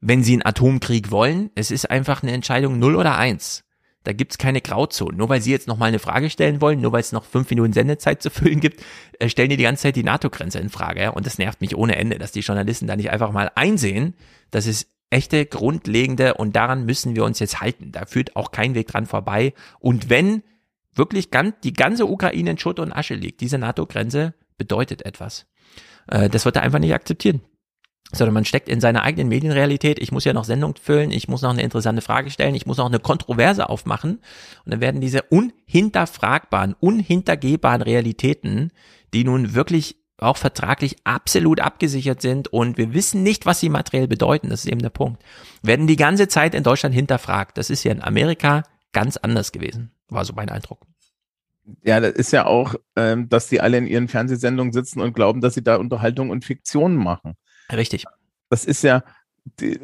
wenn sie einen Atomkrieg wollen, es ist einfach eine Entscheidung 0 oder 1. Da gibt's keine Grauzonen. Nur weil sie jetzt nochmal eine Frage stellen wollen, nur weil es noch fünf Minuten Sendezeit zu füllen gibt, äh, stellen die die ganze Zeit die NATO-Grenze in Frage. Und das nervt mich ohne Ende, dass die Journalisten da nicht einfach mal einsehen, dass es echte, grundlegende und daran müssen wir uns jetzt halten. Da führt auch kein Weg dran vorbei. Und wenn wirklich ganz, die ganze Ukraine in Schutt und Asche liegt, diese NATO-Grenze bedeutet etwas. Äh, das wird er einfach nicht akzeptieren sondern man steckt in seiner eigenen Medienrealität. Ich muss ja noch Sendung füllen, ich muss noch eine interessante Frage stellen, ich muss noch eine Kontroverse aufmachen. Und dann werden diese unhinterfragbaren, unhintergehbaren Realitäten, die nun wirklich auch vertraglich absolut abgesichert sind und wir wissen nicht, was sie materiell bedeuten, das ist eben der Punkt, werden die ganze Zeit in Deutschland hinterfragt. Das ist ja in Amerika ganz anders gewesen, war so mein Eindruck. Ja, das ist ja auch, ähm, dass die alle in ihren Fernsehsendungen sitzen und glauben, dass sie da Unterhaltung und Fiktion machen. Richtig. Das ist ja, die,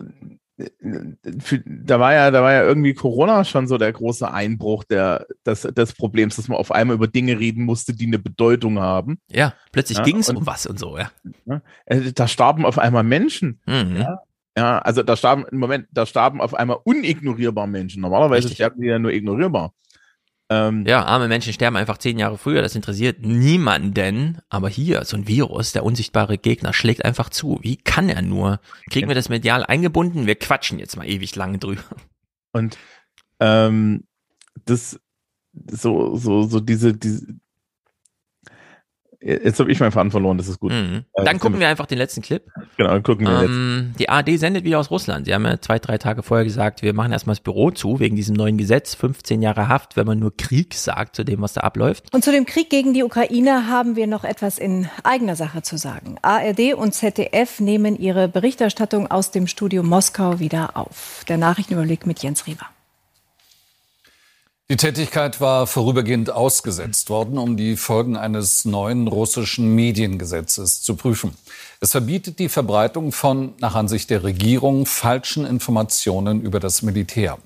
für, da war ja, da war ja irgendwie Corona schon so der große Einbruch der, des, des Problems, dass man auf einmal über Dinge reden musste, die eine Bedeutung haben. Ja, plötzlich Ja, ging es um was und so, ja. Ja, äh, da starben auf einmal Menschen. Mhm. Ja, ja, also da starben, im Moment, da starben auf einmal unignorierbar Menschen. Normalerweise Richtig. sterben die ja nur ignorierbar. Ähm, Ja, arme Menschen sterben einfach zehn Jahre früher, das interessiert niemanden. Aber hier, so ein Virus, der unsichtbare Gegner, schlägt einfach zu. Wie kann er nur? Kriegen wir das medial eingebunden? Wir quatschen jetzt mal ewig lange drüber. Und ähm, das so, so, so diese, diese Jetzt habe ich meinen Faden verloren, das ist gut. Mhm. Äh, Dann gucken wir einfach den letzten Clip. Genau, dann gucken wir jetzt. Ähm, die ARD sendet wieder aus Russland. Sie haben ja zwei, drei Tage vorher gesagt, wir machen erstmal das Büro zu, wegen diesem neuen Gesetz. 15 Jahre Haft, wenn man nur Krieg sagt zu dem, was da abläuft. Und zu dem Krieg gegen die Ukraine haben wir noch etwas in eigener Sache zu sagen. ARD und ZDF nehmen ihre Berichterstattung aus dem Studio Moskau wieder auf. Der Nachrichtenüberblick mit Jens Riewer. Die Tätigkeit war vorübergehend ausgesetzt worden, um die Folgen eines neuen russischen Mediengesetzes zu prüfen. Es verbietet die Verbreitung von, nach Ansicht der Regierung, falschen Informationen über das Militär.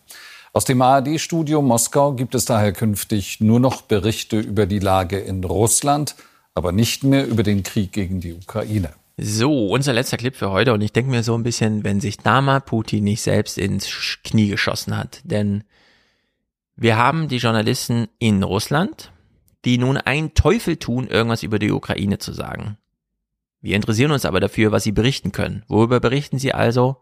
Aus dem ARD-Studio Moskau gibt es daher künftig nur noch Berichte über die Lage in Russland, aber nicht mehr über den Krieg gegen die Ukraine. So, unser letzter Clip für heute. Und ich denke mir so ein bisschen, wenn sich da mal Putin nicht selbst ins Knie geschossen hat. Denn wir haben die Journalisten in Russland, die nun einen Teufel tun, irgendwas über die Ukraine zu sagen. Wir interessieren uns aber dafür, was sie berichten können. Worüber berichten sie also?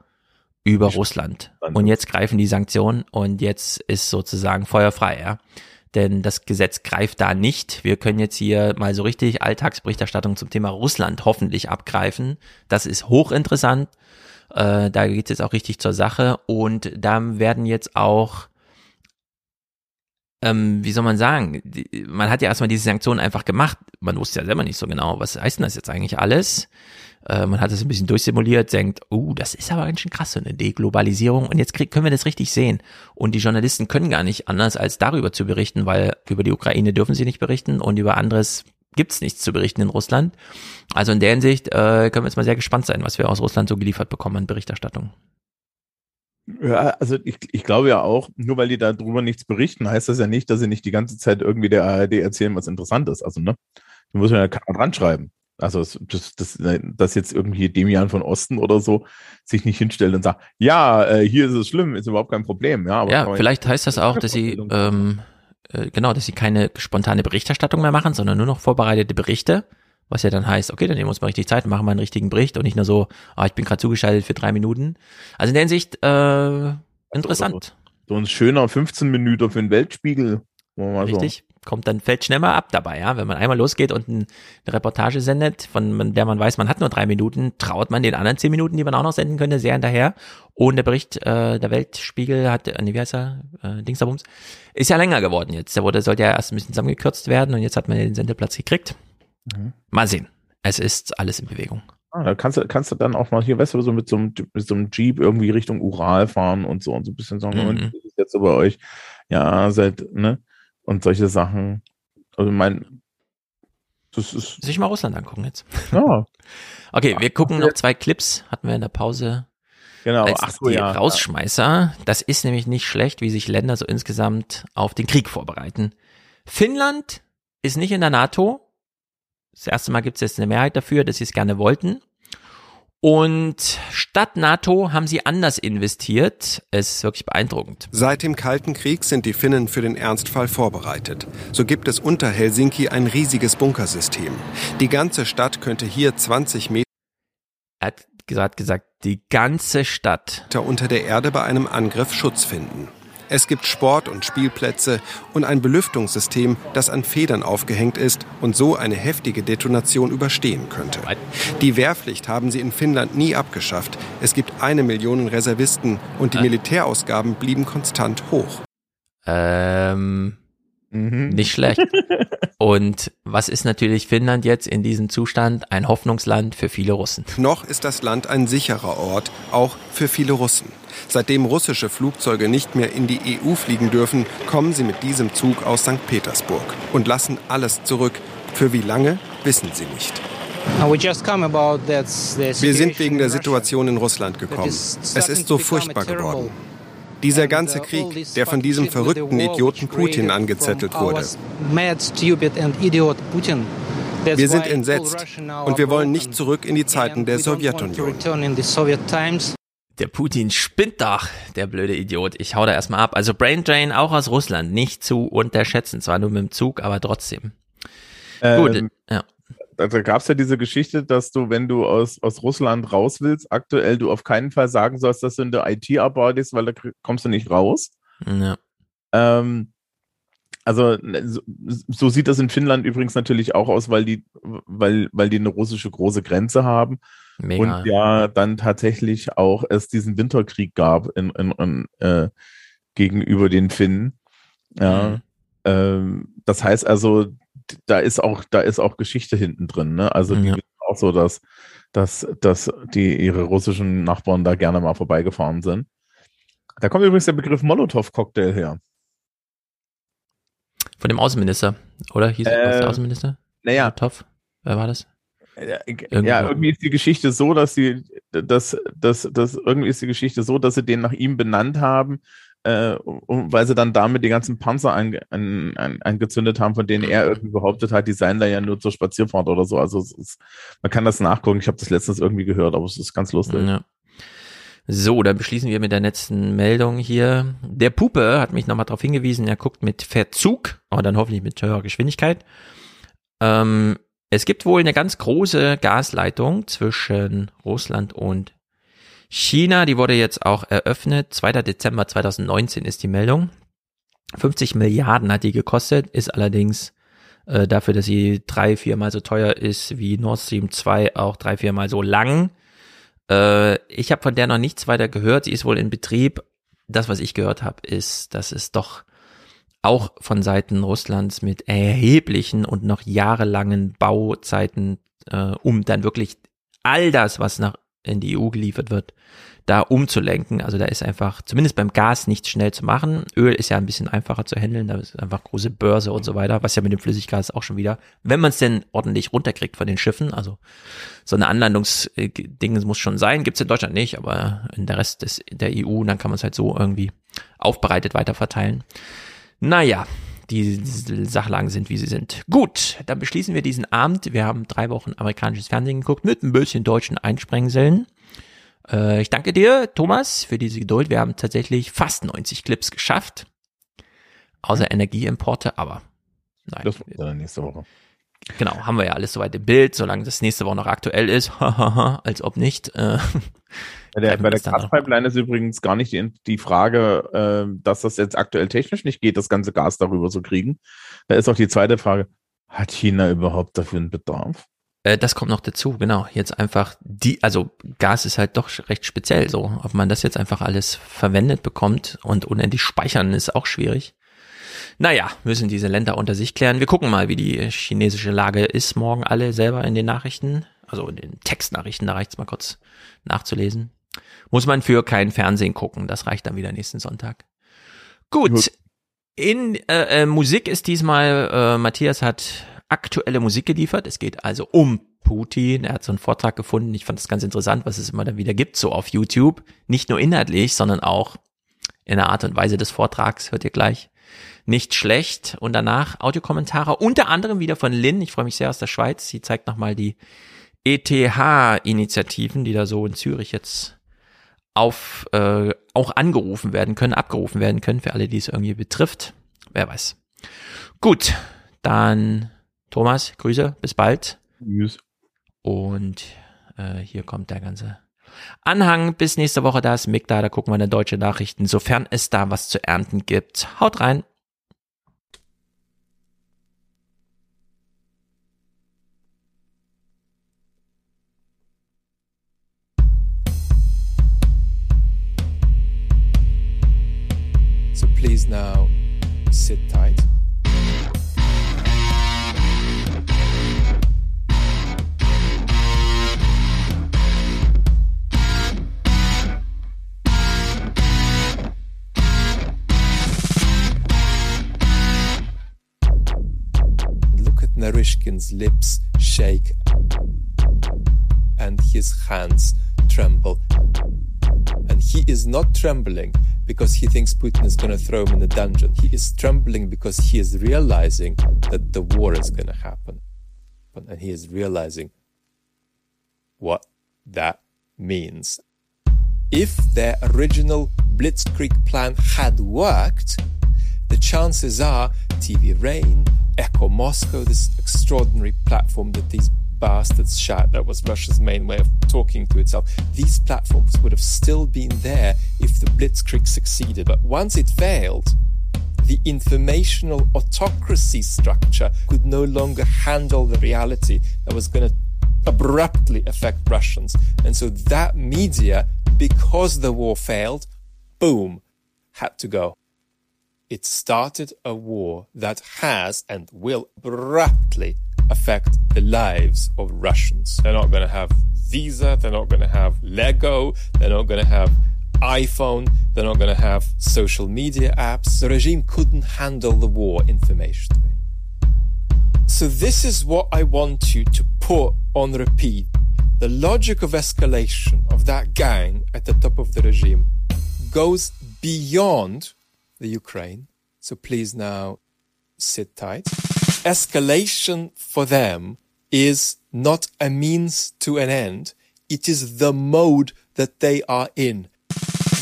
Über Russland. Und jetzt greifen die Sanktionen und jetzt ist sozusagen feuerfrei, ja. Denn das Gesetz greift da nicht. Wir können jetzt hier mal so richtig Alltagsberichterstattung zum Thema Russland hoffentlich abgreifen. Das ist hochinteressant. Äh, da geht es jetzt auch richtig zur Sache. Und da werden jetzt auch ähm, wie soll man sagen, die, man hat ja erstmal diese Sanktionen einfach gemacht. Man wusste ja selber nicht so genau, was heißt denn das jetzt eigentlich alles? Äh, man hat es ein bisschen durchsimuliert, denkt, oh, das ist aber ganz schön krass, so eine Deglobalisierung. Und jetzt krieg, können wir das richtig sehen. Und die Journalisten können gar nicht anders, als darüber zu berichten, weil über die Ukraine dürfen sie nicht berichten und über anderes gibt's nichts zu berichten in Russland. Also in der Hinsicht äh, können wir jetzt mal sehr gespannt sein, was wir aus Russland so geliefert bekommen an Berichterstattung. Ja, also ich, ich glaube ja auch, nur weil die darüber nichts berichten, heißt das ja nicht, dass sie nicht die ganze Zeit irgendwie der ARD erzählen, was interessant ist. Also, ne? Da muss man ja dran schreiben. Also, das, das, dass jetzt irgendwie Demian von Osten oder so sich nicht hinstellt und sagt, ja, äh, hier ist es schlimm, ist überhaupt kein Problem. Ja, aber ja vielleicht heißt das auch, dass sie, ähm, äh, genau, dass sie keine spontane Berichterstattung mehr machen, sondern nur noch vorbereitete Berichte. Was ja dann heißt, okay, dann nehmen wir uns mal richtig Zeit machen mal einen richtigen Bericht und nicht nur so, ah, ich bin gerade zugeschaltet für drei Minuten. Also in der Hinsicht, äh, interessant. So, so ein schöner 15 Minuten für den Weltspiegel. Richtig. So. Kommt dann, fällt schnell mal ab dabei, ja. Wenn man einmal losgeht und eine Reportage sendet, von der man weiß, man hat nur drei Minuten, traut man den anderen zehn Minuten, die man auch noch senden könnte, sehr hinterher. Und der Bericht, äh, der Weltspiegel hat, äh, nee, wie heißt er, äh, Dingsabums, ist ja länger geworden jetzt. Der wurde, sollte ja erst ein bisschen zusammengekürzt werden und jetzt hat man den Sendeplatz gekriegt. Mhm. Mal sehen. Es ist alles in Bewegung. Ah, da kannst du, kannst du dann auch mal hier, weißt du, so mit so einem, mit so einem Jeep irgendwie Richtung Ural fahren und so und so ein bisschen sagen, mhm. das ist jetzt so bei euch, ja, seit, ne? Und solche Sachen. Also mein, das ist. Sich mal Russland angucken jetzt. Ja. okay, wir gucken noch zwei Clips, hatten wir in der Pause. Genau, als ach so, die ja. Rausschmeißer. Das ist nämlich nicht schlecht, wie sich Länder so insgesamt auf den Krieg vorbereiten. Finnland ist nicht in der NATO, das erste Mal gibt es jetzt eine Mehrheit dafür, dass sie es gerne wollten. Und statt NATO haben sie anders investiert. Es ist wirklich beeindruckend. Seit dem Kalten Krieg sind die Finnen für den Ernstfall vorbereitet. So gibt es unter Helsinki ein riesiges Bunkersystem. Die ganze Stadt könnte hier 20 Meter. Er hat gesagt, gesagt, die ganze Stadt unter der Erde bei einem Angriff Schutz finden. Es gibt Sport- und Spielplätze und ein Belüftungssystem, das an Federn aufgehängt ist und so eine heftige Detonation überstehen könnte. Die Wehrpflicht haben sie in Finnland nie abgeschafft. Es gibt eine Million Reservisten und die Militärausgaben blieben konstant hoch. Ähm, mhm. nicht schlecht. Und was ist natürlich Finnland jetzt in diesem Zustand? Ein Hoffnungsland für viele Russen. Noch ist das Land ein sicherer Ort, auch für viele Russen. Seitdem russische Flugzeuge nicht mehr in die EU fliegen dürfen, kommen sie mit diesem Zug aus St. Petersburg und lassen alles zurück. Für wie lange, wissen sie nicht. Wir sind wegen der Situation in Russland gekommen. Es ist so furchtbar geworden. Dieser ganze Krieg, der von diesem verrückten Idioten Putin angezettelt wurde. Wir sind entsetzt und wir wollen nicht zurück in die Zeiten der Sowjetunion. Der Putin spinnt doch, der blöde Idiot. Ich hau da erstmal ab. Also Brain Drain auch aus Russland, nicht zu unterschätzen. Zwar nur mit dem Zug, aber trotzdem. Ähm, Gut, ja. Da gab es ja diese Geschichte, dass du, wenn du aus, aus Russland raus willst, aktuell du auf keinen Fall sagen sollst, dass du in der IT arbeitest, weil da kommst du nicht raus. Ja. Ähm, also ne, so, so, sieht das in Finnland übrigens natürlich auch aus, weil die, weil, weil die eine russische große Grenze haben. Mega. Und ja, dann tatsächlich auch es diesen Winterkrieg gab in, in, in äh, gegenüber den Finnen. Ja. Mhm. Ähm, das heißt also, da ist auch, da ist auch Geschichte hinten drin, ne? Also die ja. auch so, dass, dass, dass die ihre russischen Nachbarn da gerne mal vorbeigefahren sind. Da kommt übrigens der Begriff Molotow-Cocktail her. Von dem Außenminister, oder? Hieß äh, der Außenminister? Naja. Molotow? Wer war das? Irgendwo. Ja, irgendwie ist die Geschichte so, dass sie, dass, dass, dass irgendwie ist die Geschichte so, dass sie den nach ihm benannt haben, äh, weil sie dann damit die ganzen Panzer angezündet haben, von denen er irgendwie behauptet hat, die seien da ja nur zur Spazierfahrt oder so. Also ist, man kann das nachgucken. Ich habe das letztens irgendwie gehört, aber es ist ganz lustig. Ja. So, dann beschließen wir mit der letzten Meldung hier. Der Puppe hat mich nochmal darauf hingewiesen, er guckt mit Verzug, aber dann hoffentlich mit höherer Geschwindigkeit. Ähm, es gibt wohl eine ganz große Gasleitung zwischen Russland und China. Die wurde jetzt auch eröffnet. 2. Dezember 2019 ist die Meldung. 50 Milliarden hat die gekostet, ist allerdings äh, dafür, dass sie drei, viermal so teuer ist wie Nord Stream 2, auch drei, viermal so lang. Äh, ich habe von der noch nichts weiter gehört. Sie ist wohl in Betrieb. Das, was ich gehört habe, ist, dass es doch auch von Seiten Russlands mit erheblichen und noch jahrelangen Bauzeiten, äh, um dann wirklich all das, was nach in die EU geliefert wird, da umzulenken. Also da ist einfach, zumindest beim Gas, nichts schnell zu machen. Öl ist ja ein bisschen einfacher zu handeln, da ist einfach große Börse und so weiter, was ja mit dem Flüssiggas auch schon wieder, wenn man es denn ordentlich runterkriegt von den Schiffen, also so eine Anlandungsding muss schon sein, gibt's in Deutschland nicht, aber in der Rest des, der EU, dann kann man es halt so irgendwie aufbereitet weiter verteilen. Naja, die Sachlagen sind, wie sie sind. Gut, dann beschließen wir diesen Abend. Wir haben drei Wochen amerikanisches Fernsehen geguckt mit ein bisschen deutschen Einsprengseln. Äh, ich danke dir, Thomas, für diese Geduld. Wir haben tatsächlich fast 90 Clips geschafft. Außer Energieimporte, aber nein. Das wird dann nächste Woche. Genau, haben wir ja alles soweit im Bild, solange das nächste Woche noch aktuell ist. als ob nicht. Äh, bei der, bei der Gaspipeline ist übrigens gar nicht die, die Frage, äh, dass das jetzt aktuell technisch nicht geht, das ganze Gas darüber zu kriegen. Da ist auch die zweite Frage, hat China überhaupt dafür einen Bedarf? Äh, das kommt noch dazu, genau. Jetzt einfach die, also Gas ist halt doch recht speziell so. Ob man das jetzt einfach alles verwendet bekommt und unendlich speichern ist auch schwierig. Naja, müssen diese Länder unter sich klären. Wir gucken mal, wie die chinesische Lage ist morgen alle selber in den Nachrichten. Also in den Textnachrichten, da reicht's mal kurz nachzulesen. Muss man für kein Fernsehen gucken. Das reicht dann wieder nächsten Sonntag. Gut. In äh, äh, Musik ist diesmal, äh, Matthias hat aktuelle Musik geliefert. Es geht also um Putin. Er hat so einen Vortrag gefunden. Ich fand das ganz interessant, was es immer dann wieder gibt, so auf YouTube. Nicht nur inhaltlich, sondern auch in der Art und Weise des Vortrags. Hört ihr gleich. Nicht schlecht. Und danach Audiokommentare, unter anderem wieder von Lynn. Ich freue mich sehr aus der Schweiz. Sie zeigt nochmal die ETH-Initiativen, die da so in Zürich jetzt auf äh, auch angerufen werden können, abgerufen werden können, für alle, die es irgendwie betrifft. Wer weiß. Gut, dann Thomas, Grüße, bis bald. Tschüss. Und äh, hier kommt der ganze Anhang. Bis nächste Woche, da ist Mick da, da gucken wir in deutsche Nachrichten, sofern es da was zu ernten gibt. Haut rein. Now sit tight. Look at Narishkin's lips shake and his hands tremble. And he is not trembling because he thinks Putin is going to throw him in the dungeon. He is trembling because he is realizing that the war is going to happen. And he is realizing what that means. If their original Blitzkrieg plan had worked, the chances are TV Rain, Echo Moscow, this extraordinary platform that these bastards shot that was Russia's main way of talking to itself. These platforms would have still been there if the Blitzkrieg succeeded. But once it failed, the informational autocracy structure could no longer handle the reality that was going to abruptly affect Russians. And so that media, because the war failed, boom, had to go. It started a war that has and will abruptly affect the lives of Russians. They're not going to have Visa, they're not going to have Lego, they're not going to have iPhone, they're not going to have social media apps. The regime couldn't handle the war informationally. So, this is what I want you to put on repeat. The logic of escalation of that gang at the top of the regime goes beyond the Ukraine. So, please now sit tight escalation for them is not a means to an end. It is the mode that they are in.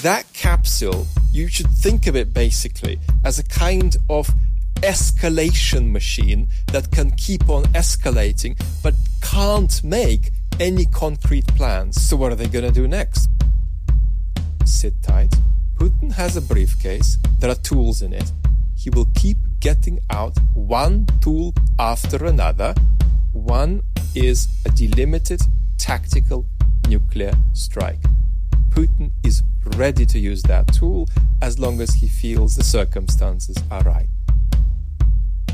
That capsule, you should think of it basically as a kind of escalation machine that can keep on escalating but can't make any concrete plans. So what are they going to do next? Sit tight. Putin has a briefcase. There are tools in it. He will keep getting out one tool after another. One is a delimited tactical nuclear strike. Putin is ready to use that tool as long as he feels the circumstances are right.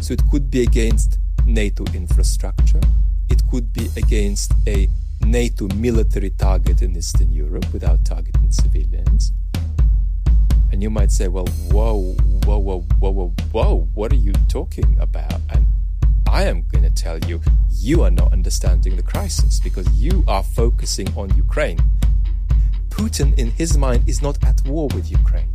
So it could be against NATO infrastructure, it could be against a NATO military target in Eastern Europe without targeting civilians. And you might say, well, whoa, whoa, whoa, whoa, whoa, whoa, what are you talking about? And I am going to tell you, you are not understanding the crisis because you are focusing on Ukraine. Putin, in his mind, is not at war with Ukraine.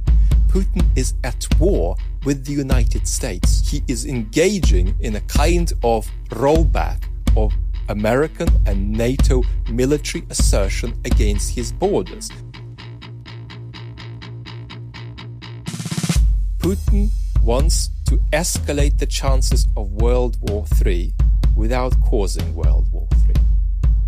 Putin is at war with the United States. He is engaging in a kind of rollback of American and NATO military assertion against his borders. Putin wants to escalate the chances of World War III without causing World War III.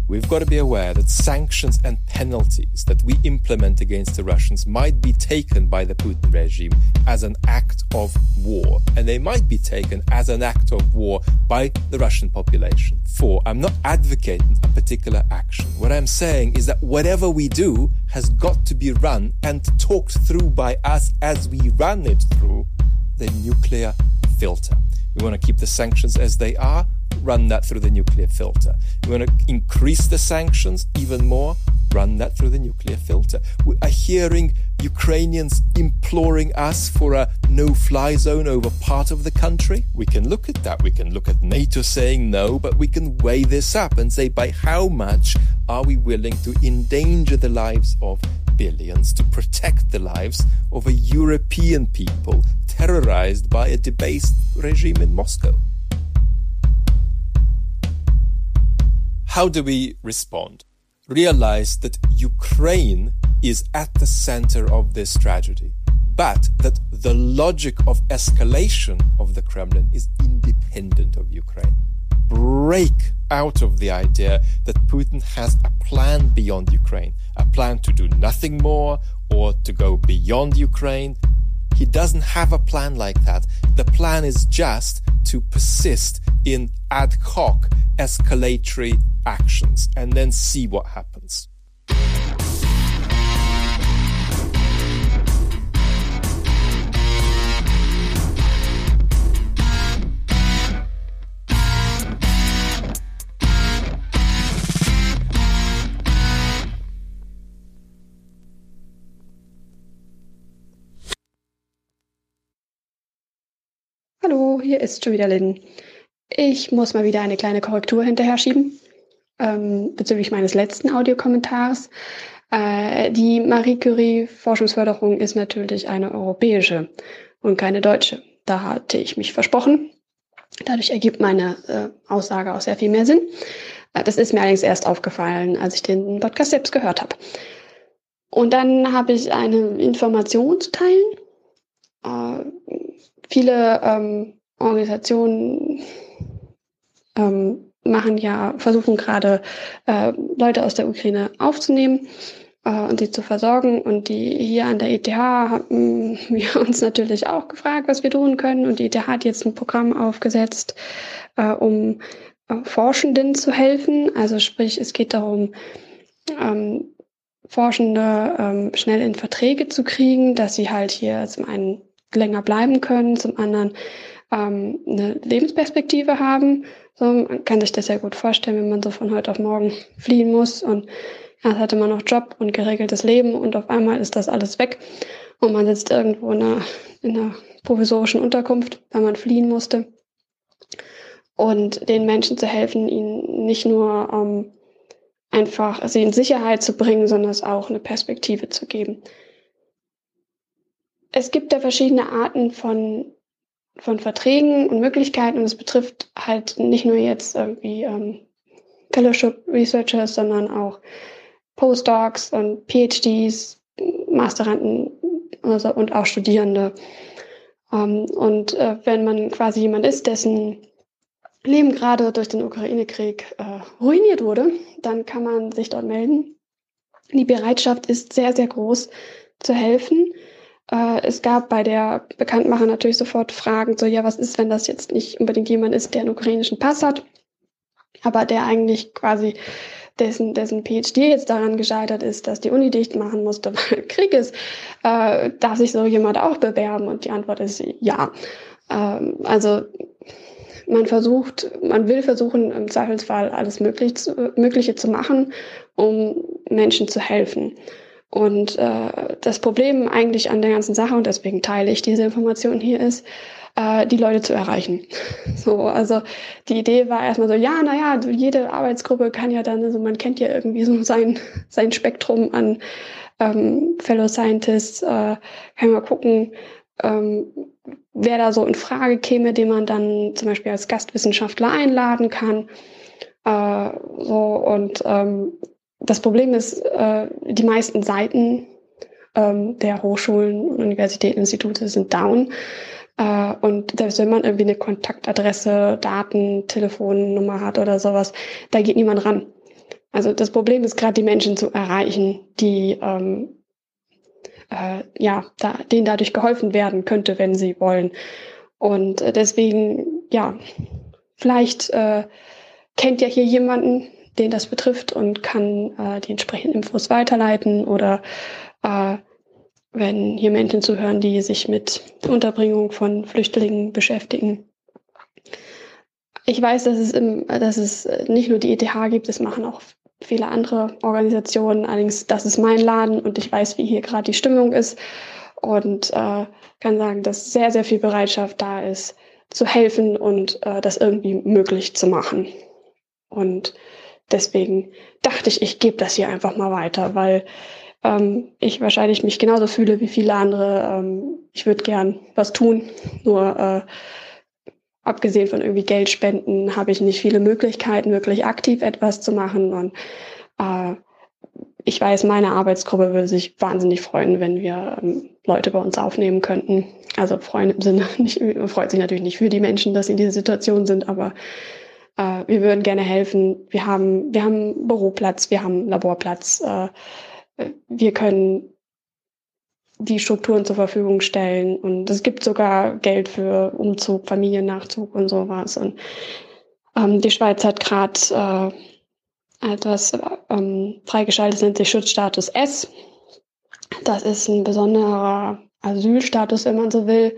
We've got to be aware that sanctions and penalties that we implement against the Russians might be taken by the Putin regime as an act of war, and they might be taken as an act of war by the Russian population. For I'm not advocating a particular action. What I'm saying is that whatever we do has got to be run and talked through by us as we run it through the nuclear filter. We want to keep the sanctions as they are, run that through the nuclear filter. We want to increase the sanctions even more, run that through the nuclear filter. We are hearing Ukrainians imploring us for a no fly zone over part of the country. We can look at that. We can look at NATO saying no, but we can weigh this up and say by how much are we willing to endanger the lives of billions to protect the lives of a European people terrorized by a debased regime in Moscow. How do we respond? Realize that Ukraine is at the center of this tragedy, but that the logic of escalation of the Kremlin is independent of Ukraine. Break out of the idea that Putin has a plan beyond Ukraine, a plan to do nothing more or to go beyond Ukraine. He doesn't have a plan like that. The plan is just to persist in ad hoc escalatory actions and then see what happens. Hier ist schon wieder Lynn. Ich muss mal wieder eine kleine Korrektur hinterher schieben ähm, bezüglich meines letzten Audiokommentars. Äh, die Marie Curie Forschungsförderung ist natürlich eine europäische und keine deutsche. Da hatte ich mich versprochen. Dadurch ergibt meine äh, Aussage auch sehr viel mehr Sinn. Äh, das ist mir allerdings erst aufgefallen, als ich den Podcast selbst gehört habe. Und dann habe ich eine Information zu teilen. Äh, viele ähm, Organisationen ähm, machen ja, versuchen gerade äh, Leute aus der Ukraine aufzunehmen äh, und sie zu versorgen. Und die hier an der ETH haben wir uns natürlich auch gefragt, was wir tun können. Und die ETH hat jetzt ein Programm aufgesetzt, äh, um äh, Forschenden zu helfen. Also sprich, es geht darum, ähm, Forschende ähm, schnell in Verträge zu kriegen, dass sie halt hier zum einen länger bleiben können, zum anderen ähm, eine Lebensperspektive haben. So, man kann sich das sehr gut vorstellen, wenn man so von heute auf morgen fliehen muss und erst hatte man noch Job und geregeltes Leben und auf einmal ist das alles weg und man sitzt irgendwo in einer, in einer provisorischen Unterkunft, weil man fliehen musste. Und den Menschen zu helfen, ihnen nicht nur ähm, einfach sie in Sicherheit zu bringen, sondern es auch eine Perspektive zu geben. Es gibt da verschiedene Arten von von Verträgen und Möglichkeiten und es betrifft halt nicht nur jetzt irgendwie ähm, Fellowship Researchers, sondern auch Postdocs und PhDs, Masteranden also, und auch Studierende. Ähm, und äh, wenn man quasi jemand ist, dessen Leben gerade durch den Ukraine-Krieg äh, ruiniert wurde, dann kann man sich dort melden. Die Bereitschaft ist sehr, sehr groß zu helfen. Äh, es gab bei der Bekanntmacher natürlich sofort Fragen, so ja, was ist, wenn das jetzt nicht unbedingt jemand ist, der einen ukrainischen Pass hat, aber der eigentlich quasi dessen, dessen PhD jetzt daran gescheitert ist, dass die Uni dicht machen musste, weil Krieg ist, äh, darf sich so jemand auch bewerben? Und die Antwort ist ja. Ähm, also man versucht, man will versuchen, im Zweifelsfall alles möglich Mögliche zu machen, um Menschen zu helfen. Und äh, das Problem eigentlich an der ganzen Sache, und deswegen teile ich diese Information hier, ist, äh, die Leute zu erreichen. So, also die Idee war erstmal so, ja, naja, jede Arbeitsgruppe kann ja dann, also man kennt ja irgendwie so sein, sein Spektrum an ähm, Fellow Scientists, äh, kann mal gucken, ähm, wer da so in Frage käme, den man dann zum Beispiel als Gastwissenschaftler einladen kann. Äh, so und ähm, das Problem ist, äh, die meisten Seiten ähm, der Hochschulen und Universitäten, Institute sind down. Äh, und selbst wenn man irgendwie eine Kontaktadresse, Daten, Telefonnummer hat oder sowas, da geht niemand ran. Also das Problem ist gerade die Menschen zu erreichen, die ähm, äh, ja, da, denen dadurch geholfen werden könnte, wenn sie wollen. Und äh, deswegen, ja, vielleicht äh, kennt ja hier jemanden, den das betrifft und kann äh, die entsprechenden Infos weiterleiten oder äh, wenn hier Menschen zuhören, die sich mit Unterbringung von Flüchtlingen beschäftigen. Ich weiß, dass es, im, dass es nicht nur die ETH gibt, es machen auch viele andere Organisationen. Allerdings, das ist mein Laden und ich weiß, wie hier gerade die Stimmung ist und äh, kann sagen, dass sehr, sehr viel Bereitschaft da ist, zu helfen und äh, das irgendwie möglich zu machen. Und deswegen dachte ich, ich gebe das hier einfach mal weiter, weil ähm, ich wahrscheinlich mich genauso fühle wie viele andere. Ähm, ich würde gern was tun, nur äh, abgesehen von irgendwie Geld spenden, habe ich nicht viele Möglichkeiten, wirklich aktiv etwas zu machen. Und äh, ich weiß, meine Arbeitsgruppe würde sich wahnsinnig freuen, wenn wir ähm, Leute bei uns aufnehmen könnten. Also freuen im Sinne, nicht, freut sich natürlich nicht für die Menschen, dass sie in dieser Situation sind, aber äh, wir würden gerne helfen. Wir haben, wir haben Büroplatz, wir haben Laborplatz. Äh, wir können die Strukturen zur Verfügung stellen und es gibt sogar Geld für Umzug, Familiennachzug und sowas. Und ähm, die Schweiz hat gerade äh, etwas ähm, freigeschaltet, nennt sich Schutzstatus S. Das ist ein besonderer Asylstatus, wenn man so will.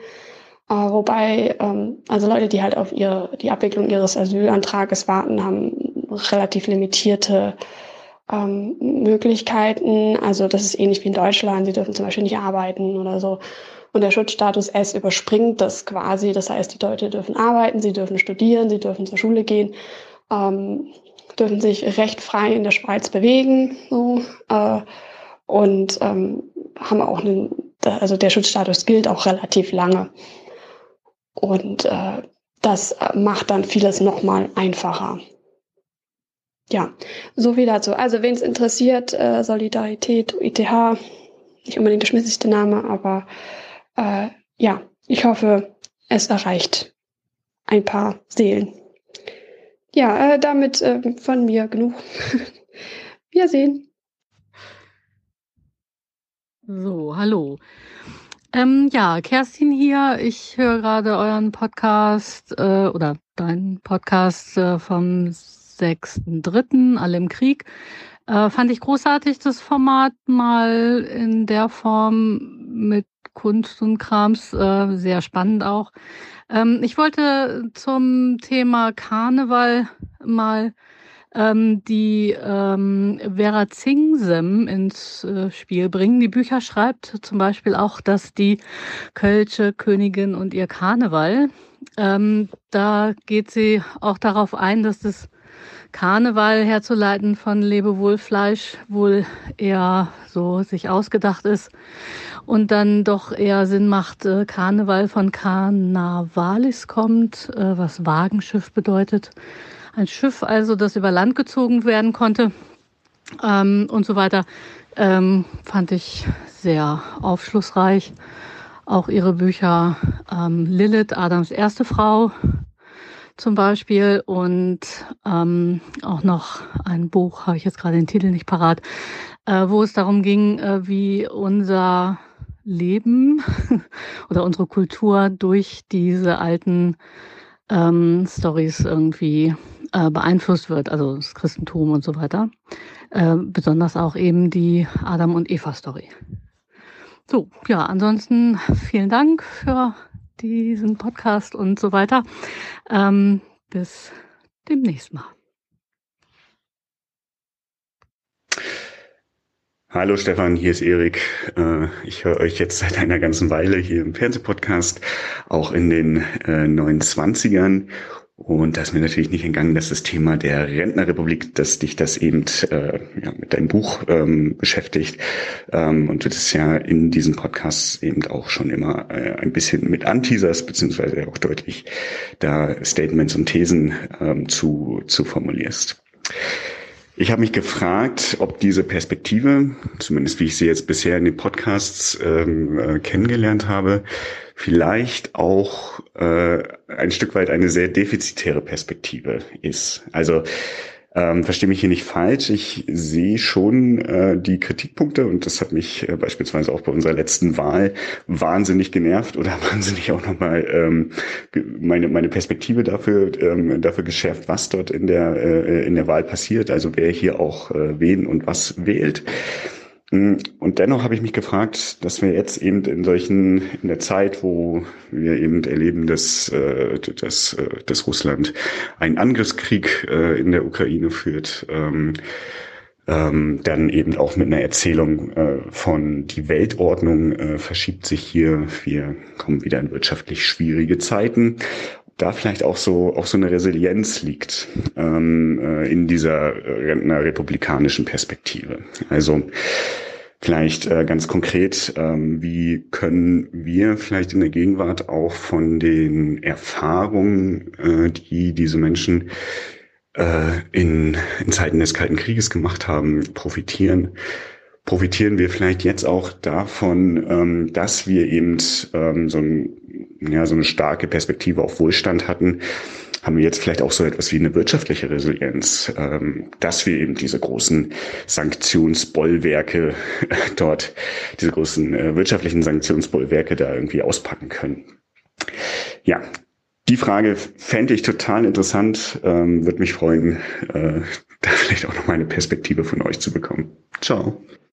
Äh, wobei, ähm, also Leute, die halt auf ihre, die Abwicklung ihres Asylantrages warten, haben relativ limitierte ähm, Möglichkeiten. Also das ist ähnlich wie in Deutschland. Sie dürfen zum Beispiel nicht arbeiten oder so. Und der Schutzstatus S überspringt das quasi. Das heißt, die Leute dürfen arbeiten, sie dürfen studieren, sie dürfen zur Schule gehen, ähm, dürfen sich recht frei in der Schweiz bewegen so, äh, und ähm, haben auch einen, also der Schutzstatus gilt auch relativ lange. Und äh, das macht dann vieles nochmal einfacher ja, so viel dazu. Also, wen es interessiert, äh, Solidarität, ITH, nicht unbedingt der schmissigste Name, aber äh, ja, ich hoffe, es erreicht ein paar Seelen. Ja, äh, damit äh, von mir genug. Wir sehen. So, hallo. Ähm, ja, Kerstin hier. Ich höre gerade euren Podcast äh, oder deinen Podcast äh, vom 6.3., alle im Krieg. Äh, fand ich großartig, das Format mal in der Form mit Kunst und Krams, äh, sehr spannend auch. Ähm, ich wollte zum Thema Karneval mal ähm, die ähm, Vera Zingsem ins äh, Spiel bringen. Die Bücher schreibt zum Beispiel auch, dass die Kölsche Königin und ihr Karneval, ähm, da geht sie auch darauf ein, dass das Karneval herzuleiten von Lebewohlfleisch wohl eher so sich ausgedacht ist und dann doch eher Sinn macht, äh, Karneval von Carnavalis kommt, äh, was Wagenschiff bedeutet. Ein Schiff also, das über Land gezogen werden konnte ähm, und so weiter. Ähm, fand ich sehr aufschlussreich. Auch ihre Bücher ähm, Lilith, Adams erste Frau, zum Beispiel und ähm, auch noch ein Buch, habe ich jetzt gerade den Titel nicht parat, äh, wo es darum ging, äh, wie unser Leben oder unsere Kultur durch diese alten ähm, Stories irgendwie äh, beeinflusst wird, also das Christentum und so weiter. Äh, besonders auch eben die Adam und Eva Story. So, ja, ansonsten vielen Dank für diesen Podcast und so weiter. Ähm, bis demnächst mal. Hallo Stefan, hier ist Erik. Äh, ich höre euch jetzt seit einer ganzen Weile hier im Fernsehpodcast, auch in den 29ern. Und da ist mir natürlich nicht entgangen, dass das Thema der Rentnerrepublik, dass dich das eben äh, ja, mit deinem Buch ähm, beschäftigt. Ähm, und du das ja in diesem Podcast eben auch schon immer äh, ein bisschen mit anteaserst, beziehungsweise auch deutlich da Statements und Thesen ähm, zu, zu formulierst. Ich habe mich gefragt, ob diese Perspektive, zumindest wie ich sie jetzt bisher in den Podcasts ähm, äh, kennengelernt habe, vielleicht auch äh, ein Stück weit eine sehr defizitäre Perspektive ist. Also ähm, verstehe mich hier nicht falsch. Ich sehe schon äh, die Kritikpunkte und das hat mich äh, beispielsweise auch bei unserer letzten Wahl wahnsinnig genervt oder wahnsinnig auch nochmal ähm, meine, meine Perspektive dafür, ähm, dafür geschärft, was dort in der, äh, in der Wahl passiert, also wer hier auch äh, wen und was wählt. Mm, und dennoch habe ich mich gefragt, dass wir jetzt eben in solchen, in der Zeit, wo wir eben erleben, dass, äh, dass, äh, dass Russland einen Angriffskrieg äh, in der Ukraine führt, ähm, ähm, dann eben auch mit einer Erzählung äh, von die Weltordnung verschiebt sich hier. Wir kommen wieder in wirtschaftlich schwierige Zeiten. Da vielleicht auch so auch so eine Resilienz liegt ähm, äh, in dieser äh, republikanischen Perspektive. Also Vielleicht äh, ganz konkret, ähm, wie können wir vielleicht in der Gegenwart auch von den Erfahrungen, äh, die diese Menschen äh, in, in Zeiten des Kalten Krieges gemacht haben, profitieren? Profitieren wir vielleicht jetzt auch davon, ähm, dass wir eben ähm, so, ein, ja, so eine starke Perspektive auf Wohlstand hatten, haben wir jetzt vielleicht auch so etwas wie eine wirtschaftliche Resilienz, ähm, dass wir eben diese großen Sanktionsbollwerke dort, diese großen äh, wirtschaftlichen Sanktionsbollwerke da irgendwie auspacken können. Ja, die Frage fände ich total interessant, ähm, würde mich freuen, äh, da vielleicht auch noch mal eine Perspektive von euch zu bekommen. Ciao.